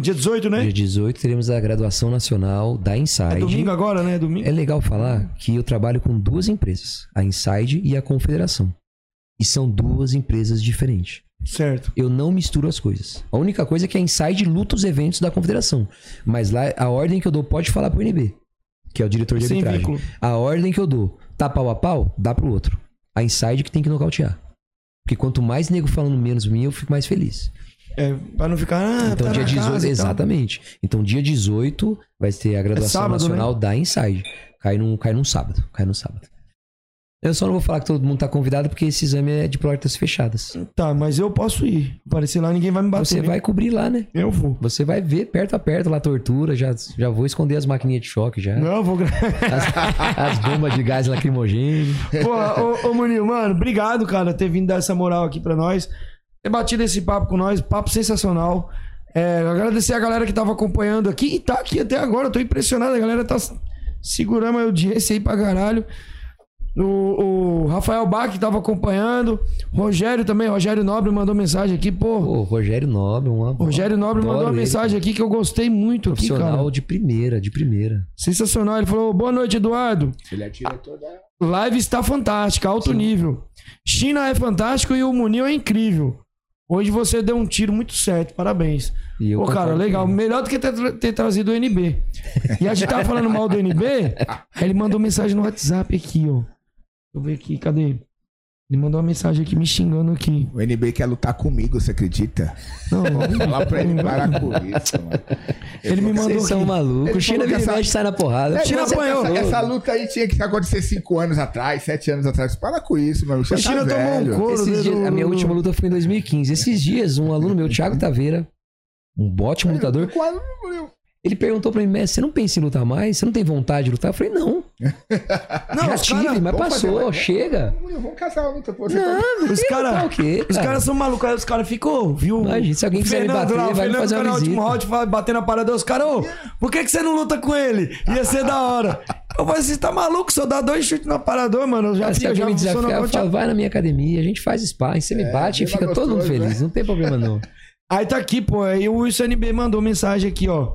[SPEAKER 6] Dia 18, né?
[SPEAKER 4] Dia 18 teremos a graduação nacional da Inside.
[SPEAKER 6] É domingo agora, né? Domingo.
[SPEAKER 4] É legal falar que eu trabalho com duas empresas, a Inside e a Confederação. E são duas empresas diferentes.
[SPEAKER 6] Certo.
[SPEAKER 4] Eu não misturo as coisas. A única coisa é que a Inside luta os eventos da Confederação. Mas lá, a ordem que eu dou pode falar pro NB, que é o diretor de
[SPEAKER 6] Sem
[SPEAKER 4] arbitragem.
[SPEAKER 6] vínculo.
[SPEAKER 4] A ordem que eu dou, tá pau a pau, dá pro outro. A Inside que tem que nocautear. Porque quanto mais nego falando menos mim, eu fico mais feliz.
[SPEAKER 6] É, pra não ficar. Ah,
[SPEAKER 4] Então,
[SPEAKER 6] tá
[SPEAKER 4] dia
[SPEAKER 6] na
[SPEAKER 4] 18,
[SPEAKER 6] casa e tal.
[SPEAKER 4] exatamente. Então, dia 18 vai ter a graduação
[SPEAKER 6] sábado,
[SPEAKER 4] nacional
[SPEAKER 6] né?
[SPEAKER 4] da Inside. Cai num, cai num sábado. Cai num sábado. Eu só não vou falar que todo mundo tá convidado, porque esse exame é de portas fechadas.
[SPEAKER 6] Tá, mas eu posso ir. Aparecer lá, ninguém vai me bater.
[SPEAKER 4] Você
[SPEAKER 6] né?
[SPEAKER 4] vai cobrir lá, né?
[SPEAKER 6] Eu vou.
[SPEAKER 4] Você vai ver perto a perto lá a tortura. Já, já vou esconder as maquininhas de choque já.
[SPEAKER 6] Não, vou.
[SPEAKER 4] As, as bombas de gás lacrimogêneo.
[SPEAKER 6] Pô, ô, ô Munil, mano, obrigado, cara, ter vindo dar essa moral aqui pra nós. Ter batido esse papo com nós, papo sensacional. É, agradecer a galera que tava acompanhando aqui e tá aqui até agora. Eu tô impressionado, a galera tá segurando a audiência aí pra caralho. O, o Rafael Bach tava acompanhando. Rogério também, Rogério Nobre mandou mensagem aqui, pô.
[SPEAKER 4] Pô, Rogério Nobre, uma.
[SPEAKER 6] Rogério Nobre
[SPEAKER 4] adoro
[SPEAKER 6] mandou uma
[SPEAKER 4] ele,
[SPEAKER 6] mensagem aqui que eu gostei muito aqui,
[SPEAKER 4] Profissional
[SPEAKER 6] cara.
[SPEAKER 4] de primeira, de primeira.
[SPEAKER 6] Sensacional. Ele falou: boa noite, Eduardo.
[SPEAKER 7] Ele é diretor da.
[SPEAKER 6] Live está fantástica, alto nível. China é fantástico e o Munil é incrível. Hoje você deu um tiro muito certo, parabéns.
[SPEAKER 4] E eu
[SPEAKER 6] Pô, cara, legal.
[SPEAKER 4] ele.
[SPEAKER 6] Melhor do que ter, tra- ter trazido o NB. E a gente tava falando mal do NB, aí ele mandou mensagem no WhatsApp aqui, ó. Deixa eu ver aqui, cadê ele? Mandou uma mensagem aqui me xingando aqui.
[SPEAKER 7] O NB quer lutar comigo, você acredita?
[SPEAKER 6] Não,
[SPEAKER 7] Vamos falar pra ele parar com isso, mano.
[SPEAKER 6] Ele me mandou
[SPEAKER 4] Vocês são malucos.
[SPEAKER 7] Ele
[SPEAKER 4] China vira
[SPEAKER 7] essa-
[SPEAKER 4] mexe sai na porrada.
[SPEAKER 7] É,
[SPEAKER 6] China
[SPEAKER 7] essa,
[SPEAKER 6] apanhou.
[SPEAKER 7] essa, essa luta aí tinha que acontecer cinco anos atrás, sete anos atrás. Para com isso, mano. Você
[SPEAKER 6] O
[SPEAKER 7] tá
[SPEAKER 6] China tomou um
[SPEAKER 7] velho.
[SPEAKER 6] couro.
[SPEAKER 4] Esses
[SPEAKER 6] do-
[SPEAKER 4] dias- a minha última luta foi em 2015. Esses dias, um aluno meu, Thiago Taveira, um ótimo lutador,
[SPEAKER 7] Quase-
[SPEAKER 4] ele perguntou pra mim, mestre, você não pensa em lutar mais? Você não tem vontade de lutar? Eu falei, não.
[SPEAKER 6] Não,
[SPEAKER 4] já tive,
[SPEAKER 6] cara-
[SPEAKER 4] mas passou,
[SPEAKER 7] fazer, vai.
[SPEAKER 4] chega.
[SPEAKER 7] Vamos casar a luta, pô. Você tá-
[SPEAKER 4] Não,
[SPEAKER 6] Os caras
[SPEAKER 4] quê,
[SPEAKER 6] os
[SPEAKER 4] cara?
[SPEAKER 6] caras são malucos, aí os caras ficam, viu?
[SPEAKER 4] Imagina, se alguém quiser me
[SPEAKER 6] Fernando
[SPEAKER 4] bater,
[SPEAKER 6] lá, o
[SPEAKER 4] vai me
[SPEAKER 6] Fernando
[SPEAKER 4] fazer uma
[SPEAKER 6] último
[SPEAKER 4] visita.
[SPEAKER 6] round, fala- bater na parada, os caras, ô, por que, que você não luta com ele? Ia ser da hora. Eu falei, você tá maluco? Se eu dar dois chutes no aparador, mano, eu já
[SPEAKER 4] Cara, se
[SPEAKER 6] já
[SPEAKER 4] me desafiar, eu falo, vai na minha academia, a gente faz sparring, você me bate e fica
[SPEAKER 7] mais
[SPEAKER 4] todo mundo
[SPEAKER 7] gostoso,
[SPEAKER 4] feliz,
[SPEAKER 7] né?
[SPEAKER 4] não tem problema não.
[SPEAKER 6] Aí tá aqui, pô, aí o Wilson NB mandou mensagem aqui, ó.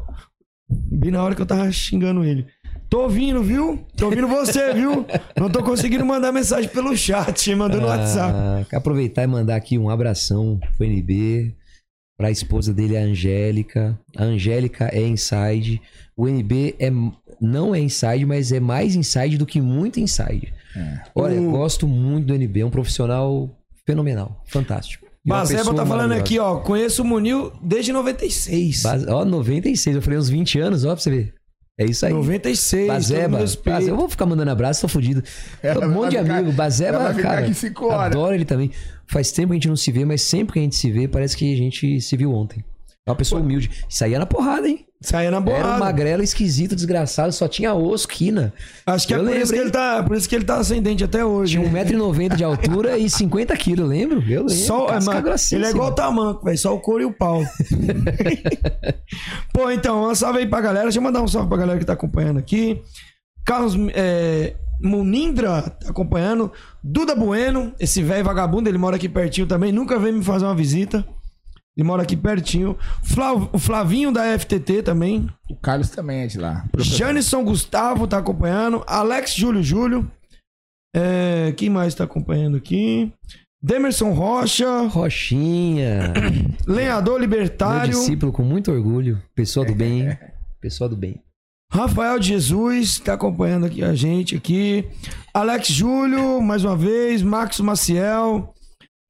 [SPEAKER 6] Bem na hora que eu tava xingando ele. Tô ouvindo, viu? Tô ouvindo você, viu? Não tô conseguindo mandar mensagem pelo chat, mandou no WhatsApp.
[SPEAKER 4] Ah, quero aproveitar e mandar aqui um abração pro NB, pra esposa dele, a Angélica. A Angélica é inside. O NB é, não é inside, mas é mais inside do que muito inside. Olha,
[SPEAKER 6] O-
[SPEAKER 4] gosto muito do NB, é um profissional fenomenal, fantástico.
[SPEAKER 6] Bazeba tá falando aqui, ó. Conheço o Munil desde 96.
[SPEAKER 4] Baz- Ó, 96, eu falei uns 20 anos, ó, pra você ver. É isso aí.
[SPEAKER 6] 96, todo
[SPEAKER 4] Bazeba. Bazeba, eu vou ficar mandando abraço, tô fudido.
[SPEAKER 7] Ela
[SPEAKER 4] um monte de
[SPEAKER 7] ficar-
[SPEAKER 4] amigo. Bazeba,
[SPEAKER 7] ela vai ficar
[SPEAKER 4] cara,
[SPEAKER 7] aqui cinco horas.
[SPEAKER 4] adoro ele também. Faz tempo que a gente não se vê, mas sempre que a gente se vê, parece que a gente se viu ontem. É uma pessoa humilde. Saía na porrada, hein?
[SPEAKER 6] Saía na
[SPEAKER 4] Era um magrelo esquisito, desgraçado, só tinha osso, quina.
[SPEAKER 6] Acho que é
[SPEAKER 4] Eu
[SPEAKER 6] por isso, que ele tá, por isso que ele tá ascendente até hoje.
[SPEAKER 4] Tinha 1,90m de altura e 50 quilos, eu lembro? Eu lembro.
[SPEAKER 6] Só, é, mano, ele é igual o tamanco, velho. Só o couro e o pau. Pô, então, um salve aí pra galera. Deixa eu mandar um salve pra galera que tá acompanhando aqui. Carlos é, Munindra tá acompanhando. Duda Bueno, esse velho vagabundo, ele mora aqui pertinho também. Nunca veio me fazer uma visita. Ele mora aqui pertinho. Flav- o Flavinho da FTT também.
[SPEAKER 7] O Carlos também é de lá.
[SPEAKER 6] Janison Gustavo tá acompanhando. Alex Júlio Júlio. É, quem mais tá acompanhando aqui? Demerson Rocha.
[SPEAKER 4] Rochinha.
[SPEAKER 6] Lenhador
[SPEAKER 4] Meu
[SPEAKER 6] Libertário.
[SPEAKER 4] discípulo com muito orgulho. Pessoa do bem. Pessoa do bem.
[SPEAKER 6] Rafael de Jesus tá acompanhando aqui a gente aqui. Alex Júlio, mais uma vez. Max Maciel.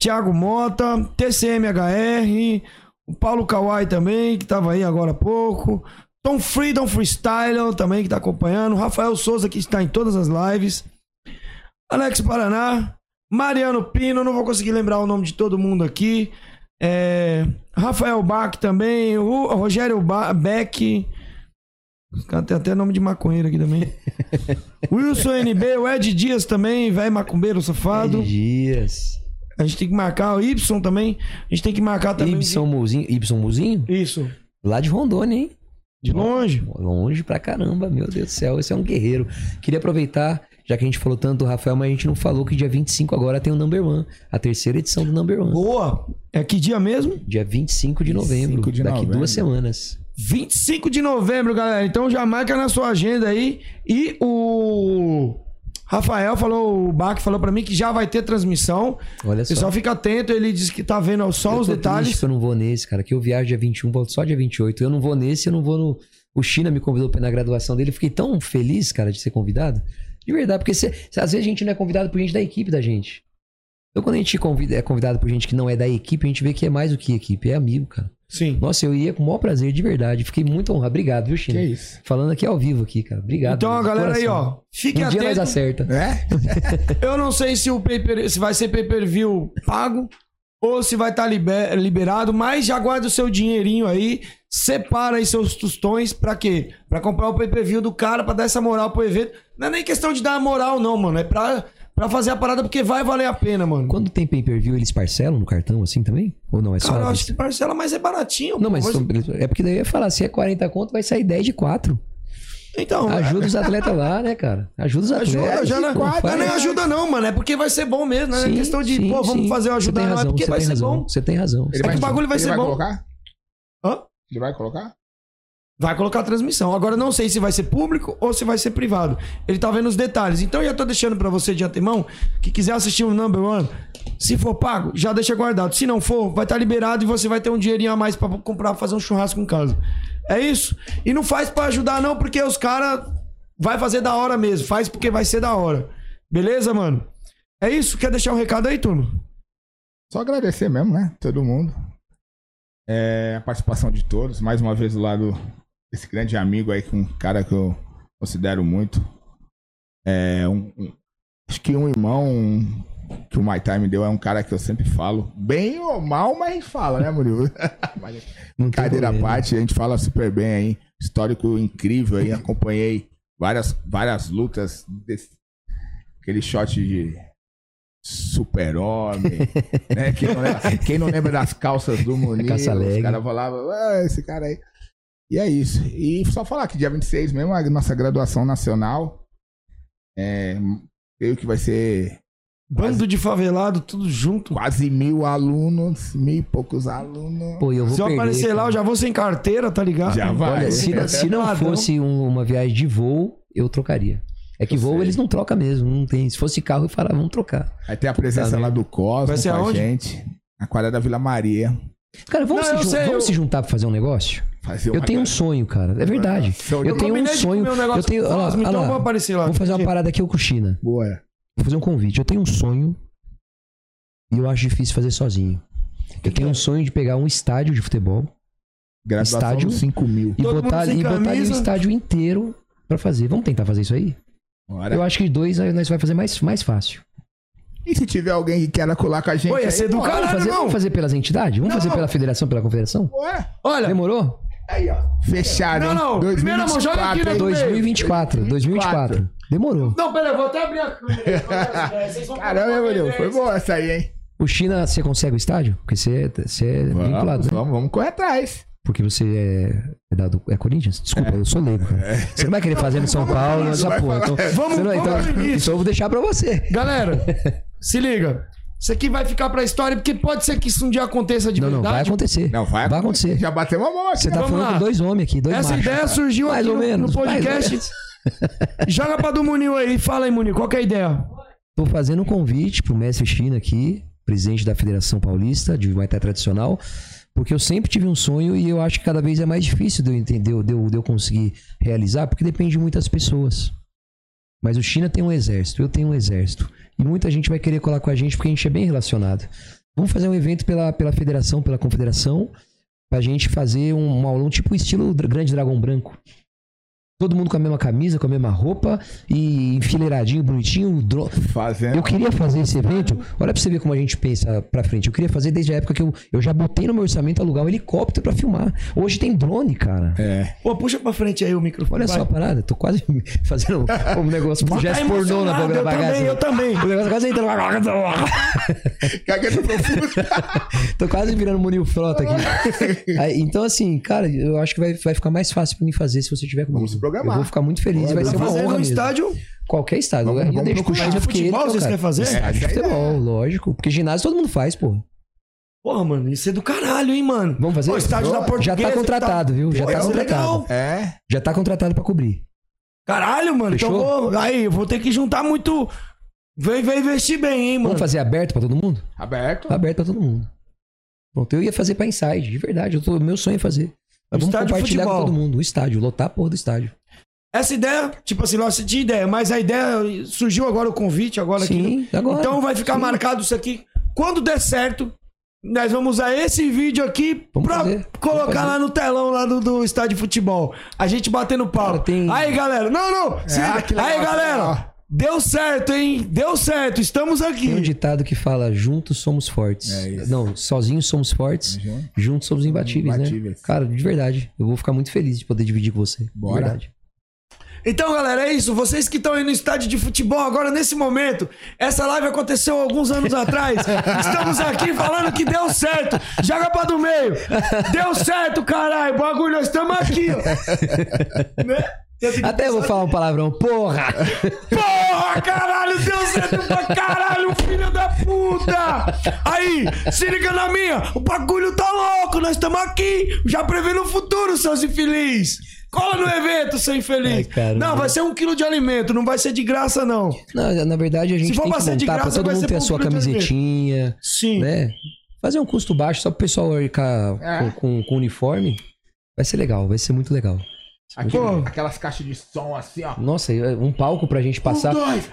[SPEAKER 6] Thiago Mota. TCMHR. O Paulo Kawai também, que tava aí agora há pouco. Tom Freedom Freestyle também, que tá acompanhando. Rafael Souza, que está em todas as lives. Alex Paraná. Mariano Pino, não vou conseguir lembrar o nome de todo mundo aqui. É, Rafael Bach também. O Rogério ba Beck. Os caras têm até nome de maconheiro aqui também. Wilson NB, o Ed Dias também, velho macumbeiro safado.
[SPEAKER 4] Ed Dias.
[SPEAKER 6] A gente tem que marcar o Y também. A gente tem que marcar também.
[SPEAKER 4] Ibson Muzinho. Ibson Muzinho?
[SPEAKER 6] Isso.
[SPEAKER 4] Lá de Rondônia, hein?
[SPEAKER 6] De longe.
[SPEAKER 4] Longe pra caramba, meu Deus do céu. Esse é um guerreiro. Queria aproveitar Já que a gente falou tanto do Rafael, mas a gente não falou que dia 25 agora tem o Number One. A terceira edição do Number One.
[SPEAKER 6] Boa! É que dia mesmo?
[SPEAKER 4] Dia 25 de novembro.
[SPEAKER 7] 25 de
[SPEAKER 4] daqui
[SPEAKER 7] novembro.
[SPEAKER 4] duas semanas.
[SPEAKER 6] 25 de novembro, galera. Então já marca na sua agenda aí. E o Rafael falou, o Bach falou pra mim que já vai ter transmissão.
[SPEAKER 4] Olha
[SPEAKER 6] O
[SPEAKER 4] só.
[SPEAKER 6] pessoal fica atento, ele disse que tá vendo só
[SPEAKER 4] Eu
[SPEAKER 6] os detalhes.
[SPEAKER 4] triste que eu não vou nesse, cara. Que eu viajo dia 21, volto só dia 28. Eu não vou nesse, eu não vou no. O China me convidou pra ir na graduação dele. Eu fiquei tão feliz, cara, de ser convidado. De verdade, porque cê- cê- às vezes a gente não é convidado por gente da equipe da gente. Então quando a gente convida- é convidado por gente que não é da equipe, a gente vê que é mais do que equipe, é amigo, cara.
[SPEAKER 6] Sim.
[SPEAKER 4] Nossa, eu ia com o maior prazer, de verdade. Fiquei muito honrado. Obrigado, viu, China?
[SPEAKER 7] Que isso.
[SPEAKER 4] Falando aqui ao vivo aqui, cara. Obrigado.
[SPEAKER 6] Então,
[SPEAKER 4] de
[SPEAKER 6] galera aí, ó, fique
[SPEAKER 4] um dia nós
[SPEAKER 6] atento.
[SPEAKER 4] acerta.
[SPEAKER 7] É?
[SPEAKER 6] Eu não sei se o pay se vai ser pay-per-view pago ou se vai estar liberado, mas já guarda o seu dinheirinho aí, separa aí seus tostões pra quê? Pra comprar o pay-per-view do cara, pra dar essa moral pro evento. Não é nem questão de dar moral não, mano, é pra, pra fazer a parada porque vai valer a pena, mano.
[SPEAKER 4] Quando tem pay-per-view, eles parcelam no cartão assim também? Ou não? É só
[SPEAKER 6] Cara, eu acho que parcela, mas é baratinho.
[SPEAKER 4] Não,
[SPEAKER 6] pô,
[SPEAKER 4] mas é porque daí eu ia falar, se é 40 conto, vai sair 10 de 4.
[SPEAKER 6] Então,
[SPEAKER 4] Ajuda os atletas lá, né, cara? Ajuda os atletas.
[SPEAKER 6] Ajuda, já não,
[SPEAKER 4] pô,
[SPEAKER 6] não é
[SPEAKER 4] faz-
[SPEAKER 6] nem ajuda não, mano, é porque vai ser bom mesmo, né? Não é questão de,
[SPEAKER 4] sim,
[SPEAKER 6] pô, vamos
[SPEAKER 4] sim.
[SPEAKER 6] fazer o ajudar, não é porque
[SPEAKER 4] você
[SPEAKER 6] vai
[SPEAKER 4] tem
[SPEAKER 6] ser
[SPEAKER 4] razão,
[SPEAKER 6] bom.
[SPEAKER 4] Você tem razão.
[SPEAKER 6] É que o bagulho vai
[SPEAKER 7] ele
[SPEAKER 6] ser
[SPEAKER 7] vai
[SPEAKER 6] bom.
[SPEAKER 7] colocar?
[SPEAKER 6] Hã?
[SPEAKER 7] Ele vai colocar?
[SPEAKER 6] Vai colocar a transmissão. Agora não sei se vai ser público ou se vai ser privado. Ele tá vendo os detalhes. Então eu já tô deixando pra você de antemão que quiser assistir o Number One, se for pago, já deixa guardado. Se não for, vai estar liberado e você vai ter um dinheirinho a mais pra comprar, fazer um churrasco em casa. É isso. E não faz pra ajudar não, porque os caras vai fazer da hora mesmo. Faz porque vai ser da hora. Beleza, mano? É isso? Quer deixar um recado aí, turma?
[SPEAKER 7] Só agradecer mesmo, né? Todo mundo. É, a participação de todos. Mais uma vez do lado desse grande amigo aí, que um cara que eu considero muito. É, um, um- acho que um irmão que o My Time deu é um cara que eu sempre falo. Bem ou mal, mas fala, né, Murilo? Brincadeira à parte, a gente fala super bem aí. Histórico incrível aí. Acompanhei várias, várias lutas desse, aquele shot de super-homem, né? Quem não, lembra, quem não lembra das calças do Munir,
[SPEAKER 4] Caça
[SPEAKER 7] os caras falavam, ah, esse cara aí. E é isso. E só falar que dia 26 mesmo, a nossa graduação nacional, é, creio que vai ser
[SPEAKER 6] Bando de favelado, tudo junto.
[SPEAKER 7] quase mil alunos, mil e poucos alunos.
[SPEAKER 4] Pô, eu vou
[SPEAKER 6] Se eu
[SPEAKER 4] perder,
[SPEAKER 6] aparecer lá,
[SPEAKER 4] cara.
[SPEAKER 6] eu já vou sem carteira, tá ligado?
[SPEAKER 7] Já vai.
[SPEAKER 4] Olha, se, não- se não fosse um- uma viagem de voo, eu trocaria. É que
[SPEAKER 7] Eu
[SPEAKER 4] voo
[SPEAKER 7] sei.
[SPEAKER 4] eles não trocam mesmo. Não tem. Se fosse carro, eu falava, vamos trocar.
[SPEAKER 7] Vai ter a presença
[SPEAKER 4] Tá
[SPEAKER 7] lá do Cosmo
[SPEAKER 6] Vai ser
[SPEAKER 7] com a
[SPEAKER 6] aonde?
[SPEAKER 7] gente. Na quadra da Vila Maria.
[SPEAKER 4] Cara, vamos,
[SPEAKER 6] Não,
[SPEAKER 4] se, jun-
[SPEAKER 6] sei,
[SPEAKER 4] vamos
[SPEAKER 6] eu-
[SPEAKER 4] se juntar pra fazer um negócio?
[SPEAKER 7] Fazer
[SPEAKER 4] Eu tenho um sonho, cara. É verdade.
[SPEAKER 7] Show de
[SPEAKER 4] Eu tenho um sonho. Eu tenho. Olha lá, olha
[SPEAKER 6] então
[SPEAKER 4] lá.
[SPEAKER 6] eu vou aparecer lá.
[SPEAKER 4] Vou fazer uma parada aqui com o China.
[SPEAKER 7] Boa.
[SPEAKER 4] Vou fazer um convite. Eu tenho um sonho e eu acho difícil fazer sozinho. Eu tenho um sonho de pegar um estádio de futebol
[SPEAKER 7] Graduação
[SPEAKER 4] Estádio?
[SPEAKER 7] dos 5 mil.
[SPEAKER 4] e
[SPEAKER 6] Todo
[SPEAKER 4] botar, e botar ali o estádio inteiro pra fazer. Vamos tentar fazer isso aí?
[SPEAKER 7] Bora.
[SPEAKER 4] Eu acho que dois aí nós vai fazer mais, mais fácil.
[SPEAKER 7] E se tiver alguém que queira colar com a gente?
[SPEAKER 6] Pô, ia
[SPEAKER 7] aí,
[SPEAKER 6] ser do caralho,
[SPEAKER 4] fazer, vamos fazer pelas entidades? Vamos
[SPEAKER 6] Não.
[SPEAKER 4] fazer pela federação, pela confederação?
[SPEAKER 7] Ué,
[SPEAKER 6] Olha,
[SPEAKER 4] Demorou?
[SPEAKER 7] Aí, ó. Fechado.
[SPEAKER 6] Não,
[SPEAKER 7] hein?
[SPEAKER 6] não, primeira mão, joga aqui
[SPEAKER 7] 2024,
[SPEAKER 6] meio.
[SPEAKER 4] 2024, 2024. Demorou.
[SPEAKER 6] Não, pera, eu vou até abrir a câmera. Vão
[SPEAKER 7] Caramba, meu Deus. Foi boa essa aí, hein?
[SPEAKER 4] O China, você consegue o estádio? Porque você, você é vinculado,
[SPEAKER 7] Vamos,
[SPEAKER 4] né?
[SPEAKER 7] vamos, vamos correr atrás.
[SPEAKER 4] Porque você é, é dado. É Corinthians? Desculpa, eu sou leigo, cara. Você não vai querer fazer no São Paulo, essa
[SPEAKER 7] vai
[SPEAKER 4] porra. Então,
[SPEAKER 6] Vamos-
[SPEAKER 4] não-
[SPEAKER 6] vamos
[SPEAKER 4] então, isso eu vou deixar pra você.
[SPEAKER 6] Galera, se liga. Isso aqui vai ficar pra história, porque pode ser que isso um dia aconteça de
[SPEAKER 4] Não, não, vai
[SPEAKER 6] verdade.
[SPEAKER 4] acontecer.
[SPEAKER 7] Não, vai,
[SPEAKER 4] Vai acontecer.
[SPEAKER 7] Já bateu uma mão aqui.
[SPEAKER 4] Você tá
[SPEAKER 6] Vamos
[SPEAKER 4] falando
[SPEAKER 6] lá.
[SPEAKER 4] com dois homens aqui, dois
[SPEAKER 6] Essa
[SPEAKER 4] machos.
[SPEAKER 6] ideia surgiu
[SPEAKER 4] Mais
[SPEAKER 6] aqui
[SPEAKER 4] ou
[SPEAKER 6] no,
[SPEAKER 4] menos,
[SPEAKER 6] no podcast. Joga pra do Munil aí. Fala aí, Munil. Qual que é a ideia?
[SPEAKER 4] Tô fazendo um convite pro mestre China aqui, presidente da Federação Paulista de Muay Thai Tradicional, porque eu sempre tive um sonho e eu acho que cada vez é mais difícil de eu entender, de eu, de eu conseguir realizar, porque depende de muitas pessoas. Mas o China tem um exército, eu tenho um exército. E muita gente vai querer colar com a gente porque a gente é bem relacionado. Vamos fazer um evento pela, pela federação, pela confederação, pra gente fazer um, aulão tipo estilo Grande Dragão Branco. Todo mundo com a mesma camisa, com a mesma roupa e enfileiradinho, bonitinho. dro-
[SPEAKER 7] Fazendo.
[SPEAKER 4] Eu queria fazer esse evento. Olha pra você ver como a gente pensa pra frente. Eu queria fazer desde a época que eu, eu já botei no meu orçamento alugar um helicóptero pra filmar. Hoje tem drone, cara.
[SPEAKER 7] É.
[SPEAKER 6] Pô, puxa pra frente aí o microfone.
[SPEAKER 4] Olha
[SPEAKER 6] vai.
[SPEAKER 4] só a parada. Tô quase fazendo um negócio pro gesto pornô na boca da
[SPEAKER 6] eu também, eu também.
[SPEAKER 4] O negócio quase entrando.
[SPEAKER 7] Cagueta profunda.
[SPEAKER 4] Tô quase virando Munil Frota aqui. Aí, então, assim, cara, eu acho que vai, vai ficar mais fácil pra mim fazer se você tiver comigo.
[SPEAKER 7] Vamos programar.
[SPEAKER 4] Eu vou ficar muito feliz vai ser uma
[SPEAKER 6] Fazer
[SPEAKER 4] honra
[SPEAKER 6] no
[SPEAKER 4] mesmo.
[SPEAKER 6] estádio.
[SPEAKER 4] Qualquer estádio.
[SPEAKER 7] Vamos-
[SPEAKER 4] eu
[SPEAKER 7] vamos
[SPEAKER 4] deixo pro
[SPEAKER 7] procurar.
[SPEAKER 6] De
[SPEAKER 4] ele
[SPEAKER 6] futebol
[SPEAKER 4] que é o
[SPEAKER 6] vocês querem fazer?
[SPEAKER 4] Estádio de
[SPEAKER 7] é
[SPEAKER 4] futebol, lógico. Porque ginásio todo mundo faz, pô.
[SPEAKER 6] Porra, mano, isso é do caralho, hein, mano?
[SPEAKER 4] Vamos fazer?
[SPEAKER 6] Pô, estádio da
[SPEAKER 4] Já
[SPEAKER 6] Portuguesa
[SPEAKER 4] tá
[SPEAKER 6] e
[SPEAKER 4] contratado, viu? Já
[SPEAKER 6] Pô,
[SPEAKER 4] tá
[SPEAKER 6] é
[SPEAKER 4] contratado.
[SPEAKER 6] legal.
[SPEAKER 7] É.
[SPEAKER 4] Já tá contratado pra cobrir.
[SPEAKER 6] Caralho, mano. Então
[SPEAKER 4] Fechou?
[SPEAKER 6] vou. Aí, eu vou ter que juntar muito. Vem, vem investir bem, hein, mano.
[SPEAKER 4] Vamos fazer aberto pra todo mundo?
[SPEAKER 7] Aberto.
[SPEAKER 4] Aberto pra todo mundo. Pronto, eu ia fazer pra Inside, de verdade. Eu tô, meu sonho é fazer. Mas vamos
[SPEAKER 6] Estádio de
[SPEAKER 4] compartilhar com
[SPEAKER 6] futebol.
[SPEAKER 4] todo mundo. O estádio, lotar a porra do estádio.
[SPEAKER 6] Essa ideia, tipo assim, nossa, tinha ideia, mas a ideia surgiu agora o convite, agora
[SPEAKER 4] Sim,
[SPEAKER 6] aqui.
[SPEAKER 4] agora.
[SPEAKER 6] Então vai ficar
[SPEAKER 4] Sim.
[SPEAKER 6] marcado isso aqui. Quando der certo, nós vamos usar esse vídeo aqui
[SPEAKER 4] Vamos
[SPEAKER 6] pra
[SPEAKER 4] fazer,
[SPEAKER 6] colocar lá no telão lá do, do estádio de futebol. A gente batendo pau.
[SPEAKER 4] Tem-
[SPEAKER 6] Aí, galera. Não, não. se
[SPEAKER 7] Ah, que legal,
[SPEAKER 6] Aí, galera.
[SPEAKER 7] legal.
[SPEAKER 6] Deu certo, hein? Deu certo. Estamos aqui.
[SPEAKER 4] Tem um ditado que fala: juntos somos fortes.
[SPEAKER 7] É.
[SPEAKER 4] Não, sozinhos somos fortes,
[SPEAKER 7] Uhum.
[SPEAKER 4] juntos somos imbatíveis,
[SPEAKER 7] Imbatíveis.
[SPEAKER 4] né? Cara, de verdade. Eu vou ficar muito feliz de poder dividir com você.
[SPEAKER 7] Bora.
[SPEAKER 4] De verdade.
[SPEAKER 6] Então, galera, é isso. Vocês que estão aí no estádio de futebol agora, nesse momento, essa live aconteceu alguns anos atrás. Estamos aqui falando que deu certo. Joga pra do meio. Deu certo, caralho. Bagulho, nós estamos aqui, ó. Né?
[SPEAKER 4] Até vou falar um palavrão. Porra!
[SPEAKER 6] Porra, caralho, deu certo pra caralho, filho da puta! Aí, se liga na minha, o bagulho tá louco, nós estamos aqui, já prevendo o futuro, seus infeliz. Cola no evento, seu infeliz.
[SPEAKER 4] Ai,
[SPEAKER 6] não, vai ser um quilo de alimento, não vai ser de graça, não.
[SPEAKER 4] Não, na verdade, a gente
[SPEAKER 6] Se for
[SPEAKER 4] tem
[SPEAKER 6] pra
[SPEAKER 4] que
[SPEAKER 6] ser de
[SPEAKER 4] montar pra
[SPEAKER 6] graça,
[SPEAKER 4] todo
[SPEAKER 6] vai
[SPEAKER 4] mundo ter a sua camisetinha,
[SPEAKER 6] Sim.
[SPEAKER 4] né? Fazer um custo baixo só pro pessoal arcar
[SPEAKER 7] É.
[SPEAKER 4] com, com, com uniforme. Vai ser legal, vai ser muito legal.
[SPEAKER 6] Pô.
[SPEAKER 7] aquelas caixas de som assim, ó.
[SPEAKER 4] Nossa, um palco pra gente passar.
[SPEAKER 7] Um, dois.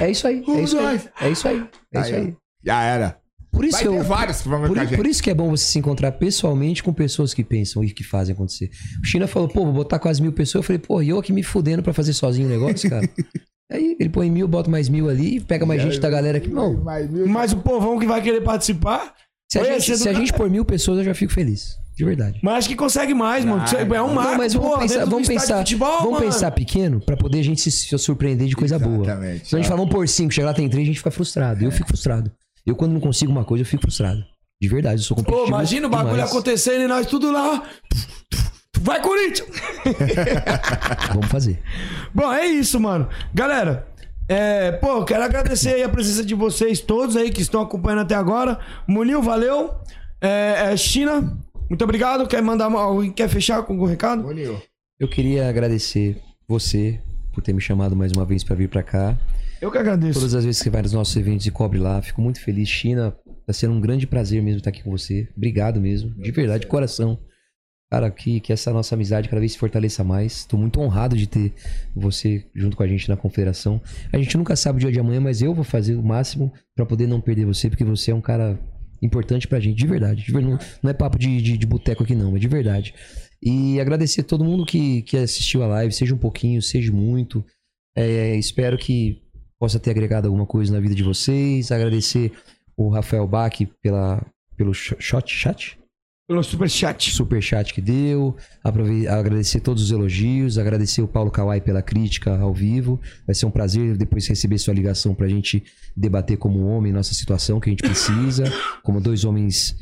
[SPEAKER 4] É, é isso aí. É
[SPEAKER 7] Um,
[SPEAKER 4] isso aí.
[SPEAKER 7] dois.
[SPEAKER 4] É isso aí. É isso
[SPEAKER 7] Aí,
[SPEAKER 4] aí.
[SPEAKER 7] Já era.
[SPEAKER 4] Por isso
[SPEAKER 7] Vai
[SPEAKER 4] que
[SPEAKER 7] ter
[SPEAKER 4] eu.
[SPEAKER 7] vários que vão ver
[SPEAKER 4] Por, por isso que é bom você se encontrar pessoalmente com pessoas que pensam e que fazem acontecer. O China falou, pô, vou botar quase mil pessoas. Eu falei, pô, e eu aqui me fudendo pra fazer sozinho o negócio, cara. Aí ele põe mil, bota mais mil ali, pega mais gente da galera aqui. Não,
[SPEAKER 7] Mas,
[SPEAKER 6] o povão que vai querer participar,
[SPEAKER 4] se a, gente, se a gente pôr mil pessoas, eu já fico feliz. De verdade.
[SPEAKER 6] mas acho que consegue mais, mano.
[SPEAKER 7] Ah,
[SPEAKER 6] é um marco,
[SPEAKER 4] Não, mas vamos
[SPEAKER 6] porra,
[SPEAKER 4] pensar, vamos pensar,
[SPEAKER 6] futebol,
[SPEAKER 4] vamos
[SPEAKER 6] mano.
[SPEAKER 4] pensar pequeno pra poder a gente se, se surpreender de coisa boa.
[SPEAKER 7] Exatamente.
[SPEAKER 4] Se a gente falar, vamos por cinco, chegar lá tem três, a gente fica frustrado.
[SPEAKER 6] É.
[SPEAKER 4] Eu fico frustrado. Eu, quando não consigo uma coisa, eu fico frustrado. De verdade, eu sou
[SPEAKER 6] Pô,
[SPEAKER 4] competitivo.
[SPEAKER 6] imagina o bagulho
[SPEAKER 4] demais.
[SPEAKER 6] acontecendo e nós tudo lá. Vai, Corinthians!
[SPEAKER 4] Vamos fazer.
[SPEAKER 6] Bom, é isso, mano. Galera, é, pô, quero agradecer aí a presença de vocês todos aí que estão acompanhando até agora. Munil, valeu. É, é, China, muito obrigado. Quer mandar alguém quer fechar com algum recado?
[SPEAKER 7] Bonito.
[SPEAKER 4] Eu queria agradecer você por ter me chamado mais uma vez pra vir pra cá.
[SPEAKER 6] Eu que agradeço.
[SPEAKER 4] Todas as vezes que vai nos nossos eventos e cobre lá, fico muito feliz. China, tá sendo um grande prazer mesmo estar aqui com você. Obrigado mesmo, de verdade, de coração. Cara, que, que essa nossa amizade cada vez se fortaleça mais. Tô muito honrado de ter você junto com a gente na confederação. A gente nunca sabe o dia de amanhã, mas eu vou fazer o máximo pra poder não perder você, porque você é um cara importante pra gente, de verdade. De ver- não, não é papo de, de, de boteco aqui, não, é de verdade. E agradecer a todo mundo que, que assistiu a live, seja um pouquinho, seja muito. É, espero que possa ter agregado alguma coisa na vida de vocês. Agradecer o Rafael Bach pela, pelo sh- shot, chat?
[SPEAKER 6] Pelo superchat.
[SPEAKER 4] super chat que deu, aprove- agradecer todos os elogios, agradecer o Paulo Kawai pela crítica ao vivo. Vai ser um prazer depois receber sua ligação pra gente debater como homem nossa situação que a gente precisa, como dois homens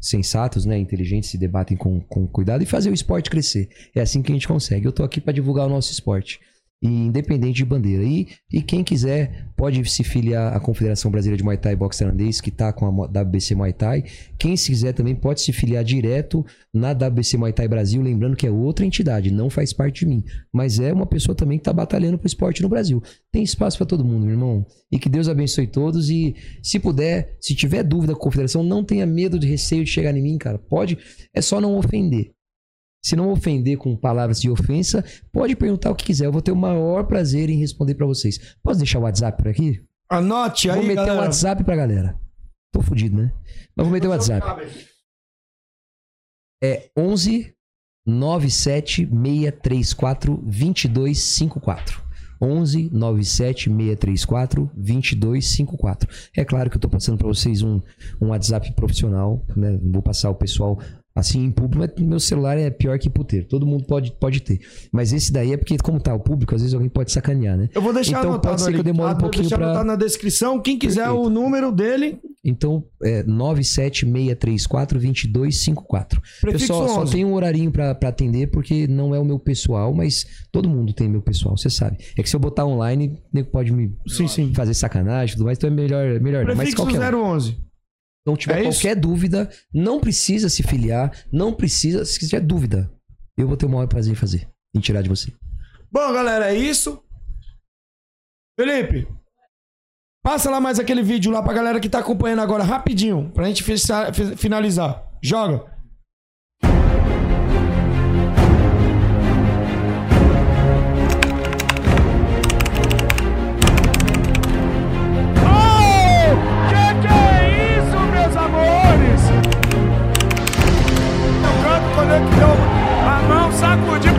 [SPEAKER 4] sensatos, né, inteligentes, se debatem com, com cuidado e fazer o esporte crescer. É assim que a gente consegue. Eu tô aqui pra divulgar o nosso esporte. E independente de bandeira. E, e quem quiser pode se filiar à Confederação Brasileira de Muay Thai Boxe Tailandês, que tá com a WBC Muay Thai. Quem se quiser também pode se filiar direto na WBC Muay Thai Brasil, lembrando que é outra entidade, não faz parte de mim, mas é uma pessoa também que tá batalhando pro esporte no Brasil. Tem espaço para todo mundo, meu irmão. E que Deus abençoe todos e se puder, se tiver dúvida com a confederação, não tenha medo de receio de chegar em mim, cara. Pode, é só não ofender. Se não ofender com palavras de ofensa, pode perguntar o que quiser. Eu vou ter o maior prazer em responder pra vocês. Posso deixar o WhatsApp por aqui?
[SPEAKER 6] Anote aí,
[SPEAKER 4] vou meter o. WhatsApp pra galera. Tô fudido, né? Mas vou meter o WhatsApp. É 11 97 634 2254. 11 97 634 2254. É claro que eu tô passando pra vocês um, um WhatsApp profissional, né? Não vou passar o pessoal assim em público, mas meu celular é pior que puteiro. Todo mundo pode, pode ter. Mas esse daí é porque, como tá o público, às vezes alguém pode sacanear, né?
[SPEAKER 6] Eu vou deixar
[SPEAKER 4] então
[SPEAKER 6] anotado
[SPEAKER 4] pode ser
[SPEAKER 6] ali.
[SPEAKER 4] que eu demore
[SPEAKER 6] Ah,
[SPEAKER 4] um
[SPEAKER 6] vou
[SPEAKER 4] pouquinho
[SPEAKER 6] deixar
[SPEAKER 4] pra...
[SPEAKER 6] anotado na descrição. Quem quiser
[SPEAKER 4] Perfeito.
[SPEAKER 6] o número dele,
[SPEAKER 4] Então, é 976342254.
[SPEAKER 6] Prefixo
[SPEAKER 4] Eu só, só
[SPEAKER 6] 11.
[SPEAKER 4] tenho um horarinho pra, pra atender, porque não é o meu pessoal, mas todo mundo tem meu pessoal, você sabe. É que se eu botar online, nego pode me
[SPEAKER 6] Sim, sim.
[SPEAKER 4] fazer sacanagem e tudo mais, então é melhor, melhor não. Mas
[SPEAKER 6] Prefixo
[SPEAKER 4] qualquer um.
[SPEAKER 6] 011.
[SPEAKER 4] Então, tiver
[SPEAKER 6] É isso?
[SPEAKER 4] qualquer dúvida, não precisa se filiar, não precisa. Se tiver dúvida, eu vou ter o maior prazer em fazer, em tirar de você.
[SPEAKER 6] Bom, galera, é isso. Felipe, passa lá mais aquele vídeo lá pra galera que tá acompanhando agora, rapidinho, pra gente finalizar. Joga.
[SPEAKER 8] Canto conectou a mão sacudiu.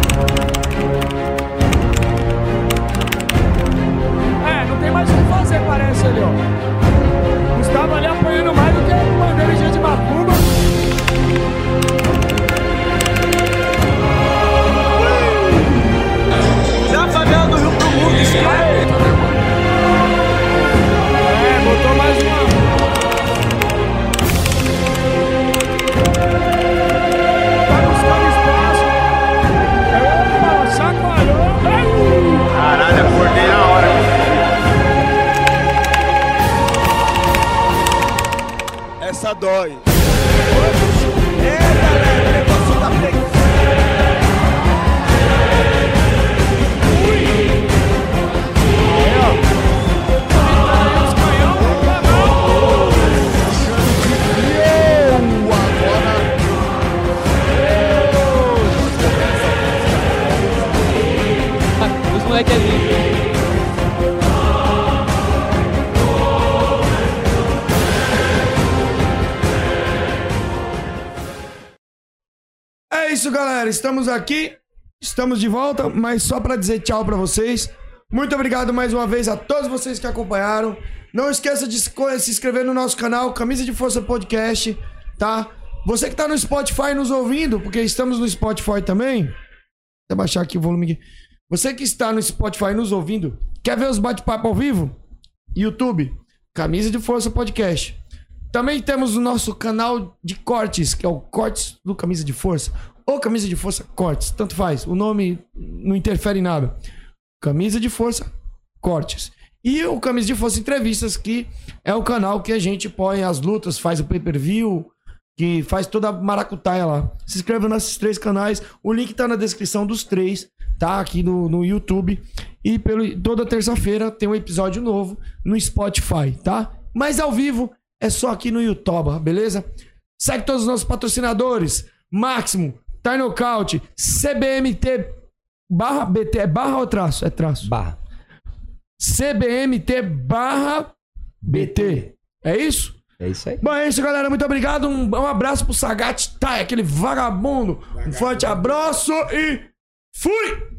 [SPEAKER 8] É, não tem mais o que fazer, parece ali, ó. Gustavo ali apanhando mais do que bandeira de de macumba.
[SPEAKER 9] Já falhando o Rio pro mundo,
[SPEAKER 8] É,
[SPEAKER 9] Caralho, acordei na hora. Essa dói.
[SPEAKER 6] Isso, galera. Estamos aqui. Estamos de volta, mas só pra dizer tchau pra vocês. Muito obrigado mais uma vez a todos vocês que acompanharam. Não esqueça de se inscrever no nosso canal Camisa de Força Podcast, tá? Você que tá no Spotify nos ouvindo, porque estamos no Spotify também. Eu baixar aqui o volume. Você que está no Spotify nos ouvindo, quer ver os bate-papo ao vivo? YouTube, Camisa de Força Podcast. Também temos o nosso canal de cortes, que é o Cortes do Camisa de Força. Ou Camisa de Força Cortes, tanto faz. O nome não interfere em nada. Camisa de Força Cortes. E o Camisa de Força Entrevistas, que é o canal que a gente põe as lutas, faz o pay-per-view, que faz toda a maracutaia lá. Se inscreva nesses três canais. O link tá na descrição dos três, tá? Aqui no, no YouTube. E pelo, toda terça-feira tem um episódio novo no Spotify, tá? Mas ao vivo é só aqui no YouTube, beleza? Segue todos os nossos patrocinadores. Máximo, Tarnocaut, CBMT barra BT. É barra ou traço? É traço.
[SPEAKER 4] Barra.
[SPEAKER 6] CBMT barra BT. É isso?
[SPEAKER 4] É isso aí.
[SPEAKER 6] Bom, é isso, galera. Muito obrigado. Um, um abraço pro Sagat Tai, aquele vagabundo. Um forte abraço e fui!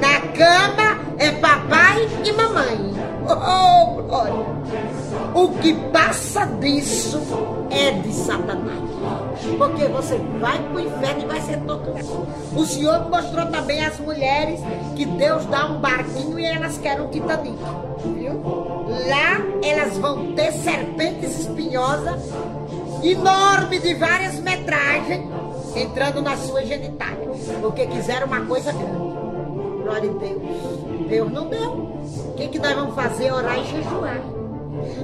[SPEAKER 10] Na cama é papai e mamãe. Oh, glória! O que passa disso é de Satanás. Porque você vai pro inferno e vai ser torturado. O Senhor mostrou também às mulheres que Deus dá um barquinho e elas querem um Titanic. Viu? Lá elas vão ter serpentes espinhosas, enormes de várias metragens, entrando na sua genitália. Porque quiseram uma coisa grande. Glória a Deus. Deus não deu. O que, que nós vamos fazer? Orar e jejuar.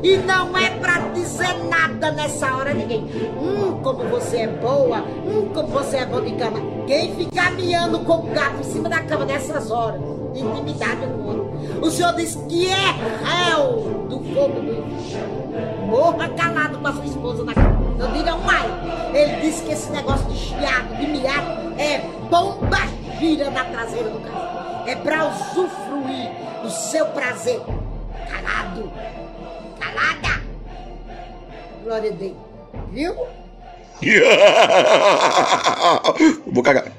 [SPEAKER 10] E não é pra dizer nada nessa hora ninguém. Hum, como você é boa. Hum, como você é bom de cama. Quem fica miando com o gato em cima da cama nessas horas? Intimidade com o. O senhor diz que é réu do fogo do inferno. Morra calado com a sua esposa na cama. Não diga mais. Ele disse que esse negócio de chiado, de miado, é bomba gira na traseira do carro. É pra usufruir do seu prazer. Calado. Calada. Glória a Deus. Viu?
[SPEAKER 11] Vou cagar.